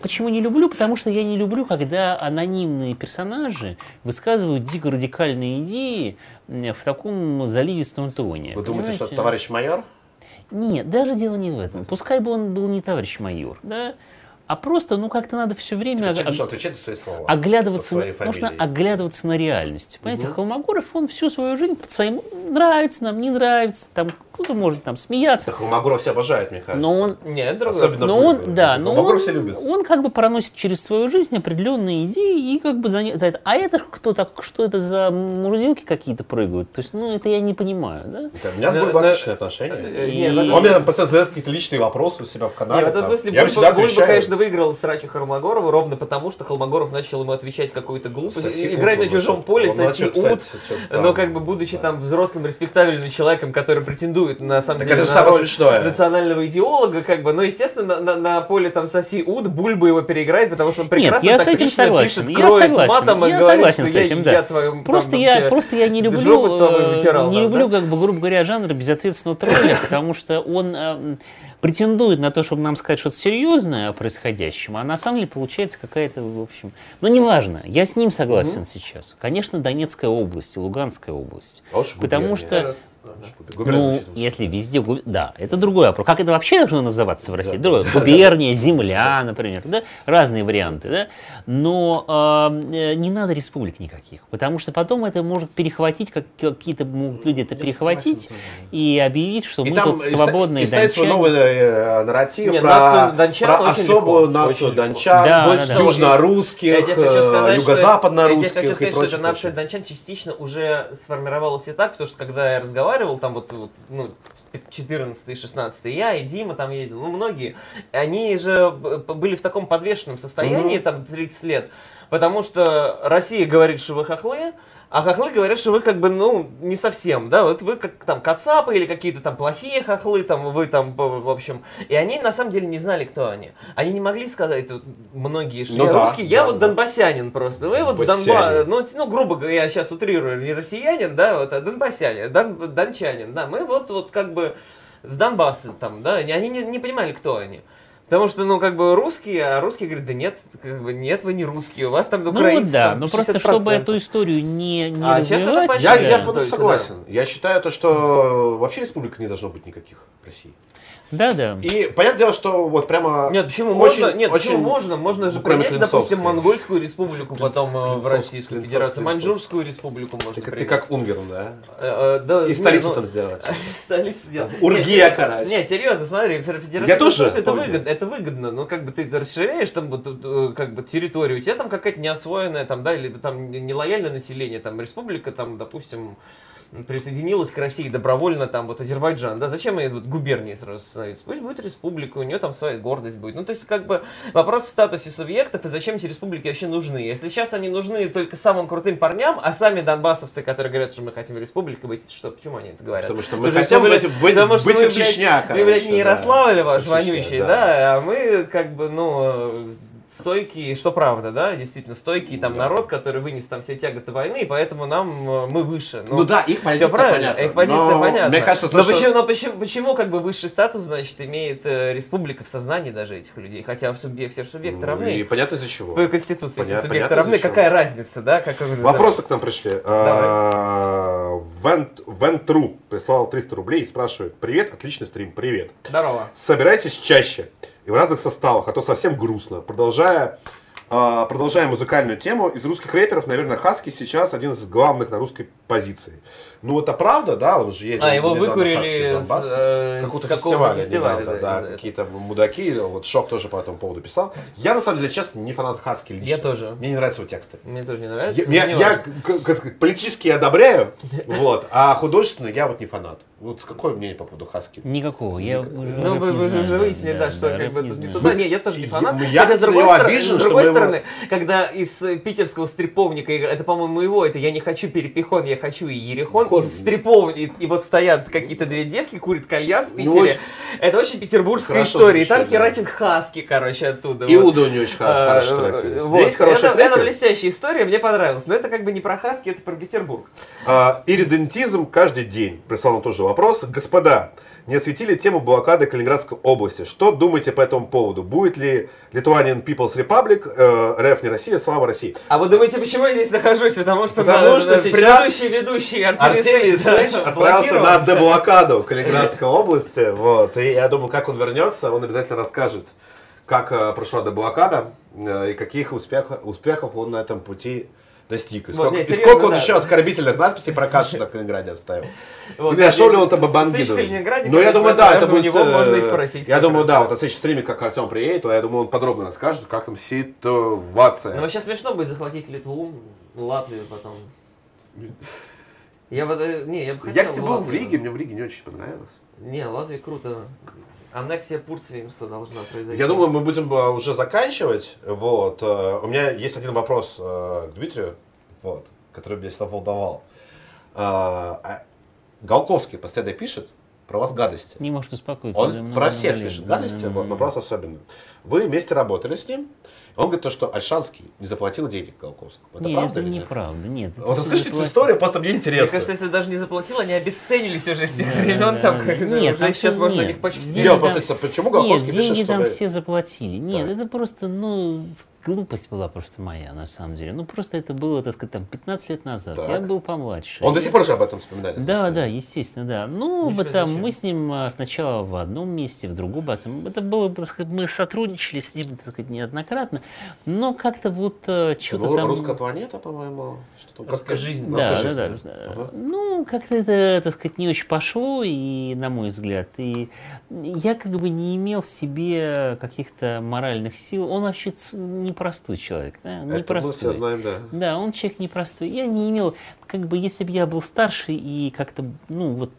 Speaker 3: Почему не люблю? Потому что я не люблю, когда анонимные персонажи высказывают дико радикальные идеи в таком заливистом тоне.
Speaker 2: Вы думаете, что
Speaker 3: понимаете?
Speaker 2: товарищ майор?
Speaker 3: Нет, даже дело не в этом. Пускай бы он был не товарищ майор, да, а просто, ну, как-то надо все время ог-
Speaker 2: должен отвечать за свои слова.
Speaker 3: оглядываться,
Speaker 2: своей
Speaker 3: нужно оглядываться на реальность. Понимаете, Холмогоров, он всю свою жизнь под своим нравится нам, не нравится, там кто-то может там смеяться,
Speaker 2: Холмогоров все обожают, мне кажется.
Speaker 3: но он
Speaker 1: Нет, другое.
Speaker 2: Особенно
Speaker 3: но он,
Speaker 2: Бульбу.
Speaker 3: да, но
Speaker 2: Холмогоров
Speaker 3: он,
Speaker 2: все любят.
Speaker 3: он как бы проносит через свою жизнь определенные идеи и как бы за, не- за это. А это кто так, что это за мурзилки какие-то прыгают? То есть, ну, это я не понимаю, да?
Speaker 2: Да, У меня с
Speaker 1: Да,
Speaker 2: Бульбой отличные отношения.
Speaker 1: Э,
Speaker 3: И-
Speaker 1: не, в этом
Speaker 2: Он мне
Speaker 1: смысле-
Speaker 2: постоянно задает какие-то личные вопросы у себя в канале.
Speaker 1: Не, в этом
Speaker 2: там.
Speaker 1: смысле
Speaker 2: Я
Speaker 1: Бульба,
Speaker 2: всегда
Speaker 1: Бульба, конечно, выиграл срачу Холмогорова ровно потому, что Холмогоров начал ему отвечать какую-то глупость.
Speaker 2: Соси
Speaker 1: Играть на
Speaker 2: он
Speaker 1: чужом
Speaker 2: начал.
Speaker 1: поле,
Speaker 2: Он
Speaker 1: соси ут.
Speaker 2: там.
Speaker 1: Но как бы будучи там взрослым, респектабельным человеком, который претендует на самом
Speaker 2: Так
Speaker 1: деле
Speaker 2: это
Speaker 1: на
Speaker 2: самое
Speaker 1: роль
Speaker 2: смешное.
Speaker 1: национального идеолога, как бы, но естественно на, на- на поле там соси ут Бульба его переиграет, потому что он
Speaker 3: Нет,
Speaker 1: прекрасно
Speaker 3: я с этим согласен,
Speaker 1: пишет,
Speaker 3: я согласен,
Speaker 1: матом
Speaker 3: я
Speaker 1: говорит,
Speaker 3: согласен с
Speaker 1: я-
Speaker 3: этим, да.
Speaker 1: я твою, там,
Speaker 3: Просто я,
Speaker 1: вообще
Speaker 3: просто я не люблю, э,
Speaker 1: вытирал,
Speaker 3: не
Speaker 1: да,
Speaker 3: люблю,
Speaker 1: да?
Speaker 3: как бы, грубо говоря, жанр безответственного тролля, потому что он э, претендует на то, чтобы нам сказать что-то серьезное о происходящем, а на самом деле получается какая-то, в общем... Ну, неважно, я с ним согласен сейчас. Конечно, Донецкая область и Луганская область.
Speaker 2: А
Speaker 3: Потому
Speaker 2: губерния.
Speaker 3: что... Ну, если везде... губ- Да, это другой вопрос. Как это вообще должно называться в России? Другое. Губерния, земля, например. Да? Разные варианты. Да? Но э, э, не надо республик никаких. Потому что потом это может перехватить, как какие-то могут люди это
Speaker 2: Я
Speaker 3: перехватить
Speaker 2: согласен
Speaker 3: и объявить, что
Speaker 2: И
Speaker 3: мы
Speaker 2: там
Speaker 3: тут
Speaker 2: и
Speaker 3: свободные
Speaker 2: и свой
Speaker 3: дончане.
Speaker 2: новый э, нарратив
Speaker 1: Не,
Speaker 2: про,
Speaker 1: нацию дончан
Speaker 2: про особую
Speaker 1: легко,
Speaker 2: нацию дончан,
Speaker 3: Да,
Speaker 1: Больше
Speaker 3: да, да.
Speaker 2: южнорусских,
Speaker 1: Я тебе хочу
Speaker 2: э,
Speaker 1: сказать, что-
Speaker 2: югозападнорусских
Speaker 1: Я тебе хочу
Speaker 2: и
Speaker 1: сказать, что эта нация дончан частично уже сформировалась и так, потому что когда я разговаривал, там вот, вот, ну, 14 16 я и Дима там ездил, ну, многие, они же были в таком подвешенном состоянии, там, 30 лет, потому что Россия говорит, что вы хохлы, а хохлы говорят, что вы как бы, ну, не совсем, да, вот вы как там кацапы или какие-то там плохие хохлы, там, вы там, в общем, и они на самом деле не знали, кто они. Они не могли сказать, вот, многие, что
Speaker 2: Ну
Speaker 1: я
Speaker 2: да,
Speaker 1: русский, я
Speaker 2: да,
Speaker 1: вот
Speaker 2: да.
Speaker 1: донбассянин просто, вы вот с. Донбасса, ну, ну, грубо говоря, я сейчас утрирую, не россиянин, да, вот, а донбассянин, дон, дончанин, да, мы вот, вот как бы с Донбасса там, да, они не, не понимали, кто они. Потому что, ну, как бы русские, а русские говорят, да нет, как бы, нет, вы не русские, у вас там
Speaker 3: Ну
Speaker 1: украинцы,
Speaker 3: вот да,
Speaker 1: там
Speaker 3: но просто чтобы
Speaker 1: 60%.
Speaker 3: эту историю не, не
Speaker 1: А,
Speaker 3: развивать...
Speaker 2: Я,
Speaker 1: Да.
Speaker 2: я
Speaker 3: да.
Speaker 2: полностью
Speaker 1: Только,
Speaker 2: согласен. Я считаю то, что вообще республик не должно быть никаких в России.
Speaker 3: Да, да.
Speaker 2: И понятное дело, что вот прямо
Speaker 1: Нет, почему
Speaker 2: очень-
Speaker 1: можно? Нет, почему
Speaker 2: очень-
Speaker 1: можно? Можно же
Speaker 2: кроме
Speaker 1: принять, допустим, Монгольскую республику, потом э, в Российскую
Speaker 2: Клинцовской,
Speaker 1: Федерацию,
Speaker 2: Клинцовской.
Speaker 1: Маньчжурскую республику можно
Speaker 2: Ты, ты как Унгерн, да?
Speaker 1: Э, э, да,
Speaker 2: И
Speaker 1: не,
Speaker 2: столицу
Speaker 1: ну,
Speaker 2: там сделать.
Speaker 1: Столицу делать.
Speaker 2: Ургия, короче.
Speaker 1: Не, серьезно, смотри, федерация
Speaker 2: Я тоже
Speaker 1: это выгодно, это выгодно, но как бы ты расширяешь там вот, э, как бы территорию, у тебя там какая-то неосвоенная там, да, или там нелояльное население, там республика, там, допустим, присоединилась к России добровольно, там, вот Азербайджан, да, зачем ей вот губернии сразу становиться? Пусть будет республика, у нее там своя гордость будет. Ну, то есть, как бы, вопрос в статусе субъектов и зачем эти республики вообще нужны. Если сейчас они нужны только самым крутым парням, а сами донбассовцы, которые говорят, что мы хотим республикой быть, что, почему они это говорят?
Speaker 2: Потому что мы
Speaker 1: Потому
Speaker 2: хотим
Speaker 1: вы,
Speaker 2: быть, быть,
Speaker 1: потому что
Speaker 2: быть
Speaker 1: вы,
Speaker 2: как
Speaker 1: блядь,
Speaker 2: Чечня,
Speaker 1: Вы, блядь,
Speaker 2: короче,
Speaker 1: не
Speaker 2: да.
Speaker 1: Ярославль ваш
Speaker 2: Чечня,
Speaker 1: вонючий,
Speaker 2: да.
Speaker 1: да. а мы как бы, ну, стойкий, что правда, да, действительно, стойкий там
Speaker 2: Да.
Speaker 1: народ, который вынес там все тяготы войны, и поэтому нам э, мы выше.
Speaker 2: Ну да, их позиция
Speaker 1: Все правильно,
Speaker 2: понятна.
Speaker 1: их позиция
Speaker 2: Но
Speaker 1: понятна.
Speaker 2: Мне кажется, то,
Speaker 1: но,
Speaker 2: что-
Speaker 1: почему, но почему, почему как бы высший статус, значит, имеет э, республика в сознании даже этих людей, хотя в субъе- все субъекты
Speaker 2: Ну,
Speaker 1: равны.
Speaker 2: И понятно из-за чего.
Speaker 1: По Конституции все
Speaker 2: Понятно-
Speaker 1: субъекты
Speaker 2: понятно,
Speaker 1: равны, какая разница, да? Как
Speaker 2: Вопросы к нам пришли. А, Вент- Вентру прислал 300 рублей и спрашивает. Привет, отличный стрим, привет.
Speaker 1: Здорово.
Speaker 2: Собирайтесь чаще и в разных составах, а то совсем грустно. Продолжая, а, продолжая музыкальную тему, из русских рэперов, наверное, Хаски сейчас один из главных на русской позиции. Ну, это правда, да, он же ездил
Speaker 1: А, его выкурили
Speaker 2: Донбасс,
Speaker 1: с, э,
Speaker 2: с какого-то
Speaker 1: с какого
Speaker 2: фестиваля,
Speaker 1: фестиваля,
Speaker 2: недавно,
Speaker 1: да,
Speaker 2: да, какие-то мудаки, вот Шок тоже по этому поводу писал. Я, на самом деле, честно, не фанат Хаски лично.
Speaker 1: Я тоже.
Speaker 2: Мне не нравятся его тексты.
Speaker 1: Мне тоже не нравится.
Speaker 2: Я, я-
Speaker 1: не
Speaker 2: я, как сказать, политически одобряю, вот, а художественно я вот не фанат. Вот с какое мнение по поводу Хаски?
Speaker 3: Никакого. Я уже
Speaker 1: Ну, вы,
Speaker 3: не
Speaker 1: вы же
Speaker 3: знаю,
Speaker 1: уже выяснили, да, что как бы
Speaker 3: не
Speaker 1: туда. Не, я тоже не фанат.
Speaker 2: Ну, я,
Speaker 1: Хотя, с другой,
Speaker 2: его
Speaker 1: стороны,
Speaker 2: обижен, что
Speaker 1: другой
Speaker 2: мы его-
Speaker 1: стороны, когда из э, питерского стриповника, это, по-моему, его, это я не хочу перепихон, я хочу и ерехон,
Speaker 2: Хон.
Speaker 1: из стрипов, и, и вот стоят какие-то две девки, курят кальян в
Speaker 2: Ну,
Speaker 1: Питере.
Speaker 2: очень-
Speaker 1: Это очень петербургская
Speaker 2: Хорошо
Speaker 1: история. И там
Speaker 2: да.
Speaker 1: хаски, короче, оттуда. вот.
Speaker 2: Иуда у него очень
Speaker 1: А,
Speaker 2: хороший трек есть.
Speaker 1: вот.
Speaker 2: Есть
Speaker 1: это, это блестящая история, мне понравилось. Но это как бы не про Хаски, это про Петербург.
Speaker 2: А, иридентизм каждый день. Прислал нам тоже вопрос. Господа, не осветили тему блокады Калининградской области. Что думаете по этому поводу? Будет ли Lithuanian People's Republic, э, РФ не Россия, слава России?
Speaker 1: А вы думаете, почему я здесь нахожусь? Потому что,
Speaker 2: Потому
Speaker 1: на-
Speaker 2: что
Speaker 1: на-
Speaker 2: сейчас
Speaker 1: предыдущий ведущий Артемий Сыч,
Speaker 2: отправился на деблокаду Калининградской области. Вот. И я думаю, как он вернется, он обязательно расскажет, как э, прошла деблокада э, и каких успехов, успехов он на этом пути достиг. И
Speaker 1: Вот,
Speaker 2: сколько,
Speaker 1: не,
Speaker 2: и
Speaker 1: серьезно,
Speaker 2: сколько он
Speaker 1: да.
Speaker 2: еще оскорбительных надписей про Кашина в Калининграде оставил.
Speaker 1: Вот,
Speaker 2: И нашел ли он там
Speaker 1: Сыч в
Speaker 2: Бабангиду?
Speaker 1: Калининграде,
Speaker 2: Ну, я думаю, да, это будет...
Speaker 1: него можно и
Speaker 2: э,
Speaker 1: спросить.
Speaker 2: Я думаю, да, вот на следующем стриме, как Артем приедет, то я думаю, он подробно расскажет, как там ситуация.
Speaker 1: Ну, вообще смешно будет захватить Литву, Латвию потом. Я бы, не, я бы хотел
Speaker 2: Я, кстати, был в. Риге, мне в Риге не очень понравилось.
Speaker 1: Не, Латвия круто. Аннексия Пурцвеймса должна произойти.
Speaker 2: Я думаю, мы будем э, уже заканчивать. Вот. э, У меня есть один вопрос э, к Дмитрию, вот, который меня всегда волновал. А, а, Голковский постоянно пишет про вас гадости.
Speaker 3: Не может успокоиться.
Speaker 2: Он про всех пишет гадости, но про вас особенно. Вы вместе работали с ним. Он говорит, то, что Альшанский не заплатил денег Голковскому. Это
Speaker 3: Нет,
Speaker 2: правда
Speaker 3: это
Speaker 2: или нет?
Speaker 3: неправда, нет.
Speaker 2: Вот
Speaker 3: это
Speaker 2: расскажите эту историю, просто мне
Speaker 1: Мне
Speaker 2: интересно.
Speaker 1: кажется, если даже не заплатил, они обесценились уже с тех
Speaker 3: Да,
Speaker 1: времен,
Speaker 3: да,
Speaker 1: там,
Speaker 3: да.
Speaker 1: когда
Speaker 3: Нет,
Speaker 1: уже
Speaker 3: там
Speaker 1: сейчас
Speaker 3: всё-
Speaker 1: можно
Speaker 3: нет.
Speaker 1: их почти...
Speaker 3: Деньги
Speaker 2: Я
Speaker 3: там-
Speaker 2: просто, почему
Speaker 3: Нет,
Speaker 2: Голковский
Speaker 3: деньги
Speaker 2: пишет,
Speaker 3: там
Speaker 2: чтобы...
Speaker 3: все заплатили. Нет,
Speaker 2: Так.
Speaker 3: это просто, ну, глупость была просто моя, на самом деле. Ну, просто это было, так сказать, там, 15 лет назад.
Speaker 2: Так.
Speaker 3: Я был помладше.
Speaker 2: Он до сих пор же об этом вспоминает.
Speaker 3: Да, да, естественно, да. Ну,
Speaker 1: Ничего
Speaker 3: вот там мы с ним а, сначала в одном месте, в другом. потом- Это было, так сказать, мы сотрудничали с ним, так сказать, неоднократно. Но как-то вот что-то
Speaker 2: Ну,
Speaker 3: там...
Speaker 2: Русская планета, по-моему. Что там,
Speaker 1: Русская жизнь.
Speaker 3: Да, да, да.
Speaker 2: Ага.
Speaker 3: Ну, как-то это, так сказать, не очень пошло, и, на мой взгляд, и я как бы не имел в себе каких-то моральных сил. Он вообще ц- непростой человек, да,
Speaker 2: Это мы все знаем, да.
Speaker 3: Да, он человек непростой. Я не имел, как бы, если бы я был старше и как-то, ну, вот,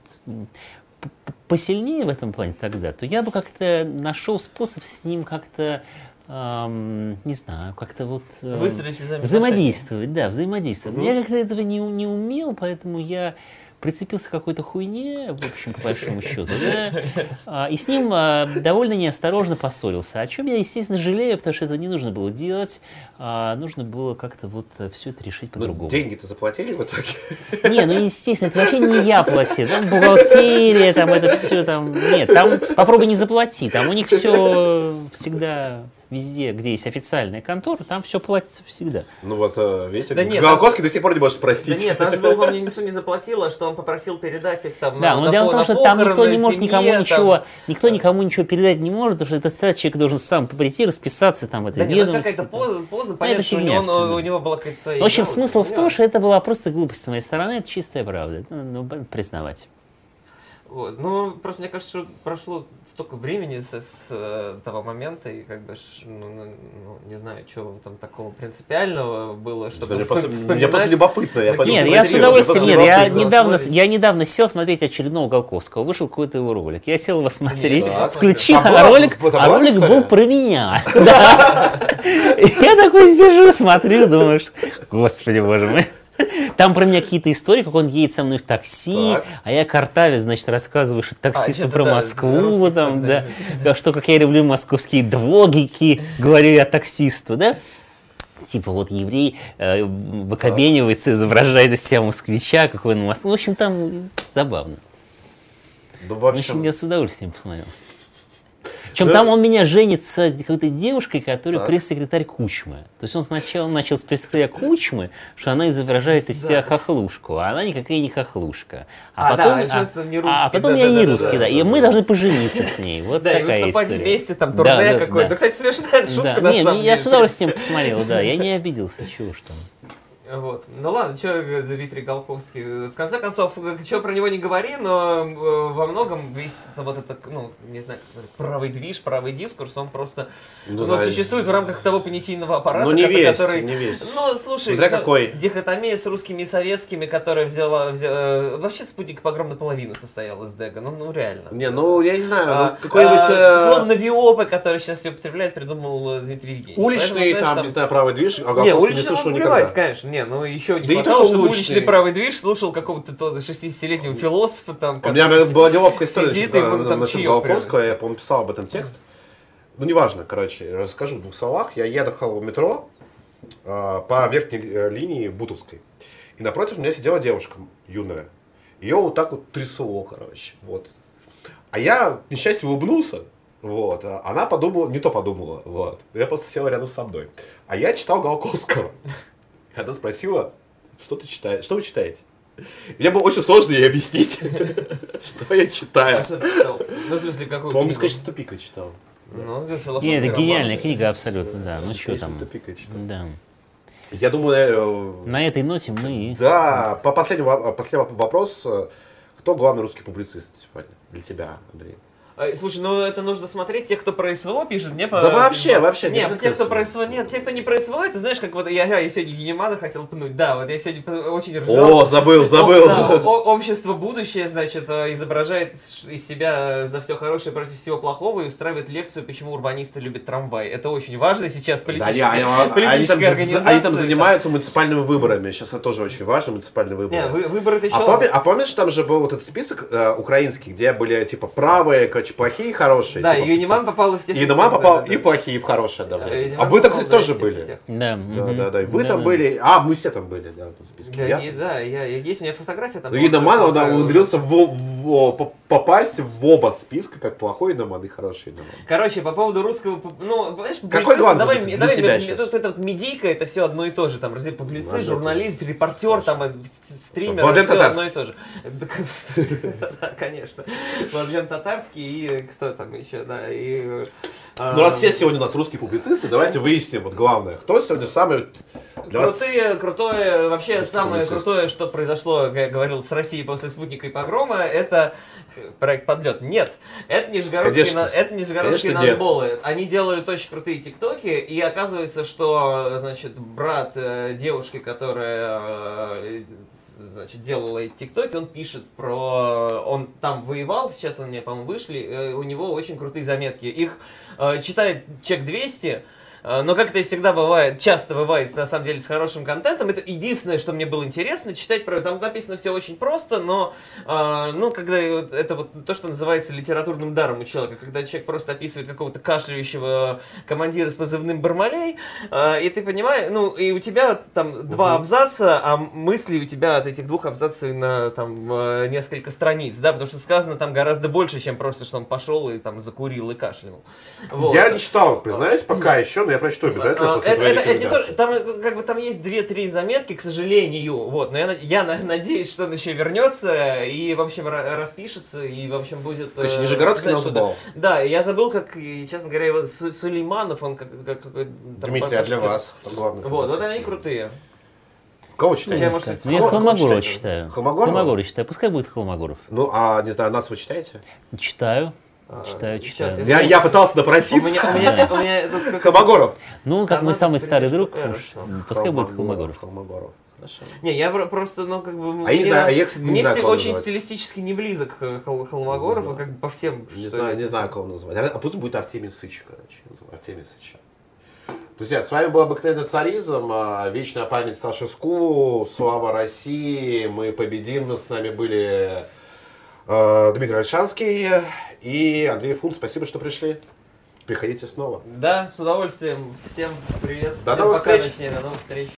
Speaker 3: посильнее в этом плане тогда, то я бы как-то нашел способ с ним как-то, ам, не знаю, как-то вот... эм,
Speaker 1: взаимоотношения.
Speaker 3: Взаимодействовать, да, взаимодействовать.
Speaker 2: Мгм.
Speaker 3: Я как-то этого не, не умел, поэтому я прицепился к какой-то хуйне, в общем, по большому счету, да, а, и с ним а, довольно неосторожно поссорился, о чем я, естественно, жалею, потому что это не нужно было делать, а, нужно было как-то вот все это решить
Speaker 2: Ну,
Speaker 3: по-другому.
Speaker 2: деньги-то заплатили в итоге?
Speaker 3: Не, ну естественно, это вообще не я платил. Там бухгалтерия, там это все там. Нет, там попробуй не заплати. Там у них все всегда везде, где есть официальная контора, там все платится всегда.
Speaker 2: Ну вот, э, видите,
Speaker 1: Да нет,
Speaker 2: Голковский до сих пор не может
Speaker 1: Да
Speaker 2: простить.
Speaker 1: нет, там же было, по-моему, никто не заплатил, а что он попросил передать их там
Speaker 3: Да,
Speaker 1: на,
Speaker 3: но
Speaker 1: на
Speaker 3: дело в том, что там никто не может
Speaker 1: семье,
Speaker 3: никому
Speaker 1: там.
Speaker 3: ничего, никто никому ничего передать не может, потому что этот человек должен сам прийти, расписаться там в этой
Speaker 1: Да ну
Speaker 3: ведомости.
Speaker 1: какая-то
Speaker 3: там.
Speaker 1: поза, поза
Speaker 3: это
Speaker 1: понятно, что у него,
Speaker 3: да.
Speaker 1: у него была какая-то своя
Speaker 3: В общем, смысл в том, что это была просто глупость с моей стороны, это чистая правда. Ну, ну, признавать.
Speaker 1: Вот. Ну, просто мне кажется, что прошло столько времени с, с, э, того момента, и как бы, ну, ну, ну, не знаю, что там такого принципиального было, чтобы
Speaker 2: Мне просто, мне просто любопытно. Я
Speaker 1: Нет,
Speaker 3: Нет, я с удовольствием, нет, я недавно, я недавно сел смотреть очередного Голковского, вышел какой-то его ролик. Я сел его смотреть,
Speaker 1: Так.
Speaker 3: включил,
Speaker 2: А
Speaker 3: ролик, а ролик был про меня. Я такой сижу, смотрю, думаю, что, господи, боже мой. Там про меня какие-то истории, как он едет со мной в такси,
Speaker 2: Так.
Speaker 3: а я картаве, значит, рассказываю что таксисту
Speaker 1: что-то
Speaker 3: про
Speaker 1: да,
Speaker 3: Москву, там, да,
Speaker 1: факт,
Speaker 3: что как я люблю московские двогики, говорю я таксисту, да. Типа вот еврей э, выкобенивается, изображает из себя москвича, какой он москвич. Ну, в общем, там забавно.
Speaker 2: Ну, в
Speaker 3: В общем,
Speaker 2: общем,
Speaker 3: я с удовольствием посмотрел. Причем
Speaker 2: Да.
Speaker 3: там он меня женит с какой-то девушкой, которая
Speaker 2: Так.
Speaker 3: пресс-секретарь Кучмы. То есть он сначала начал с пресс-секретаря Кучмы, что она изображает из себя хохлушку, а она никакая не хохлушка.
Speaker 1: А,
Speaker 3: А,
Speaker 1: да,
Speaker 3: потом,
Speaker 1: а
Speaker 3: а,
Speaker 1: не
Speaker 3: а
Speaker 1: русский,
Speaker 3: потом
Speaker 1: да,
Speaker 3: я
Speaker 1: да,
Speaker 3: не
Speaker 1: да,
Speaker 3: русский,
Speaker 1: да,
Speaker 3: да. И
Speaker 1: да,
Speaker 3: мы
Speaker 1: да.
Speaker 3: должны пожениться с ней. Вот
Speaker 1: Да, и
Speaker 3: такая
Speaker 1: выступать
Speaker 3: история.
Speaker 1: вместе, там,
Speaker 3: Да,
Speaker 1: турне
Speaker 3: да,
Speaker 1: какое-то.
Speaker 3: да.
Speaker 1: Кстати, смешная шутка,
Speaker 3: Да,
Speaker 1: на
Speaker 3: не,
Speaker 1: самом
Speaker 3: я
Speaker 1: деле.
Speaker 3: с удовольствием посмотрел, да. Я не обиделся, чего ж там.
Speaker 1: Вот. Ну ладно, что Дмитрий Голковский. В конце концов, что про него не говори, но э, во многом весь вот это, ну, не знаю, правый движ, правый дискурс, он просто
Speaker 2: Ну
Speaker 1: ну,
Speaker 2: да.
Speaker 1: существует в рамках того понятийного аппарата,
Speaker 2: Ну, не
Speaker 1: ко-
Speaker 2: весь,
Speaker 1: который...
Speaker 2: не весь.
Speaker 1: Ну, слушай,
Speaker 2: Смотря
Speaker 1: всё-
Speaker 2: какой.
Speaker 1: дихотомия с русскими и советскими, которая взяла... взя- э, Вообще спутник погром наполовину состоял из Дега, ну, ну реально.
Speaker 2: Не, ну я не знаю,
Speaker 1: А,
Speaker 2: ну, какой-нибудь
Speaker 1: а,
Speaker 2: э,
Speaker 1: Словно Виопы, который сейчас все употребляет, придумал э, Дмитрий Евгеньевич.
Speaker 2: уличный,
Speaker 1: Поэтому, знаешь,
Speaker 2: там, не знаю, правый движ, а
Speaker 1: не,
Speaker 2: не слышал никогда.
Speaker 1: конечно. Не, ну еще не
Speaker 2: Да и
Speaker 1: хватало,
Speaker 2: только
Speaker 1: чтобы
Speaker 2: уличный.
Speaker 1: правый движ слушал какого-то то 60-летнего философа там.
Speaker 2: У меня была неловкая история
Speaker 1: сидит, и ему там
Speaker 2: насчет Голковского, я, по-моему, писал об этом текст. Ну, неважно, короче, расскажу в двух словах. Я ехал в метро э, по верхней э, линии Бутовской. И напротив меня сидела девушка юная. Ее вот так вот трясло, короче. Вот. А я, к несчастью, улыбнулся. Вот. а Она подумала, не то подумала. Вот. Я просто села рядом со мной. А я читал Голковского. Она спросила, что ты читаешь? Что вы читаете? Мне было очень сложно ей объяснить, что я читаю.
Speaker 1: А? Ну, в смысле, какую
Speaker 2: По-моему? «Скачет тупика» читал.
Speaker 1: Ну, это
Speaker 3: Нет, это гениальная книга абсолютно, да. Ну что
Speaker 2: «Скачет
Speaker 3: там?
Speaker 2: тупика» читал.
Speaker 3: Да.
Speaker 2: Я думаю, э,
Speaker 3: На этой ноте мы
Speaker 2: да, по последнему во- последний вопрос. Кто главный русский публицист сегодня для тебя, Андрей?
Speaker 1: А, Слушай, ну это нужно смотреть тех, кто про СВО пишет, мне по...
Speaker 2: Да вообще, вообще, не
Speaker 1: Нет,
Speaker 2: обязательно
Speaker 1: те, кто про
Speaker 2: СВО.
Speaker 1: Нет, те, кто не про СВО, это знаешь, как вот я, я сегодня Генемана хотел пнуть, да, вот я сегодня очень ржал.
Speaker 2: О, забыл, забыл.
Speaker 1: Да, о- общество будущее, значит, э, изображает из себя за все хорошее против всего плохого и устраивает лекцию, почему урбанисты любят трамвай. Это очень важно сейчас
Speaker 2: Да, не,
Speaker 1: политическая,
Speaker 2: они, они
Speaker 1: политическая
Speaker 2: там,
Speaker 1: организация.
Speaker 2: они там занимаются муниципальными выборами. Сейчас это тоже очень важно, муниципальные выборы.
Speaker 1: Не, вы, выборы ты
Speaker 2: А, поми- а помнишь, там же был вот этот список э, украинский, где были типа правые, короче, плохие, хорошие.
Speaker 1: Да,
Speaker 2: типа,
Speaker 1: Юниман попал в всех.
Speaker 2: И Дома попал
Speaker 1: да, да,
Speaker 2: и
Speaker 1: да.
Speaker 2: плохие, и в хорошие
Speaker 1: Да,
Speaker 2: одновременно.
Speaker 1: Юниман
Speaker 2: А вы там, кстати,
Speaker 1: да,
Speaker 2: тоже были.
Speaker 1: всех.
Speaker 3: Да,
Speaker 2: Да, да, да. И вы
Speaker 3: Да,
Speaker 2: там
Speaker 3: да.
Speaker 2: были. А, мы все там были, да, в списке.
Speaker 1: Да,
Speaker 2: Я-
Speaker 1: и- да, есть, у меня фотография там.
Speaker 2: Ну, Иноман, он умудрился в- в- по- попасть в оба списка, как плохой Иноман и хороший Иноман.
Speaker 1: Короче, по поводу русского, ну, понимаешь,
Speaker 2: Какой главный
Speaker 1: давай,
Speaker 2: публицист
Speaker 1: давай,
Speaker 2: для тебя сейчас?
Speaker 1: вот это вот медийка, это все одно и то же, там, раздель публицист, журналист, репортер, там, э, стример,
Speaker 2: Владлен
Speaker 1: все
Speaker 2: Татарский.
Speaker 1: одно и то же. Да, конечно. Владлен Татарский и кто там еще, да, и... э,
Speaker 2: Ну, раз все сегодня у нас русские публицисты, давайте выясним вот главное. Кто сегодня самый... для
Speaker 1: Крутые, крутое, вообще самое крутое, что произошло, я говорил, с Россией после спутника и погрома, это проект Подлет. Нет, это нижегородские,
Speaker 2: Конечно.
Speaker 1: на- это нижегородские
Speaker 2: Конечно, нет.
Speaker 1: назболы. Они делают очень крутые тиктоки, и оказывается, что, значит, брат э, девушки, которая э, значит, делала эти тиктоки, он пишет про... Он там воевал, сейчас они, по-моему, вышли, э, у него очень крутые заметки. Их э, читает чек 200, э, но как это и всегда бывает, часто бывает, на самом деле, с хорошим контентом, это единственное, что мне было интересно, читать про... Там написано все очень просто, но, э, ну, когда вот это вот то, что называется литературным даром у человека, когда человек просто описывает какого-то кашляющего командира с позывным Бармалей, э, и ты понимаешь, ну, и у тебя там два абзаца, а мысли у тебя от этих двух абзацев на там э, несколько страниц, да, потому что сказано там гораздо больше, чем просто, что он пошел и там закурил и кашлянул. Вот.
Speaker 2: Я не читал, признаюсь, пока еще, но я прочту обязательно
Speaker 1: А,
Speaker 2: после
Speaker 1: это,
Speaker 2: твоей
Speaker 1: это- это не то, там э, как бы там есть две-три заметки, к сожалению, вот, но я, я на- надеюсь, что он еще вернется и, в общем, ра- распишется и, в общем, будет... э,
Speaker 2: Короче, Нижегородский
Speaker 1: знаешь, что-то-
Speaker 2: назбол.
Speaker 1: Да, я забыл, как, честно говоря, его Су- Сулейманов, он как... как, какой- там,
Speaker 2: Дмитрий, а для вас? Главный
Speaker 1: Вот, вот они крутые.
Speaker 2: Кого
Speaker 1: Я,
Speaker 2: читаете?
Speaker 1: может.
Speaker 3: Ну, я
Speaker 2: Кого- кого
Speaker 3: Холмогорова читаю.
Speaker 2: Холмогорова?
Speaker 3: Холмогорова читаю. Пускай будет Холмогоров.
Speaker 2: Ну, а, не знаю, нас вы читаете?
Speaker 3: Читаю.
Speaker 1: А,
Speaker 3: Читаю,
Speaker 1: сейчас
Speaker 3: читаю.
Speaker 2: Я, я пытался
Speaker 1: У
Speaker 2: напроситься.
Speaker 1: меня, у меня, у меня как-
Speaker 2: Холмогоров.
Speaker 3: Ну, как мой самый старый друг, пускай будет Холмогоров.
Speaker 2: Холмогоров. Хорошо.
Speaker 1: Не, я про- просто, ну, как бы...
Speaker 2: А я не знаю, а я, кстати, не
Speaker 1: Мне
Speaker 2: знаю, кого
Speaker 1: очень
Speaker 2: называть.
Speaker 1: стилистически не близок Хол- Холмогоров,
Speaker 2: Не
Speaker 1: он как бы по всем...
Speaker 2: Не
Speaker 1: что
Speaker 2: знаю,
Speaker 1: я-
Speaker 2: не знаю, кого назвать. А пусть будет Артемий Сыч, короче. Артемий Сыч. Друзья, с вами был обыкновенный царизм, а, вечная память Саши Скулу, слава России, мы победим, с нами были э, Дмитрий Альшанский и Андрей Фунт, спасибо, что пришли. Приходите снова.
Speaker 1: Да, с удовольствием. Всем привет.
Speaker 2: До
Speaker 1: Всем
Speaker 2: новых
Speaker 1: пока,
Speaker 2: встреч.
Speaker 1: точнее, до новых встреч.